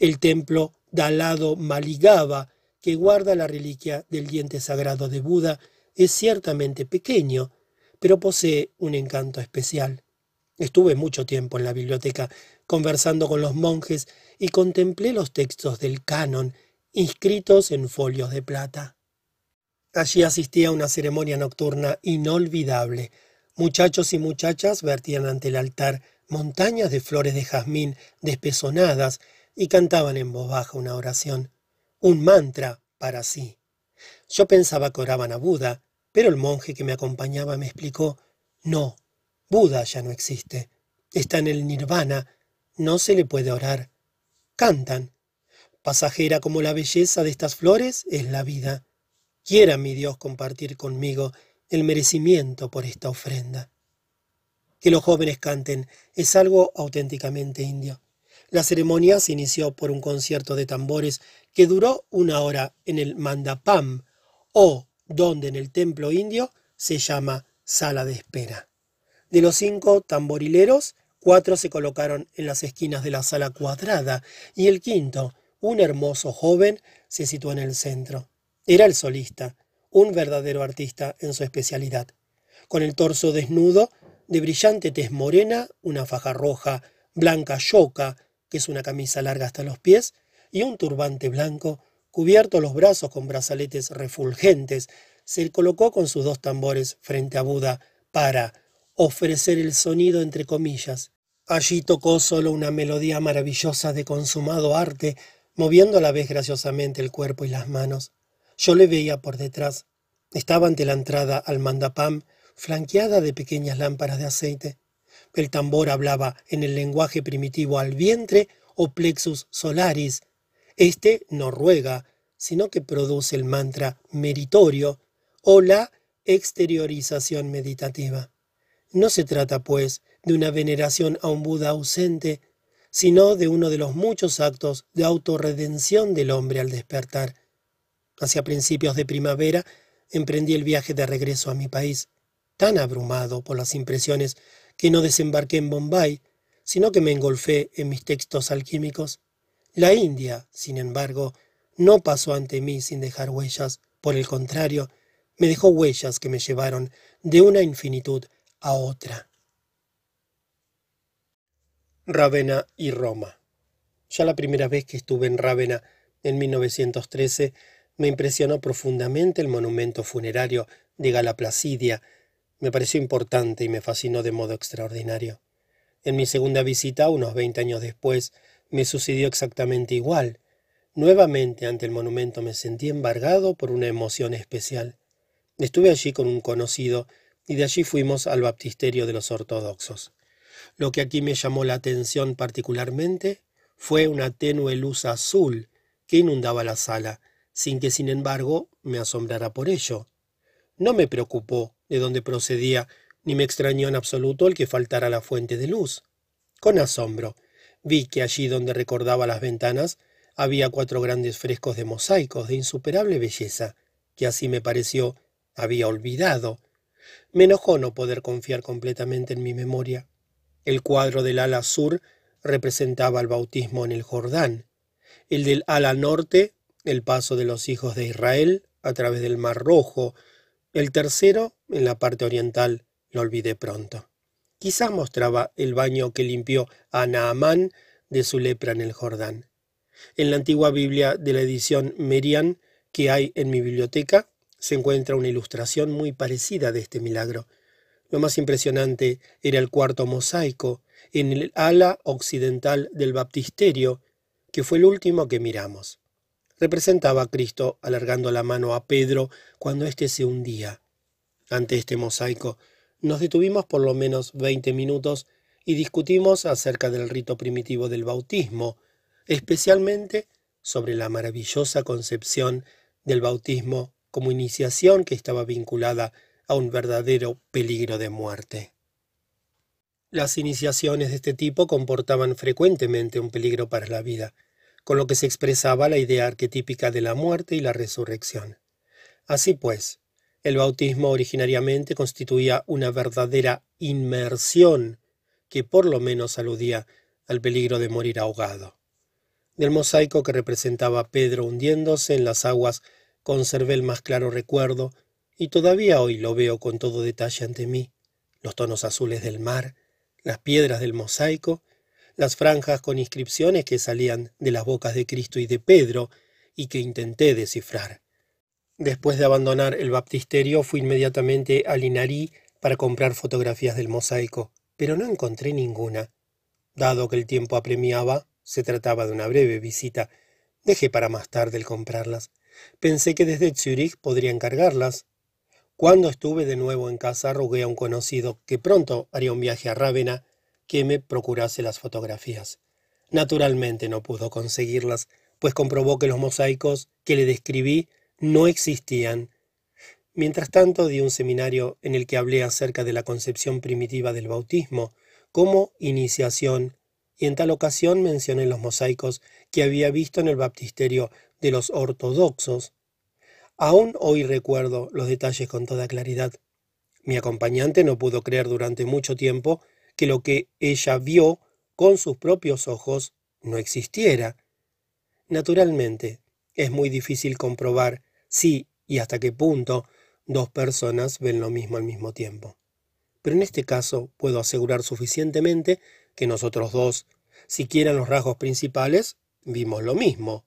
Speaker 1: El templo Dalado Maligaba, que guarda la reliquia del diente sagrado de Buda, es ciertamente pequeño, pero posee un encanto especial. Estuve mucho tiempo en la biblioteca conversando con los monjes y contemplé los textos del canon inscritos en folios de plata. Allí asistí a una ceremonia nocturna inolvidable. Muchachos y muchachas vertían ante el altar montañas de flores de jazmín despezonadas y cantaban en voz baja una oración, un mantra para sí. Yo pensaba que oraban a Buda, pero el monje que me acompañaba me explicó, no, Buda ya no existe, está en el nirvana, no se le puede orar. Cantan. Pasajera como la belleza de estas flores es la vida. Quiera mi Dios compartir conmigo el merecimiento por esta ofrenda que los jóvenes canten es algo auténticamente indio. La ceremonia se inició por un concierto de tambores que duró una hora en el Mandapam, o donde en el templo indio se llama sala de espera. De los cinco tamborileros, cuatro se colocaron en las esquinas de la sala cuadrada y el quinto, un hermoso joven, se situó en el centro. Era el solista, un verdadero artista en su especialidad. Con el torso desnudo, de brillante tez morena, una faja roja, blanca yoca, que es una camisa larga hasta los pies, y un turbante blanco, cubierto los brazos con brazaletes refulgentes, se colocó con sus dos tambores frente a Buda para ofrecer el sonido entre comillas. Allí tocó solo una melodía maravillosa de consumado arte, moviendo a la vez graciosamente el cuerpo y las manos. Yo le veía por detrás. Estaba ante la entrada al mandapam, flanqueada de pequeñas lámparas de aceite. El tambor hablaba en el lenguaje primitivo al vientre o plexus solaris. Este no ruega, sino que produce el mantra meritorio o la exteriorización meditativa. No se trata, pues, de una veneración a un Buda ausente, sino de uno de los muchos actos de autorredención del hombre al despertar. Hacia principios de primavera emprendí el viaje de regreso a mi país tan abrumado por las impresiones que no desembarqué en Bombay, sino que me engolfé en mis textos alquímicos. La India, sin embargo, no pasó ante mí sin dejar huellas, por el contrario, me dejó huellas que me llevaron de una infinitud a otra. Rávena y Roma. Ya la primera vez que estuve en Rávena, en 1913, me impresionó profundamente el monumento funerario de Galaplacidia me pareció importante y me fascinó de modo extraordinario. En mi segunda visita, unos veinte años después, me sucedió exactamente igual. Nuevamente ante el monumento me sentí embargado por una emoción especial. Estuve allí con un conocido y de allí fuimos al baptisterio de los ortodoxos. Lo que aquí me llamó la atención particularmente fue una tenue luz azul que inundaba la sala, sin que sin embargo me asombrara por ello. No me preocupó de dónde procedía, ni me extrañó en absoluto el que faltara la fuente de luz. Con asombro, vi que allí donde recordaba las ventanas había cuatro grandes frescos de mosaicos de insuperable belleza, que así me pareció había olvidado. Me enojó no poder confiar completamente en mi memoria. El cuadro del ala sur representaba el bautismo en el Jordán, el del ala norte el paso de los hijos de Israel a través del Mar Rojo, el tercero, en la parte oriental, lo olvidé pronto. Quizás mostraba el baño que limpió a de su lepra en el Jordán. En la antigua Biblia de la edición Merian que hay en mi biblioteca se encuentra una ilustración muy parecida de este milagro. Lo más impresionante era el cuarto mosaico en el ala occidental del baptisterio, que fue el último que miramos representaba a Cristo alargando la mano a Pedro cuando éste se hundía. Ante este mosaico nos detuvimos por lo menos veinte minutos y discutimos acerca del rito primitivo del bautismo, especialmente sobre la maravillosa concepción del bautismo como iniciación que estaba vinculada a un verdadero peligro de muerte. Las iniciaciones de este tipo comportaban frecuentemente un peligro para la vida con lo que se expresaba la idea arquetípica de la muerte y la resurrección. Así pues, el bautismo originariamente constituía una verdadera inmersión que por lo menos aludía al peligro de morir ahogado. Del mosaico que representaba a Pedro hundiéndose en las aguas conservé el más claro recuerdo y todavía hoy lo veo con todo detalle ante mí, los tonos azules del mar, las piedras del mosaico las franjas con inscripciones que salían de las bocas de Cristo y de Pedro y que intenté descifrar. Después de abandonar el baptisterio fui inmediatamente a Linarí para comprar fotografías del mosaico, pero no encontré ninguna. Dado que el tiempo apremiaba, se trataba de una breve visita, dejé para más tarde el comprarlas. Pensé que desde Zúrich podría encargarlas. Cuando estuve de nuevo en casa rogué a un conocido que pronto haría un viaje a Rávena que me procurase las fotografías. Naturalmente no pudo conseguirlas, pues comprobó que los mosaicos que le describí no existían. Mientras tanto di un seminario en el que hablé acerca de la concepción primitiva del bautismo como iniciación, y en tal ocasión mencioné los mosaicos que había visto en el baptisterio de los ortodoxos. Aún hoy recuerdo los detalles con toda claridad. Mi acompañante no pudo creer durante mucho tiempo que lo que ella vio con sus propios ojos no existiera. Naturalmente, es muy difícil comprobar si y hasta qué punto dos personas ven lo mismo al mismo tiempo. Pero en este caso puedo asegurar suficientemente que nosotros dos, siquiera en los rasgos principales, vimos lo mismo.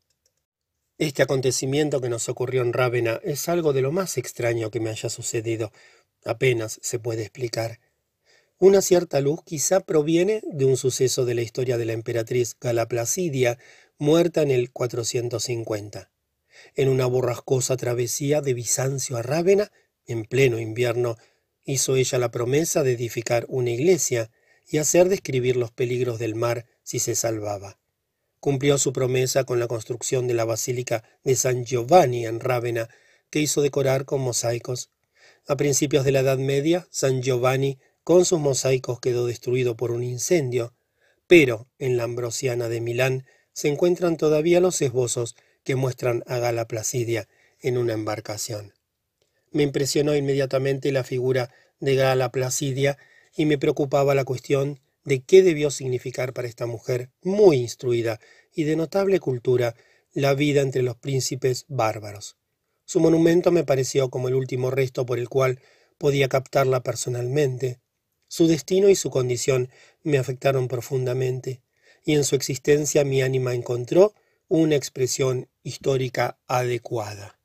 Speaker 1: Este acontecimiento que nos ocurrió en Rávena es algo de lo más extraño que me haya sucedido. Apenas se puede explicar. Una cierta luz quizá proviene de un suceso de la historia de la emperatriz Galaplacidia, muerta en el 450. En una borrascosa travesía de Bizancio a Rávena, en pleno invierno, hizo ella la promesa de edificar una iglesia y hacer describir los peligros del mar si se salvaba. Cumplió su promesa con la construcción de la Basílica de San Giovanni en Rávena, que hizo decorar con mosaicos. A principios de la Edad Media, San Giovanni con sus mosaicos quedó destruido por un incendio, pero en la Ambrosiana de Milán se encuentran todavía los esbozos que muestran a Gala Placidia en una embarcación. Me impresionó inmediatamente la figura de Gala Placidia y me preocupaba la cuestión de qué debió significar para esta mujer muy instruida y de notable cultura la vida entre los príncipes bárbaros. Su monumento me pareció como el último resto por el cual podía captarla personalmente, su destino y su condición me afectaron profundamente, y en su existencia mi ánima encontró una expresión histórica adecuada.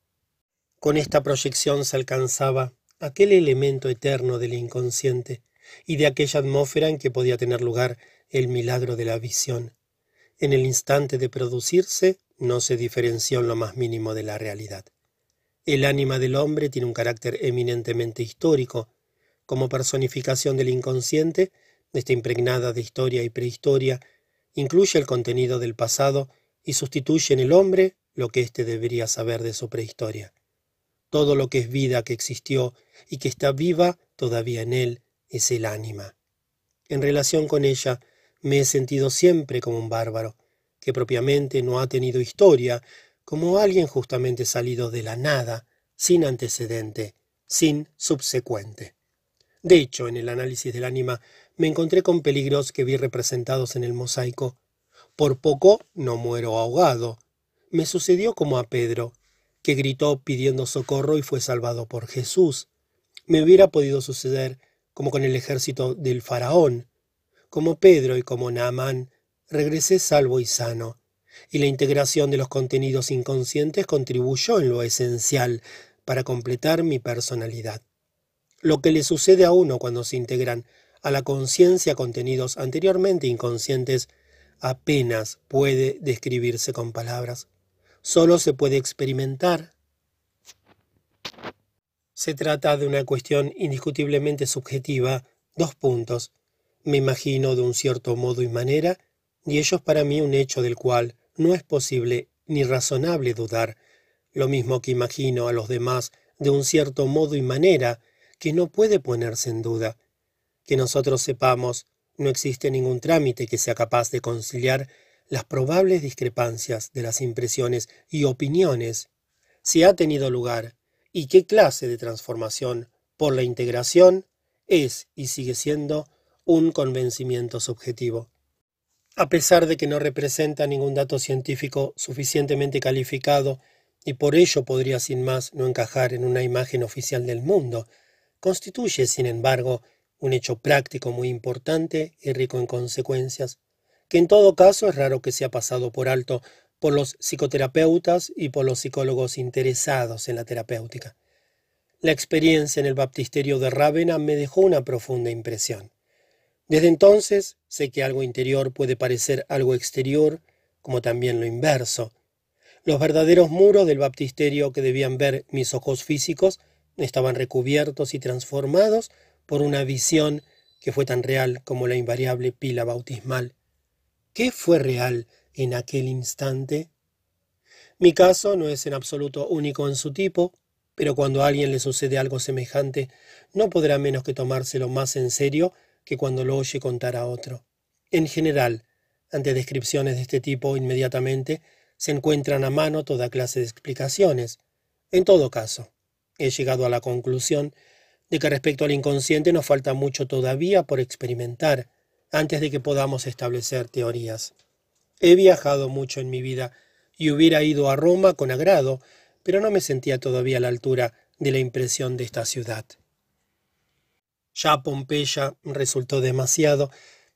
Speaker 1: Con esta proyección se alcanzaba, aquel elemento eterno del inconsciente y de aquella atmósfera en que podía tener lugar el milagro de la visión. En el instante de producirse, no se diferenció en lo más mínimo de la realidad. El ánima del hombre tiene un carácter eminentemente histórico. Como personificación del inconsciente, está impregnada de historia y prehistoria, incluye el contenido del pasado y sustituye en el hombre lo que éste debería saber de su prehistoria. Todo lo que es vida que existió y que está viva todavía en él es el ánima. En relación con ella, me he sentido siempre como un bárbaro, que propiamente no ha tenido historia, como alguien justamente salido de la nada, sin antecedente, sin subsecuente. De hecho, en el análisis del ánima me encontré con peligros que vi representados en el mosaico. Por poco no muero ahogado. Me sucedió como a Pedro, que gritó pidiendo socorro y fue salvado por Jesús. Me hubiera podido suceder como con el ejército del faraón. Como Pedro y como Naamán, regresé salvo y sano, y la integración de los contenidos inconscientes contribuyó en lo esencial para completar mi personalidad. Lo que le sucede a uno cuando se integran a la conciencia contenidos anteriormente inconscientes apenas puede describirse con palabras. Solo se puede experimentar. Se trata de una cuestión indiscutiblemente subjetiva. Dos puntos. Me imagino de un cierto modo y manera, y ello es para mí un hecho del cual no es posible ni razonable dudar, lo mismo que imagino a los demás de un cierto modo y manera que no puede ponerse en duda. Que nosotros sepamos, no existe ningún trámite que sea capaz de conciliar las probables discrepancias de las impresiones y opiniones, si ha tenido lugar y qué clase de transformación por la integración es y sigue siendo un convencimiento subjetivo. A pesar de que no representa ningún dato científico suficientemente calificado y por ello podría sin más no encajar en una imagen oficial del mundo, constituye, sin embargo, un hecho práctico muy importante y rico en consecuencias, que en todo caso es raro que sea pasado por alto por los psicoterapeutas y por los psicólogos interesados en la terapéutica. La experiencia en el baptisterio de Rávena me dejó una profunda impresión. Desde entonces sé que algo interior puede parecer algo exterior, como también lo inverso. Los verdaderos muros del baptisterio que debían ver mis ojos físicos estaban recubiertos y transformados por una visión que fue tan real como la invariable pila bautismal. ¿Qué fue real en aquel instante? Mi caso no es en absoluto único en su tipo, pero cuando a alguien le sucede algo semejante, no podrá menos que tomárselo más en serio que cuando lo oye contar a otro. En general, ante descripciones de este tipo, inmediatamente se encuentran a mano toda clase de explicaciones. En todo caso, he llegado a la conclusión de que respecto al inconsciente nos falta mucho todavía por experimentar antes de que podamos establecer teorías. He viajado mucho en mi vida y hubiera ido a Roma con agrado, pero no me sentía todavía a la altura de la impresión de esta ciudad. Ya Pompeya resultó demasiado.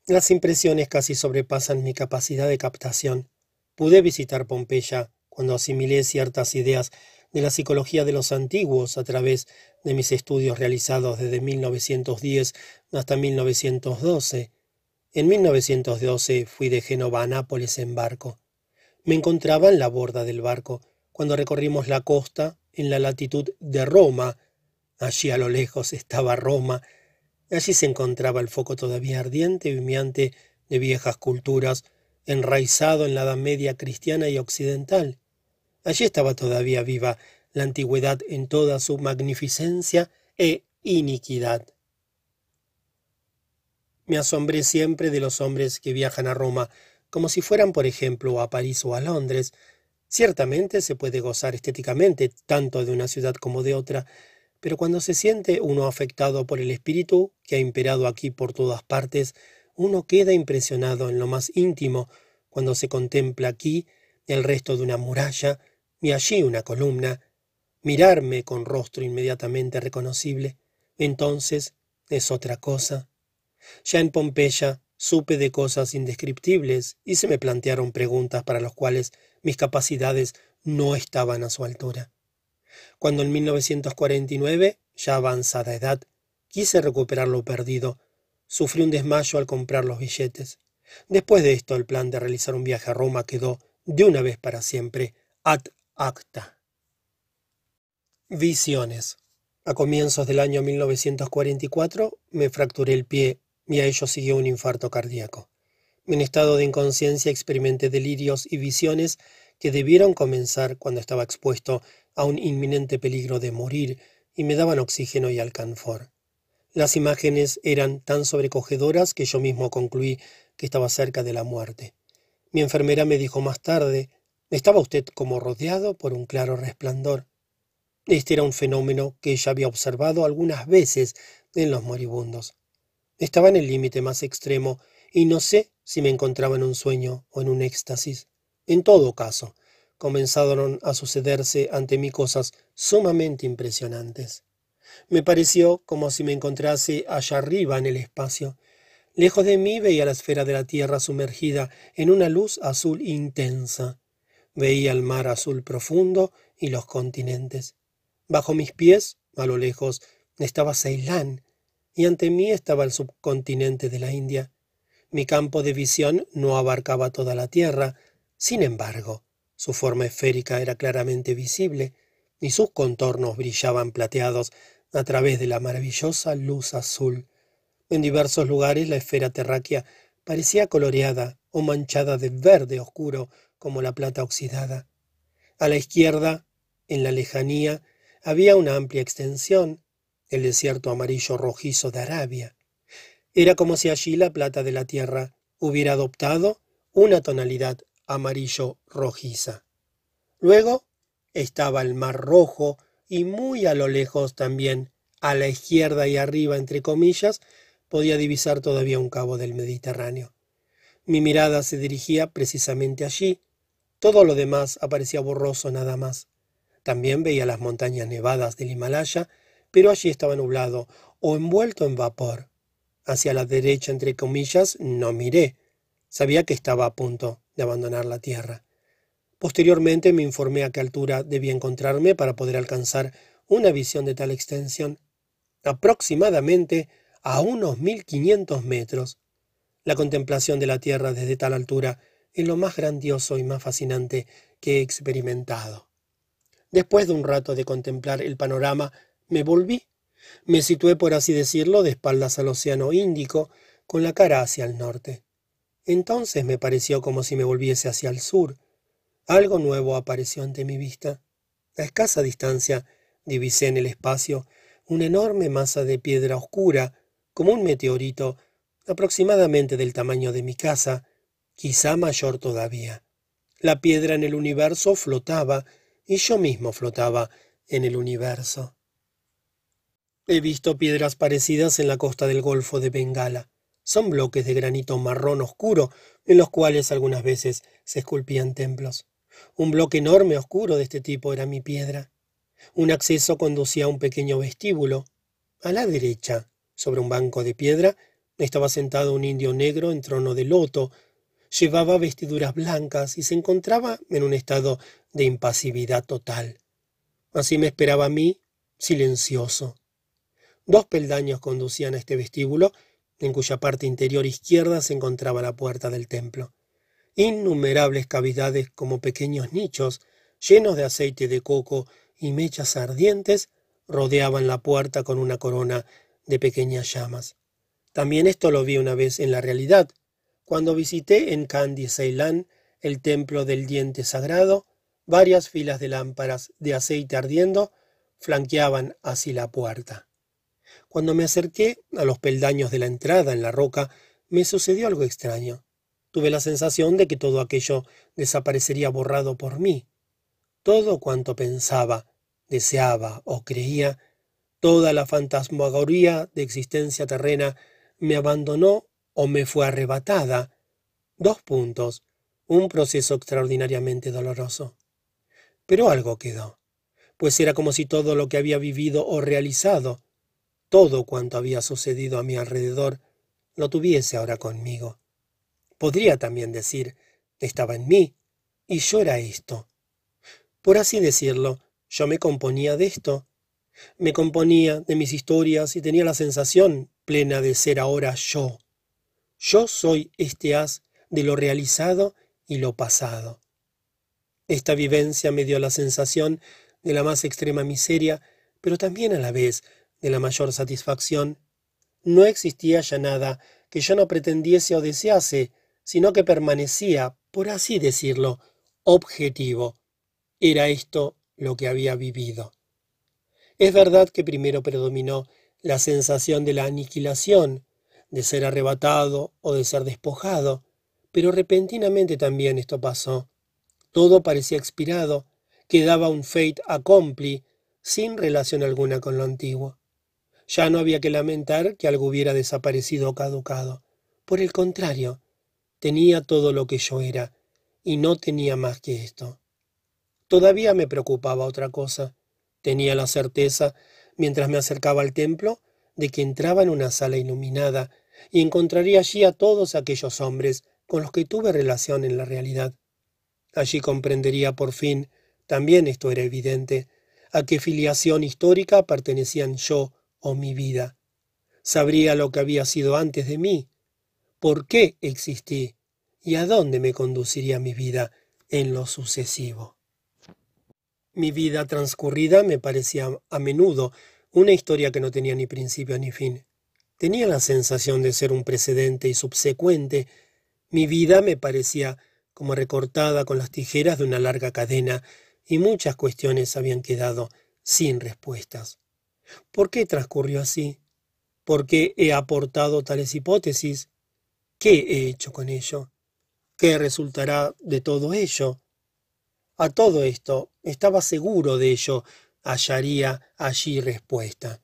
Speaker 1: Las impresiones casi sobrepasan mi capacidad de captación. Pude visitar Pompeya cuando asimilé ciertas ideas de la psicología de los antiguos a través de mis estudios realizados desde 1910 hasta 1912. En 1912 fui de Génova a Nápoles en barco. Me encontraba en la borda del barco cuando recorrimos la costa en la latitud de Roma. Allí a lo lejos estaba Roma, Allí se encontraba el foco todavía ardiente y humeante de viejas culturas, enraizado en la Edad Media cristiana y occidental. Allí estaba todavía viva la antigüedad en toda su magnificencia e iniquidad. Me asombré siempre de los hombres que viajan a Roma, como si fueran, por ejemplo, a París o a Londres. Ciertamente se puede gozar estéticamente tanto de una ciudad como de otra, pero cuando se siente uno afectado por el espíritu que ha imperado aquí por todas partes, uno queda impresionado en lo más íntimo cuando se contempla aquí el resto de una muralla y allí una columna, mirarme con rostro inmediatamente reconocible, entonces es otra cosa. Ya en Pompeya supe de cosas indescriptibles y se me plantearon preguntas para las cuales mis capacidades no estaban a su altura. Cuando en 1949 ya avanzada edad, quise recuperar lo perdido. Sufrí un desmayo al comprar los billetes. Después de esto, el plan de realizar un viaje a Roma quedó, de una vez para siempre, ad acta. Visiones. A comienzos del año 1944 me fracturé el pie y a ello siguió un infarto cardíaco. En estado de inconsciencia experimenté delirios y visiones que debieron comenzar cuando estaba expuesto a un inminente peligro de morir y me daban oxígeno y alcanfor. Las imágenes eran tan sobrecogedoras que yo mismo concluí que estaba cerca de la muerte. Mi enfermera me dijo más tarde, estaba usted como rodeado por un claro resplandor. Este era un fenómeno que ella había observado algunas veces en los moribundos. Estaba en el límite más extremo y no sé si me encontraba en un sueño o en un éxtasis. En todo caso, comenzaron a sucederse ante mí cosas sumamente impresionantes. Me pareció como si me encontrase allá arriba en el espacio. Lejos de mí veía la esfera de la Tierra sumergida en una luz azul intensa. Veía el mar azul profundo y los continentes. Bajo mis pies, a lo lejos, estaba Ceilán, y ante mí estaba el subcontinente de la India. Mi campo de visión no abarcaba toda la Tierra, sin embargo, su forma esférica era claramente visible, y sus contornos brillaban plateados a través de la maravillosa luz azul. En diversos lugares la esfera terráquea parecía coloreada o manchada de verde oscuro como la plata oxidada. A la izquierda, en la lejanía, había una amplia extensión, el desierto amarillo rojizo de Arabia. Era como si allí la plata de la tierra hubiera adoptado una tonalidad amarillo rojiza. Luego estaba el mar rojo y muy a lo lejos también, a la izquierda y arriba, entre comillas, podía divisar todavía un cabo del Mediterráneo. Mi mirada se dirigía precisamente allí. Todo lo demás aparecía borroso nada más. También veía las montañas nevadas del Himalaya, pero allí estaba nublado o envuelto en vapor. Hacia la derecha, entre comillas, no miré. Sabía que estaba a punto de abandonar la Tierra. Posteriormente me informé a qué altura debía encontrarme para poder alcanzar una visión de tal extensión. Aproximadamente a unos mil quinientos metros. La contemplación de la Tierra desde tal altura es lo más grandioso y más fascinante que he experimentado. Después de un rato de contemplar el panorama, me volví. Me situé, por así decirlo, de espaldas al Océano Índico, con la cara hacia el norte. Entonces me pareció como si me volviese hacia el sur. Algo nuevo apareció ante mi vista. A escasa distancia divisé en el espacio una enorme masa de piedra oscura, como un meteorito, aproximadamente del tamaño de mi casa, quizá mayor todavía. La piedra en el universo flotaba, y yo mismo flotaba en el universo. He visto piedras parecidas en la costa del Golfo de Bengala. Son bloques de granito marrón oscuro, en los cuales algunas veces se esculpían templos. Un bloque enorme oscuro de este tipo era mi piedra. Un acceso conducía a un pequeño vestíbulo. A la derecha, sobre un banco de piedra, estaba sentado un indio negro en trono de loto. Llevaba vestiduras blancas y se encontraba en un estado de impasividad total. Así me esperaba a mí, silencioso. Dos peldaños conducían a este vestíbulo en cuya parte interior izquierda se encontraba la puerta del templo. Innumerables cavidades como pequeños nichos, llenos de aceite de coco y mechas ardientes, rodeaban la puerta con una corona de pequeñas llamas. También esto lo vi una vez en la realidad, cuando visité en Kandy, Ceilán, el templo del diente sagrado, varias filas de lámparas de aceite ardiendo flanqueaban así la puerta. Cuando me acerqué a los peldaños de la entrada en la roca, me sucedió algo extraño. Tuve la sensación de que todo aquello desaparecería borrado por mí. Todo cuanto pensaba, deseaba o creía, toda la fantasmagoría de existencia terrena me abandonó o me fue arrebatada. Dos puntos. Un proceso extraordinariamente doloroso. Pero algo quedó, pues era como si todo lo que había vivido o realizado todo cuanto había sucedido a mi alrededor lo tuviese ahora conmigo. Podría también decir, estaba en mí, y yo era esto. Por así decirlo, yo me componía de esto. Me componía de mis historias y tenía la sensación plena de ser ahora yo. Yo soy este haz de lo realizado y lo pasado. Esta vivencia me dio la sensación de la más extrema miseria, pero también a la vez de la mayor satisfacción. No existía ya nada que yo no pretendiese o desease, sino que permanecía, por así decirlo, objetivo. Era esto lo que había vivido. Es verdad que primero predominó la sensación de la aniquilación, de ser arrebatado o de ser despojado, pero repentinamente también esto pasó. Todo parecía expirado, quedaba un fate accompli, sin relación alguna con lo antiguo. Ya no había que lamentar que algo hubiera desaparecido o caducado. Por el contrario, tenía todo lo que yo era, y no tenía más que esto. Todavía me preocupaba otra cosa. Tenía la certeza, mientras me acercaba al templo, de que entraba en una sala iluminada y encontraría allí a todos aquellos hombres con los que tuve relación en la realidad. Allí comprendería por fin, también esto era evidente, a qué filiación histórica pertenecían yo o mi vida. Sabría lo que había sido antes de mí, por qué existí y a dónde me conduciría mi vida en lo sucesivo. Mi vida transcurrida me parecía a menudo una historia que no tenía ni principio ni fin. Tenía la sensación de ser un precedente y subsecuente. Mi vida me parecía como recortada con las tijeras de una larga cadena, y muchas cuestiones habían quedado sin respuestas. ¿Por qué transcurrió así? ¿Por qué he aportado tales hipótesis? ¿Qué he hecho con ello? ¿Qué resultará de todo ello? A todo esto estaba seguro de ello, hallaría allí respuesta.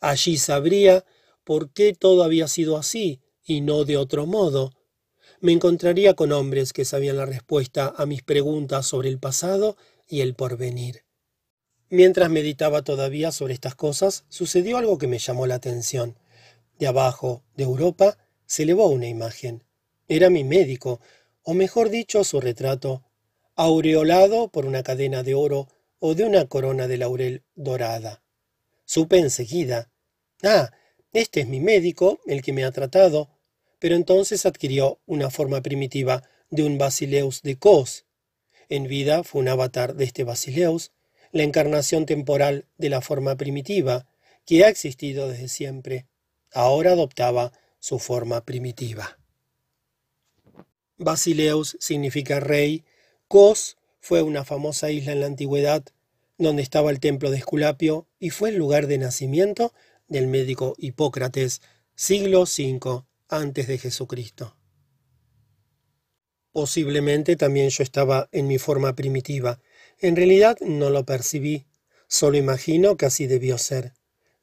Speaker 1: Allí sabría por qué todo había sido así y no de otro modo. Me encontraría con hombres que sabían la respuesta a mis preguntas sobre el pasado y el porvenir. Mientras meditaba todavía sobre estas cosas, sucedió algo que me llamó la atención. De abajo, de Europa, se elevó una imagen. Era mi médico, o mejor dicho, su retrato, aureolado por una cadena de oro o de una corona de laurel dorada. Supe enseguida. Ah, este es mi médico, el que me ha tratado. Pero entonces adquirió una forma primitiva de un basileus de Cos. En vida fue un avatar de este basileus, la encarnación temporal de la forma primitiva, que ha existido desde siempre. Ahora adoptaba su forma primitiva. Basileus significa rey, Cos fue una famosa isla en la antigüedad donde estaba el templo de Esculapio y fue el lugar de nacimiento del médico Hipócrates, siglo V antes de Jesucristo. Posiblemente también yo estaba en mi forma primitiva. En realidad no lo percibí, solo imagino que así debió ser.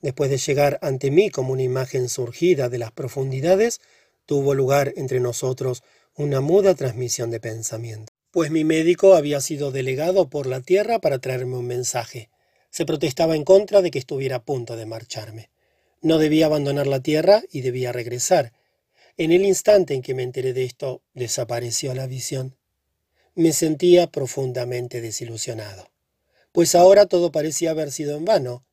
Speaker 1: Después de llegar ante mí como una imagen surgida de las profundidades, tuvo lugar entre nosotros una muda transmisión de pensamiento pues mi médico había sido delegado por la tierra para traerme un mensaje. Se protestaba en contra de que estuviera a punto de marcharme. No debía abandonar la tierra y debía regresar. En el instante en que me enteré de esto, desapareció la visión. Me sentía profundamente desilusionado, pues ahora todo parecía haber sido en vano.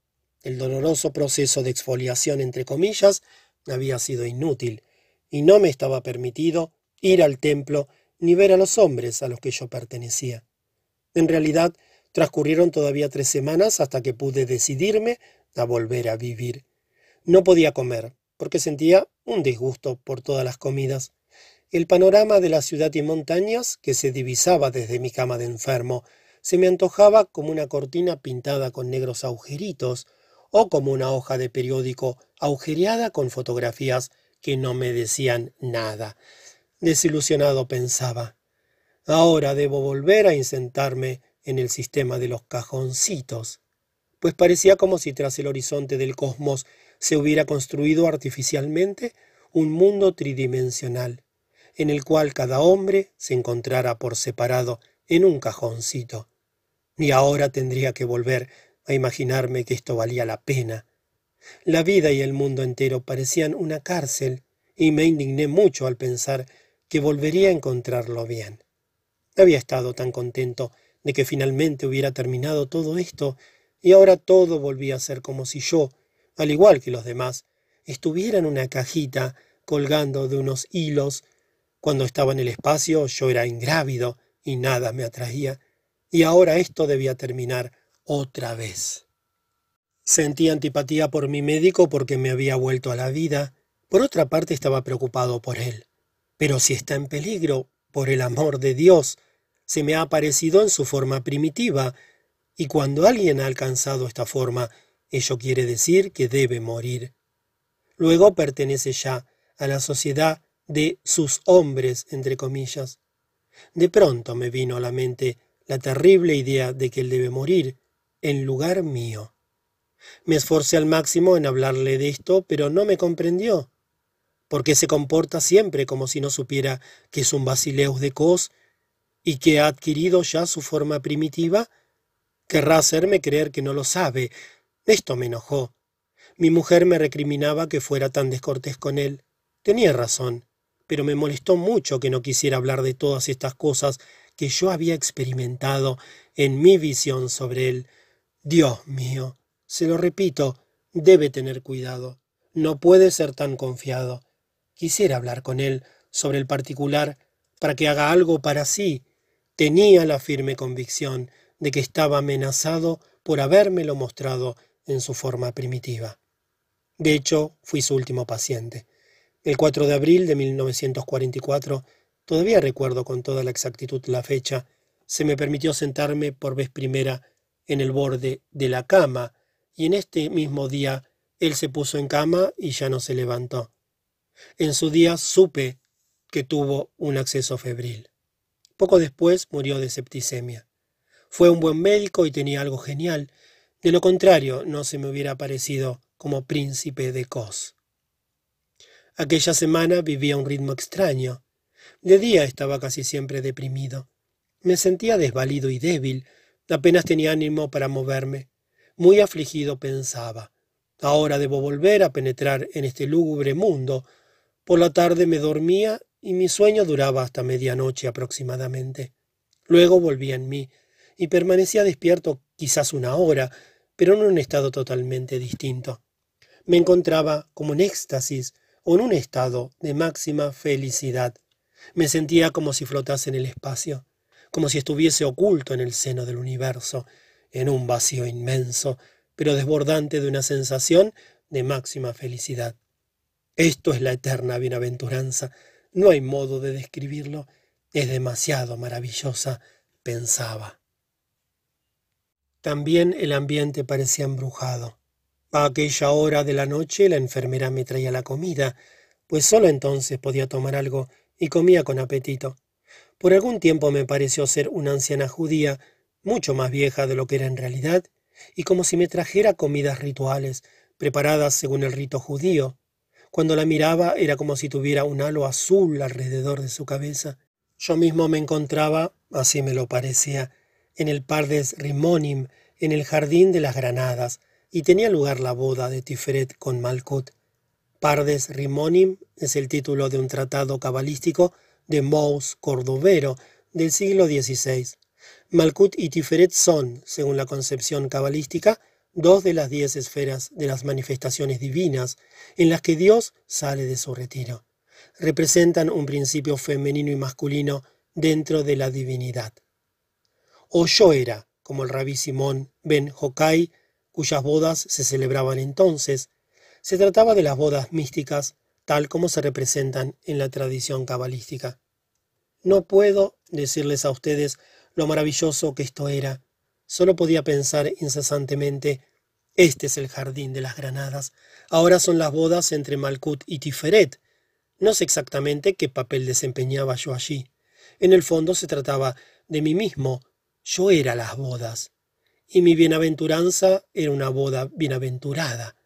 Speaker 1: El doloroso proceso de exfoliación, entre comillas, había sido inútil, y no me estaba permitido ir al templo ni ver a los hombres a los que yo pertenecía. En realidad, transcurrieron todavía tres semanas hasta que pude decidirme a volver a vivir. No podía comer, porque sentía un disgusto por todas las comidas. El panorama de la ciudad y montañas, que se divisaba desde mi cama de enfermo, se me antojaba como una cortina pintada con negros agujeritos, o como una hoja de periódico agujereada con fotografías que no me decían nada. Desilusionado pensaba, ahora debo volver a insentarme en el sistema de los cajoncitos, pues parecía como si tras el horizonte del cosmos se hubiera construido artificialmente un mundo tridimensional, en el cual cada hombre se encontrara por separado en un cajoncito. Y ahora tendría que volver a imaginarme que esto valía la pena. La vida y el mundo entero parecían una cárcel, y me indigné mucho al pensar que volvería a encontrarlo bien. Había estado tan contento de que finalmente hubiera terminado todo esto, y ahora todo volvía a ser como si yo, al igual que los demás, estuviera en una cajita colgando de unos hilos. Cuando estaba en el espacio yo era ingrávido y nada me atraía, y ahora esto debía terminar otra vez. Sentí antipatía por mi médico porque me había vuelto a la vida. Por otra parte estaba preocupado por él. Pero si está en peligro, por el amor de Dios, se me ha aparecido en su forma primitiva, y cuando alguien ha alcanzado esta forma, ello quiere decir que debe morir. Luego pertenece ya a la sociedad de sus hombres, entre comillas. De pronto me vino a la mente la terrible idea de que él debe morir en lugar mío. Me esforcé al máximo en hablarle de esto, pero no me comprendió. porque se comporta siempre como si no supiera que es un basileus de cos y que ha adquirido ya su forma primitiva? Querrá hacerme creer que no lo sabe. Esto me enojó. Mi mujer me recriminaba que fuera tan descortés con él. Tenía razón, pero me molestó mucho que no quisiera hablar de todas estas cosas que yo había experimentado en mi visión sobre él. Dios mío, se lo repito, debe tener cuidado. No puede ser tan confiado. Quisiera hablar con él sobre el particular para que haga algo para sí. Tenía la firme convicción de que estaba amenazado por habérmelo mostrado en su forma primitiva. De hecho, fui su último paciente. El 4 de abril de 1944, todavía recuerdo con toda la exactitud la fecha, se me permitió sentarme por vez primera en el borde de la cama y en este mismo día él se puso en cama y ya no se levantó. En su día supe que tuvo un acceso febril. Poco después murió de septicemia. Fue un buen médico y tenía algo genial. De lo contrario, no se me hubiera parecido como príncipe de Cos. Aquella semana vivía un ritmo extraño. De día estaba casi siempre deprimido. Me sentía desvalido y débil. Apenas tenía ánimo para moverme. Muy afligido pensaba, ahora debo volver a penetrar en este lúgubre mundo. Por la tarde me dormía y mi sueño duraba hasta medianoche aproximadamente. Luego volvía en mí y permanecía despierto quizás una hora, pero en un estado totalmente distinto. Me encontraba como en éxtasis o en un estado de máxima felicidad. Me sentía como si flotase en el espacio, como si estuviese oculto en el seno del universo, en un vacío inmenso, pero desbordante de una sensación de máxima felicidad. Esto es la eterna bienaventuranza. No hay modo de describirlo. Es demasiado maravillosa, pensaba. También el ambiente parecía embrujado. A aquella hora de la noche la enfermera me traía la comida, pues sólo entonces podía tomar algo y comía con apetito. Por algún tiempo me pareció ser una anciana judía mucho más vieja de lo que era en realidad, y como si me trajera comidas rituales, preparadas según el rito judío. Cuando la miraba era como si tuviera un halo azul alrededor de su cabeza. Yo mismo me encontraba, así me lo parecía, en el Pardes Rimonim, en el Jardín de las Granadas, y tenía lugar la boda de Tiferet con Malkut. Pardes Rimonim es el título de un tratado cabalístico de Mous Cordovero del siglo XVI. Malkut y Tiferet son, según la concepción cabalística, dos de las diez esferas de las manifestaciones divinas en las que Dios sale de su retiro. Representan un principio femenino y masculino dentro de la divinidad. O yo era, como el rabí Simón ben Hokai, cuyas bodas se celebraban entonces, se trataba de las bodas místicas tal como se representan en la tradición cabalística. No puedo decirles a ustedes lo maravilloso que esto era. Solo podía pensar incesantemente, este es el jardín de las granadas. Ahora son las bodas entre Malkut y Tiferet. No sé exactamente qué papel desempeñaba yo allí. En el fondo se trataba de mí mismo. Yo era las bodas. Y mi bienaventuranza era una boda bienaventurada.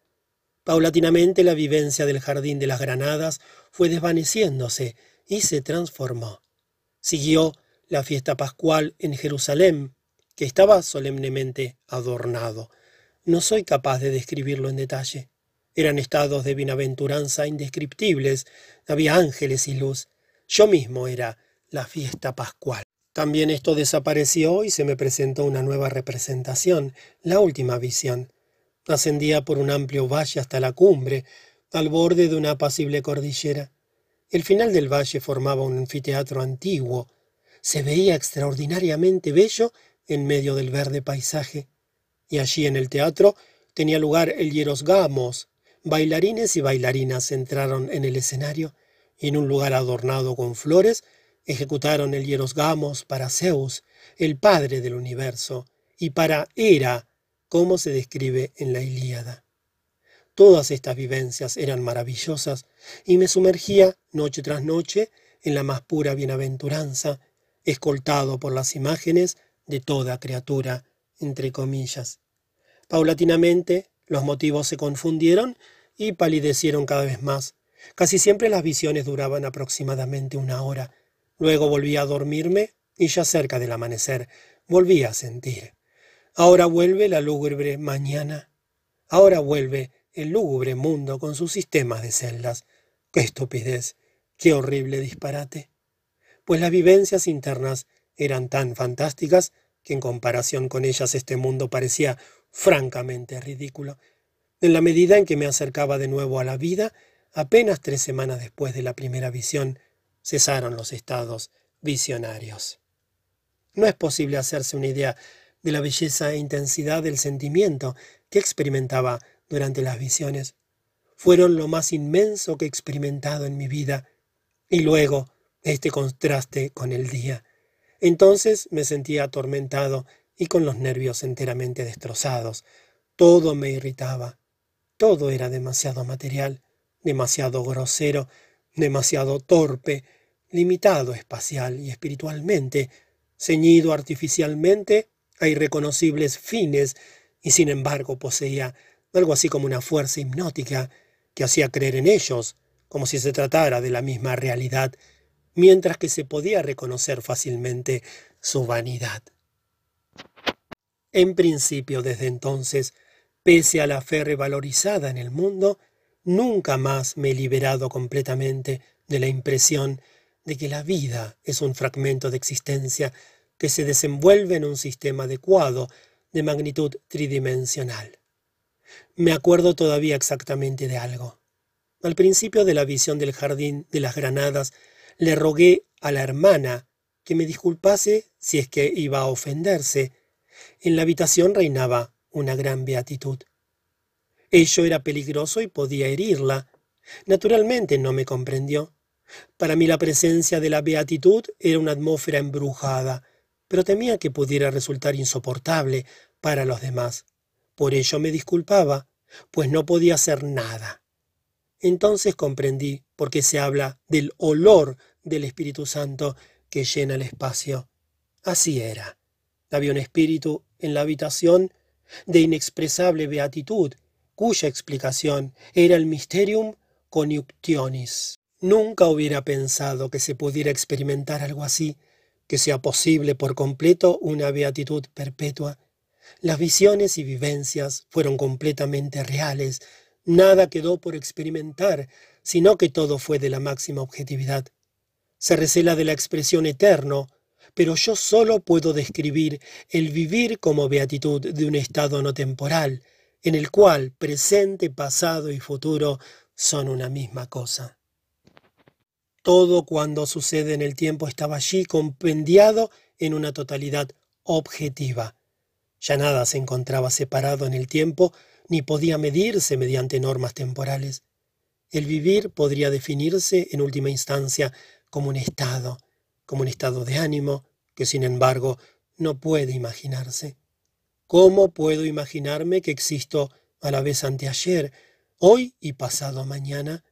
Speaker 1: Paulatinamente la vivencia del jardín de las granadas fue desvaneciéndose y se transformó. Siguió la fiesta pascual en Jerusalén, que estaba solemnemente adornado. No soy capaz de describirlo en detalle. Eran estados de bienaventuranza indescriptibles, había ángeles y luz. Yo mismo era la fiesta pascual. También esto desapareció y se me presentó una nueva representación, la última visión. Ascendía por un amplio valle hasta la cumbre, al borde de una apacible cordillera. El final del valle formaba un anfiteatro antiguo. Se veía extraordinariamente bello en medio del verde paisaje. Y allí en el teatro tenía lugar el Hierosgamos. Bailarines y bailarinas entraron en el escenario y en un lugar adornado con flores ejecutaron el Hierosgamos para Zeus, el padre del universo, y para Hera, como se describe en la Ilíada. Todas estas vivencias eran maravillosas y me sumergía noche tras noche en la más pura bienaventuranza, escoltado por las imágenes de toda criatura, entre comillas. Paulatinamente los motivos se confundieron y palidecieron cada vez más. Casi siempre las visiones duraban aproximadamente una hora. Luego volví a dormirme y ya cerca del amanecer volví a sentir. Ahora vuelve la lúgubre mañana. Ahora vuelve el lúgubre mundo con sus sistemas de celdas. ¡Qué estupidez! ¡Qué horrible disparate! Pues las vivencias internas eran tan fantásticas que en comparación con ellas este mundo parecía francamente ridículo. En la medida en que me acercaba de nuevo a la vida, apenas tres semanas después de la primera visión, cesaron los estados visionarios. No es posible hacerse una idea de la belleza e intensidad del sentimiento que experimentaba durante las visiones. Fueron lo más inmenso que he experimentado en mi vida. Y luego, este contraste con el día. Entonces me sentía atormentado y con los nervios enteramente destrozados. Todo me irritaba. Todo era demasiado material, demasiado grosero, demasiado torpe, limitado espacial y espiritualmente, ceñido artificialmente a irreconocibles fines, y sin embargo poseía algo así como una fuerza hipnótica que hacía creer en ellos, como si se tratara de la misma realidad, mientras que se podía reconocer fácilmente su vanidad. En principio, desde entonces, pese a la fe revalorizada en el mundo, nunca más me he liberado completamente de la impresión de que la vida es un fragmento de existencia que se desenvuelve en un sistema adecuado de magnitud tridimensional. Me acuerdo todavía exactamente de algo. Al principio de la visión del jardín de las granadas, le rogué a la hermana que me disculpase si es que iba a ofenderse. En la habitación reinaba una gran beatitud. Ello era peligroso y podía herirla. Naturalmente no me comprendió. Para mí la presencia de la beatitud era una atmósfera embrujada, pero temía que pudiera resultar insoportable para los demás. Por ello me disculpaba, pues no podía hacer nada. Entonces comprendí por qué se habla del olor del Espíritu Santo que llena el espacio. Así era. Había un espíritu en la habitación de inexpresable beatitud, cuya explicación era el mysterium coniuctionis. Nunca hubiera pensado que se pudiera experimentar algo así, que sea posible por completo una beatitud perpetua. Las visiones y vivencias fueron completamente reales, nada quedó por experimentar, sino que todo fue de la máxima objetividad. Se recela de la expresión eterno, pero yo solo puedo describir el vivir como beatitud de un estado no temporal, en el cual presente, pasado y futuro son una misma cosa. Todo cuando sucede en el tiempo estaba allí compendiado en una totalidad objetiva. Ya nada se encontraba separado en el tiempo ni podía medirse mediante normas temporales. El vivir podría definirse en última instancia como un estado, como un estado de ánimo, que sin embargo no puede imaginarse. ¿Cómo puedo imaginarme que existo a la vez anteayer, hoy y pasado mañana?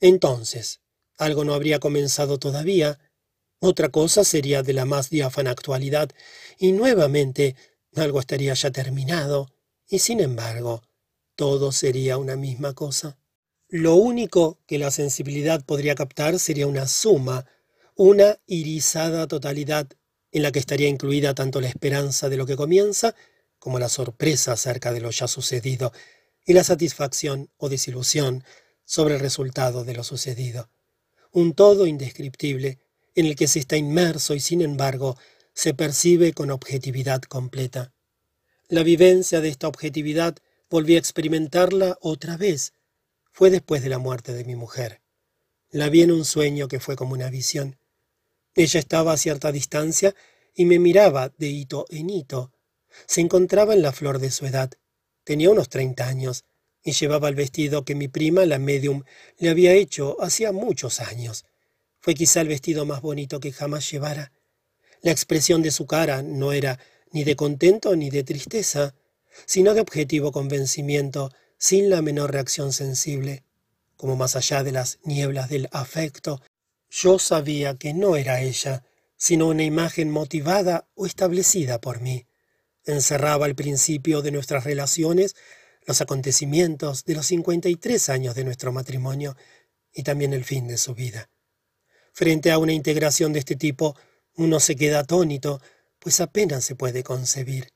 Speaker 1: Entonces, algo no habría comenzado todavía, otra cosa sería de la más diáfana actualidad, y nuevamente algo estaría ya terminado, y sin embargo, todo sería una misma cosa. Lo único que la sensibilidad podría captar sería una suma, una irisada totalidad en la que estaría incluida tanto la esperanza de lo que comienza como la sorpresa acerca de lo ya sucedido y la satisfacción o desilusión sobre el resultado de lo sucedido un todo indescriptible, en el que se está inmerso y sin embargo se percibe con objetividad completa. La vivencia de esta objetividad volví a experimentarla otra vez. Fue después de la muerte de mi mujer. La vi en un sueño que fue como una visión. Ella estaba a cierta distancia y me miraba de hito en hito. Se encontraba en la flor de su edad. Tenía unos treinta años y llevaba el vestido que mi prima, la medium, le había hecho hacía muchos años. Fue quizá el vestido más bonito que jamás llevara. La expresión de su cara no era ni de contento ni de tristeza, sino de objetivo convencimiento, sin la menor reacción sensible. Como más allá de las nieblas del afecto, yo sabía que no era ella, sino una imagen motivada o establecida por mí. Encerraba el principio de nuestras relaciones, los acontecimientos de los cincuenta y tres años de nuestro matrimonio y también el fin de su vida. Frente a una integración de este tipo, uno se queda atónito, pues apenas se puede concebir.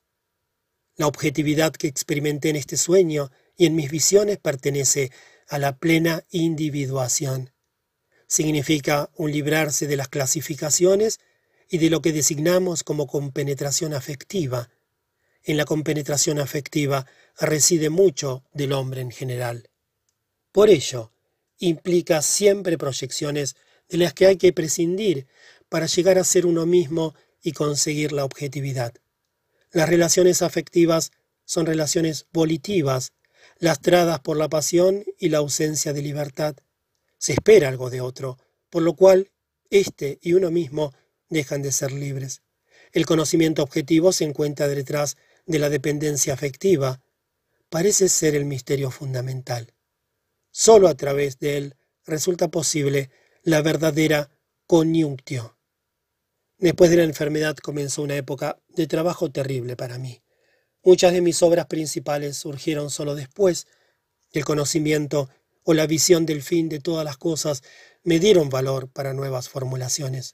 Speaker 1: La objetividad que experimenté en este sueño y en mis visiones pertenece a la plena individuación. Significa un librarse de las clasificaciones y de lo que designamos como compenetración afectiva. En la compenetración afectiva reside mucho del hombre en general. Por ello, implica siempre proyecciones de las que hay que prescindir para llegar a ser uno mismo y conseguir la objetividad. Las relaciones afectivas son relaciones volitivas, lastradas por la pasión y la ausencia de libertad. Se espera algo de otro, por lo cual éste y uno mismo dejan de ser libres. El conocimiento objetivo se encuentra detrás de la dependencia afectiva. Parece ser el misterio fundamental. Solo a través de él resulta posible la verdadera coniunctio. Después de la enfermedad comenzó una época de trabajo terrible para mí. Muchas de mis obras principales surgieron solo después. El conocimiento o la visión del fin de todas las cosas me dieron valor para nuevas formulaciones.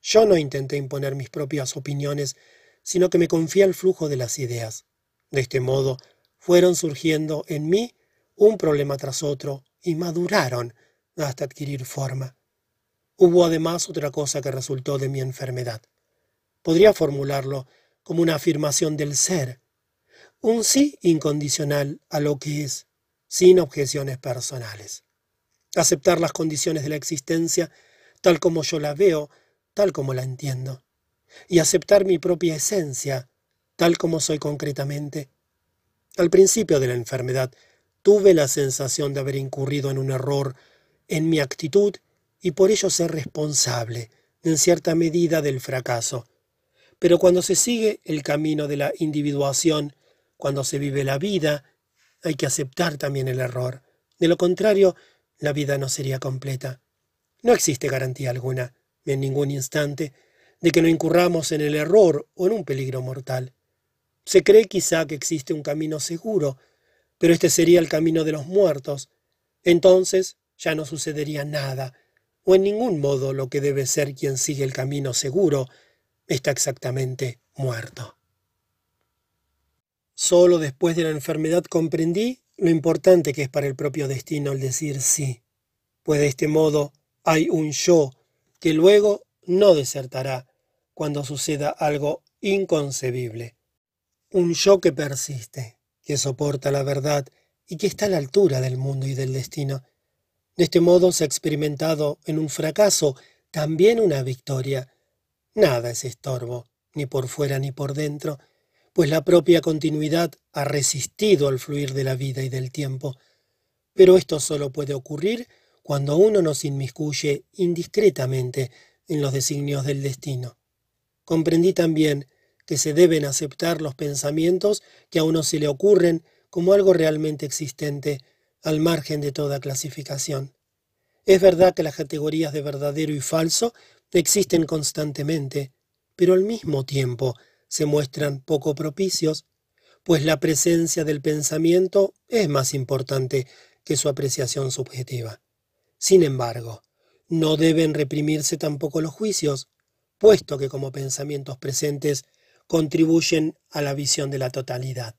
Speaker 1: Yo no intenté imponer mis propias opiniones, sino que me confié al flujo de las ideas. De este modo, fueron surgiendo en mí un problema tras otro y maduraron hasta adquirir forma. Hubo además otra cosa que resultó de mi enfermedad. Podría formularlo como una afirmación del ser, un sí incondicional a lo que es, sin objeciones personales. Aceptar las condiciones de la existencia tal como yo la veo, tal como la entiendo, y aceptar mi propia esencia, tal como soy concretamente. Al principio de la enfermedad tuve la sensación de haber incurrido en un error en mi actitud y por ello ser responsable, en cierta medida, del fracaso. Pero cuando se sigue el camino de la individuación, cuando se vive la vida, hay que aceptar también el error. De lo contrario, la vida no sería completa. No existe garantía alguna, en ningún instante, de que no incurramos en el error o en un peligro mortal. Se cree quizá que existe un camino seguro, pero este sería el camino de los muertos. Entonces ya no sucedería nada, o en ningún modo lo que debe ser quien sigue el camino seguro está exactamente muerto. Solo después de la enfermedad comprendí lo importante que es para el propio destino el decir sí, pues de este modo hay un yo que luego no desertará cuando suceda algo inconcebible. Un yo que persiste, que soporta la verdad y que está a la altura del mundo y del destino, de este modo se ha experimentado en un fracaso también una victoria. Nada es estorbo, ni por fuera ni por dentro, pues la propia continuidad ha resistido al fluir de la vida y del tiempo. Pero esto solo puede ocurrir cuando uno nos inmiscuye indiscretamente en los designios del destino. Comprendí también que se deben aceptar los pensamientos que a uno se le ocurren como algo realmente existente, al margen de toda clasificación. Es verdad que las categorías de verdadero y falso existen constantemente, pero al mismo tiempo se muestran poco propicios, pues la presencia del pensamiento es más importante que su apreciación subjetiva. Sin embargo, no deben reprimirse tampoco los juicios, puesto que como pensamientos presentes contribuyen a la visión de la totalidad.